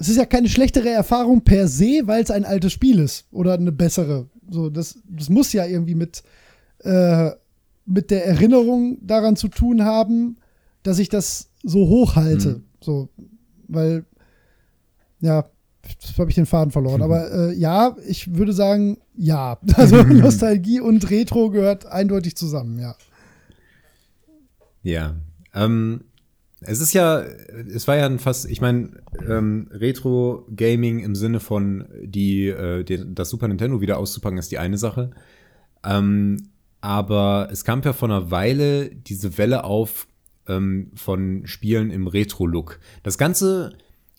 es ist ja keine schlechtere Erfahrung per se, weil es ein altes Spiel ist oder eine bessere. So, das, das muss ja irgendwie mit, äh, mit der Erinnerung daran zu tun haben, dass ich das so hochhalte. Mhm. So, weil, ja, Jetzt habe ich den Faden verloren. Aber äh, ja, ich würde sagen, ja. <laughs> Also Nostalgie und Retro gehört eindeutig zusammen, ja. Ja. Ähm, es ist ja, es war ja ein fast, ich meine, ähm, Retro-Gaming im Sinne von die, äh, die, das Super Nintendo wieder auszupacken, ist die eine Sache. Ähm, aber es kam ja vor einer Weile diese Welle auf ähm, von Spielen im Retro-Look. Das Ganze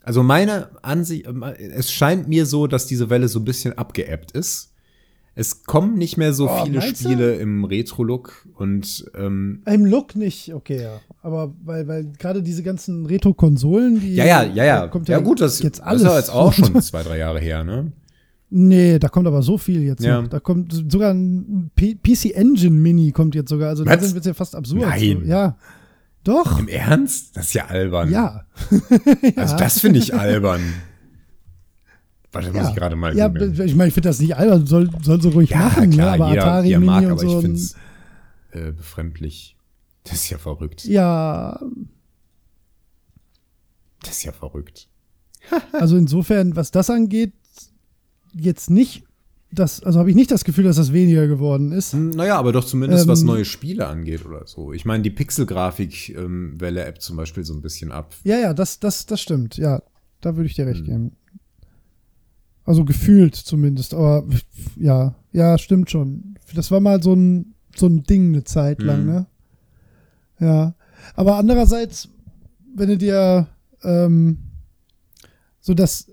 also meine Ansicht, es scheint mir so, dass diese Welle so ein bisschen abgeebbt ist. Es kommen nicht mehr so oh, viele Spiele du? im Retro-Look und ähm, im Look nicht, okay, ja. Aber weil, weil gerade diese ganzen Retro-Konsolen, die ja, ja, ja, ja, kommt ja, ja gut, das, jetzt alles. das ist ja jetzt auch schon zwei, drei Jahre her, ne? Nee, da kommt aber so viel jetzt. Ja. Noch. Da kommt sogar ein PC Engine Mini kommt jetzt sogar. Also da wird es ja fast absurd. Nein. So. Ja. Doch. Im Ernst? Das ist ja albern. Ja. <laughs> Also das finde ich albern. Warte, ja. muss ich gerade mal. Ja, gucken. ich meine, ich finde das nicht albern, soll, soll so ruhig ja, machen, ne? klar, ne? aber jeder, Atari jeder Mini mag, und aber so ich finde es äh, befremdlich. Das ist ja verrückt. Ja. Das ist ja verrückt. <laughs> also insofern, was das angeht, jetzt nicht das, also habe ich nicht das Gefühl, dass das weniger geworden ist. Hm, naja, aber doch zumindest ähm, was neue Spiele angeht oder so. Ich meine, die Pixel-Grafik-Welle-App ähm, zum Beispiel so ein bisschen ab. Ja, ja, das, das, das stimmt. Ja, da würde ich dir recht hm. geben. Also gefühlt zumindest, aber ja, ja, stimmt schon. Das war mal so ein, so ein Ding eine Zeit lang, hm. ne? Ja. Aber andererseits, wenn du dir ähm, so das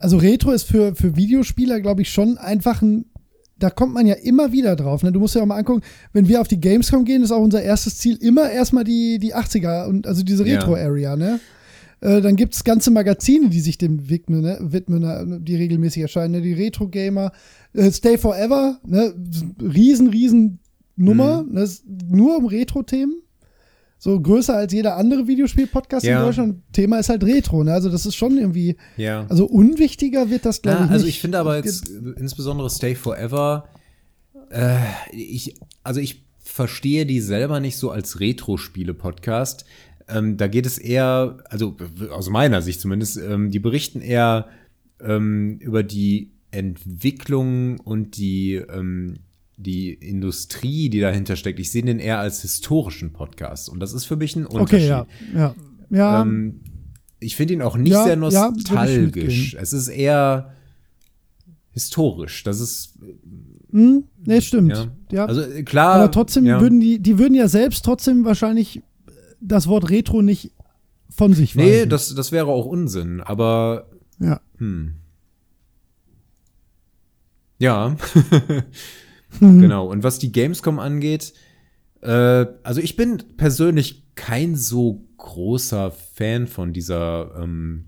also Retro ist für, für Videospieler, glaube ich, schon einfach ein, da kommt man ja immer wieder drauf. Ne? Du musst ja auch mal angucken, wenn wir auf die Gamescom gehen, ist auch unser erstes Ziel immer erstmal die, die 80er und also diese Retro-Area, ne? Äh, dann gibt es ganze Magazine, die sich dem widmen, ne? widmen ne? die regelmäßig erscheinen. Ne? Die Retro-Gamer, äh, Stay Forever, ne? riesen, riesen Nummer, mhm. ne? nur um Retro-Themen so größer als jeder andere Videospiel-Podcast ja. in Deutschland. Thema ist halt Retro, ne? Also das ist schon irgendwie. Ja. Also unwichtiger wird das, glaube ja, ich. Also nicht. ich finde aber jetzt insbesondere Stay Forever, äh, ich, also ich verstehe die selber nicht so als Retro-Spiele-Podcast. Ähm, da geht es eher, also aus meiner Sicht zumindest, ähm, die berichten eher ähm, über die Entwicklung und die ähm, die Industrie, die dahinter steckt, ich sehe den eher als historischen Podcast. Und das ist für mich ein Unterschied. Okay, ja. ja. ja. Ähm, ich finde ihn auch nicht ja, sehr nostalgisch. Es ist eher historisch. Das ist. Hm, nee, stimmt. Ja. ja. Also klar. Aber trotzdem würden die, die würden ja selbst trotzdem wahrscheinlich das Wort Retro nicht von sich weisen. Nee, das, das wäre auch Unsinn, aber. Ja. Hm. Ja. <laughs> Mhm. Genau. Und was die Gamescom angeht, äh, also ich bin persönlich kein so großer Fan von dieser ähm,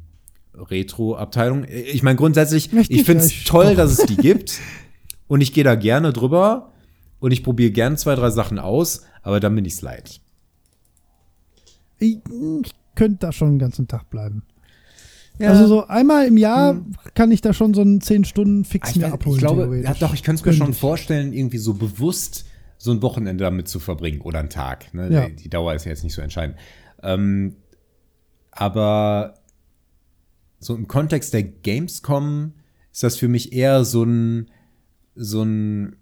Retro-Abteilung. Ich meine, grundsätzlich, Richtig, ich finde es toll, doch. dass es die <laughs> gibt. und ich gehe da gerne drüber. Und ich probiere gern zwei, drei Sachen aus, aber dann bin ich's leid. Ich, ich könnte da schon den ganzen Tag bleiben. Ja. Also so einmal im Jahr hm. kann ich da schon so einen 10 Stunden Fix mir abholen. Ich glaube, ja, doch, ich könnte es mir schon vorstellen, irgendwie so bewusst so ein Wochenende damit zu verbringen oder einen Tag. Ne? Ja. Die, die, Dauer ist ja jetzt nicht so entscheidend. Ähm, aber so im Kontext der Gamescom ist das für mich eher so ein, so ein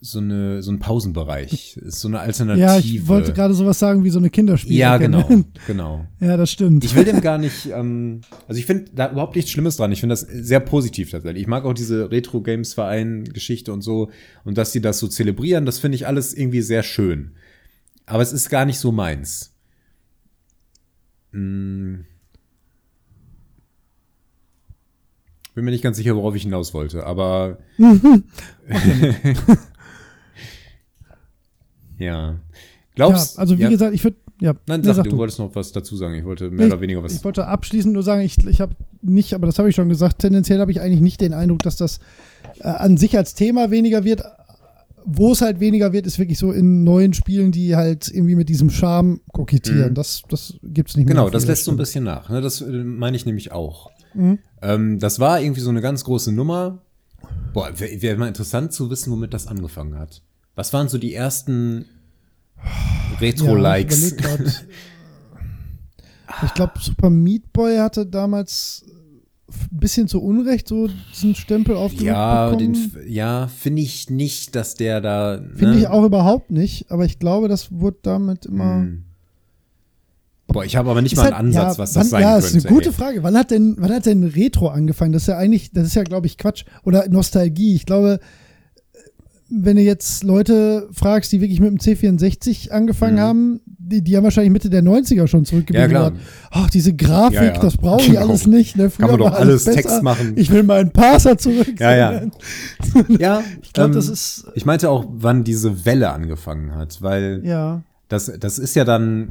so, eine, so ein Pausenbereich, ist so eine Alternative. Ja, ich wollte gerade sowas sagen wie so eine Kinderspiele. Ja, genau, <laughs> genau. ja, das stimmt. Ich will dem gar nicht, ähm, also ich finde da überhaupt nichts Schlimmes dran. Ich finde das sehr positiv tatsächlich. Ich mag auch diese Retro-Games-Verein-Geschichte und so und dass sie das so zelebrieren, das finde ich alles irgendwie sehr schön. Aber es ist gar nicht so meins. Hm. bin mir nicht ganz sicher, worauf ich hinaus wollte, aber. <laughs> <laughs> ja. Glaubst ja, also wie ja. gesagt, ich würde ja. Nein, nee, sag, sag du, du. wolltest noch was dazu sagen. Ich wollte mehr Ich- oder weniger was. Ich wollte abschließend nur sagen, ich, ich habe nicht, aber das habe ich schon gesagt, tendenziell habe ich eigentlich nicht den Eindruck, dass das äh, an sich als Thema weniger wird. Wo es halt weniger wird, ist wirklich so in neuen Spielen, die halt irgendwie mit diesem Charme kokettieren. Mhm. Das, das gibt es nicht mehr. Genau, das lässt so ein bisschen nach. Ne? Das äh, meine ich nämlich auch. Mhm. Ähm, das war irgendwie so eine ganz große Nummer. Boah, wäre wär mal interessant zu wissen, womit das angefangen hat. Was waren so die ersten Retro-Likes? Ja, ich glaube, Super Meat Boy hatte damals ein bisschen zu Unrecht so diesen Stempel aufgedrückt ja, bekommen. den, ja, finde ich nicht, dass der da. Finde ne? ich auch überhaupt nicht, aber ich glaube, das wurde damit immer. Hm. Boah, ich habe aber nicht Ist mal halt- einen Ansatz, ja, was wann, das sein ja, könnte. ist eine gute ey. Frage. Wann hat denn, wann hat denn Retro angefangen? Das ist ja eigentlich, das ist ja, glaube ich, Quatsch. Oder Nostalgie. Ich glaube, wenn du jetzt Leute fragst, die wirklich mit dem C64 angefangen Mhm. haben, die, die haben wahrscheinlich Mitte der 90er schon zurückgeblieben. Ja, Ach, diese Grafik, Ja, ja. das brauche ich Genau. alles nicht. Ne? Früher Kann man doch alles besser. Text machen. Ich will meinen Parser zurück. Ja, ja. <laughs> Ja, Ich glaube, ähm, das ist, Ich meinte auch, wann diese Welle angefangen hat, weil ja. das, das ist ja dann,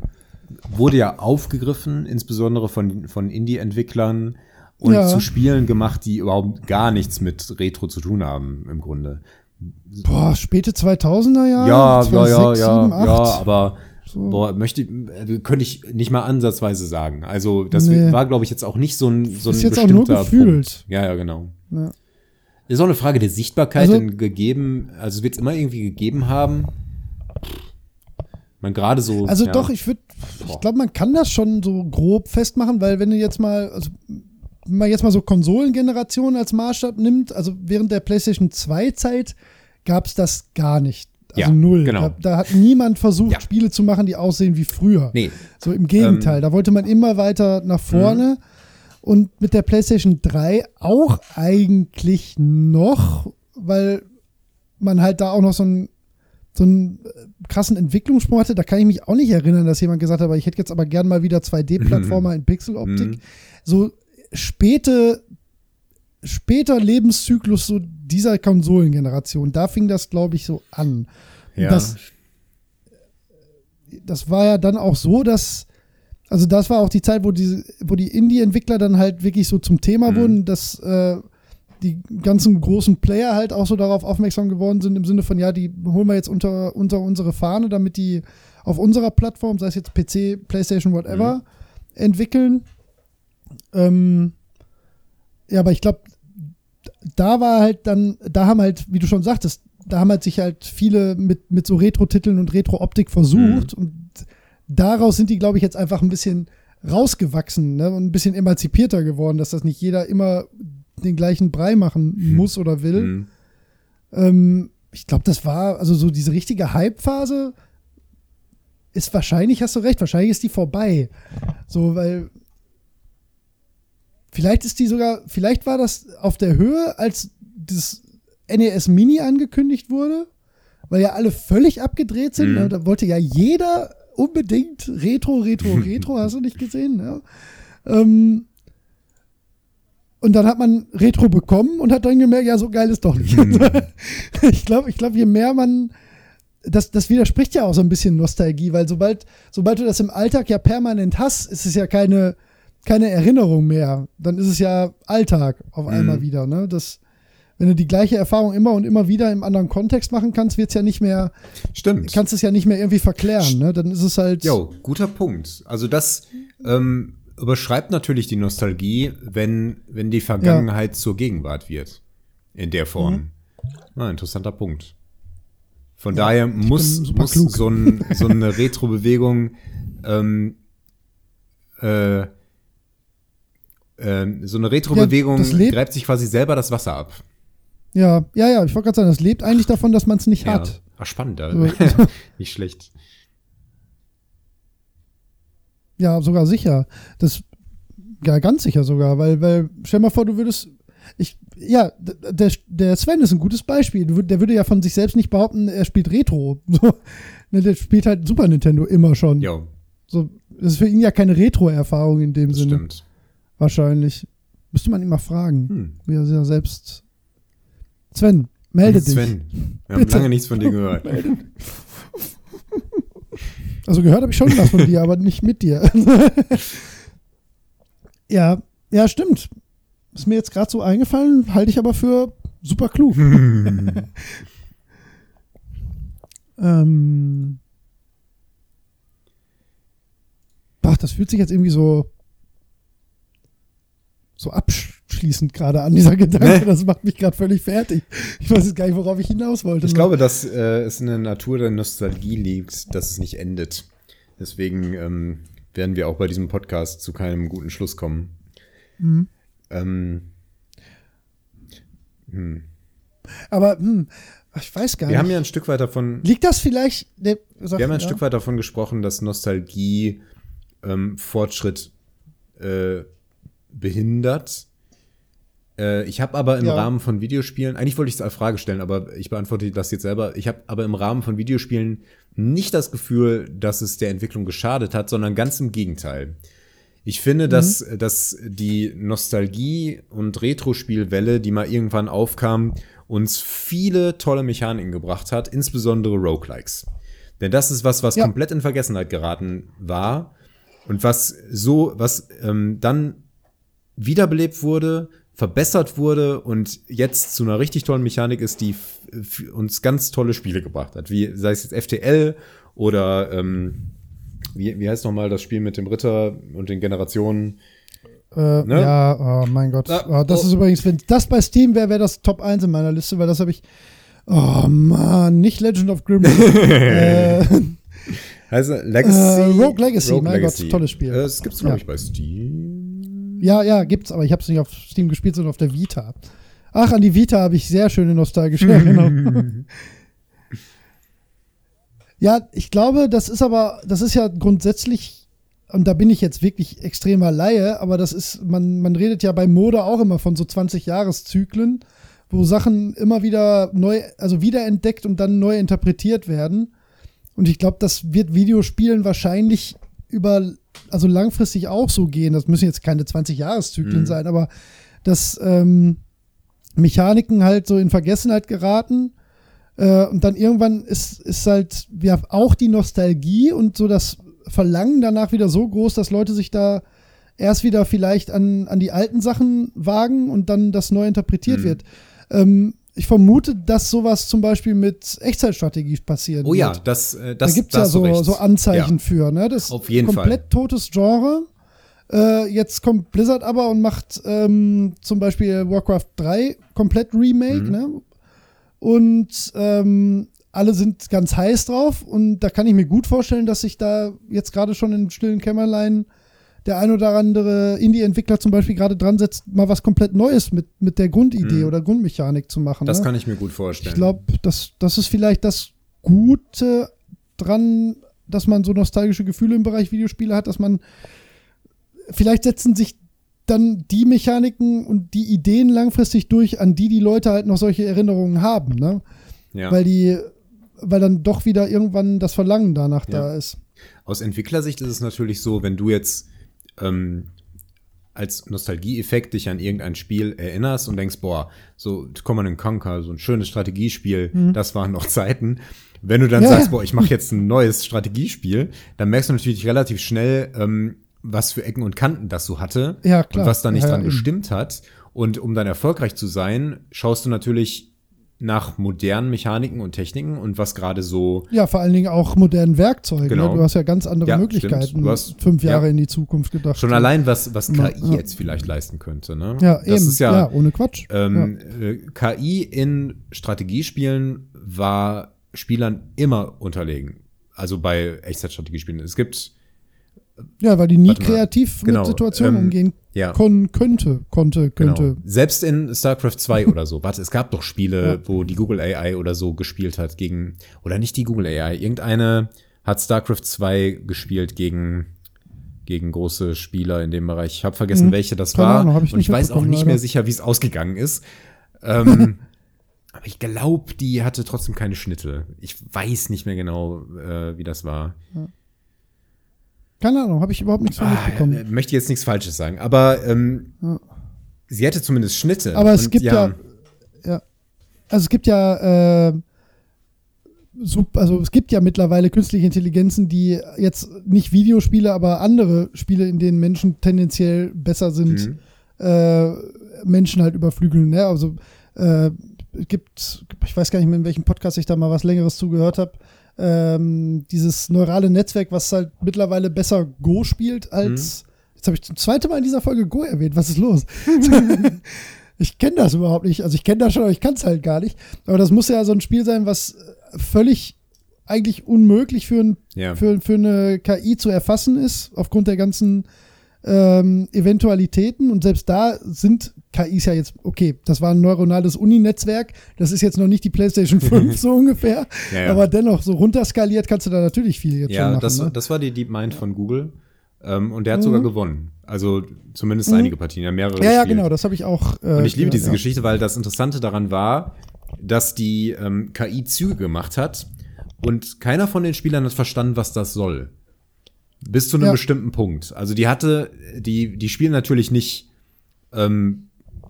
wurde ja aufgegriffen, insbesondere von, von Indie-Entwicklern und Ja. zu Spielen gemacht, die überhaupt gar nichts mit Retro zu tun haben, im Grunde. Boah, späte 2000er Jahre? Ja, ja, 2006, ja, 7, ja, 8. ja, aber So. boah, möchte, äh, könnte ich nicht mal ansatzweise sagen. Also, das Nee. war, glaube ich, jetzt auch nicht so ein, so ein Ist jetzt auch nur bestimmter gefühlt. Punkt. Ja, ja, genau. Ja. Ist auch eine Frage der Sichtbarkeit Also- denn gegeben, also wird es immer irgendwie gegeben haben. Man gerade so. Also ja. doch, ich würde, ich glaube, man kann das schon so grob festmachen, weil wenn du jetzt mal, also wenn man jetzt mal so Konsolengenerationen als Maßstab nimmt, also während der PlayStation 2 Zeit gab es das gar nicht. Also Ja, null. genau. Da, da hat niemand versucht, Ja. Spiele zu machen, die aussehen wie früher. Nee, So im Gegenteil, Ähm, da wollte man immer weiter nach vorne. Und mit der PlayStation 3 auch eigentlich noch, weil man halt da auch noch so einen, so einen äh, krassen Entwicklungssprung hatte. Da kann ich mich auch nicht erinnern, dass jemand gesagt hat, aber ich hätte jetzt aber gern mal wieder 2D-Plattformer in Pixeloptik. Mhm. So späte, später Lebenszyklus so dieser Konsolengeneration, da fing das, glaube ich, so an. ja. Das, das war ja dann auch so, dass, also das war auch die Zeit, wo die, wo die Indie-Entwickler dann halt wirklich so zum Thema Mhm. wurden, dass äh, die ganzen großen Player halt auch so darauf aufmerksam geworden sind, im Sinne von, ja, die holen wir jetzt unter, unter unsere Fahne, damit die auf unserer Plattform, sei es jetzt PC, PlayStation, whatever, entwickeln. Ähm, ja, aber ich glaube, da war halt dann, da haben halt, wie du schon sagtest, da haben halt sich halt viele mit, mit so Retro-Titeln und Retro-Optik versucht und daraus sind die, glaube ich, jetzt einfach ein bisschen rausgewachsen ne? und ein bisschen emanzipierter geworden, dass das nicht jeder immer den gleichen Brei machen muss oder will. Mhm. Ähm, ich glaube, das war, also so diese richtige Hype-Phase ist wahrscheinlich, hast du recht, wahrscheinlich ist die vorbei. So, weil vielleicht ist die sogar, vielleicht war das auf der Höhe, als das NES Mini angekündigt wurde, weil ja alle völlig abgedreht sind. Mhm. Ne? Da wollte ja jeder unbedingt Retro, Retro, <laughs> Retro, hast du nicht gesehen? Ja. Ähm, und dann hat man Retro bekommen und hat dann gemerkt, ja, so geil ist doch nicht. <laughs> ich glaube, ich glaube, je mehr man, das, das widerspricht ja auch so ein bisschen Nostalgie, weil sobald, sobald du das im Alltag ja permanent hast, ist es ja keine, keine Erinnerung mehr. Dann ist es ja Alltag auf einmal Mhm. wieder. Ne? Das, wenn du die gleiche Erfahrung immer und immer wieder im anderen Kontext machen kannst, wird es ja nicht mehr, Stimmt. kannst es ja nicht mehr irgendwie verklären. Ne? Dann ist es halt. Jo, guter Punkt. Also das ähm, überschreibt natürlich die Nostalgie, wenn, wenn die Vergangenheit zur Gegenwart wird. In der Form. Mhm. Ah, interessanter Punkt. Von daher muss, muss so, ein, so eine <laughs> Retro-Bewegung ähm, äh, ähm, so eine Retro-Bewegung lebt- greift sich quasi selber das Wasser ab. Ja, ja, ja, ich wollte gerade sagen, das lebt eigentlich davon, dass man es nicht Ja. hat. Ach, spannend. So. <laughs> <laughs> Nicht schlecht. Ja, sogar sicher. Das, ja, ganz sicher sogar, weil, weil, stell mal vor, du würdest, ich, ja, der, der Sven ist ein gutes Beispiel. Der würde ja von sich selbst nicht behaupten, er spielt Retro. <laughs> So, ne, der spielt halt Super Nintendo immer schon. Jo, So, das ist für ihn ja keine Retro-Erfahrung in dem das Sinne. stimmt. Wahrscheinlich. Müsste man ihn mal fragen, Hm. wie er ja selbst. Sven, melde dich. Sven, wir haben lange nichts von dir gehört. <laughs> Also gehört habe ich schon was von dir, aber nicht mit dir. <laughs> ja, ja, stimmt. Ist mir jetzt gerade so eingefallen, halte ich aber für super klug. <laughs> ähm, ach, das fühlt sich jetzt irgendwie so so abschließend gerade an, dieser Gedanke. Ne? Das macht mich gerade völlig fertig. Ich weiß jetzt gar nicht, worauf ich hinaus wollte. Ich glaube, dass äh, es in der Natur der Nostalgie liegt, dass es nicht endet. Deswegen ähm, werden wir auch bei diesem Podcast zu keinem guten Schluss kommen. Mhm. Ähm, hm. Aber hm, ich weiß gar Wir nicht. haben ja ein Stück weit davon, Liegt das vielleicht? Sag, wir haben ein ja. Stück weit davon gesprochen, dass Nostalgie ähm, Fortschritt äh, behindert. Äh, ich habe aber im Ja. Rahmen von Videospielen, eigentlich wollte ich es als Frage stellen, aber ich beantworte das jetzt selber. Ich habe aber im Rahmen von Videospielen nicht das Gefühl, dass es der Entwicklung geschadet hat, sondern ganz im Gegenteil. Ich finde, dass, dass die Nostalgie- und Retro-Spielwelle, die mal irgendwann aufkam, uns viele tolle Mechaniken gebracht hat, insbesondere Roguelikes. Denn das ist was, was Ja. komplett in Vergessenheit geraten war und was so, was ähm, dann wiederbelebt wurde, verbessert wurde und jetzt zu einer richtig tollen Mechanik ist, die uns ganz tolle Spiele gebracht hat. Wie sei es jetzt FTL oder ähm, wie, wie heißt nochmal das Spiel mit dem Ritter und den Generationen? Äh, Ne? Ja, oh mein Gott. Ah, das oh. ist übrigens, wenn das bei Steam wäre, wäre das Top 1 in meiner Liste, weil das habe ich. Oh Mann, nicht Legend of Grim. <laughs> äh, Heißt es Legacy? Äh, Rogue Legacy, mein Gott, tolles Spiel. Äh, Das gibt's, glaube Ja. ich, bei Steam. Ja, ja, gibt's, aber ich habe es nicht auf Steam gespielt, sondern auf der Vita. Ach, an die Vita habe ich sehr schöne nostalgische <laughs> Erinnerungen. ja, ich glaube, das ist aber, das ist ja grundsätzlich, und da bin ich jetzt wirklich extremer Laie, aber das ist, man, man redet ja bei Mode auch immer von so 20-Jahres-Zyklen, wo Sachen immer wieder neu, also wiederentdeckt und dann neu interpretiert werden. Und ich glaube, das wird Videospielen wahrscheinlich über, also langfristig auch so gehen. Das müssen jetzt keine 20-Jahres-Zyklen Mhm. sein, aber dass ähm, Mechaniken halt so in Vergessenheit geraten. Äh, und dann irgendwann ist, ist halt ja, auch die Nostalgie und so das Verlangen danach wieder so groß, dass Leute sich da erst wieder vielleicht an, an die alten Sachen wagen und dann das neu interpretiert Mhm. wird. Ähm, ich vermute, dass sowas zum Beispiel mit Echtzeitstrategie passieren Oh ja, wird. das, äh, Da das gibt es da ja so, so Anzeichen Ja. für. Ne? Das ist Auf jeden komplett Fall. totes Genre. Äh, jetzt kommt Blizzard aber und macht ähm, zum Beispiel Warcraft 3 komplett Remake. Mhm. Ne? Und ähm, alle sind ganz heiß drauf. Und da kann ich mir gut vorstellen, dass sich da jetzt gerade schon im stillen Kämmerlein der ein oder andere Indie-Entwickler zum Beispiel gerade dran setzt, mal was komplett Neues mit, mit der Grundidee Mhm. oder Grundmechanik zu machen. Das ne? kann ich mir gut vorstellen. Ich glaube, das, das ist vielleicht das Gute dran, dass man so nostalgische Gefühle im Bereich Videospiele hat, dass man vielleicht setzen sich dann die Mechaniken und die Ideen langfristig durch, an die die Leute halt noch solche Erinnerungen haben, ne? ja. Weil die, weil dann doch wieder irgendwann das Verlangen danach Ja. da ist. Aus Entwicklersicht ist es natürlich so, wenn du jetzt ähm, als Nostalgieeffekt dich an irgendein Spiel erinnerst und denkst, boah, so Command Conquer, so ein schönes Strategiespiel, das waren noch Zeiten. Wenn du dann Mhm. Ja, sagst, ja. boah, ich mache jetzt ein neues Strategiespiel, dann merkst du natürlich relativ schnell, ähm, was für Ecken und Kanten das so hatte Ja, klar. und was da nicht dran gestimmt hat. Und um dann erfolgreich zu sein, schaust du natürlich nach modernen Mechaniken und Techniken und was gerade so Ja, vor allen Dingen auch modernen Werkzeugen. Genau. Ne? Du hast ja ganz andere Ja, Möglichkeiten. stimmt. Du hast- fünf Jahre ja. in die Zukunft gedacht. Schon allein, was, was KI ja. jetzt vielleicht leisten könnte. Ne? Ja, das eben. ist ja, ja, ohne Quatsch. ähm, äh, KI in Strategiespielen war Spielern immer unterlegen. Also bei Echtzeitstrategiespielen. Es gibt, Ja, weil die nie kreativ Genau, mit Situationen ähm, umgehen ja. kon könnte, konnte, könnte. Genau. Selbst in StarCraft 2 <laughs> oder so. Warte, es gab doch Spiele, Ja. wo die Google AI oder so gespielt hat gegen, oder nicht die Google AI, irgendeine hat StarCraft 2 gespielt gegen, gegen große Spieler in dem Bereich. Ich habe vergessen, Mhm. welche das Keine war. Ahnung, ich und ich weiß auch nicht mehr leider. sicher, wie es ausgegangen ist. <laughs> Ähm, aber ich glaube, die hatte trotzdem keine Schnitte. Ich weiß nicht mehr genau, äh, wie das war. Keine Ahnung, habe ich überhaupt nichts von Ah, mitbekommen. äh, möchte jetzt nichts Falsches sagen, aber ähm, Ja. sie hätte zumindest Schnitte. Aber es gibt ja, ja, also es gibt ja, äh, so, also es gibt ja mittlerweile künstliche Intelligenzen, die jetzt nicht Videospiele, aber andere Spiele, in denen Menschen tendenziell besser sind, Mhm. äh, Menschen halt überflügeln. Ne? Also äh, es gibt, ich weiß gar nicht mehr, in welchem Podcast ich da mal was Längeres zugehört habe, ähm, dieses neurale Netzwerk, was halt mittlerweile besser Go spielt als. Jetzt habe ich zum zweiten Mal in dieser Folge Go erwähnt. Was ist los? <laughs> ich kenne das überhaupt nicht. Also ich kenne das schon, aber ich kann es halt gar nicht. Aber das muss ja so ein Spiel sein, was völlig eigentlich unmöglich für, ein, Ja. für, für eine KI zu erfassen ist, aufgrund der ganzen ähm, Eventualitäten. Und selbst da sind KIs ja jetzt, okay, das war ein neuronales Uni-Netzwerk, das ist jetzt noch nicht die PlayStation <laughs> 5 so ungefähr, Ja, ja. aber dennoch, so runterskaliert kannst du da natürlich viel jetzt schon Ja, machen. das, ne? das war die DeepMind von Google. Ähm, und der hat Mhm. sogar gewonnen. Also zumindest einige Partien, ja mehrere ja, ja, gespielt. genau, das habe ich auch. Äh, Und ich liebe diese ja. Geschichte, weil das Interessante daran war, dass die ähm, KI Züge gemacht hat und keiner von den Spielern hat verstanden, was das soll. Bis zu einem Ja. bestimmten Punkt. Also die hatte, die, die spielen natürlich nicht, ähm,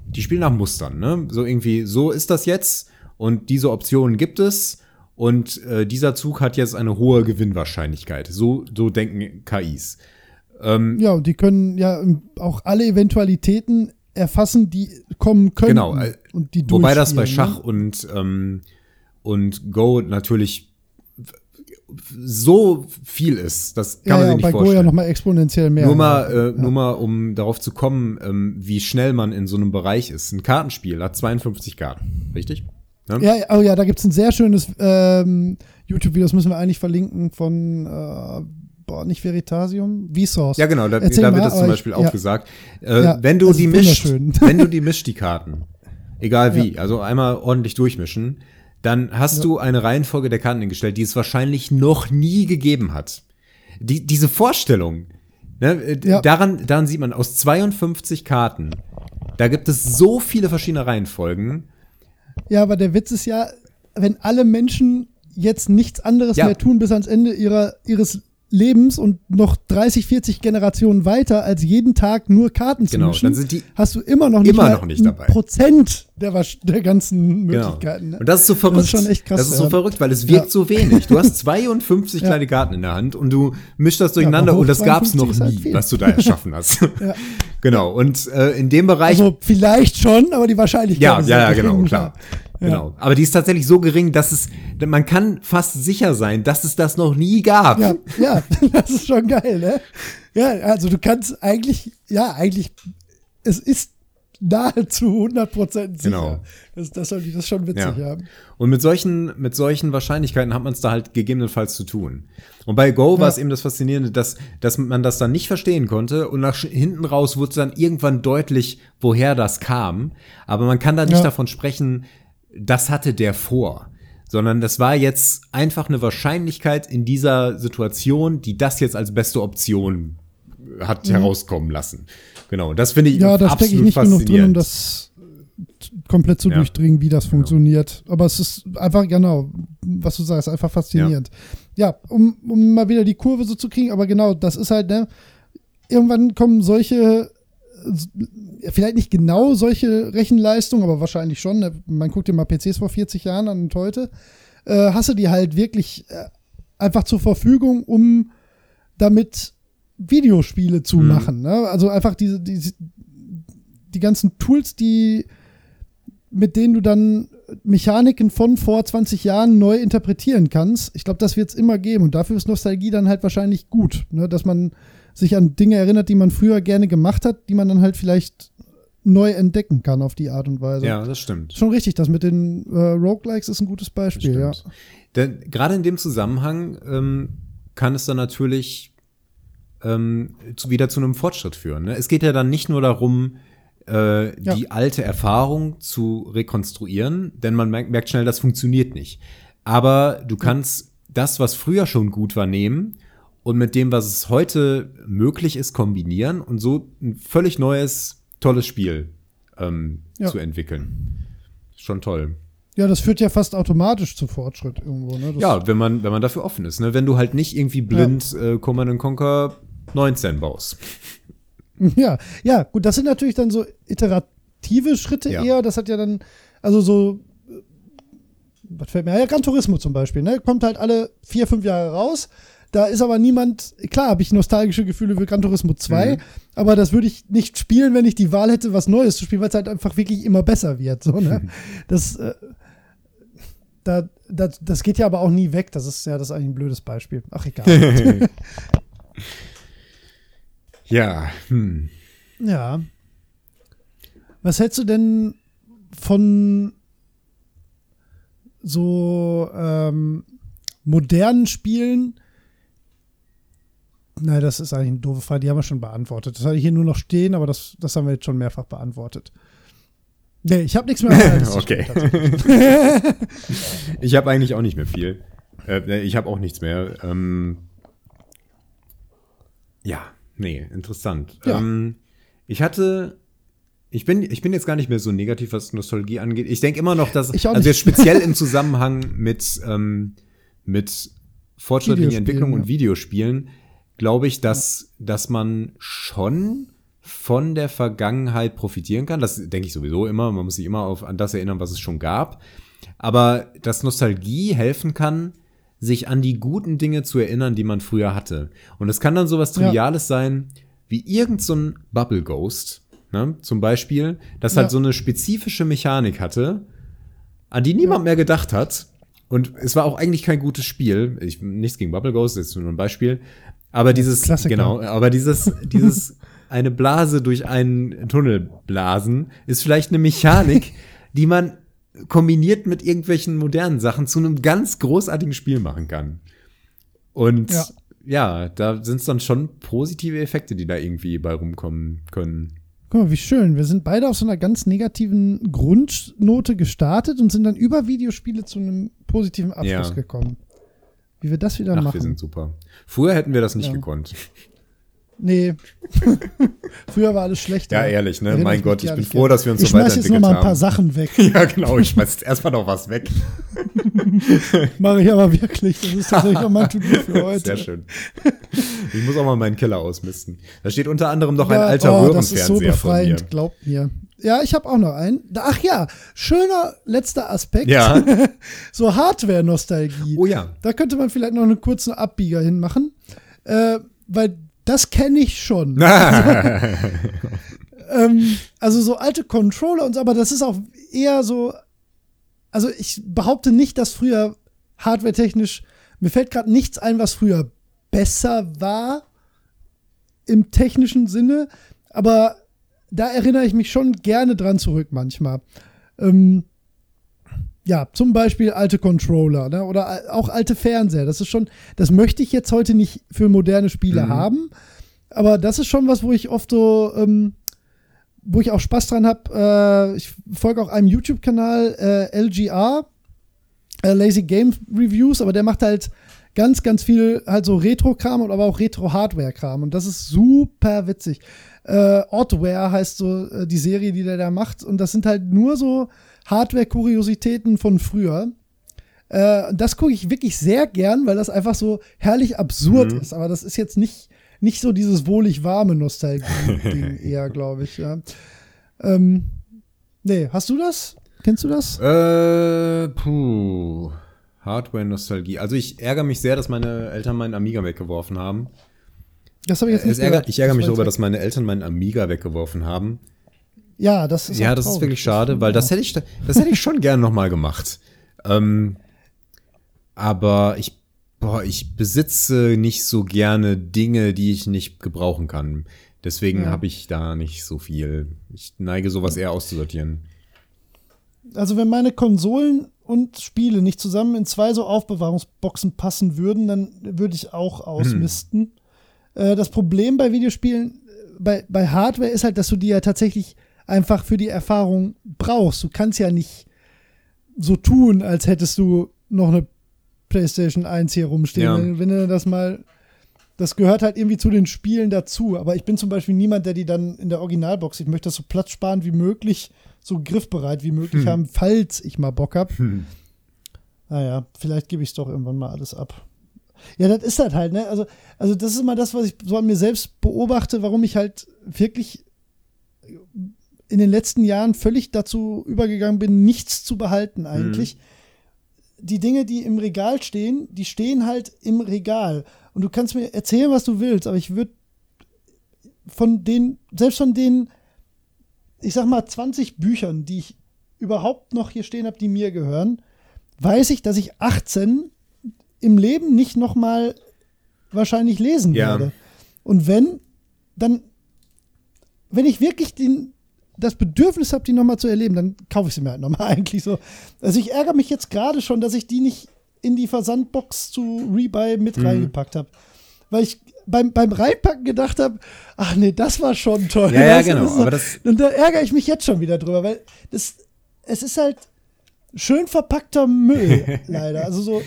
die spielen nach Mustern, ne? So irgendwie, so ist das jetzt und diese Optionen gibt es und äh, dieser Zug hat jetzt eine hohe Gewinnwahrscheinlichkeit. So, so denken KIs. Ähm, Ja, und die können ja auch alle Eventualitäten erfassen, die kommen können. Genau, äh, Und die Wobei das bei Schach Ne? und, ähm, und Go natürlich so viel ist. Das kann Ja, man ja, sich nicht bei Go ja vorstellen. nochmal exponentiell mehr. nur mal, ja. äh, nur mal, um darauf zu kommen, ähm, wie schnell man in so einem Bereich ist. Ein Kartenspiel hat 52 Karten, richtig? Ne? Ja, ja, oh ja, da gibt es ein sehr schönes ähm, YouTube-Video, das müssen wir eigentlich verlinken, von, äh, boah, nicht Veritasium, Vsauce. Ja, genau, da, da mal, wird das zum ich- Beispiel ja. auch gesagt. Äh, Ja, wenn du die mischt, wenn du die mischt, die Karten, egal <laughs> wie, also einmal ordentlich durchmischen, dann hast du eine Reihenfolge der Karten hingestellt, die es wahrscheinlich noch nie gegeben hat. Die, diese Vorstellung, ne, äh, Ja. daran, daran sieht man aus 52 Karten, da gibt es so viele verschiedene Reihenfolgen. Ja, aber der Witz ist ja, wenn alle Menschen jetzt nichts anderes Ja. mehr tun bis ans Ende ihrer, ihres Lebens und noch 30, 40 Generationen weiter, als jeden Tag nur Karten zu Genau, mischen, dann sind die hast du immer noch nicht, immer noch nicht ein dabei. Prozent der, der ganzen Genau. Möglichkeiten. Ne? Und das ist so verrückt. Das ist schon echt krass, Das ist so ja. verrückt, weil es wirkt Ja. so wenig. Du hast <laughs> 52 Ja. kleine Karten in der Hand und du mischst das durcheinander aber und das gab es 52 noch halt nie, viel. was du da erschaffen hast. <laughs> Ja. <laughs> Genau. Und äh, in dem Bereich. Also vielleicht schon, aber die Wahrscheinlichkeit ja, ist ja, ja, halt genau, gering, klar. Ja. Genau. Aber die ist tatsächlich so gering, dass es, man kann fast sicher sein, dass es das noch nie gab. Ja, ja, <laughs> das ist schon geil, ne? Ja, also du kannst eigentlich, ja, eigentlich, es ist nahezu 100% sicher. Genau. Das, das, das ist schon witzig, Ja. ja. Und mit solchen, mit solchen Wahrscheinlichkeiten hat man es da halt gegebenenfalls zu tun. Und bei Go war Ja. es eben das Faszinierende, dass, dass man das dann nicht verstehen konnte und nach hinten raus wurde dann irgendwann deutlich, woher das kam. Aber man kann da nicht Ja. davon sprechen, das hatte der vor. Sondern das war jetzt einfach eine Wahrscheinlichkeit in dieser Situation, die das jetzt als beste Option hat herauskommen lassen. Genau, das finde ich Mhm. Ja, da stecke ich nicht genug drin, um das komplett zu Ja. durchdringen, wie das funktioniert. Aber es ist einfach, genau, was du sagst, einfach faszinierend. Ja, um, um mal wieder die Kurve so zu kriegen, aber genau, das ist halt, ne, irgendwann kommen solche, äh, vielleicht nicht genau solche Rechenleistungen, aber wahrscheinlich schon. Ne? Man guckt dir mal PCs vor 40 Jahren an und heute, äh, hast du die halt wirklich äh, einfach zur Verfügung, um damit Videospiele zu Mhm. machen. Ne? Also einfach diese, diese, die ganzen Tools, die mit denen du dann Mechaniken von vor 20 Jahren neu interpretieren kannst. Ich glaube, das wird es immer geben. Und dafür ist Nostalgie dann halt wahrscheinlich gut, ne? dass man sich an Dinge erinnert, die man früher gerne gemacht hat, die man dann halt vielleicht neu entdecken kann auf die Art und Weise. Ja, das stimmt. Schon richtig, das mit den äh, Roguelikes ist ein gutes Beispiel, ja. Denn gerade in dem Zusammenhang ähm, kann es dann natürlich ähm, zu, wieder zu einem Fortschritt führen. Ne? Es geht ja dann nicht nur darum, äh, Ja. die alte Erfahrung zu rekonstruieren, denn man merkt, merkt schnell, das funktioniert nicht. Aber du kannst das, was früher schon gut war, nehmen und mit dem, was es heute möglich ist, kombinieren und so ein völlig neues, tolles Spiel ähm, Ja. zu entwickeln. Schon toll. Ja, das führt ja fast automatisch zu Fortschritt irgendwo, ne? Ja, wenn man, wenn man dafür offen ist. Ne? Wenn du halt nicht irgendwie blind äh, Command Conquer 19 baust. <laughs> Ja, ja, gut, das sind natürlich dann so Iterat aktive Schritte Ja. eher. Das hat ja dann, also so, äh, was fällt mir? Ja, Gran Turismo zum Beispiel, ne? Kommt halt alle vier, fünf Jahre raus. Da ist aber niemand, klar habe ich nostalgische Gefühle für Gran Turismo 2, Mhm. aber das würde ich nicht spielen, wenn ich die Wahl hätte, was Neues zu spielen, weil es halt einfach wirklich immer besser wird. So, ne? <laughs> Das, äh, da, das, das geht ja aber auch nie weg. Das ist ja das ist eigentlich ein blödes Beispiel. Ach, egal. <laughs> Ja, hm. Ja. Was hältst du denn von so ähm, modernen Spielen? Nein, das ist eigentlich eine doofe Frage, die haben wir schon beantwortet. Das hatte ich hier nur noch stehen, aber das, das haben wir jetzt schon mehrfach beantwortet. Nee, ich habe nichts mehr. <laughs> Okay. <laughs> Ich habe eigentlich auch nicht mehr viel. Äh, ich habe auch nichts mehr. Ähm, ja, nee, interessant. Ja. Ähm, ich hatte. Ich bin, ich bin jetzt gar nicht mehr so negativ, was Nostalgie angeht. Ich denke immer noch, dass. Ich auch also jetzt speziell im <laughs> Zusammenhang mit, ähm, mit fortschrittlichen Videospielen, Entwicklungen und ja. Videospielen, glaube ich, dass, dass man schon von der Vergangenheit profitieren kann. Das denke ich sowieso immer. Man muss sich immer auf, an das erinnern, was es schon gab. Aber dass Nostalgie helfen kann, sich an die guten Dinge zu erinnern, die man früher hatte. Und es kann dann sowas Ja. Triviales sein, wie irgend so ein Bubble Ghost, ne? zum Beispiel, das halt Ja. so eine spezifische Mechanik hatte, an die niemand mehr gedacht hat. Und es war auch eigentlich kein gutes Spiel. Ich, nichts gegen Bubble Ghost, das ist nur ein Beispiel. Aber dieses, Klassiker. genau, aber dieses, <laughs> dieses eine Blase durch einen Tunnel blasen, ist vielleicht eine Mechanik, <laughs> die man kombiniert mit irgendwelchen modernen Sachen zu einem ganz großartigen Spiel machen kann. Und Ja. ja, da sind es dann schon positive Effekte, die da irgendwie bei rumkommen können. Guck mal, wie schön. Wir sind beide auf so einer ganz negativen Grundnote gestartet und sind dann über Videospiele zu einem positiven Abschluss Ja. gekommen. Wie wir das wieder Ach, wir machen. sind super. Früher hätten wir das nicht Ja. gekonnt. Nee. <laughs> Früher war alles schlechter. Ja, ehrlich, ne? Mein ich Gott, ich bin froh, gern. dass wir uns Ich so schmeiß jetzt noch weiterentwickelt mal ein paar haben. Sachen weg. <laughs> Ja, genau, ich schmeiß jetzt erstmal noch was weg. <laughs> Mache ich aber wirklich. Das ist tatsächlich auch mein To-Do für heute. Sehr schön. Ich muss auch mal meinen Keller ausmisten. Da steht unter anderem noch ein Ja, alter oh, das ist so Röhrenfernseher von mir. befreiend, glaubt mir. Ja, ich habe auch noch einen. Ach ja, schöner letzter Aspekt. Ja. <laughs> so Hardware-Nostalgie. Oh ja. Da könnte man vielleicht noch einen kurzen Abbieger hinmachen. Äh, weil das kenne ich schon. <laughs> <laughs> ähm, also so alte Controller und so, aber das ist auch eher so. Also ich behaupte nicht, dass früher hardwaretechnisch, mir fällt gerade nichts ein, was früher besser war im technischen Sinne, aber da erinnere ich mich schon gerne dran zurück manchmal. Ähm, ja, zum Beispiel alte Controller ne? oder auch alte Fernseher. Das ist schon, das möchte ich jetzt heute nicht für moderne Spiele Mhm. haben, aber das ist schon was, wo ich oft so, ähm, wo ich auch Spaß dran habe. Äh, ich folge auch einem YouTube-Kanal, äh, LGR, äh, Lazy Game Reviews, aber der macht halt ganz, ganz viel halt so Retro-Kram und aber auch Retro-Hardware-Kram und das ist super witzig. Äh, Oddware heißt so äh, die Serie, die der da macht und das sind halt nur so Hardware-Kuriositäten von früher. Äh, das gucke ich wirklich sehr gern, weil das einfach so herrlich absurd Mhm. ist. Aber das ist jetzt nicht, nicht so dieses wohlig warme Nostalgie-Ding <laughs> eher, glaube ich. Ja. Ähm, nee, hast du das? Kennst du das? Äh, puh. Hardware-Nostalgie. Also ich ärgere mich sehr, dass meine Eltern meinen Amiga weggeworfen haben. Das habe ich jetzt nicht Es ärgert, gehört. ich ärgere mich darüber, dass meine Eltern meinen Amiga weggeworfen haben. Ja, das ist ja, das ist traurig. wirklich schade, weil das hätte ich, das hätte ich schon gern noch mal gemacht. Ähm, aber ich, boah, ich besitze nicht so gerne Dinge, die ich nicht gebrauchen kann. Deswegen Ja. habe ich da nicht so viel. Ich neige sowas eher auszusortieren. Also wenn meine Konsolen und Spiele nicht zusammen in zwei so Aufbewahrungsboxen passen würden, dann würde ich auch ausmisten. Äh, das Problem bei Videospielen, äh, bei, bei Hardware ist halt, dass du die ja tatsächlich einfach für die Erfahrung brauchst. Du kannst ja nicht so tun, als hättest du noch eine PlayStation 1 hier rumstehen. Ja. Wenn, wenn du das mal. Das gehört halt irgendwie zu den Spielen dazu. Aber ich bin zum Beispiel niemand, der die dann in der Originalbox, ich möchte das so platzsparend wie möglich, so griffbereit wie möglich Hm. haben, falls ich mal Bock habe. Hm. Naja, vielleicht gebe ich es doch irgendwann mal alles ab. Ja, das ist halt halt, ne? Also, also das ist immer das, was ich so an mir selbst beobachte, warum ich halt wirklich in den letzten Jahren völlig dazu übergegangen bin, nichts zu behalten eigentlich. Die Dinge, die im Regal stehen, die stehen halt im Regal. Und du kannst mir erzählen, was du willst, aber ich würde von den, selbst von den, ich sag mal, 20 Büchern, die ich überhaupt noch hier stehen habe, die mir gehören, weiß ich, dass ich 18 im Leben nicht noch mal wahrscheinlich lesen Ja. werde. Und wenn, dann, wenn ich wirklich den, das Bedürfnis habe, die noch mal zu erleben, dann kaufe ich sie mir halt noch mal <laughs> eigentlich so. Also ich ärgere mich jetzt gerade schon, dass ich die nicht in die Versandbox zu Rebuy mit Mhm. reingepackt habe. Weil ich beim, beim Reinpacken gedacht habe, ach nee, das war schon toll. Ja, ja, genau, so- aber das- und da ärgere ich mich jetzt schon wieder drüber, weil das, es ist halt schön verpackter Müll, <laughs> leider. Also so,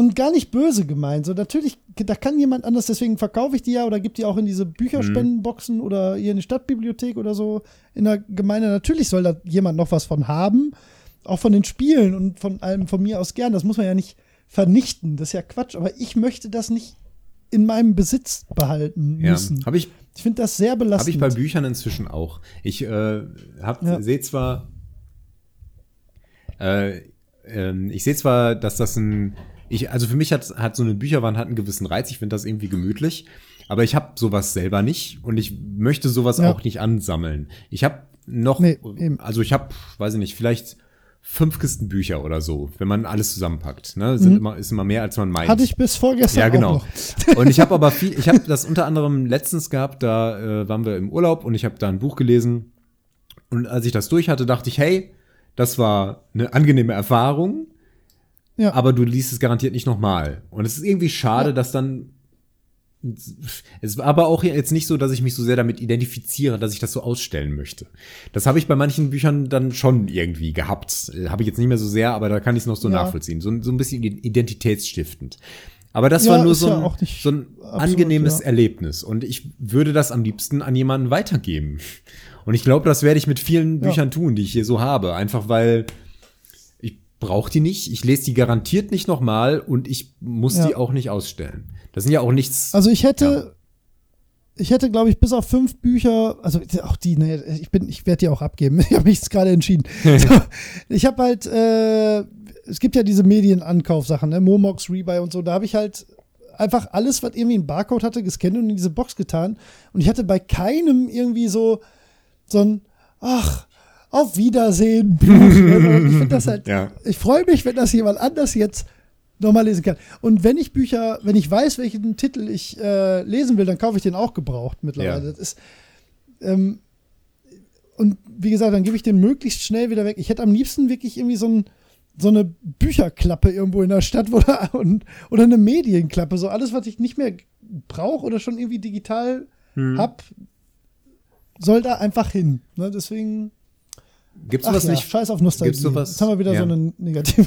und gar nicht böse gemeint. So, natürlich, da kann jemand anders, deswegen verkaufe ich die ja oder gebe die auch in diese Bücherspendenboxen oder hier in die Stadtbibliothek oder so in der Gemeinde. Natürlich soll da jemand noch was von haben. Auch von den Spielen und von allem von mir aus gern. Das muss man ja nicht vernichten. Das ist ja Quatsch. Aber ich möchte das nicht in meinem Besitz behalten Ja, müssen. habe ich, Ich finde das sehr belastend. hab ich bei Büchern inzwischen auch. Ich äh, hab, Ja. sehe zwar, äh, ähm, ich sehe zwar, dass das ein, ich, also für mich hat, hat so eine Bücherwand hat einen gewissen Reiz. Ich finde das irgendwie gemütlich. Aber ich habe sowas selber nicht und ich möchte sowas Ja. auch nicht ansammeln. Ich habe noch, Nee, also ich habe, weiß ich nicht, vielleicht fünf Kisten Bücher oder so, wenn man alles zusammenpackt. Ne? Sind immer, ist immer mehr, als man meint. Mhm. Hatte ich bis vorgestern Ja, genau. <laughs> Und ich habe aber viel, ich habe das unter anderem letztens gehabt, da äh, waren wir im Urlaub und ich habe da ein Buch gelesen. Und als ich das durch hatte, dachte ich, hey, das war eine angenehme Erfahrung, Ja. aber du liest es garantiert nicht nochmal. Und es ist irgendwie schade, Ja. dass dann. Es war aber auch jetzt nicht so, dass ich mich so sehr damit identifiziere, dass ich das so ausstellen möchte. Das habe ich bei manchen Büchern dann schon irgendwie gehabt. Äh, Habe ich jetzt nicht mehr so sehr, aber da kann ich es noch so Ja. nachvollziehen. So, so ein bisschen identitätsstiftend. Aber das Ja, war nur so ja ein, nicht so ein absolut, angenehmes ja. Erlebnis. Und ich würde das am liebsten an jemanden weitergeben. Und ich glaube, das werde ich mit vielen Ja. Büchern tun, die ich hier so habe. Einfach weil brauche die nicht, ich lese die garantiert nicht nochmal und ich muss Ja. die auch nicht ausstellen. Das sind ja auch nichts. Also ich hätte, ich hätte, glaube ich, bis auf fünf Bücher, also auch die, ne, ich bin, ich werde die auch abgeben. <laughs> Ich habe mich jetzt gerade entschieden. so, <laughs> ich habe halt, äh, es gibt ja diese Medienankaufsachen, ne, Momox, Rebuy und so. Da habe ich halt einfach alles, was irgendwie einen Barcode hatte, gescannt und in diese Box getan. Und ich hatte bei keinem irgendwie so, so ein, ach, auf Wiedersehen, ne? ich halt, <laughs> Ja. ich freue mich, wenn das jemand anders jetzt nochmal lesen kann. Und wenn ich Bücher, wenn ich weiß, welchen Titel ich äh, lesen will, dann kaufe ich den auch gebraucht mittlerweile. Ja. Das ist, ähm, und wie gesagt, dann gebe ich den möglichst schnell wieder weg. Ich hätte am liebsten wirklich irgendwie so, ein, so eine Bücherklappe irgendwo in der Stadt oder, <laughs> und, oder eine Medienklappe. So alles, was ich nicht mehr brauche oder schon irgendwie digital Hm. hab, soll da einfach hin. Ne? Deswegen, Gibt's sowas ja, nicht? scheiß auf Nostalgie. Gibt's sowas? Jetzt haben wir wieder Ja. so eine negative.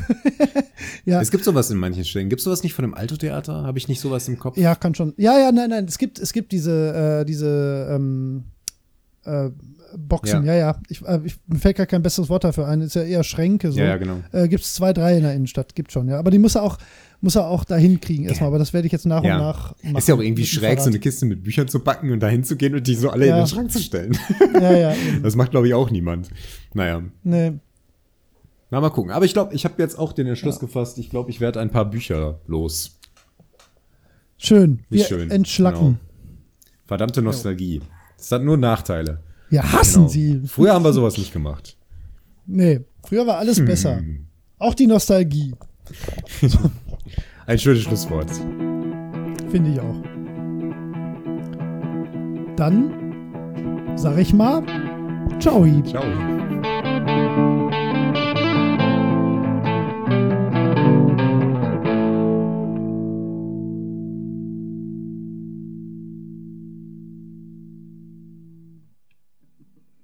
<laughs> ja. Es gibt sowas in manchen Stellen. Gibt es sowas nicht von dem Alto-Theater? Habe ich nicht sowas im Kopf? Ja, kann schon. Ja, ja, nein, nein. Es gibt, es gibt diese, äh, diese ähm, äh, Boxen. Ja, Ja. ja. Ich, äh, ich, mir fällt gar kein besseres Wort dafür ein. Ist ja eher Schränke. So. Ja, ja, genau. Äh, gibt es zwei, drei in der Innenstadt. Gibt schon, ja. Aber die muss er auch, muss er auch dahin kriegen erstmal. Aber das werde ich jetzt nach Ja. und nach machen. Ist ja auch irgendwie schräg, so eine. Kiste mit Büchern zu packen und dahin zu gehen und die so alle Ja. in den Schrank zu stellen. <laughs> Ja, ja. eben. Das macht, glaube ich, auch niemand. Naja. Nee. Na, mal gucken. Aber ich glaube, ich habe jetzt auch den Entschluss gefasst, ich glaube, ich werde ein paar Bücher los. Schön. Wie Wir schön. entschlacken. Genau. Verdammte Nostalgie. Das hat nur Nachteile. Wir hassen Genau. sie. Früher haben wir sowas nicht gemacht. Nee, früher war alles besser. Hm. Auch die Nostalgie, <laughs> Ein schönes Schlusswort. Finde ich auch. Dann sag ich mal, ciao. Ciao.